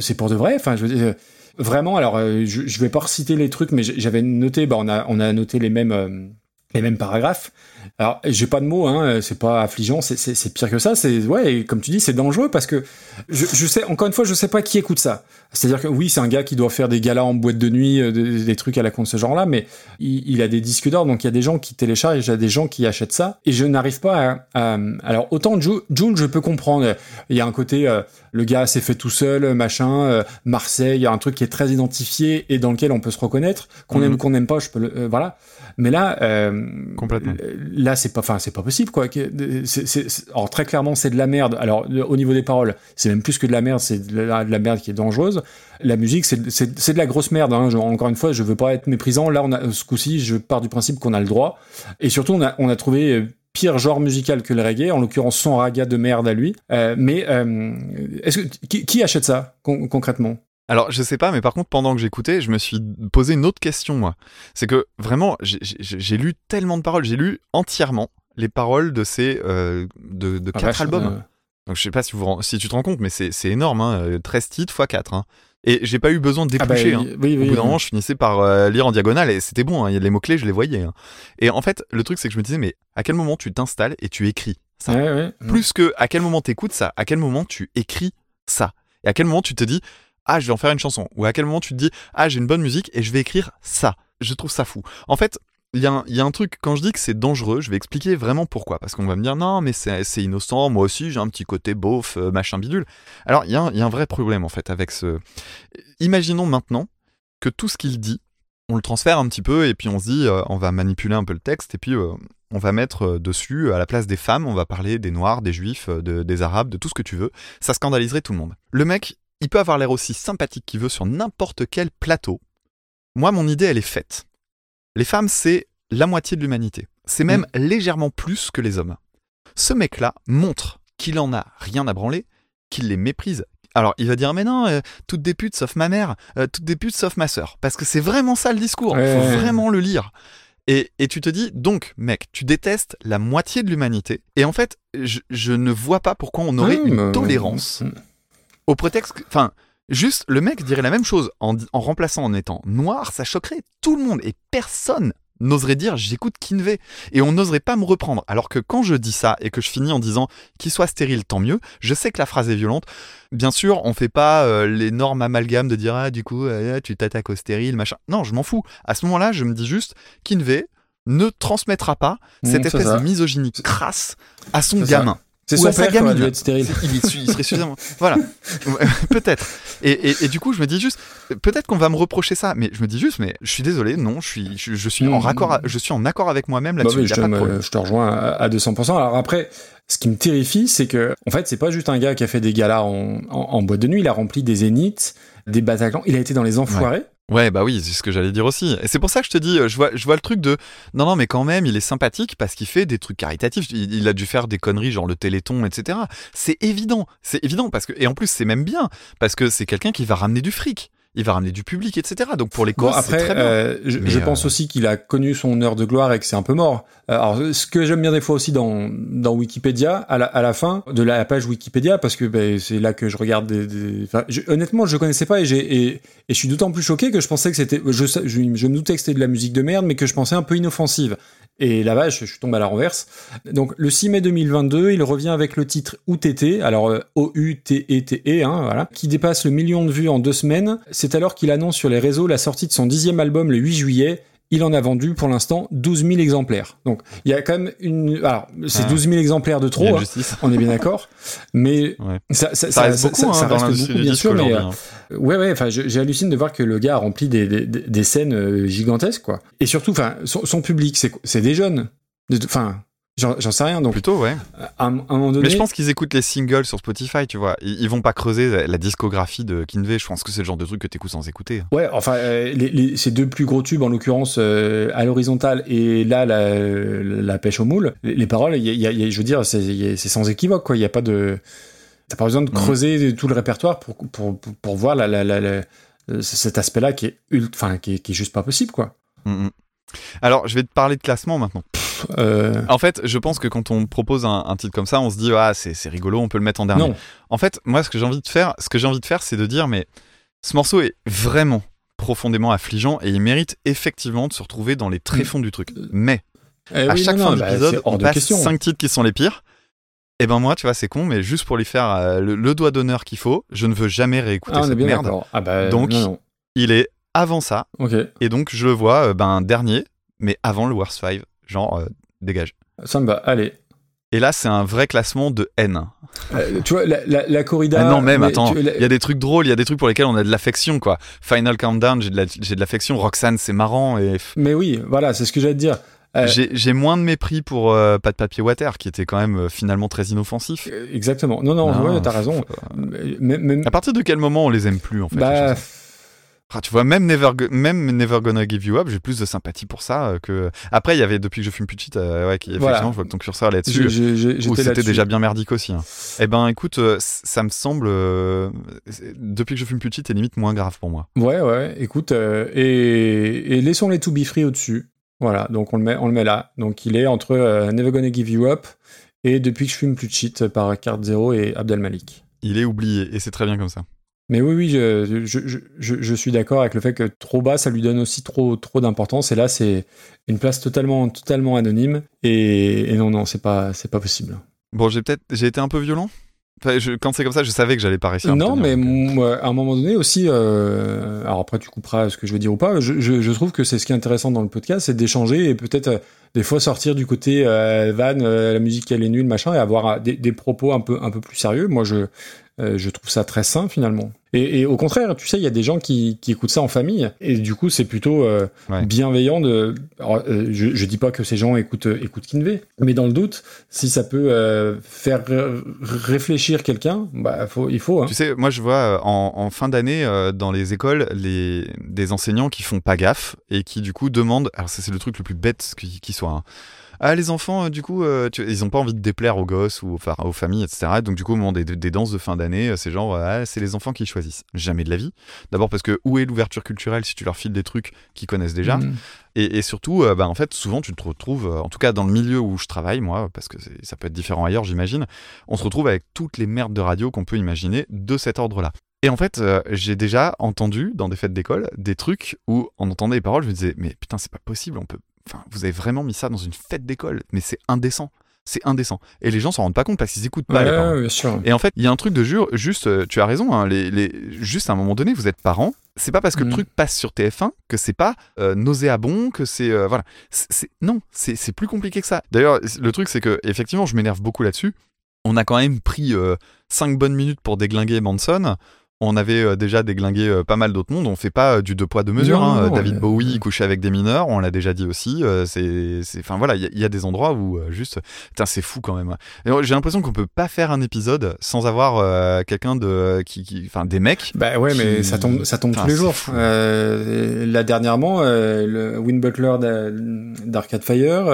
c'est pour de vrai Enfin, dire, vraiment, alors, euh, je, je vais pas reciter les trucs, mais j'avais noté, bah, on a, on a noté les mêmes, euh, les mêmes paragraphes. Alors, j'ai pas de mots, hein, c'est pas affligeant, c'est- pire que ça. C'est ouais, et comme tu dis, c'est dangereux parce que je, sais, encore une fois, je sais pas qui écoute ça. C'est-à-dire que oui, c'est un gars qui doit faire des galas en boîte de nuit, euh, des, trucs à la con de ce genre-là, mais il, a des disques d'or, donc il y a des gens qui téléchargent, il y a des gens qui achètent ça, et je n'arrive pas à, alors autant Ju- Jul, je peux comprendre. Il y a un côté, euh, le gars s'est fait tout seul, machin. euh, Marseille, il y a un truc qui est très identifié et dans lequel on peut se reconnaître, qu'on Mhm. aime ou qu'on n'aime pas, je peux le, euh, voilà. Mais là, euh, Complètement. là c'est pas, enfin c'est pas possible quoi. Que- c'est- c'est- c'est- alors très clairement c'est de la merde. Alors au niveau des paroles, c'est même plus que de la merde, c'est de la, de la merde qui est dangereuse. La musique, c'est c'est- c'est de la grosse merde. Hein. Je- encore une fois, je veux pas être méprisant. Là, on a ce coup-ci, je pars du principe qu'on a le droit. Et surtout, on a, on a trouvé euh, pire genre musical que le reggae, en l'occurrence son raga de merde à lui. Euh, mais euh, est-ce que qui, qui achète ça con- concrètement? Alors, je sais pas, mais par contre, pendant que j'écoutais, je me suis posé une autre question, moi. C'est que vraiment, j'ai- lu tellement de paroles, j'ai lu entièrement les paroles de ces euh, de, de Ah, quatre albums. euh, Donc, je sais pas si, vous, si tu te rends compte, mais c'est énorme, hein, euh, 13 titres x 4. Hein. Et j'ai pas eu besoin de Ah bah, déplucher. hein. oui, Au oui, bout d'un moment, je finissais par euh, lire en diagonale et c'était bon. hein, il y a les mots-clés, je les voyais. hein. Et en fait, le truc, c'est que je me disais, mais à quel moment tu t'installes et tu écris ça? Ouais, ouais. Plus que à quel moment t'écoutes ça, à quel moment tu écris ça? Et à quel moment tu te dis, ah, je vais en faire une chanson. Ou à quel moment tu te dis, ah, j'ai une bonne musique et je vais écrire ça. Je trouve ça fou. En fait, il y, a un- truc, quand je dis que c'est dangereux, je vais expliquer vraiment pourquoi. Parce qu'on va me dire, non, mais c'est innocent, moi aussi j'ai un petit côté beauf, euh, machin bidule. Alors, il y, a un- vrai problème en fait avec ce. Imaginons maintenant que tout ce qu'il dit, on le transfère un petit peu et puis on se dit, euh, on va manipuler un peu le texte et puis euh, on va mettre dessus, à la place des femmes, on va parler des noirs, des juifs, de- des arabes, de tout ce que tu veux. Ça scandaliserait tout le monde. Le mec, il peut avoir l'air aussi sympathique qu'il veut sur n'importe quel plateau. Moi, mon idée, elle est faite. Les femmes, c'est la moitié de l'humanité. C'est même légèrement plus que les hommes. Ce mec-là montre qu'il en a rien à branler, qu'il les méprise. Alors, il va dire, mais non, euh, toutes des putes sauf ma mère, euh, toutes des putes sauf ma sœur. Parce que c'est vraiment ça le discours. Il Ouais. faut vraiment le lire. Et, et tu te dis, donc, mec, tu détestes la moitié de l'humanité. Et en fait, je, je ne vois pas pourquoi on aurait une tolérance au prétexte que- Enfin, juste, le mec dirait la même chose en, en remplaçant en étant noir, ça choquerait tout le monde. Et personne n'oserait dire j'écoute Kinvey. Et on n'oserait pas me reprendre. Alors que quand je dis ça et que je finis en disant qu'il soit stérile, tant mieux, je sais que la phrase est violente. Bien sûr, on fait pas euh, l'énorme amalgame de dire ah, du coup, euh, tu t'attaques au stérile, machin. Non, je m'en fous. À ce moment-là, je me dis juste Kinvey ne transmettra pas Mmh, cette espèce ça. de misogynie crasse à son ça. C'est son père qui aurait gamine. dû être stérile. Il, serait suffisamment. Voilà. peut-être. Et, et- et du coup, je me dis juste, peut-être qu'on va me reprocher ça, mais je me dis juste, mais je suis désolé, non, je suis, je, je suis en Mm. raccord, je suis en accord avec moi-même Bah là-dessus. oui, je te rejoins à, à 200%. Alors après, Ce qui me terrifie, c'est que, en fait, c'est pas juste un gars qui a fait des galas en, en, boîte de nuit, il a rempli des zéniths, des Bataclan, il a été dans les Enfoirés. Ouais, bah oui, c'est ce que j'allais dire aussi. Et c'est pour ça que je te dis, euh, je vois, je vois le truc de non, non, mais quand même, il est sympathique parce qu'il fait des trucs caritatifs. Il, il a dû faire des conneries genre le Téléthon, etc. C'est évident, c'est évident parce que et en plus c'est même bien parce que c'est quelqu'un qui va ramener du fric, il va ramener du public, etc. Donc pour les Bon, causes, c'est après, très bien. euh, je, je euh, pense aussi qu'il a connu son heure de gloire et que c'est un peu mort. Euh, Alors, ce que j'aime bien des fois aussi dans, dans Wikipédia, à la, à la fin de la page Wikipédia, parce que ben, c'est là que je regarde des... des- enfin, je- honnêtement, je connaissais pas et, j'ai, et, et je suis d'autant plus choqué que je pensais que c'était... Je, je, je me doutais que c'était de la musique de merde, mais que je pensais un peu inoffensive. Et là-bas, je, je suis tombé à la renverse. Donc, le 6 mai 2022, il revient avec le titre OUTT, alors euh, O-U-T-E-T-E, hein, voilà, qui dépasse le million de vues en deux semaines. C'est alors qu'il annonce sur les réseaux la sortie de son dixième album le 8 juillet. Il en a vendu pour l'instant 12 000 exemplaires. Donc, il y a quand même une... Alors, c'est Ah. 12 000 exemplaires de trop, hein, on est bien d'accord. Mais Ouais. ça, ça, Ça reste beaucoup, hein, reste beaucoup, bien sûr, mais... euh, hein. Ouais, ouais, enfin, j'hallucine de voir que le gars a rempli des, des, des- scènes euh, gigantesques, quoi. Et surtout, enfin, son, son public, c'est c'est des jeunes. De- Enfin, j'en sais rien. Donc, Plutôt, ouais. à, un- à un moment donné. Mais je pense qu'ils écoutent les singles sur Spotify, tu vois. Ils, ils vont pas creuser la, discographie de Kinvey. Je pense que c'est le genre de truc que t'écoutes sans écouter. Ouais, enfin, euh, les, les- ces deux plus gros tubes, en l'occurrence, euh, à l'horizontale et là, la, la pêche au moule, les, les paroles, y a- y a- il y a- je veux dire, c'est sans équivoque, quoi. Il n'y a pas de. T'as pas besoin de Mhm. creuser tout le répertoire pour, pour, pour, pour voir la, la, euh, cet aspect-là qui est, ult- enfin, qui, est, qui est juste pas possible, quoi. Mm, mm. Alors, je vais te parler de classement maintenant. Euh, En fait, je pense que quand on propose un, un titre comme ça, on se dit ah c'est rigolo, on peut le mettre en dernier. non. En fait, moi, ce que j'ai envie de faire, ce que j'ai envie de faire, c'est de dire mais ce morceau est vraiment profondément affligeant et il mérite effectivement de se retrouver dans les tréfonds du truc. Mais Eh à oui, chaque non, fin bah, d'épisode, hors on passe question. cinq titres qui sont les pires. Et ben moi, tu vois, c'est con, mais juste pour lui faire euh, le, le doigt d'honneur qu'il faut, je ne veux jamais réécouter Ah, cette merde. Ah, bah, Donc, non. Il est avant ça, et donc je le vois euh, ben dernier, mais avant le Worst 5, genre euh, dégage. Ça me va. Allez. Et là, c'est un vrai classement de haine. Euh, tu vois, la, la, la corrida. Ah non, même, attends, la- il y a des trucs drôles, il y a des trucs pour lesquels on a de l'affection, quoi. Final Countdown, j'ai de la- l'affection. Roxane, c'est marrant. Et Mais oui, voilà, c'est ce que j'allais te dire. Euh, j'ai moins de mépris pour euh, Pas de papier water, qui était quand même finalement très inoffensif. Exactement. Non, non, Non, ouais, t'as raison. Mais- mais- même- À partir de quel moment on les aime plus, en fait bah, Ah, tu vois, même Never, même Never Gonna Give You Up, j'ai plus de sympathie pour ça euh, que. Après, il y avait Depuis que je fume plus petite, euh, ouais, qui effectivement, Voilà. je vois que ton curseur là-dessus. c'était déjà bien merdique aussi. hein. Eh ben, écoute, euh, ça me semble. euh, depuis que je fume plus petite, c'est limite moins grave pour moi. Ouais, ouais, écoute, euh, et, et laissons les To Be Free au-dessus. Voilà, donc on le met, on le met là. Donc il est entre Never Gonna Give You Up et Depuis que je fume plus shit par Carte Zero et Abdel Malik. Il est oublié et c'est très bien comme ça. Mais oui, oui, je, je, je, je- suis d'accord avec le fait que trop bas, ça lui donne aussi trop, trop d'importance. Et là, c'est une place totalement, totalement anonyme. Et, et non, non, c'est pas, c'est pas possible. Bon, j'ai peut-être, j'ai été un peu violent. Enfin, quand c'est comme ça, je savais que j'allais pas réussir. Non, mais euh. à un moment donné aussi, euh, alors après tu couperas ce que je veux dire ou pas, je, trouve que c'est ce qui est intéressant dans le podcast, c'est d'échanger et peut-être euh, des fois sortir du côté euh, van, euh, la musique elle est nulle, machin, et avoir euh, des, des propos un peu, un peu plus sérieux. Moi, je, euh, je trouve ça très sain finalement. Et, et au contraire, tu sais, il y a des gens qui, qui écoutent ça en famille, et du coup, c'est plutôt euh, Ouais. bienveillant de. alors, euh, je, je dis pas que ces gens écoutent, écoutent Kinvey, mais dans le doute, si ça peut faire ré- réfléchir quelqu'un, bah faut, il faut. Hein. Tu sais, moi je vois en, en fin d'année dans les écoles les, des enseignants qui font pas gaffe et qui du coup demandent, alors ça c'est le truc le plus bête qui, qui soit, hein. Ah les enfants euh, du coup euh, tu- ils ont pas envie de déplaire aux gosses ou enfin, aux familles etc. Donc du coup au moment des, des danses de fin d'année euh, c'est genre ah, c'est les enfants qui choisissent. Jamais de la vie. D'abord parce que où est l'ouverture culturelle si tu leur files des trucs qu'ils connaissent déjà Mhm. et, et surtout, euh, bah, en fait, souvent, tu te retrouves, euh, en tout cas dans le milieu où je travaille, moi, parce que ça peut être différent ailleurs, j'imagine, on se retrouve avec toutes les merdes de radio qu'on peut imaginer de cet ordre-là. Et en fait, euh, j'ai déjà entendu dans des fêtes d'école des trucs où on entendait les paroles, je me disais, mais putain, c'est pas possible, on peut. Enfin, vous avez vraiment mis ça dans une fête d'école, mais c'est indécent. C'est indécent. Et les gens s'en rendent pas compte parce qu'ils écoutent pas Ouais, les paroles. ouais, bien sûr. Et en fait, il y a un truc de jure, juste, euh, tu as raison, hein, les, les- juste à un moment donné, vous êtes parents. C'est pas parce que le truc passe sur TF1 que c'est pas euh, nauséabond, que c'est euh, voilà. C'est- non, c'est c'est plus compliqué que ça. D'ailleurs, le truc c'est que effectivement, je m'énerve beaucoup là-dessus. On a quand même pris 5 bonnes minutes pour déglinguer Manson. On avait euh, déjà déglingué euh, pas mal d'autres mondes. On fait pas euh, du deux poids deux mesures. Non, hein. non, David ouais. Bowie couché avec des mineurs, on l'a déjà dit aussi. c'est, enfin voilà, il y, a- il y a des endroits où juste, putain, c'est fou quand même. Et J'ai l'impression qu'on peut pas faire un épisode sans avoir euh, quelqu'un de, qui, enfin des mecs. Bah ouais, mais ça tombe, ça tombe tous les jours. Euh, là dernièrement, euh, le Win Butler d'A- d'Arcade Fire,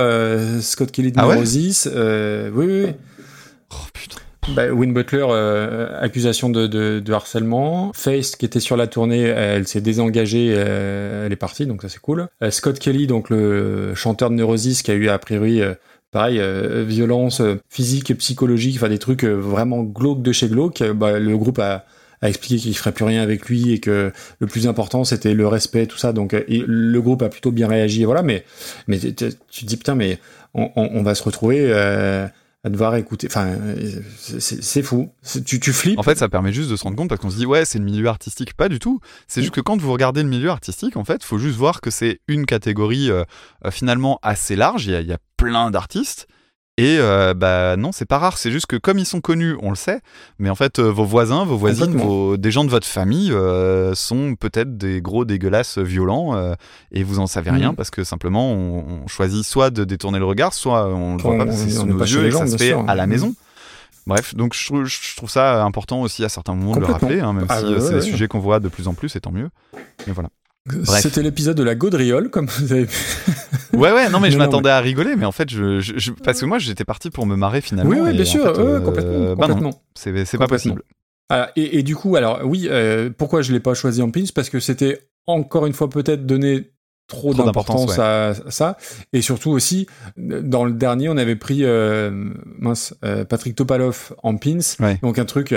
Scott Kelly de Ah ouais? Oui, oui, oui. Oh putain. Bah, Win Butler, euh, accusation de, de, de harcèlement. Face, qui était sur la tournée, elle s'est désengagée, euh, elle est partie, donc ça c'est cool. Euh, Scott Kelly, donc le chanteur de Neurosis, qui a eu a priori, euh, pareil, euh, violence euh, physique et psychologique, enfin des trucs vraiment glauques de chez glauque. Bah, le groupe a, a expliqué qu'il ferait plus rien avec lui et que le plus important c'était le respect, tout ça. Donc le groupe a plutôt bien réagi, voilà. Mais mais tu te dis putain, mais on, on, on va se retrouver. À devoir écouter. Enfin, euh, c'est- fou. Tu, tu flippes. En fait, ça permet juste de se rendre compte parce qu'on se dit ouais, c'est le milieu artistique. Pas du tout. C'est juste que quand vous regardez le milieu artistique, en fait, faut juste voir que c'est une catégorie euh, euh, finalement assez large. Il y a, il y a plein d'artistes. Et euh, bah non, c'est pas rare. C'est juste que comme ils sont connus, on le sait. Mais en fait, euh, vos voisins, vos voisines, vos, des gens de votre famille euh, sont peut-être des gros dégueulasses violents euh, et vous en savez rien Mhm. parce que simplement on, on choisit soit de détourner le regard, soit on le voit On- pas parce que c'est sous nos yeux et que ça se fait sûr. à la Mhm. maison. Bref, donc je trouve, je trouve ça important aussi à certains moments de le rappeler, hein, même Ah, si ouais, c'est ouais, des ouais. sujets qu'on voit de plus en plus, et tant mieux. Et voilà. C'était l'épisode de la gaudriole, comme vous avez pu. Ouais, ouais, non, mais je m'attendais à rigoler, mais en fait, je, je- je- parce que moi, j'étais parti pour me marrer finalement. Oui, oui, bien en sûr, fait, euh, complètement. bah non, complètement. c'est pas possible. Ah, et, et du coup, alors oui, euh, pourquoi je l'ai pas choisi en pins? Parce que c'était encore une fois peut-être donné trop, Trop d'importance à, à ça, et surtout aussi dans le dernier, on avait pris euh, mince Patrick Topalov en pins, Ouais. donc un truc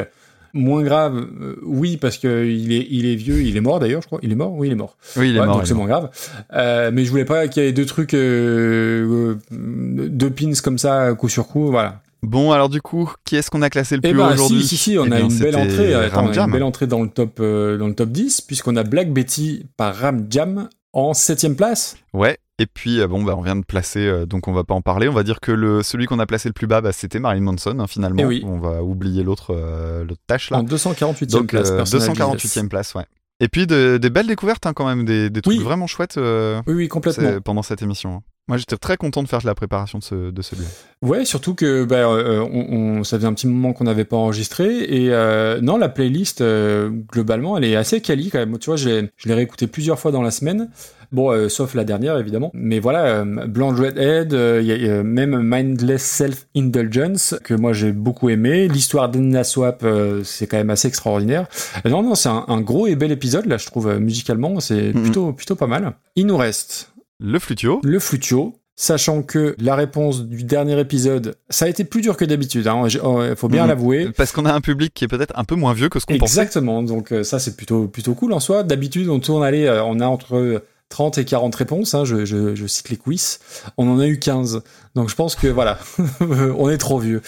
moins grave, euh, oui parce que il est il est vieux, il est mort d'ailleurs, je crois, il est mort, oui il est mort. Oui, il est Ouais, mort. donc c'est moins grave. Euh, mais je voulais pas qu'il y ait deux trucs, euh, euh, deux pins comme ça, coup sur coup, voilà. Bon, alors du coup, qui est-ce qu'on a classé le plus Eh haut ben, aujourd'hui si, si, si, on Eh a bien, une belle entrée. Attends, on a une belle entrée dans le top, euh, dans le top 10, puisqu'on a Black Betty par Ram Jam en septième place. Ouais. Et puis, euh, bon, bah, on vient de placer, euh, donc on va pas en parler. On va dire que le, celui qu'on a placé le plus bas, bah, c'était Marilyn Manson, hein, finalement. Eh oui. On va oublier l'autre euh, l'autre tâche là. En 248e Donc, place. euh, Personal 248e Business. place, ouais. Et puis, de- des belles découvertes, hein, quand même, des, des trucs Oui. vraiment chouettes euh, Oui, oui, complètement. pendant cette émission. Moi, j'étais très content de faire la préparation de, ce, de celui-là. Ouais, surtout que bah, euh, on, on- ça faisait un petit moment qu'on n'avait pas enregistré. Et euh, non, la playlist, euh, globalement, elle est assez quali quand même. Tu vois, je l'ai je l'ai réécouté plusieurs fois dans la semaine. Bon, sauf la dernière, évidemment. Mais voilà, Blonde Redhead, y a, il y a même Mindless Self-Indulgence, que moi j'ai beaucoup aimé. L'histoire d'Enna Swap, c'est quand même assez extraordinaire. Non, non, c'est un, un gros et bel épisode, là, je trouve, musicalement. C'est Mhm. plutôt, plutôt pas mal. Il nous reste Le flutio. le flutio. Sachant que la réponse du dernier épisode, ça a été plus dur que d'habitude. Hein. Oh, faut bien Mhm. l'avouer. Parce qu'on a un public qui est peut-être un peu moins vieux que ce qu'on pensait. Exactement. Donc euh, ça, c'est plutôt plutôt cool en soi. D'habitude, on tourne euh, on a entre 30 et 40 réponses. Hein. Je, je, je cite les quiz. On en a eu 15. Donc je pense que voilà, on est trop vieux.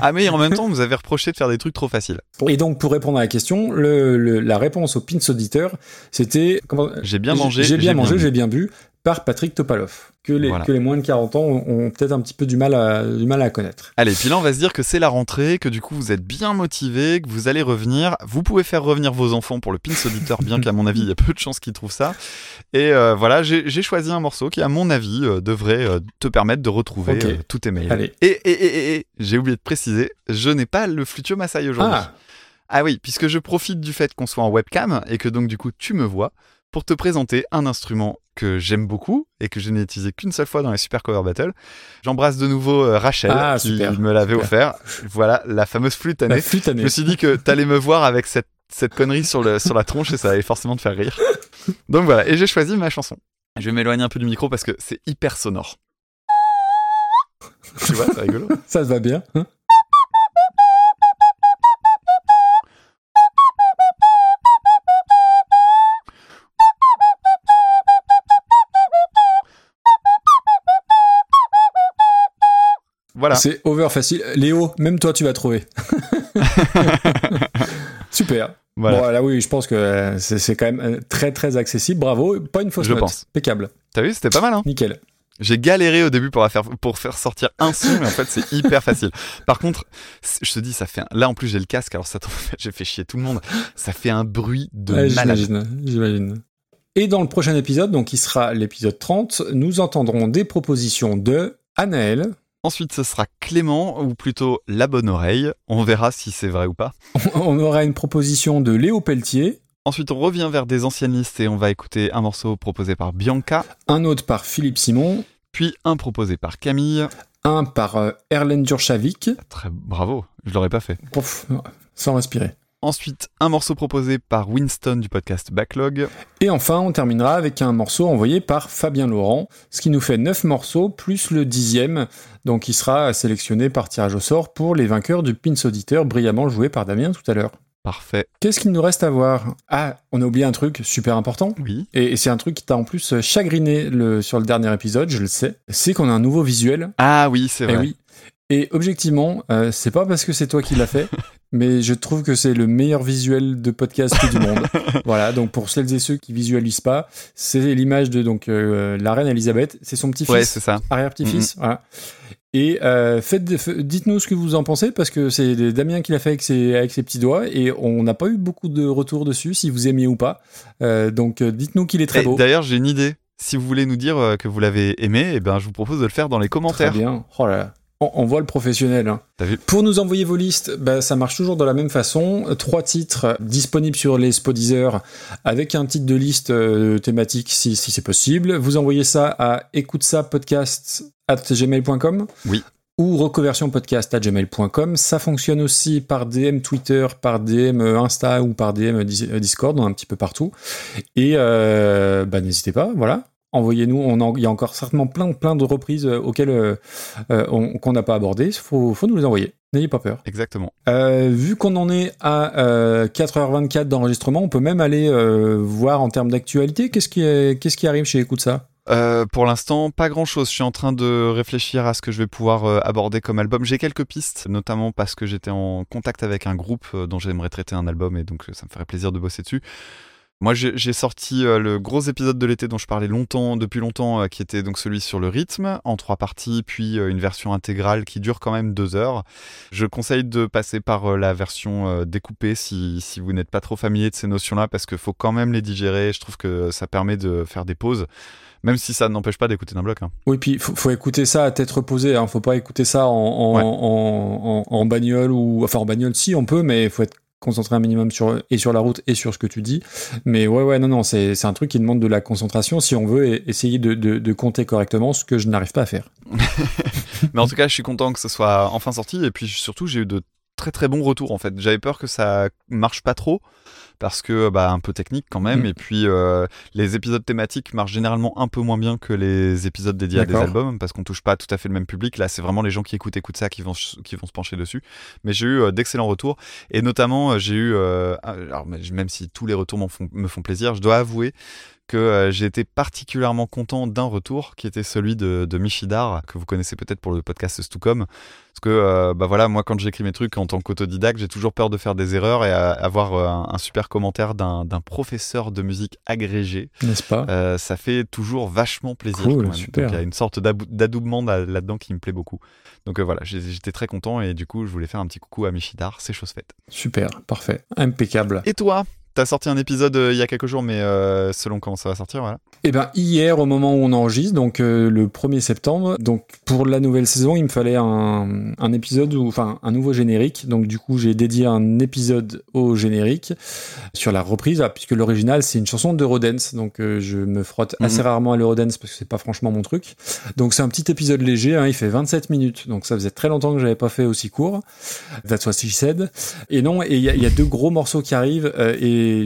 Ah, mais en même temps, on nous avait reproché de faire des trucs trop faciles. Et donc pour répondre à la question, le, le- la réponse au pins auditeur, c'était J'ai bien mangé. J'ai bien mangé, j'ai bien bu par Patrick Topalov. Que les, Voilà. que les moins de 40 ans ont, ont peut-être un petit peu du mal à, du mal à connaître. Allez, puis là, on va se dire que c'est la rentrée, que du coup, vous êtes bien motivés, que vous allez revenir. Vous pouvez faire revenir vos enfants pour le pins auditeur, bien qu'à mon avis, il y a peu de chances qu'ils trouvent ça. Et euh, voilà, j'ai choisi un morceau qui, à mon avis, euh, devrait euh, te permettre de retrouver Ok. euh, tous tes mails. Allez. Et, et, et, et, et, j'ai oublié de préciser, je n'ai pas le flutio Masai aujourd'hui. Ah, Ah oui, puisque je profite du fait qu'on soit en webcam et que donc du coup tu me vois pour te présenter un instrument que j'aime beaucoup et que je n'ai utilisé qu'une seule fois dans les Super Cover Battle. J'embrasse de nouveau euh, Rachel Ah, qui super, me l'avait offert. Voilà, la fameuse flûte année. la flûte année. Je me suis dit que t'allais me voir avec cette, cette connerie sur, le, sur la tronche et ça allait forcément te faire rire. Donc voilà, et j'ai choisi ma chanson. Je vais m'éloigner un peu du micro parce que c'est hyper sonore. tu vois, c'est rigolo. Ça te va bien. hein? Voilà. C'est over facile. Léo, même toi, tu vas trouver. Super. Voilà. Bon, là, oui, je pense que euh, c'est quand même euh, très, très accessible. Bravo. Pas une fausse Je note. pense. Impeccable. T'as vu, c'était pas mal, hein Nickel. J'ai galéré au début pour, la faire, pour faire sortir un son, mais en fait, c'est hyper facile. Par contre, je te dis, ça fait. un- Là, en plus, j'ai le casque, alors ça tombe- j'ai fait chier tout le monde. Ça fait un bruit de Ouais, malade. j'imagine, j'imagine. Et dans le prochain épisode, donc qui sera l'épisode 30, nous entendrons des propositions de Anaël. Ensuite, ce sera Clément, ou plutôt La Bonne Oreille. On verra si c'est vrai ou pas. On aura une proposition de Léo Pelletier, Ensuite, on revient vers des anciennes listes et on va écouter un morceau proposé par Bianca, un autre par Philippe Simon, puis un proposé par Camille. un par euh, Erlen Djurchavik. Très bravo, je l'aurais pas fait. Pouf, sans respirer. Ensuite, un morceau proposé par Winston du podcast Backlog. Et enfin, on terminera avec un morceau envoyé par Fabien Laurent, ce qui nous fait 9 morceaux plus le dixième, donc il sera sélectionné par tirage au sort pour les vainqueurs du Pins Auditeur brillamment joué par Damien tout à l'heure. Parfait. Qu'est-ce qu'il nous reste à voir? Ah, on a oublié un truc super important. Oui. Et, et c'est un truc qui t'a en plus chagriné le, sur le dernier épisode, je le sais. C'est qu'on a un nouveau visuel. Ah oui, c'est Eh vrai. oui. Et objectivement, euh, c'est pas parce que c'est toi qui l'as fait, mais je trouve que c'est le meilleur visuel de podcast du monde. voilà, donc pour celles et ceux qui visualisent pas, c'est l'image de donc euh, la reine Elisabeth, c'est son petit-fils, Ouais, c'est ça. arrière-petit-fils, voilà. Et euh, faites, dites-nous ce que vous en pensez parce que c'est Damien qui l'a fait avec ses, avec ses petits doigts et on n'a pas eu beaucoup de retours dessus si vous aimez ou pas. Euh, donc euh, dites-nous qu'il est très Et beau. D'ailleurs, j'ai une idée. Si vous voulez nous dire que vous l'avez aimé, eh ben, je vous propose de le faire dans les Très commentaires. bien. Oh là là. On, voit le professionnel. hein. Vu Pour nous envoyer vos listes, bah, ça marche toujours de la même façon. Trois titres disponibles sur les Spodizer avec un titre de liste euh, thématique si, si c'est possible. Vous envoyez ça à écoute ça podcast at gmail.com Oui. ou reconversionpodcast at gmail.com. Ça fonctionne aussi par DM Twitter, par DM Insta ou par DM Dis- Discord, un petit peu partout. Et euh, bah, n'hésitez pas, voilà. Envoyez-nous, on en- il y a encore certainement plein, plein de reprises euh, auxquelles euh, euh, on- qu'on n'a pas abordées. Faut, faut nous les envoyer. N'ayez pas peur. Exactement. Euh, vu qu'on en est à euh, 4h24 d'enregistrement, on peut même aller voir en termes d'actualité qu'est-ce qui, est- qu'est-ce qui arrive chez Écoute ça? Euh, pour l'instant, pas grand chose. Je suis en train de réfléchir à ce que je vais pouvoir euh, aborder comme album. J'ai quelques pistes, notamment parce que j'étais en contact avec un groupe dont j'aimerais traiter un album et donc ça me ferait plaisir de bosser dessus. Moi, j'ai sorti euh, le gros épisode de l'été dont je parlais longtemps, depuis longtemps, euh, qui était donc celui sur le rythme, en trois parties, puis euh, une version intégrale qui dure quand même deux heures. Je conseille de passer par la version découpée si, si vous n'êtes pas trop familier de ces notions-là, parce qu'il faut quand même les digérer. Je trouve que ça permet de faire des pauses, même si ça n'empêche pas d'écouter d'un bloc. hein. Oui, puis faut, faut écouter ça à tête reposée. Hein. Faut pas écouter ça en, en, Ouais. en, en- en bagnole ou enfin en bagnole si on peut, mais il faut être concentré un minimum sur et sur la route et sur ce que tu dis. Mais ouais, ouais, non, non, c'est c'est un truc qui demande de la concentration si on veut e- essayer de, de, de compter correctement, ce que je n'arrive pas à faire. Mais en tout cas, je suis content que ce soit enfin sorti. Et puis surtout, j'ai eu de très très bons retours en fait. J'avais peur que ça marche pas trop parce que bah un peu technique quand même. Mm. Et puis euh, les épisodes thématiques marchent généralement un peu moins bien que les épisodes dédiés à des albums parce qu'on touche pas tout à fait le même public. Là, c'est vraiment les gens qui écoutent écoutent ça qui vont qui vont se pencher dessus. Mais j'ai eu euh, d'excellents retours et notamment euh, j'ai eu alors même si tous les retours font, me font plaisir, je dois avouer que euh, j'ai été particulièrement content d'un retour qui était celui de, de Michidar, que vous connaissez peut-être pour le podcast Stucom. Parce que, euh, bah voilà, moi quand j'écris mes trucs en tant qu'autodidacte, j'ai toujours peur de faire des erreurs et à- avoir euh, un, un super commentaire d'un professeur de musique agrégé. N'est-ce pas? Euh, ça fait toujours vachement plaisir. Cool, il y a une sorte d'adoubement là- là-dedans qui me plaît beaucoup. Donc voilà, j'étais très content et du coup je voulais faire un petit coucou à Michidar, c'est chose faite. Super, parfait, impeccable. Et toi? T'as sorti un épisode euh, il y a quelques jours, mais euh, selon comment ça va sortir, voilà. Eh ben hier, au moment où on enregistre, donc euh, le 1er septembre, donc pour la nouvelle saison, il me fallait un, un épisode, ou enfin un nouveau générique. Donc du coup, j'ai dédié un épisode au générique sur la reprise, ah, puisque l'original c'est une chanson d'Eurodance. Donc je me frotte Mhm. assez rarement à l'Eurodance parce que c'est pas franchement mon truc. Donc c'est un petit épisode léger, hein, il fait 27 minutes. Donc ça faisait très longtemps que j'avais pas fait aussi court. That's what she said. Et non, et il y, y a deux gros morceaux qui arrivent euh,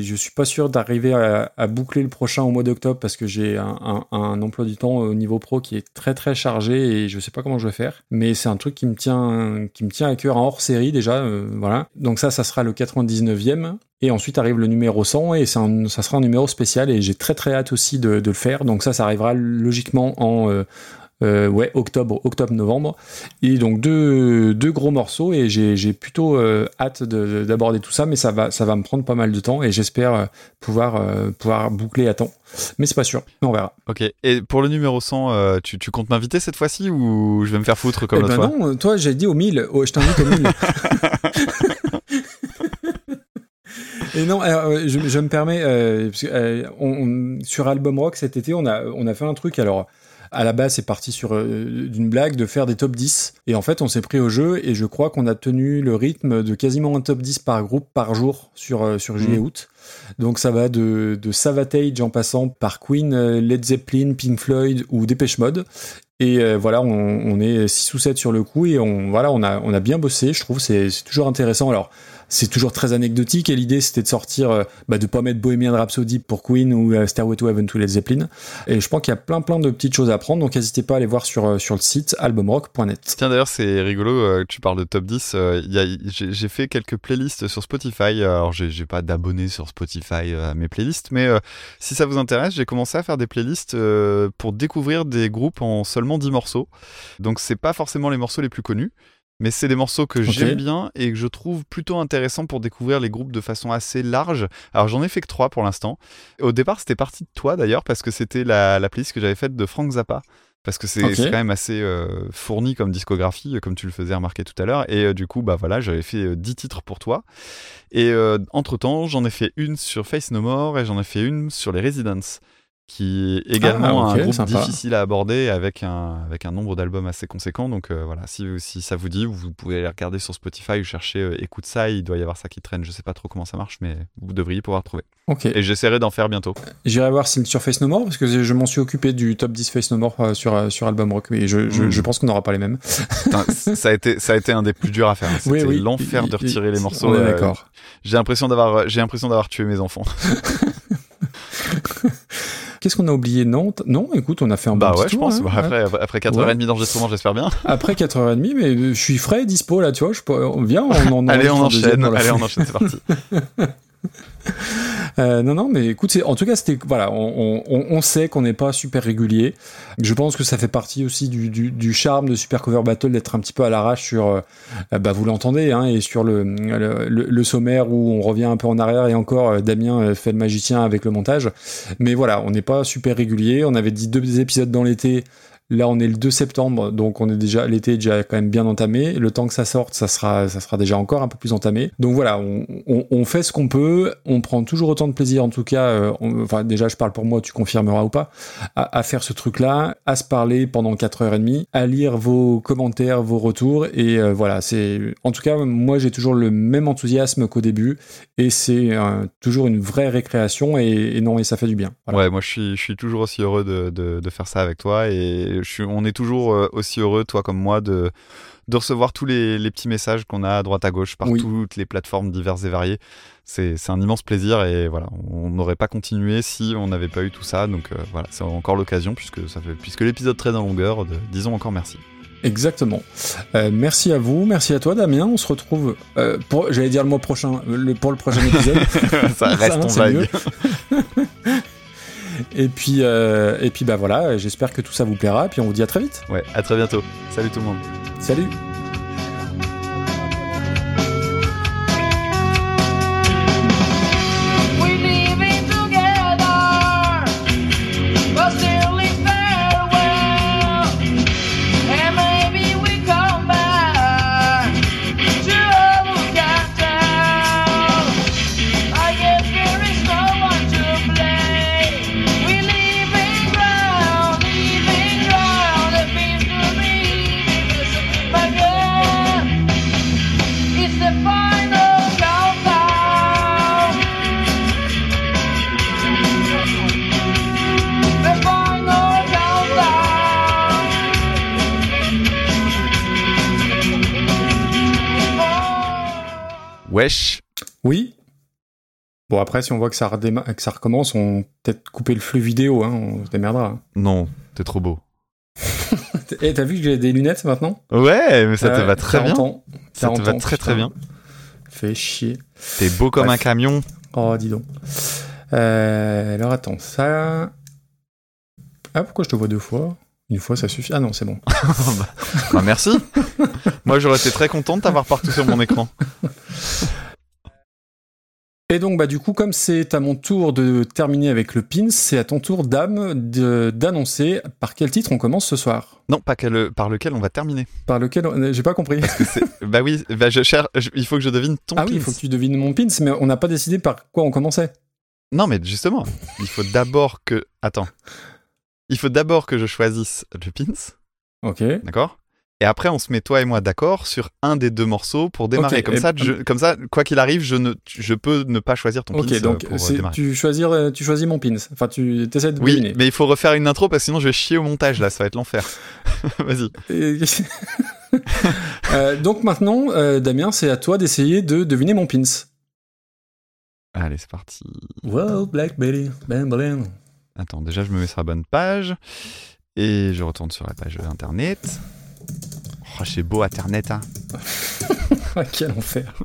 je suis pas sûr d'arriver à, boucler le prochain au mois d'octobre parce que j'ai un, emploi du temps au niveau pro qui est très très chargé et je sais pas comment je vais faire. Mais c'est un truc qui me tient qui me tient à cœur en hors série déjà, euh, voilà. Donc ça, ça sera le 99e. Et ensuite arrive le numéro 100 et un- ça sera un numéro spécial et j'ai très très hâte aussi de, de le faire. Donc ça, ça arrivera logiquement en, euh, Euh, ouais, octobre, octobre-novembre. Et donc deux, deux gros morceaux et j'ai j'ai plutôt euh, hâte de- d'aborder tout ça, mais ça va, ça va me prendre pas mal de temps et j'espère euh, pouvoir, euh, pouvoir boucler à temps. Mais c'est pas sûr, on verra. Ok, et pour le numéro 100, euh, tu, tu comptes m'inviter cette fois-ci ou je vais me faire foutre comme Eh ben non, toi j'ai dit au 1000, oh, je t'invite au 1000. Et non, alors, je, je me permets, euh, parce que, euh, on- on- sur Album Rock cet été, on a, on a fait un truc. Alors, à la base, c'est parti sur euh, d'une blague de faire des top 10. Et en fait, on s'est pris au jeu et je crois qu'on a tenu le rythme de quasiment un top 10 par groupe par jour sur, euh, sur juillet-août. Donc ça va de, de Savatage en passant par Queen, euh, Led Zeppelin, Pink Floyd ou Dépêche Mode. Et euh, voilà, on, on est 6 ou 7 sur le coup et on, voilà, on, a, on a bien bossé, je trouve, c'est c'est toujours intéressant. Alors, c'est toujours très anecdotique et l'idée c'était de sortir, euh, bah, de pas mettre Bohemian Rhapsody pour Queen ou euh, Stairway to Heaven to Led Zeppelin. Et je pense qu'il y a plein plein de petites choses à apprendre, donc n'hésitez pas à aller voir sur, euh, sur le site albumrock.net. Tiens d'ailleurs c'est rigolo, euh, que tu parles de top 10, euh, il y a- j'ai fait quelques playlists sur Spotify, alors j'ai pas d'abonnés sur Spotify à mes playlists, mais si ça vous intéresse, j'ai commencé à faire des playlists pour découvrir des groupes en seulement 10 morceaux. Donc c'est pas forcément les morceaux les plus connus, mais c'est des morceaux que j'aime bien et que je trouve plutôt intéressants pour découvrir les groupes de façon assez large. Alors j'en ai fait que 3 pour l'instant. Au départ c'était parti de toi d'ailleurs parce que c'était la, la playlist que j'avais faite de Frank Zappa. Parce que c'est quand même assez euh, fourni comme discographie, euh, comme tu le faisais remarquer tout à l'heure. Et euh, du coup, bah voilà, j'avais fait euh, 10 titres pour toi. Et euh, entre-temps, j'en ai fait une sur Face No More et j'en ai fait une sur les Residents, qui est également Ah, ok, un groupe sympa. difficile à aborder avec un, avec un nombre d'albums assez conséquent. Donc euh, voilà, si, si ça vous dit, vous pouvez aller regarder sur Spotify ou chercher euh, Écoute ça, il doit y avoir ça qui traîne. Je sais pas trop comment ça marche, mais vous devriez pouvoir trouver. Ok. Et j'essaierai d'en faire bientôt. J'irai voir si sur Face No More parce que je m'en suis occupé du top 10 Face No More euh, sur, euh, sur Album Rock et je, je, Mm. je pense qu'on n'aura pas les mêmes. Putain, ça, a été, ça a été un des plus durs à faire. Oui, C'était oui. l'enfer de il- retirer les morceaux. d'accord. J'ai l'impression d'avoir tué mes enfants. Qu'est-ce qu'on a oublié Non, t- non. Écoute, on a fait un Bah bon ouais, petit je tour, pense. hein. Bah, après, après 4h30 Ouais. d'enregistrement, j'espère bien. Après 4h30, mais je suis frais, dispo là, tu vois. Je peux, on vient, on, en Allez, on enchaîne. Allez, on enchaîne. C'est parti. Euh, non, non, mais écoute, en tout cas, c'était voilà, on, sait qu'on n'est pas super régulier. Je pense que ça fait partie aussi du, charme de Super Cover Battle d'être un petit peu à l'arrache sur, euh, bah vous l'entendez, hein, et sur le, le, sommaire où on revient un peu en arrière et encore euh, Damien euh, fait le magicien avec le montage. Mais voilà, on n'est pas super régulier. On avait dit deux épisodes dans l'été. Là, on est le 2 septembre, donc on est déjà l'été est déjà quand même bien entamé. Le temps que ça sorte, ça sera, ça sera déjà encore un peu plus entamé. Donc voilà, on, fait ce qu'on peut. On prend toujours autant de plaisir, en tout cas. euh, on- enfin, déjà, je parle pour moi, tu confirmeras ou pas, à, à faire ce truc-là, à se parler pendant 4h30, à lire vos commentaires, vos retours. Et euh, voilà, c'est, en tout cas, moi, j'ai toujours le même enthousiasme qu'au début, et c'est euh, toujours une vraie récréation. Et, et non, et ça fait du bien. Voilà. Ouais, moi je suis, je suis toujours aussi heureux de, de, de faire ça avec toi et je suis, on est toujours euh, aussi heureux, toi comme moi, de, de recevoir tous les, les petits messages qu'on a à droite à gauche par Oui. toutes les plateformes diverses et variées. C'est c'est un immense plaisir et voilà, on n'aurait pas continué si on n'avait pas eu tout ça. Donc euh, voilà, c'est encore l'occasion puisque, ça fait- puisque l'épisode traîne en longueur, de- disons encore merci. Exactement. Euh, merci à vous, merci à toi Damien. On se retrouve euh, pour, j'allais dire le mois prochain, le, pour le prochain épisode. ça reste en vague. et puis, euh, et puis bah voilà. J'espère que tout ça vous plaira. Et puis on vous dit à très vite. Ouais, à très bientôt. Salut tout le monde. Salut. Bon après, si on voit que ça, redéma- que ça recommence, on peut peut-être couper le flux vidéo. Hein, on se démerdera. Non, t'es trop beau. Eh, t'as vu que j'ai des lunettes maintenant? Ouais, mais ça te Euh, va très bien. 40 ans. Ça te 40 va ans, très très bien. Fait chier. T'es beau comme Bref. un camion. Oh, dis donc. Euh, alors attends, ça. Ah, pourquoi je te vois deux fois? Une fois, ça suffit. Ah non, c'est bon. Bah, merci. Moi, j'aurais été très content de t'avoir partout sur mon écran. Et donc, bah, du coup, comme c'est à mon tour de terminer avec le pins, c'est à ton tour, Dame, de- d'annoncer par quel titre on commence ce soir. Non, pas quel- par lequel on va terminer. Par lequel on- J'ai pas compris. Parce que c'est- bah oui, bah je cherche. je- il faut que je devine ton Ah oui, il pins. faut que tu devines mon pins, mais on n'a pas décidé par quoi on commençait. Non, mais justement, il faut d'abord que. Attends. Il faut d'abord que je choisisse le pins, Ok. d'accord? Et après, on se met toi et moi d'accord sur un des deux morceaux pour démarrer. Ok, comme, ça, je- comme ça, quoi qu'il arrive, je, ne, je peux ne pas choisir ton Ok, pins euh, donc pour euh, démarrer. tu, choisir, euh, tu choisis mon pins. Enfin, tu essaies de Oui, deviner. mais il faut refaire une intro parce que sinon je vais chier au montage là, ça va être l'enfer. Vas-y. Euh, donc maintenant, euh, Damien, c'est à toi d'essayer de deviner mon pins. Allez, c'est parti. Wow, Black Betty, bam, bam. Attends, déjà je me mets sur la bonne page et je retourne sur la page internet. Oh, c'est beau internet, hein. Ah, quel enfer.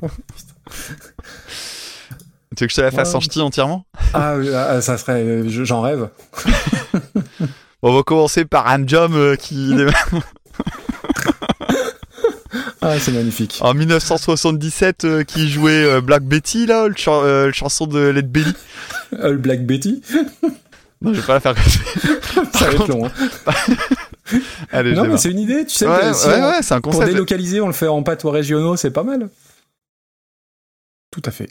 Tu veux que je te la fasse Ouais. en ch'ti entièrement? Ah, oui, ah, ça serait, euh, je- j'en rêve. On va commencer par un job euh, qui Ah, c'est magnifique. en 1977 euh, qui jouait euh, Black Betty là, le, chan- euh, le chanson de Led Belly. Le Black Betty, Non, je vais pas la faire. ça va être long. hein. Allez, Non, mais c'est une idée, tu sais. Ouais, que si ouais, on- ouais, c'est un Pour concept. délocaliser, on le fait en patois régionaux, c'est pas mal. Tout à fait.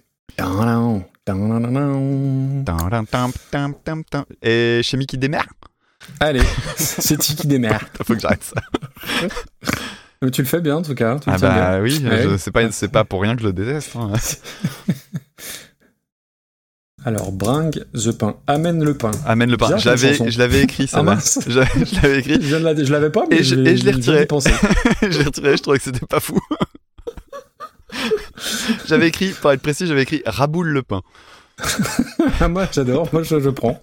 Et chez Mickey Demer? Allez, c'est Tiki des mers. Faut que j'arrête ça. Mais tu le fais bien en tout cas. Tu Ah bah bien. oui, Ouais. je- c'est pas, c'est pas pour rien que je le déteste. hein. Alors, bringue the pain. Amène le pain. Amène le pain. Bizarre Je l'avais, je l'avais écrit ça. Ah mince. je, je l'avais écrit. Je, la- je l'avais pas, mais Et je- l'ai retiré. je l'ai retiré, je trouvais que c'était pas fou. j'avais écrit, pour être précis, j'avais écrit raboule le pain. Ah, moi, j'adore. Moi, je, je prends.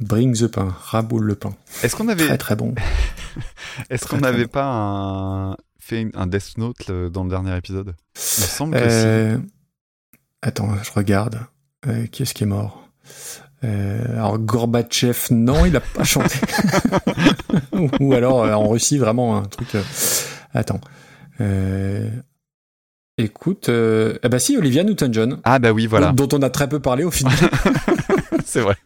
Bring the pain. Raboule le pain. Est-ce qu'on avait, Très, très bon. est-ce qu'on n'avait bon. pas un, fait un Death Note dans le dernier épisode? Il me semble que Euh, Attends, je regarde. Euh, qui est-ce qui est mort? Euh, Alors, Gorbatchev, non, il a pas chanté. Ou alors, euh, en Russie, vraiment, un truc... euh, Attends. Écoute... Ah bah si, Olivia Newton-John. Ah bah oui, voilà. Dont on a très peu parlé au final. c'est vrai.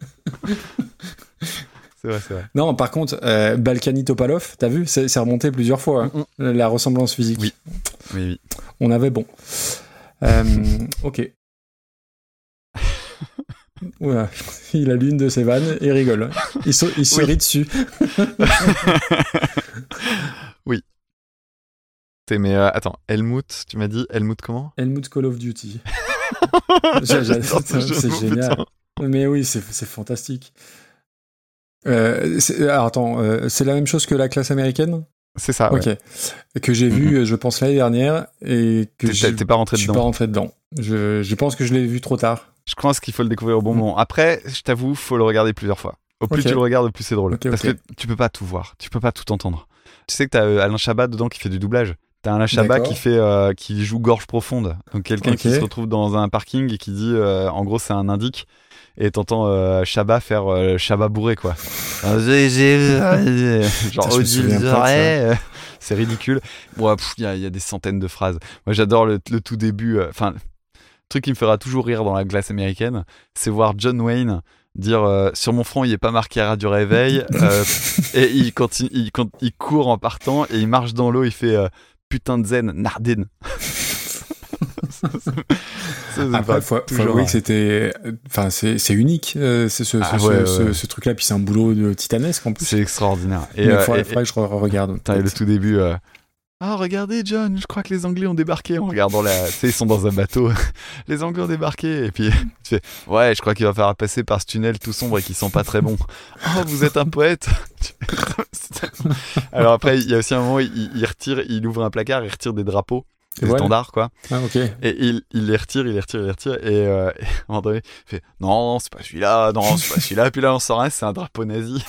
c'est vrai, c'est vrai. non, par contre, Balkany Topalov, t'as vu? C'est remonté plusieurs fois, hein, la ressemblance physique. Oui. Oui, oui. On avait bon. Ok. Oula, il a l'une de ses vannes et rigole. Il se, il se Oui. rit dessus. T'es- Mais euh, attends, Helmut, tu m'as dit Helmut comment? Helmut Call of Duty. C'est génial. putain. Mais oui, c'est fantastique. Euh, alors attends, euh, c'est la même chose que la classe américaine? C'est ça, ouais. Ok. Que j'ai vu, euh, je pense, l'année dernière et que T'es- pas rentré je suis dedans. pas rentré dedans. Je, je pense que je l'ai vu trop tard. Je pense qu'il faut le découvrir au bon moment. Après, je t'avoue, faut le regarder plusieurs fois. Au plus tu le regardes, au plus c'est drôle. Parce que tu peux pas tout voir, tu peux pas tout entendre. Tu sais que t'as euh, Alain Chabat dedans qui fait du doublage. T'as Alain Chabat qui fait, euh, qui joue gorge profonde. Donc quelqu'un qui se retrouve dans un parking et qui dit, euh, en gros, c'est un indique. Et t'entends euh, Chabat faire Chabat bourré quoi. Genre Odile c'est ridicule. Bon, il y, a- il y a des centaines de phrases. Moi j'adore le, le tout début. Enfin, truc qui me fera toujours rire dans la glace américaine, c'est voir John Wayne dire euh, sur mon front il est pas marqué radio réveil euh, et il continue il, court en partant et il marche dans l'eau il fait euh, putain de zen Nardine Après, faut, faut avouer que c'était, enfin, c'est, unique, euh, c'est ce, Ah ce, ouais, ce, ouais. ce truc-là, puis c'est un boulot de titanesque en plus. c'est extraordinaire et, Mais euh, faudrait, et- faudrait que je re- regarde. Le tout début. euh, Ah, regardez, John, je crois que les Anglais ont débarqué en regardant la. Tu sais, ils sont dans un bateau. les Anglais ont débarqué. Et puis, tu fais Ouais, je crois qu'il va falloir passer par ce tunnel tout sombre et qui sent pas très bon. Oh, vous êtes un poète Alors après, il y a aussi un moment, il, il retire, il ouvre un placard, il retire des drapeaux, des Ouais. standards, quoi. Ah, ok. Et il, il les retire, il les retire, il les retire. Et, euh, et à un moment donné, il fait Non, c'est pas celui-là, non, c'est pas celui-là. Puis là, on sort un, c'est un drapeau nazi.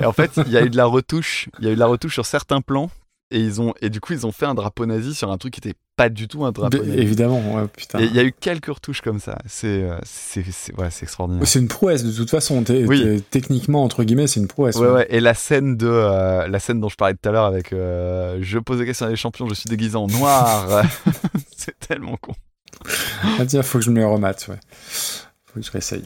Et en fait, il y a eu de la retouche. Il y a eu de la retouche sur certains plans et ils ont et du coup ils ont fait un drapeau nazi sur un truc qui était pas du tout un drapeau nazi. Évidemment, ouais, putain. Il y a eu quelques retouches comme ça. C'est euh, c'est ouais, extraordinaire. C'est une prouesse de toute façon. Oui. Techniquement entre guillemets, c'est une prouesse. Et la scène de euh, la scène dont je parlais tout à l'heure avec euh, je pose des questions à des champions, je suis déguisé en noir. c'est tellement con. Ah tiens, faut que je me le remate. Ouais. Faut que je réessaye.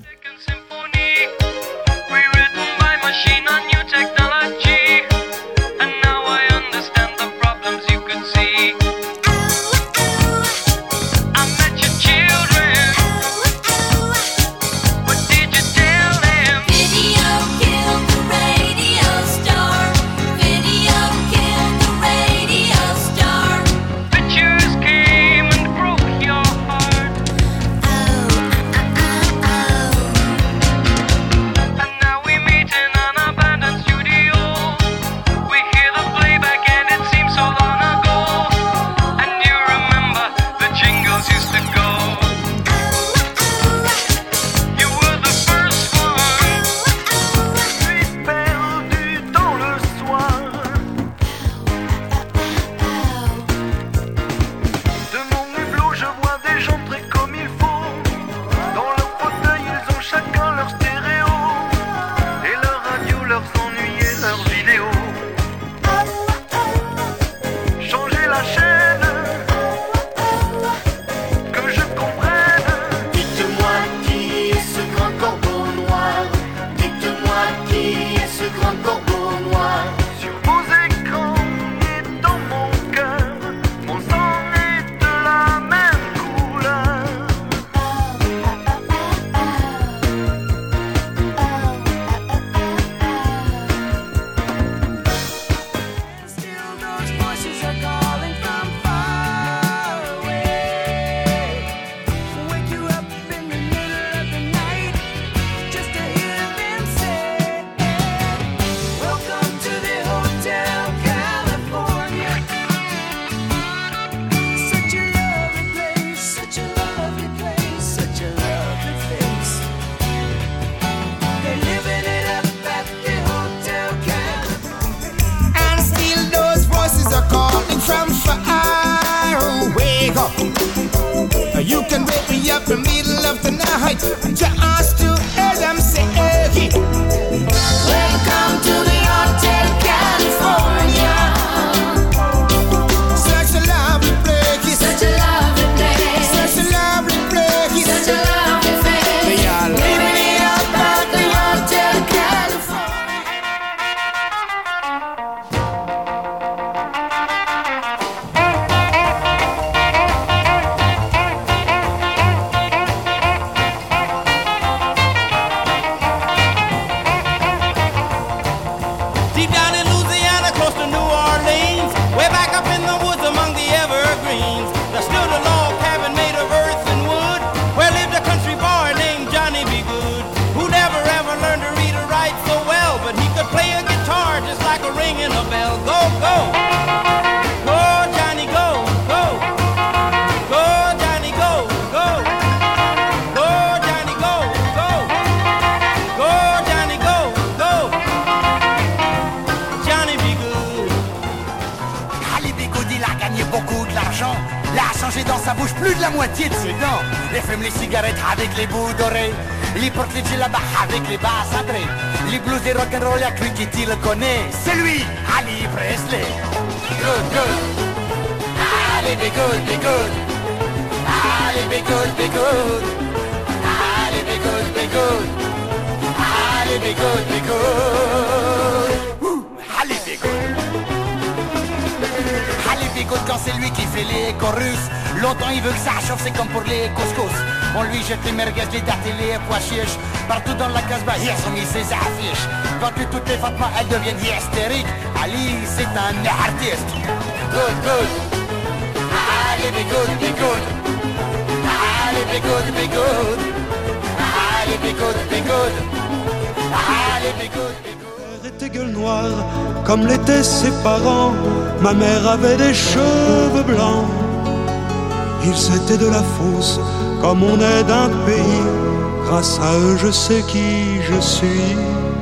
je sais qui je suis.